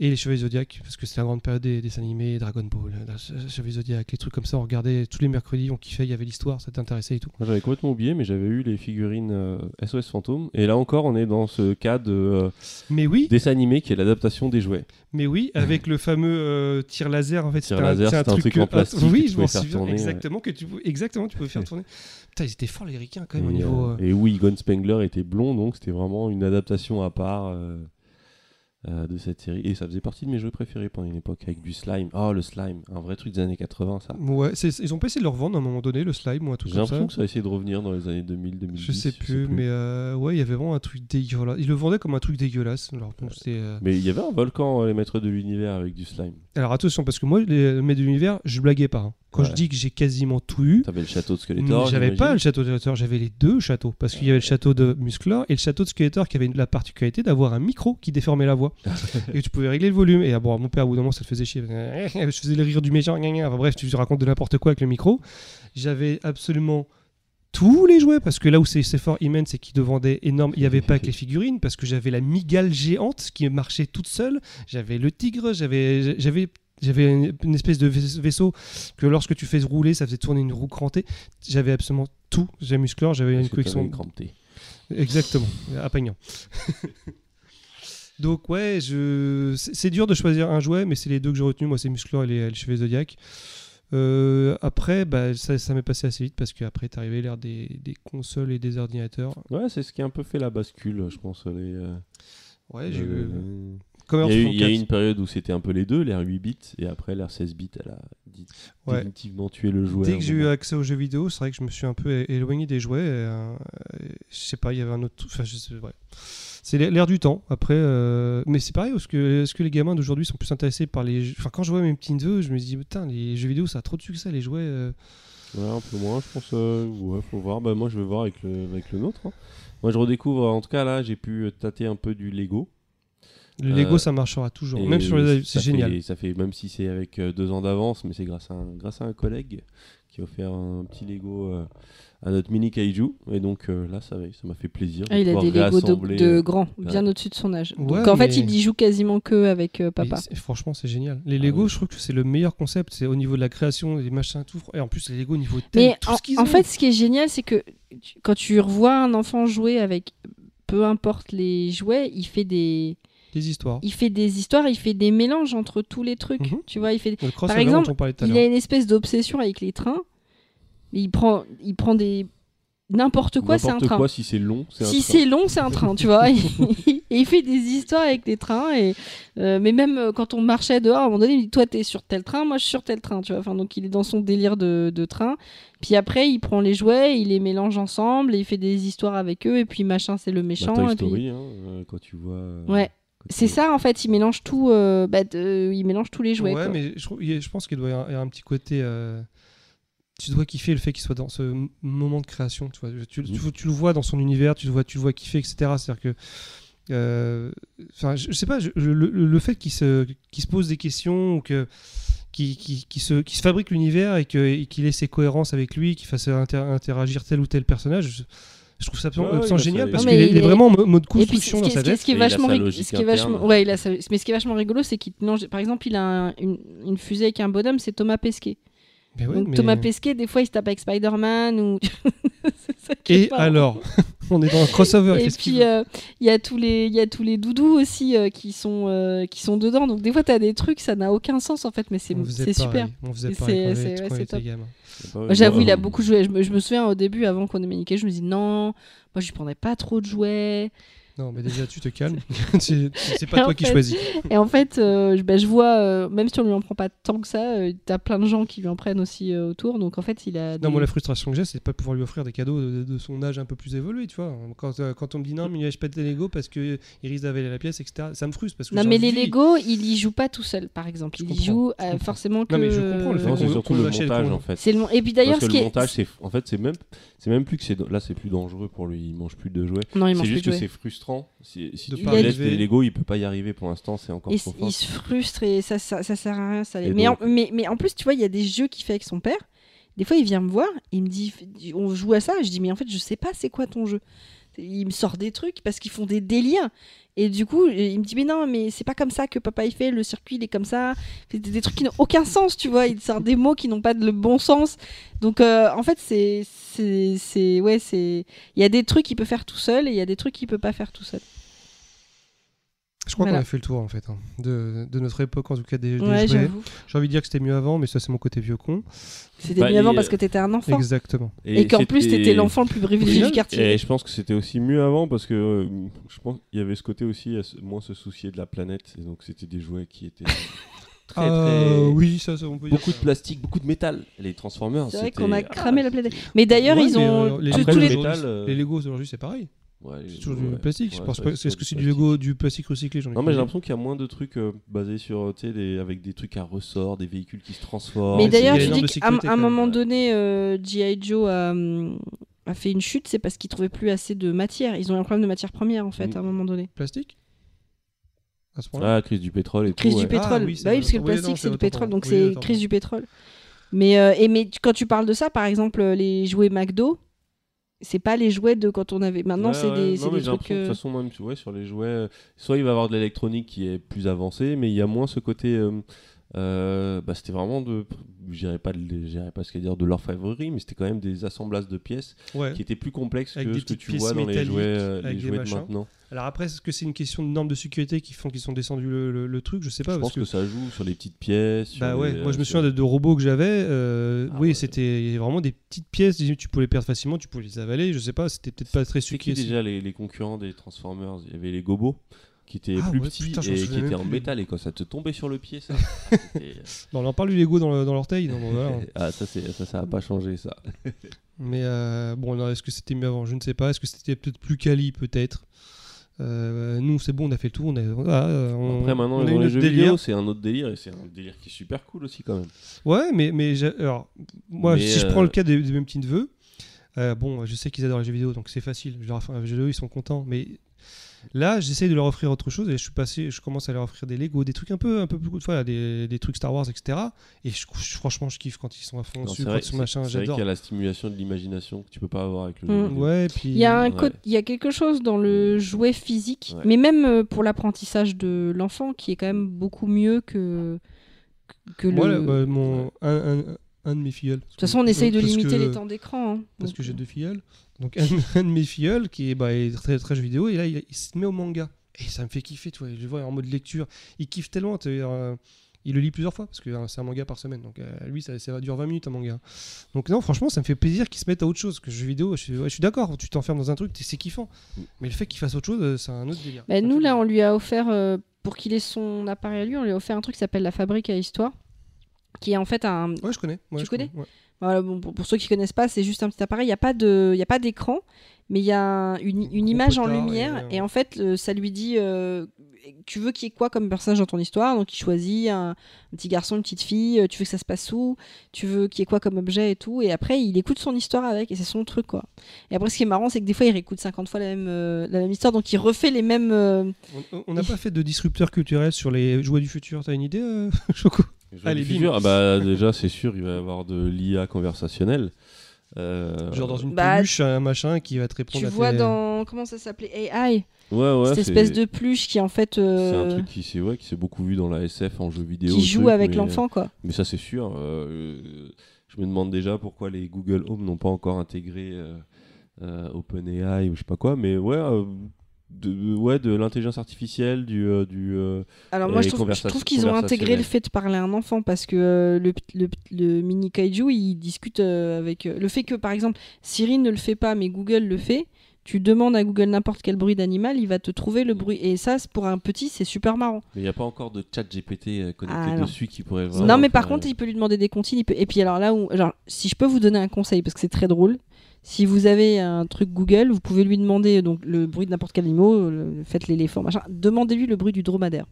Et les Chevaliers Zodiac, parce que c'était la grande période des dessins animés, Dragon Ball, euh, Chevaliers Zodiac, les trucs comme ça. On regardait tous les mercredis, on kiffait, il y avait l'histoire, ça t'intéressait et tout. J'avais complètement oublié, mais j'avais eu les figurines euh, SOS Fantôme. Et là encore, on est dans ce cas de euh, Mais oui, dessin animé qui est l'adaptation des jouets. Mais oui, avec le fameux euh, tir laser, en fait, Tir laser, c'est un, truc en plastique oui, que je m'en souviens exactement que tu pouvais, exactement, tu pouvais faire tourner. Putain, ils étaient forts les ricains quand même au niveau. euh, euh, et oui, Egon Spengler était blond, donc c'était vraiment une adaptation à part euh, de cette série. Et ça faisait partie de mes jeux préférés pendant une époque avec du slime. Oh, le slime, un vrai truc des années 80, ça. Ouais, ils ont pas essayé de le revendre à un moment donné, le slime un truc J'ai l'impression que ça a essayé de revenir dans les années 2000, 2010. Je sais plus, mais euh, ouais, il y avait vraiment un truc dégueulasse. Ils le vendaient comme un truc dégueulasse. Alors, bon, c'était, euh, Mais il y avait un volcan, les maîtres de l'univers, avec du slime. Alors attention, parce que moi, les maîtres de l'univers, je blaguais pas. hein. Quand je dis que j'ai quasiment tout eu, T'avais le château de Skeletor. j'avais pas le château de Skeletor, j'avais les deux châteaux. Parce qu'il y avait le château de Musclor et le château de Skeletor qui avait la particularité d'avoir un micro qui déformait la voix. et tu pouvais régler le volume. Et ah, bon, mon père, au bout d'un moment, ça le faisait chier. Je faisais le rire du méchant. Enfin, bref, tu racontes de n'importe quoi avec le micro. J'avais absolument tous les jouets parce que là où c'est fort immense c'est qu'ils te vendaient énorme il n'y avait pas que les figurines parce que j'avais la migale géante qui marchait toute seule j'avais le tigre j'avais j'avais j'avais une, espèce de vais- vaisseau que lorsque tu fais rouler ça faisait tourner une roue crantée j'avais absolument tout j'avais musclor j'avais une collection. Exactement, à Pagnan. Donc ouais, je... c'est dur de choisir un jouet, mais c'est les deux que j'ai retenus. Moi, c'est Musclor et les, les Cheveux Zodiac. Euh, après, bah, ça, ça m'est passé assez vite parce qu'après est arrivé l'ère des, des consoles et des ordinateurs. Ouais, c'est ce qui a un peu fait la bascule, je pense. Les, euh, Ouais, j'ai eu Il y, a eu, il y a eu 64. une période où c'était un peu les deux, l'ère 8 bits, et après l'ère 16 bits, elle a dit- Ouais. définitivement tué le jouet. Dès que j'ai eu accès aux jeux vidéo, c'est vrai que je me suis un peu éloigné des jouets. et, euh, je sais pas, il y avait un autre. Enfin, je sais, ouais. C'est l'ère du temps. Après, euh, mais c'est pareil, est-ce que les gamins d'aujourd'hui sont plus intéressés par les. jeux- Enfin, quand je vois mes petits neveux, je me dis putain, les jeux vidéo, ça a trop de succès, les jouets. euh. Ouais, un peu moins, je pense. euh, ouais, faut voir. Bah, moi, je vais voir avec le, avec le nôtre. hein. Moi, je redécouvre, en tout cas, là, j'ai pu tâter un peu du Lego. Le Lego, Euh, ça marchera toujours. Même sur les. ça C'est génial. fait- ça fait, même si c'est avec euh, deux ans d'avance, mais c'est grâce, à un- grâce à un collègue qui a offert un petit Lego euh, à notre mini kaiju. Et donc euh, là, ça m'a fait plaisir. de Ah, il a des Lego de, de grands, bien ouais. au-dessus de son âge. Ouais, Donc en fait, il y joue quasiment que avec euh, papa. franchement, c'est génial. Les Ah Lego, oui. je trouve que c'est le meilleur concept. C'est au niveau de la création, des machins, tout. Et en plus, les Lego, au niveau thème, Mais tout en, ce en ont. fait, ce qui est génial, c'est que tu- quand tu revois un enfant jouer avec peu importe les jouets, il fait des, des histoires. il fait des histoires, il fait des mélanges entre tous les trucs. Mhm. Tu vois, il fait. Le crossover exemple, dont on parlait tout à Il a une espèce d'obsession avec les trains. Il prend, il prend des n'importe quoi, c'est un train. quoi, si c'est long, c'est un Si train. c'est long, c'est un train, tu vois. et il fait des histoires avec les trains. Et, euh, mais même euh, quand on marchait dehors, à un moment donné, il dit Toi, t'es sur tel train, moi, je suis sur tel train, tu vois. Enfin, donc, il est dans son délire de, de train. Puis après, il prend les jouets, il les mélange ensemble, et il fait des histoires avec eux. Et puis, machin, c'est le Bah, méchant. Toy et puis- Story, hein, euh, quand tu vois. Ouais. C'est ça, en fait, il mélange tout. euh, bah, de- il mélange tous les jouets. ouais, quoi. mais je, pense qu'il doit y avoir un petit côté. euh, tu dois kiffer le fait qu'il soit dans ce moment de création. Tu, vois. Tu, tu- tu le vois dans son univers, tu le vois, tu le vois kiffer, etc. C'est-à-dire que. euh, Enfin, je, je sais pas, je- je- le, le fait qu'il se, pose des questions ou que. Qui, qui, qui se, qui se fabrique l'univers et qu'il ait ses cohérences avec lui, qu'il fasse inter- interagir tel ou tel personnage, je, trouve ça absolument, génial parce qu'il est, vraiment en mo- mode construction dans qui, sa tête. ce qui est Et il a vachement, sa rig- logique ce qui est vachement, interne. ouais, il a sa- mais ce qui est vachement rigolo, c'est qu'il. Par exemple, il a un- une, une fusée avec un bonhomme, c'est Thomas Pesquet. Mais ouais, Donc mais- Thomas Pesquet, des fois, il se tape avec Spider-Man ou. Et alors, On est dans un crossover. Et puis euh, il y a tous les il y a tous les doudous aussi euh, qui sont euh, qui sont dedans. Donc des fois t'as des trucs ça n'a aucun sens en fait, mais c'est super. On faisait pareil quand c'est- on était- c'est- ouais, top. J'avoue, il a beaucoup joué. Je me, je me souviens au début, avant qu'on ait Mickey, je me dis non, moi je lui prendrais pas trop de jouets. Non, mais déjà, tu te calmes. c'est c'est pas toi qui fait, choisis. Et en fait, euh, je, bah, je vois, euh, même si on lui en prend pas tant que ça, euh, t'as plein de gens qui lui en prennent aussi euh, autour. Donc en fait, il a. des- Non, moi, la frustration que j'ai, c'est de pas pouvoir lui offrir des cadeaux de, de son âge un peu plus évolué, tu vois. Quand, euh, quand on me dit non, mais il achète pas des Lego parce qu'il risque d'avaler la pièce, etc., ça me frustre. Parce que Non, mais les Lego, il y joue pas tout seul, par exemple. Je Il y joue euh, forcément que. Non, mais je comprends le fait Non, qu'on- c'est surtout qu'on le montage en fait. Le Et puis d'ailleurs, Parce ce que qui le est. montage, c'est en fait, c'est même, c'est même plus que c'est là, c'est plus dangereux pour lui. Il mange plus de jouets. Non, il C'est mange plus juste de que jouets. c'est frustrant. Si, tu laisses des Lego, il peut pas y arriver pour l'instant. C'est encore Et trop fort. il se frustre et ça, ça, ça sert à rien. Ça... Mais, en, mais, mais en plus, tu vois, il y a des jeux qu'il fait avec son père. Des fois, il vient me voir, il me dit, on joue à ça. Je dis, mais en fait, je sais pas c'est quoi ton jeu. Il me sort des trucs parce qu'ils font des délires. Et du coup, il me dit, mais non, mais c'est pas comme ça que papa il fait. Le circuit, il est comme ça. C'est des, trucs qui n'ont aucun sens, tu vois. Il sort des mots qui n'ont pas de le bon sens. Donc, euh, en fait, c'est. c'est- c'est- Ouais, c'est. Il y a des trucs qu'il peut faire tout seul et il y a des trucs qu'il peut pas faire tout seul. Je crois Voilà. qu'on a fait le tour, en fait, hein, de, de notre époque, en tout cas, des, des Ouais, jouets. J'ai envie de dire que c'était mieux avant, mais ça, c'est mon côté vieux con. C'était Bah, mieux avant parce euh, que t'étais un enfant. Exactement. Et, qu'en plus, t'étais l'enfant le plus privilégié du quartier. Et je pense que c'était aussi mieux avant parce que euh, je pense qu'il y avait ce côté aussi à moins se soucier de la planète. Et donc c'était des jouets qui étaient très Ah, très oui, ça, ça, on peut dire beaucoup de plastique, beaucoup de métal. Les Transformers. C'est vrai qu'on a ah, cramé la planète. Mais d'ailleurs, Ouais, ils ont euh, les, tous- Après, tous le les- métal, les, euh, les Lego aujourd'hui, c'est pareil. Ouais, C'est toujours ouais, du plastique. ouais, c'est Est-ce que c'est du du plastique. Lego, du plastique recyclé j'en ai Non, mais j'ai l'impression qu'il y a moins de trucs euh, basés sur, tu sais, des- avec des trucs à ressort, des véhicules qui se transforment. Mais d'ailleurs, tu dis qu'à un- moment donné, euh, G.I. Joe a, hum, a fait une chute, c'est parce qu'ils trouvaient plus assez de matière. Ils ont eu un problème de matière première, en fait, Mm. à un moment donné. Plastique? À ce Ah, crise du pétrole et Crise tout. du ouais. pétrole. Ah oui, bah oui, parce que le plastique, c'est du pétrole, donc c'est crise du pétrole. Mais, euh, et, mais tu- quand tu parles de ça, par exemple, les jouets McDo, c'est pas les jouets de quand on avait. Maintenant, Ouais, c'est ouais. des, Non, des trucs. que, De euh, toute façon, même ouais, sur les jouets, euh, soit il va y avoir de l'électronique qui est plus avancée, mais il y a moins ce côté. euh, euh, bah, c'était vraiment de. Je dirais pas, dirais pas ce qu'à dire de l'orfèvrerie, mais c'était quand même des assemblages de pièces Ouais. qui étaient plus complexes Avec que ce que tu vois dans les jouets, euh, avec les jouets de maintenant. Alors après, est-ce que c'est une question de normes de sécurité qui font qu'ils sont descendus le, le- le truc? Je sais pas. je parce pense que... ça joue sur les petites pièces. sur Bah ouais, les, moi je me euh, souviens de, de robots que j'avais. euh, Ah oui, ouais. c'était vraiment des petites pièces. Tu pouvais les perdre facilement, tu pouvais les avaler. Je sais pas, c'était peut-être pas très sucré. déjà les, les concurrents des Transformers? Il y avait les Gobos qui étaient Ah plus ouais, petits putain, et qui étaient en plus. métal et quand ça te tombait sur le pied, ça. c'était- Bon, on en parle du Lego dans le- dans l'orteil. non, bon, voilà. ah, ça, c'est- ça, ça a pas changé ça. Mais euh, bon, est-ce que c'était mieux avant? Je ne sais pas. Est-ce que c'était peut-être plus quali Peut-être? Euh, nous, c'est bon, on a fait le tour. On a, voilà, euh, on- Après, maintenant, on a dans les jeux délire. vidéo, c'est un autre délire et c'est un délire qui est super cool aussi quand même. Ouais, mais, mais alors, moi, Mais, si je euh, prends le cas des mes petits neveux, euh, bon, je sais qu'ils adorent les jeux vidéo, donc c'est facile. Je leur offre un jeu vidéo, ils sont contents. Mais là, j'essaye de leur offrir autre chose et je suis passé, je commence à leur offrir des Lego, des trucs un peu, un peu plus cool, voilà, des, des trucs Star Wars, etc. Et je, je- franchement, je kiffe quand ils sont à fond sont c'est- machin, c'est vrai j'adore. qu'il y a la stimulation de l'imagination que tu peux pas avoir avec le Mm. jeu vidéo. Ouais, puis. Il y, a un Ouais. il y a quelque chose dans le jouet physique, Ouais. mais même euh, pour l'apprentissage de l'enfant, qui est quand même beaucoup mieux que, que le. Moi, là, bah, mon, un, un- un de mes filleuls. De toute façon, on essaye de limiter que- les temps d'écran. hein. Parce Donc, que j'ai deux filleuls. Donc un, un de mes filleuls qui est, bah, est très, très jeu vidéo et là il, il se met au manga. Et ça me fait kiffer, tu vois. Je le vois en mode lecture. Il kiffe tellement. euh, il le lit plusieurs fois parce que euh, c'est un manga par semaine. Donc euh, lui, ça, ça dure 20 minutes un manga. Donc non, franchement, ça me fait plaisir qu'il se mette à autre chose que jeu vidéo. Je suis, ouais, je suis d'accord, tu t'enfermes dans un truc, c'est kiffant. Mais le fait qu'il fasse autre chose, c'est un autre délire. Bah, nous, là, on lui a offert, pour qu'il ait son appareil à lui, on lui a offert un truc qui s'appelle la fabrique à histoire, qui est en fait un. Ouais, je connais. Ouais, Tu je connais ouais. Voilà, bon, pour, pour ceux qui connaissent pas, c'est juste un petit appareil. Il n'y a pas de- il y a pas d'écran, mais il y a un- une, image en et, lumière. Et, en fait, euh, ça lui dit euh, Tu veux qu'il y ait quoi comme personnage dans ton histoire? Donc, il choisit un, un petit garçon, une petite fille. euh, Tu veux que ça se passe où? Tu veux qu'il y ait quoi comme objet et tout? Et après, il écoute son histoire avec. Et c'est son truc, quoi. Et après, ce qui est marrant, c'est que des fois, il réécoute 50 fois la même, euh, la même histoire. Donc, il refait les mêmes. On- n'a pas fait de disrupteur culturel sur les jouets du futur. T'as une idée, Choco? Allez, futur, ah bah, déjà, c'est sûr, il va y avoir de l'IA conversationnelle. Euh, Genre dans une Bah, peluche, un machin qui va te répondre Tu à vois tes- dans. Comment ça s'appelait AI Ouais, ouais. Cette c'est- espèce de peluche qui, en fait. C'est euh, un truc qui s'est ouais, qui s'est beaucoup vu dans la SF en jeu vidéo. qui joue truc, avec mais- l'enfant, quoi. Mais ça, c'est sûr. euh, je me demande déjà pourquoi les Google Home n'ont pas encore intégré euh, euh, OpenAI ou je sais pas quoi, mais ouais, euh, de, ouais, de l'intelligence artificielle, du, euh, du euh, Alors moi je trouve, je conversa- trouve qu'ils ont intégré le fait de parler à un enfant parce que euh, le, le, le mini kaiju il discute euh, avec euh, le fait que par exemple Siri ne le fait pas mais Google le fait. Tu demandes à Google n'importe quel bruit d'animal, il va te trouver le bruit. Et ça, c'est- pour un petit, c'est super marrant. mais il n'y a pas encore de chat GPT connecté Ah, dessus qui pourrait vraiment non, mais par contre, il peut lui demander des comptines. il peut- Et puis alors là où, genre, si je peux vous donner un conseil parce que c'est très drôle, si vous avez un truc Google, vous pouvez lui demander donc le bruit de n'importe quel animal, le, faites l'éléphant, machin. Demandez-lui le bruit du dromadaire.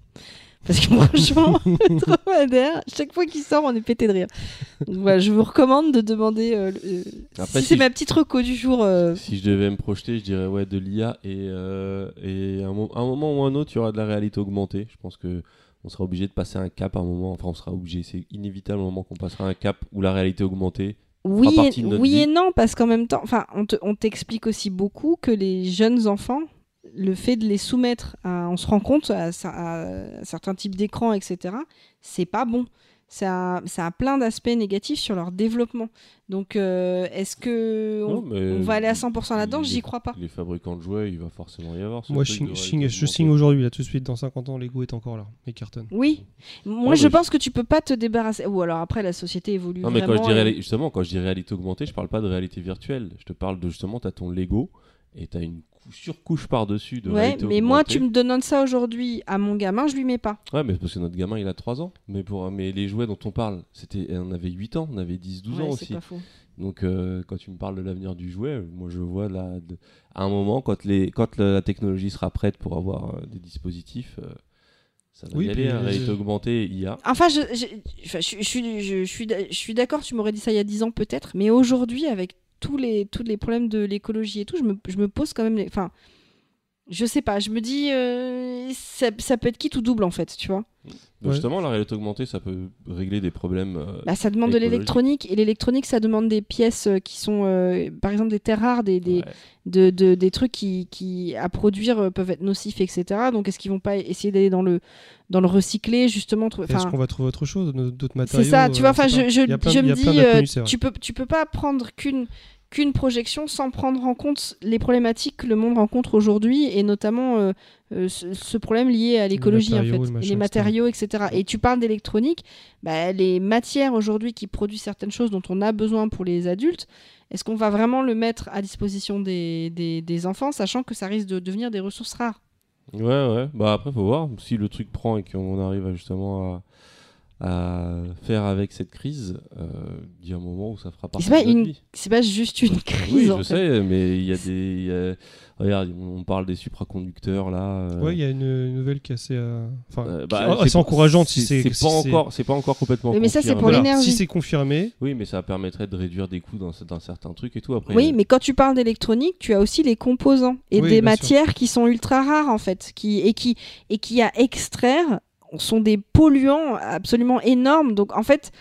Parce que franchement, le dromadaire, chaque fois qu'il sort, on est pété de rire. Donc voilà, je vous recommande de demander. euh, euh, Après, si si c'est je- ma petite reco du jour. euh, Si je devais me projeter, je dirais ouais de l'IA et, euh, et un, mo- un moment ou un autre, il y aura de la réalité augmentée. Je pense que on sera obligé de passer un cap à un moment. Enfin, on sera obligé, c'est inévitable un moment qu'on passera un cap où la réalité augmentée. Oui, et, de notre oui vie. et non, parce qu'en même temps, on te- on t'explique aussi beaucoup que les jeunes enfants, le fait de les soumettre, à, on se rend compte à, à certains types d'écrans, etc., c'est pas bon. Ça a, ça a plein d'aspects négatifs sur leur développement. Donc, euh, est-ce que on, Non, mais on va aller à 100% là-dedans? J'y crois pas. Les fabricants de jouets, il va forcément y avoir. Moi, je signe, je aujourd'hui, là, tout de suite. Dans 50 ans, Lego est encore là. Et cartonne. Oui. Moi, Ouais, je pense que tu peux pas te débarrasser. Ou alors après, la société évolue Non, mais quand je dis réali- justement, quand je dis réalité augmentée, je parle pas de réalité virtuelle. Je te parle de justement, tu as ton Lego et tu as une surcouche par-dessus de Ouais, mais moi, tu me donnes ça aujourd'hui à mon gamin, je lui mets pas. Ouais, mais c'est parce que notre gamin, il a 3 ans. Mais, pour, mais les jouets dont on parle, c'était, on avait 8 ans, on avait 10, 12 Ouais, ans aussi. pas faux. Donc, euh, quand tu me parles de l'avenir du jouet, moi, je vois là, de- à un moment, quand, les, quand la, la technologie sera prête pour avoir euh, des dispositifs, euh, ça va Oui, y aller, puis, hein, augmentée, IA. Enfin, je, je, enfin, je, je suis, je, je suis, d'a- je suis d'accord, tu m'aurais dit ça il y a 10 ans peut-être, mais aujourd'hui, avec tous les, tous les problèmes de l'écologie et tout, je me, je me pose quand même. Les, enfin, je sais pas, je me dis, euh, ça, ça peut être qui tout double en fait, tu vois. Donc, Ouais. justement, la réalité augmentée, ça peut régler des problèmes. euh, Bah, ça demande de l'électronique, et l'électronique, ça demande des pièces euh, qui sont, euh, par exemple, des terres rares, des, des, ouais. de, de- des trucs qui, qui, à produire, peuvent être nocifs, etc. Donc, est-ce qu'ils vont pas essayer d'aller dans le, dans le recyclé, justement Est-ce enfin, qu'on va trouver autre chose, d'autres matériaux C'est ça, tu vois, enfin, je, pas. je, je me dis, euh, tu peux, tu peux pas prendre qu'une qu'une projection sans prendre en compte les problématiques que le monde rencontre aujourd'hui et notamment euh, euh, ce, ce problème lié à l'écologie en matériaux, fait, le machin, les etc. matériaux, etc. Et tu parles d'électronique, bah, les matières aujourd'hui qui produisent certaines choses dont on a besoin pour les adultes, est-ce qu'on va vraiment le mettre à disposition des, des, des enfants, sachant que ça risque de devenir des ressources rares? Ouais, ouais. Bah après, faut voir si le truc prend et qu'on arrive à, justement à, à faire avec cette crise. euh, Il y a un moment où ça fera partie c'est pas de une vie. C'est pas juste une crise. Oui, je fait. sais, mais il y a des. il y a- Regarde, on parle des supraconducteurs là. euh, Ouais, il y a une, une nouvelle qui est assez. euh, Enfin, euh, qui- bah, assez encourageante si c'est. C'est si pas c'est- encore, c'est pas encore complètement. Oui, mais ça, c'est pour Voilà, l'énergie. Si c'est confirmé, Oui, mais ça permettrait de réduire des coûts dans, dans certains trucs et tout. Après, Oui, mais quand tu parles d'électronique, tu as aussi les composants et Oui, des sûr. matières qui sont ultra rares en fait, qui et qui et qui à extraire sont des polluants absolument énormes. Donc en fait,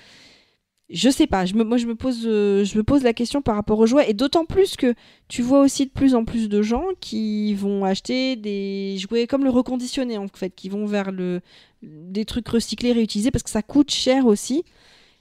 je sais pas. Je me, moi, je me pose, euh, je me pose la question par rapport aux jouets et d'autant plus que tu vois aussi de plus en plus de gens qui vont acheter des jouets comme le reconditionné en fait, qui vont vers le des trucs recyclés, réutilisés parce que ça coûte cher aussi.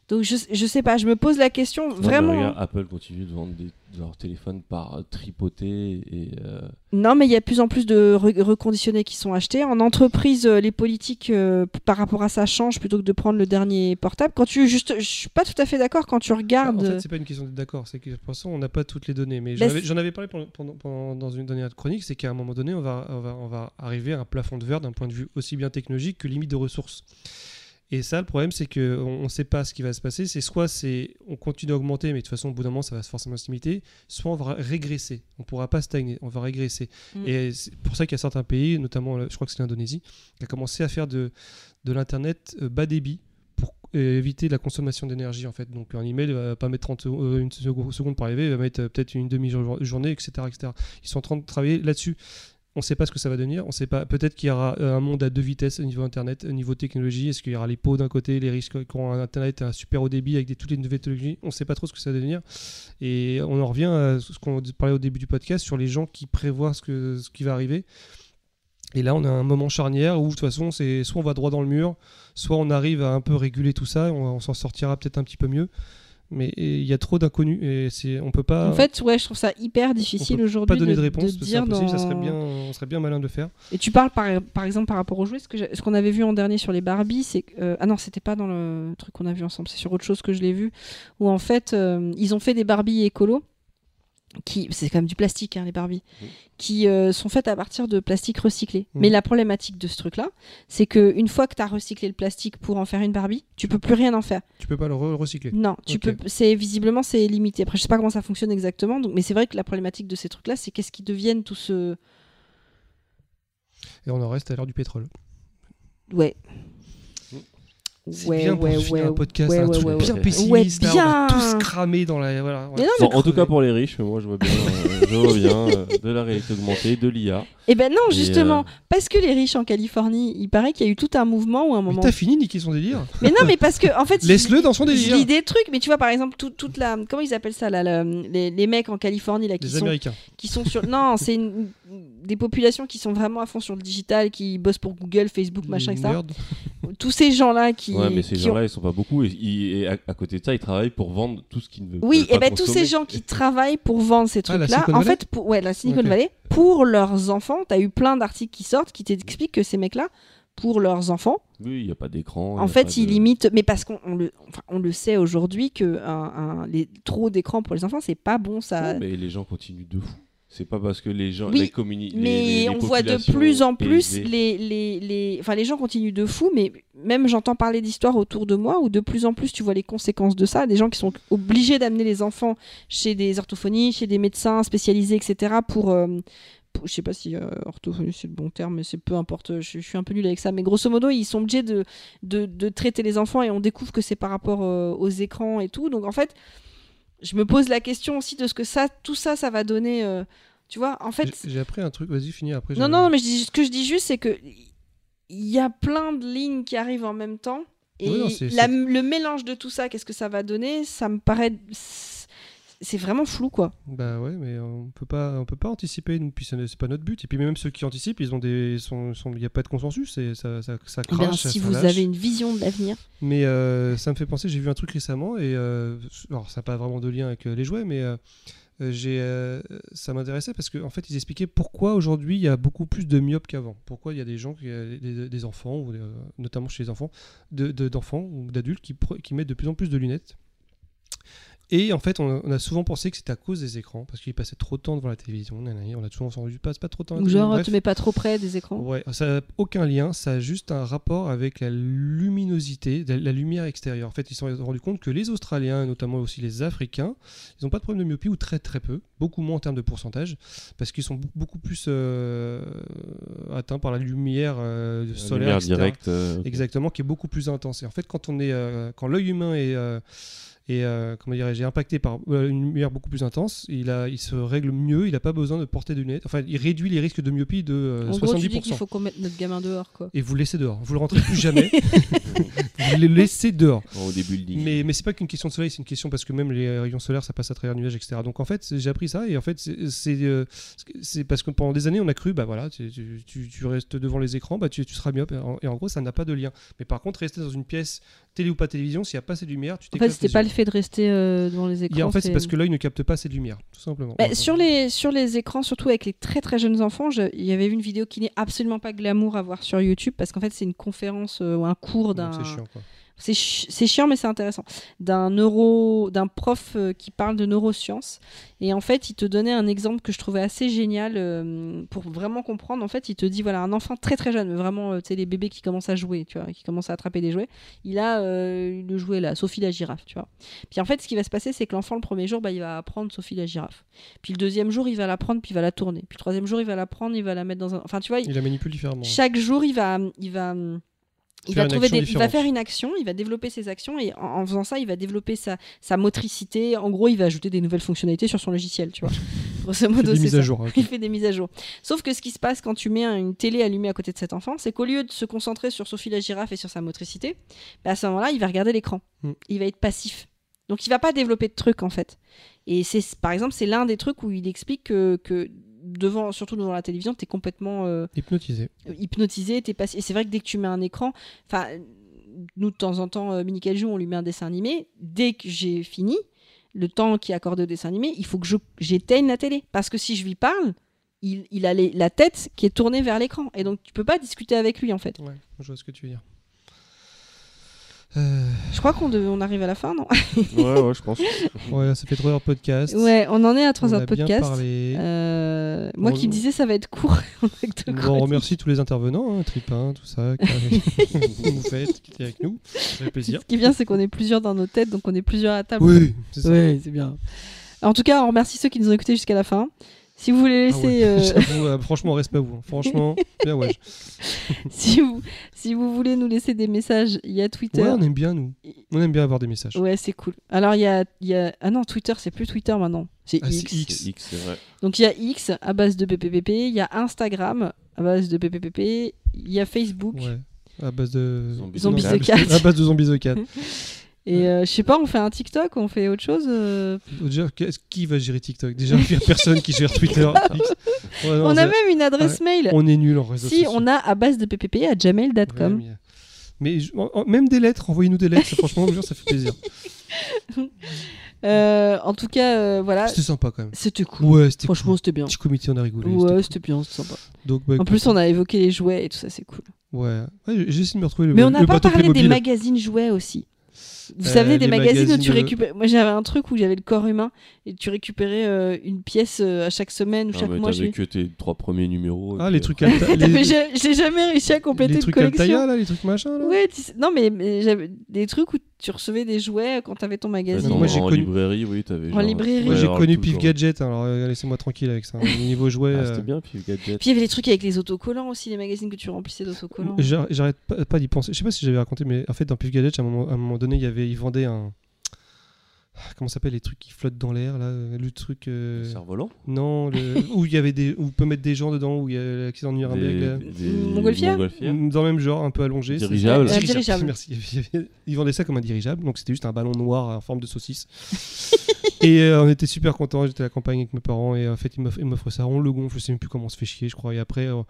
Donc je, je sais pas. Je me pose la question Non, vraiment. hein. regarde, Apple continue de vendre des, leurs téléphones par tripoté et. euh, Non, mais il y a de plus en plus de re- reconditionnés qui sont achetés. En entreprise, euh, les politiques euh, par rapport à ça changent plutôt que de prendre le dernier portable. Quand tu juste, je suis pas tout à fait d'accord quand tu regardes. En fait, c'est pas une question d'être d'accord, c'est que de toute façon, on n'a pas toutes les données. Mais Bah, j'en avais, c'est- j'en avais parlé pendant, pendant- pendant- dans une dernière chronique, c'est qu'à un moment donné, on va, on, va, on va arriver à un plafond de verre d'un point de vue aussi bien technologique que limite de ressources. Et ça, le problème, c'est qu'on ne sait pas ce qui va se passer. C'est soit c'est on continue à augmenter, mais de toute façon, au bout d'un moment, ça va forcément se limiter, soit on va régresser. On ne pourra pas stagner, on va régresser. Mm. Et c'est pour ça qu'il y a certains pays, notamment, euh, je crois que c'est l'Indonésie, qui a commencé à faire de, de l'Internet euh, bas débit pour éviter la consommation d'énergie en fait. Donc un email va pas mettre 30 secondes- euh, une seconde seconde pour arriver, il va mettre euh, peut-être une demi-journée, etc., etc. Ils sont en train de travailler là-dessus. On ne sait pas ce que ça va devenir. On sait pas. Peut-être qu'il y aura euh, un monde à deux vitesses au niveau internet, au niveau technologie. Est-ce qu'il y aura les pots d'un côté, les risques qui auront un internet un super haut débit avec toutes les nouvelles technologies. On ne sait pas trop ce que ça va devenir. Et on en revient à ce qu'on parlait au début du podcast sur les gens qui prévoient ce, qui va arriver. Et là, on a un moment charnière où, de toute façon, soit on va droit dans le mur, soit on arrive à un peu réguler tout ça, on, on s'en sortira peut-être un petit peu mieux. Mais il y a trop d'inconnus et c'est, on peut pas. En fait, ouais, je trouve ça hyper difficile aujourd'hui pas donner de, de réponse, de dire dans... ça serait bien, on serait bien malin de le faire. Et tu parles par, par exemple par rapport aux jouets, ce que ce qu'on avait vu en dernier sur les Barbie, c'est euh, ah non, c'était pas dans le truc qu'on a vu ensemble, c'est sur autre chose que je l'ai vu, où en fait euh, ils ont fait des Barbie écolo qui c'est quand même du plastique hein, les Barbie Oui. qui euh, sont faites à partir de plastique recyclé. Mhm. Mais la problématique de ce truc là, c'est que une fois que tu as recyclé le plastique pour en faire une Barbie, tu peux plus rien en faire. Tu peux pas le re- recycler. Non, tu peux c'est visiblement c'est limité. Après je sais pas comment ça fonctionne exactement, donc mais c'est vrai que la problématique de ces trucs là, c'est qu'est-ce qui deviennent tout ce Et on en reste à l'heure du pétrole. ouais. C'est bien pour finir un podcast, ouais, un ouais, truc ouais, bien ouais. pessimiste. Ouais, là, on va bien. tous cramer dans la. Voilà, Mais non, Bon, en tout cas pour les riches, moi je vois bien, euh, je vois bien euh, de la réalité augmentée, de l'IA. Eh ben non, Et, justement, euh, parce que les riches en Californie, il paraît qu'il y a eu tout un mouvement ou un moment. t'as fini de niquer son délire. Mais non, mais parce que en fait, Laisse-le dans son je délire. lis des trucs, mais tu vois par exemple tout- toute la comment ils appellent ça là, la- les, les mecs en Californie là qui Les sont Américains. qui sont sur non, c'est une- des populations qui sont vraiment à fond sur le digital, qui bossent pour Google, Facebook, machin, etc. Tous ces gens là qui Ouais, mais ces qui ont- gens-là, ils sont pas beaucoup. Et, à, à côté de ça, ils travaillent pour vendre tout ce qu'ils ne veulent Oui, veulent et pas ben tous consommer. ces gens qui travaillent pour vendre ces Ah, trucs-là, Silicon en Valley fait, pour, ouais, la Silicon Ok. Valley, pour leurs enfants, t'as eu plein d'articles qui sortent qui t'expliquent que ces mecs-là, pour leurs enfants, Oui, il n'y a pas d'écran. en fait, pas ils de- limitent, mais parce qu'on on le, enfin, on le sait aujourd'hui que un, un- les, trop d'écran pour les enfants, c'est pas bon, ça. Non, mais les gens continuent de fou. C'est pas parce que les gens, Oui, les communi- les- Mais les- les on voit de plus en plus les, les, les... Enfin, les gens continuent de fou, mais même j'entends parler d'histoires autour de moi où de plus en plus tu vois les conséquences de ça. Des gens qui sont obligés d'amener les enfants chez des orthophonistes, chez des médecins spécialisés, etc. pour. euh, je sais pas si euh, orthophonie c'est le bon terme, mais c'est peu importe, je, je suis un peu nul avec ça. Mais grosso modo, ils sont obligés de, de, de traiter les enfants et on découvre que c'est par rapport euh, aux écrans et tout. Donc en fait, je me pose la question aussi de ce que ça, tout ça, ça va donner. euh, tu vois, en fait, J'ai- appris un truc, vas-y, finis après. non, non, mais je dis, ce que je dis juste, c'est que il y a plein de lignes qui arrivent en même temps. Et Oui, non, c'est- la- c'est- le mélange de tout ça, qu'est-ce que ça va donner Ça me paraît. C'est vraiment flou, quoi. Bah ouais, mais on peut pas, on peut pas anticiper, nous, puis ce n'est- c'est pas notre but. Et puis même ceux qui anticipent, ils ont des, il y a pas de consensus, c'est ça, ça, ça Eh bien, crache, si vous avez une vision de l'avenir. Mais euh, ça me fait penser, j'ai vu un truc récemment, et euh, alors ça n'a pas vraiment de lien avec euh, les jouets, mais euh, j'ai, ça m'intéressait parce qu'en fait ils expliquaient pourquoi aujourd'hui il y a beaucoup plus de myopes qu'avant. Pourquoi il y a des gens, qui, des, des enfants, ou, notamment chez les enfants, de- de- d'enfants ou d'adultes qui mettent de plus en plus de lunettes. Et en fait, on a, on a souvent pensé que c'était à cause des écrans, parce qu'ils passaient trop de temps devant la télévision. On a toujours entendu, passe pas trop de temps. Ou télévision, genre, bref. te mets pas trop près des écrans. Ouais, ça n'a aucun lien, ça a juste un rapport avec la luminosité, la, lumière extérieure. En fait, ils se sont rendus compte que les Australiens, et notamment aussi les Africains, ils n'ont pas de problème de myopie ou très très peu, beaucoup moins en termes de pourcentage, parce qu'ils sont beaucoup plus euh, atteints par la lumière euh, La solaire, lumière directe. euh. Exactement, qui est beaucoup plus intense. Et en fait, quand on est, euh, quand l'œil humain est, euh, est euh, comment dirais-je, impacté par euh, une lumière beaucoup plus intense, il, a, il se règle mieux, il n'a pas besoin de porter de lunettes. Enfin, il réduit les risques de myopie de euh, en 70%. gros, tu dis qu'il faut qu'on mette notre gamin dehors, quoi. Et vous le laissez dehors. Vous le rentrez plus jamais. vous le laissez dehors. Bon, au début, le dit. Mais, mais c'est pas qu'une question de soleil, c'est une question parce que même les rayons solaires, ça passe à travers les nuages, etc. Donc en fait, j'ai appris ça et en fait, c'est- euh, c'est parce que pendant des années, on a cru, bah voilà, tu, tu- tu- tu restes devant les écrans, bah tu, tu seras myope. Et en, et en gros, ça n'a pas de lien. Mais par contre, rester dans une pièce, télé ou pas télévision, s'il n'y a pas assez de lumière, tu En fait, c'était pas yeux. le fait de rester euh, devant les écrans. a- en fait, c'est parce que l'œil ne capte pas assez de lumière, tout simplement. Bah, sur, les, sur les écrans, surtout avec les très très jeunes enfants, je- il y avait une vidéo qui n'est absolument pas glamour à voir sur YouTube parce qu'en fait c'est une conférence euh, ou un cours d'un. C'est chiant, mais c'est intéressant. D'un neuro, d'un prof euh, qui parle de neurosciences et en fait il te donnait un exemple que je trouvais assez génial euh, pour vraiment comprendre. En fait il te dit voilà un enfant très très jeune, vraiment euh, tu sais les bébés qui commencent à jouer, tu vois, qui commencent à attraper des jouets. Il a euh, le jouet là, Sophie la girafe, tu vois. Puis en fait ce qui va se passer c'est que l'enfant le premier jour bah, il va apprendre Sophie la girafe. Puis le deuxième jour il va la prendre puis il va la tourner. Puis le troisième jour il va la prendre, il va la mettre dans un. Enfin tu vois, il- Il la manipule différemment. chaque jour, il va, il va, il va trouver des, il va faire une action, il va développer ses actions et en, en faisant ça, il va développer sa, sa motricité. En gros, il va ajouter des nouvelles fonctionnalités sur son logiciel, tu vois. Grosso Il fait modo, des mises ça. à jour. Il fait des mises à jour. Sauf que ce qui se passe quand tu mets un- une télé allumée à côté de cet enfant, c'est qu'au lieu de se concentrer sur Sophie la girafe et sur sa motricité, bah, à ce moment-là, il va regarder l'écran. Mm. Il va être passif. Donc il va pas développer de trucs en fait. Et c'est par exemple, c'est l'un des trucs où il explique que, que devant, surtout devant la télévision, tu es complètement euh, Hypnotisé. hypnotisé, t'es passé. Et c'est vrai que dès que tu mets un écran, enfin, nous de temps en temps, euh, on lui met un dessin animé. Dès que j'ai fini, le temps qui est accordé au dessin animé, il faut que j'éteigne la télé. Parce que si je lui parle, il, il a les- la tête qui est tournée vers l'écran. Et donc tu peux pas discuter avec lui en fait. Ouais, je vois ce que tu veux dire. Euh, Je crois qu'on devait- on arrive à la fin, non Ouais, ouais, je pense. voilà, ça fait 3 heures de podcast. Ouais, on en est à 3 On heures a de bien podcast. parlé. Euh, moi On- qui me disais ça va être court. Bon, on remercie tous les intervenants, hein, Tripin, tout ça, que vous faites, qui étaient avec nous. Ça fait plaisir. Ce qui est bien, c'est qu'on est plusieurs dans nos têtes, donc on est plusieurs à table. Oui, c'est ça. Ouais, c'est bien. En tout cas, on remercie ceux qui nous ont écoutés jusqu'à la fin. Si vous voulez Ah ouais. laisser, euh, euh, franchement, respect à vous. hein. Franchement, bien ouais. si vous, si vous voulez nous laisser des messages, il y a Twitter. Ouais, on aime bien, nous. On aime bien avoir des messages. Ouais, c'est cool. Alors il y a, il y a, ah non, Twitter, c'est plus Twitter maintenant, c'est Ah, c'est X. X. C'est X, c'est vrai. Donc il y a X à base de PPPP, il y a Instagram à base de PPPP, il y a Facebook. Ouais. À base de. Zombies Zombies Non, the Cat. À base de Zombies the Cat. Et euh, je sais pas, on fait un TikTok, on fait autre chose. euh, Déjà, qui va gérer TikTok? Déjà, il n'y a personne qui gère Twitter. X. Ouais, non, on a même une adresse mail. on est nul en réseau Si on a à base de PPP à gmail.com. mais, même des lettres, envoyez-nous des lettres, franchement, je vous jure, ça fait plaisir. Euh, en tout cas, euh, voilà, C'était sympa quand même. c'était cool. Ouais, c'était Franchement, c'était bien. Petit comité, on a rigolé. Ouais, c'était bien, c'était sympa. Donc, bah, En plus, on a évoqué les jouets et tout ça, c'est cool. Ouais, ouais j'ai essayé de me retrouver le, Mais on n'a pas parlé des magazines jouets aussi. Vous Euh, savez, des les magazines où tu de- récupères. Moi, j'avais un truc où j'avais le corps humain et tu récupérais euh, une pièce euh, à chaque semaine ou Ah, chaque mais mois. t'avais j'ai- que tes trois premiers numéros. Ah, les trucs Alta- les, j'ai jamais réussi à compléter les une trucs collection. Altaïa, là, les trucs machin, là. Ouais, tu non, mais, mais j'avais des trucs où tu recevais des jouets quand t'avais ton magazine. Moi, j'ai en connu- librairie, oui, t'avais. En genre- librairie. Moi, Ouais, j'ai connu Pif. Gadget, alors euh, laissez-moi tranquille avec ça. Au niveau jouet, Ah, euh, c'était bien, Pif Gadget. Puis il y avait des trucs avec les autocollants aussi, les magazines que tu remplissais d'autocollants. J'ar- J'arrête pas, d'y penser. Je sais pas si j'avais raconté, mais en fait, dans Pif Gadget, à un moment, à un moment donné, il y avait, ils vendaient un. Comment ça s'appelle les trucs qui flottent dans l'air là euh, Le truc. euh, Cerf-volant Non, le... où il y avait des. Où on peut mettre des gens dedans, où il y a l'accident de Nuremberg. Des- là. des- Montgolfière Montgolfière. Dans le même genre, un peu allongé. c'est- Dirigeable. Euh, dirigeable. Merci. Ils vendaient ça comme un dirigeable, donc c'était juste un ballon noir en forme de saucisse. et euh, on était super contents. J'étais à la campagne avec mes parents et en fait ils m'offrent ça. On le gonfle, je sais même plus comment on se fait chier, je crois. Et après, euh,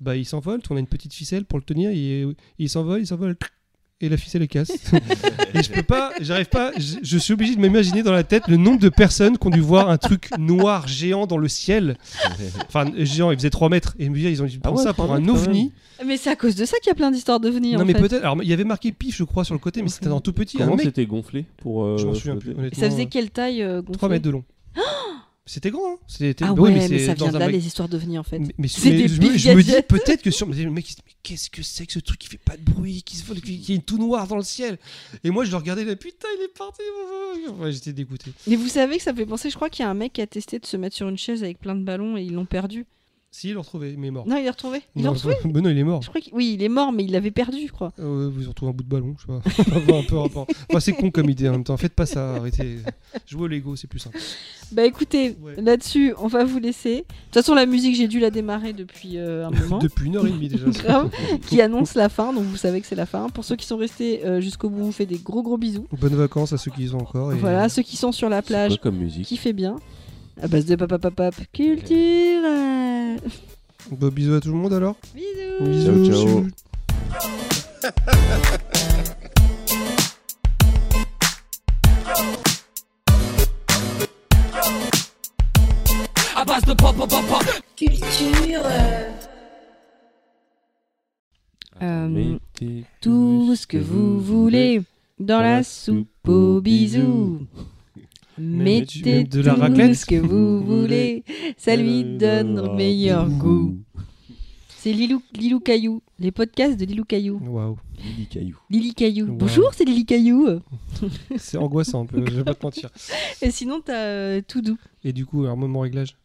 bah il s'envole. On a une petite ficelle pour le tenir. Et, il s'envole, il s'envole. Et la ficelle elle casse. et je peux pas, j'arrive pas. Je, je suis obligé de m'imaginer dans la tête le nombre de personnes qui ont dû voir un truc noir géant dans le ciel. Enfin géant, il faisait 3 mètres. Et ils ont dû prendre ouais, ça 3 pour un ovni. Mais c'est à cause de ça qu'il y a plein d'histoires d'ovnis Non en mais peut-être. Alors il y avait marqué pif, je crois, sur le côté, mais c'était dans tout petit. Comment mec, c'était gonflé pour. euh, je m'en souviens plus. Ça faisait quelle taille euh, gonflée 3 mètres de long. C'était grand. Hein c'était. Ah ouais, oui, mais, c'est ça vient de là les histoires d'ovnis en fait. Mais, mais- C'est mais des je, me, je me dis peut-être que sur. Le mec, il se dit, mais qu'est-ce que c'est que ce truc qui fait pas de bruit, qui se vole, qui, qui est tout noir dans le ciel Et moi, je le regardais là, putain, il est parti. Ouais, J'étais dégoûté. Mais vous savez que ça me fait penser, je crois qu'il y a un mec qui a testé de se mettre sur une chaise avec plein de ballons et ils l'ont perdu. Si, il l'a retrouvé, mais il est mort. Non, il l'a retrouvé. Il l'a Non, retrouvé mais non, il est mort. Je crois qu'il- Oui, il est mort, mais il l'avait perdu, je crois. Euh, vous avez retrouvé un bout de ballon, je sais pas. Enfin, un peu rapport. Enfin, c'est con comme idée en même temps. Faites pas ça, arrêtez. Jouez au Lego, c'est plus simple. Bah écoutez, Ouais. là-dessus, on va vous laisser. De toute façon, la musique, j'ai dû la démarrer depuis euh, un moment. Depuis une heure et demie déjà. Grave, qui annonce la fin, donc vous savez que c'est la fin. Pour ceux qui sont restés euh, jusqu'au bout, on vous fait des gros gros bisous. Bonnes vacances à ceux qui y sont encore. Et... Voilà, ceux qui sont sur la C'est plage, quoi comme musique qui fait bien. À base de papapapap culturel. Bah, bisous à tout le monde alors. Bisous. Ciao, ciao. à base de pop pop pop pop. Culture. euh, Euh, Tout ce que vous voulez dans la soupe aux bisous. Mettez de la raclette. ce que vous voulez, ça lui donne meilleur goût. C'est Lilou, Lilou Caillou, les podcasts de Lilou Caillou. Waouh. Lily Caillou. Lily Caillou. Wow. Bonjour, c'est Lily Caillou. C'est angoissant un peu, je vais pas te mentir. Et sinon, t'as euh, tout doux. Et du coup, un moment réglage.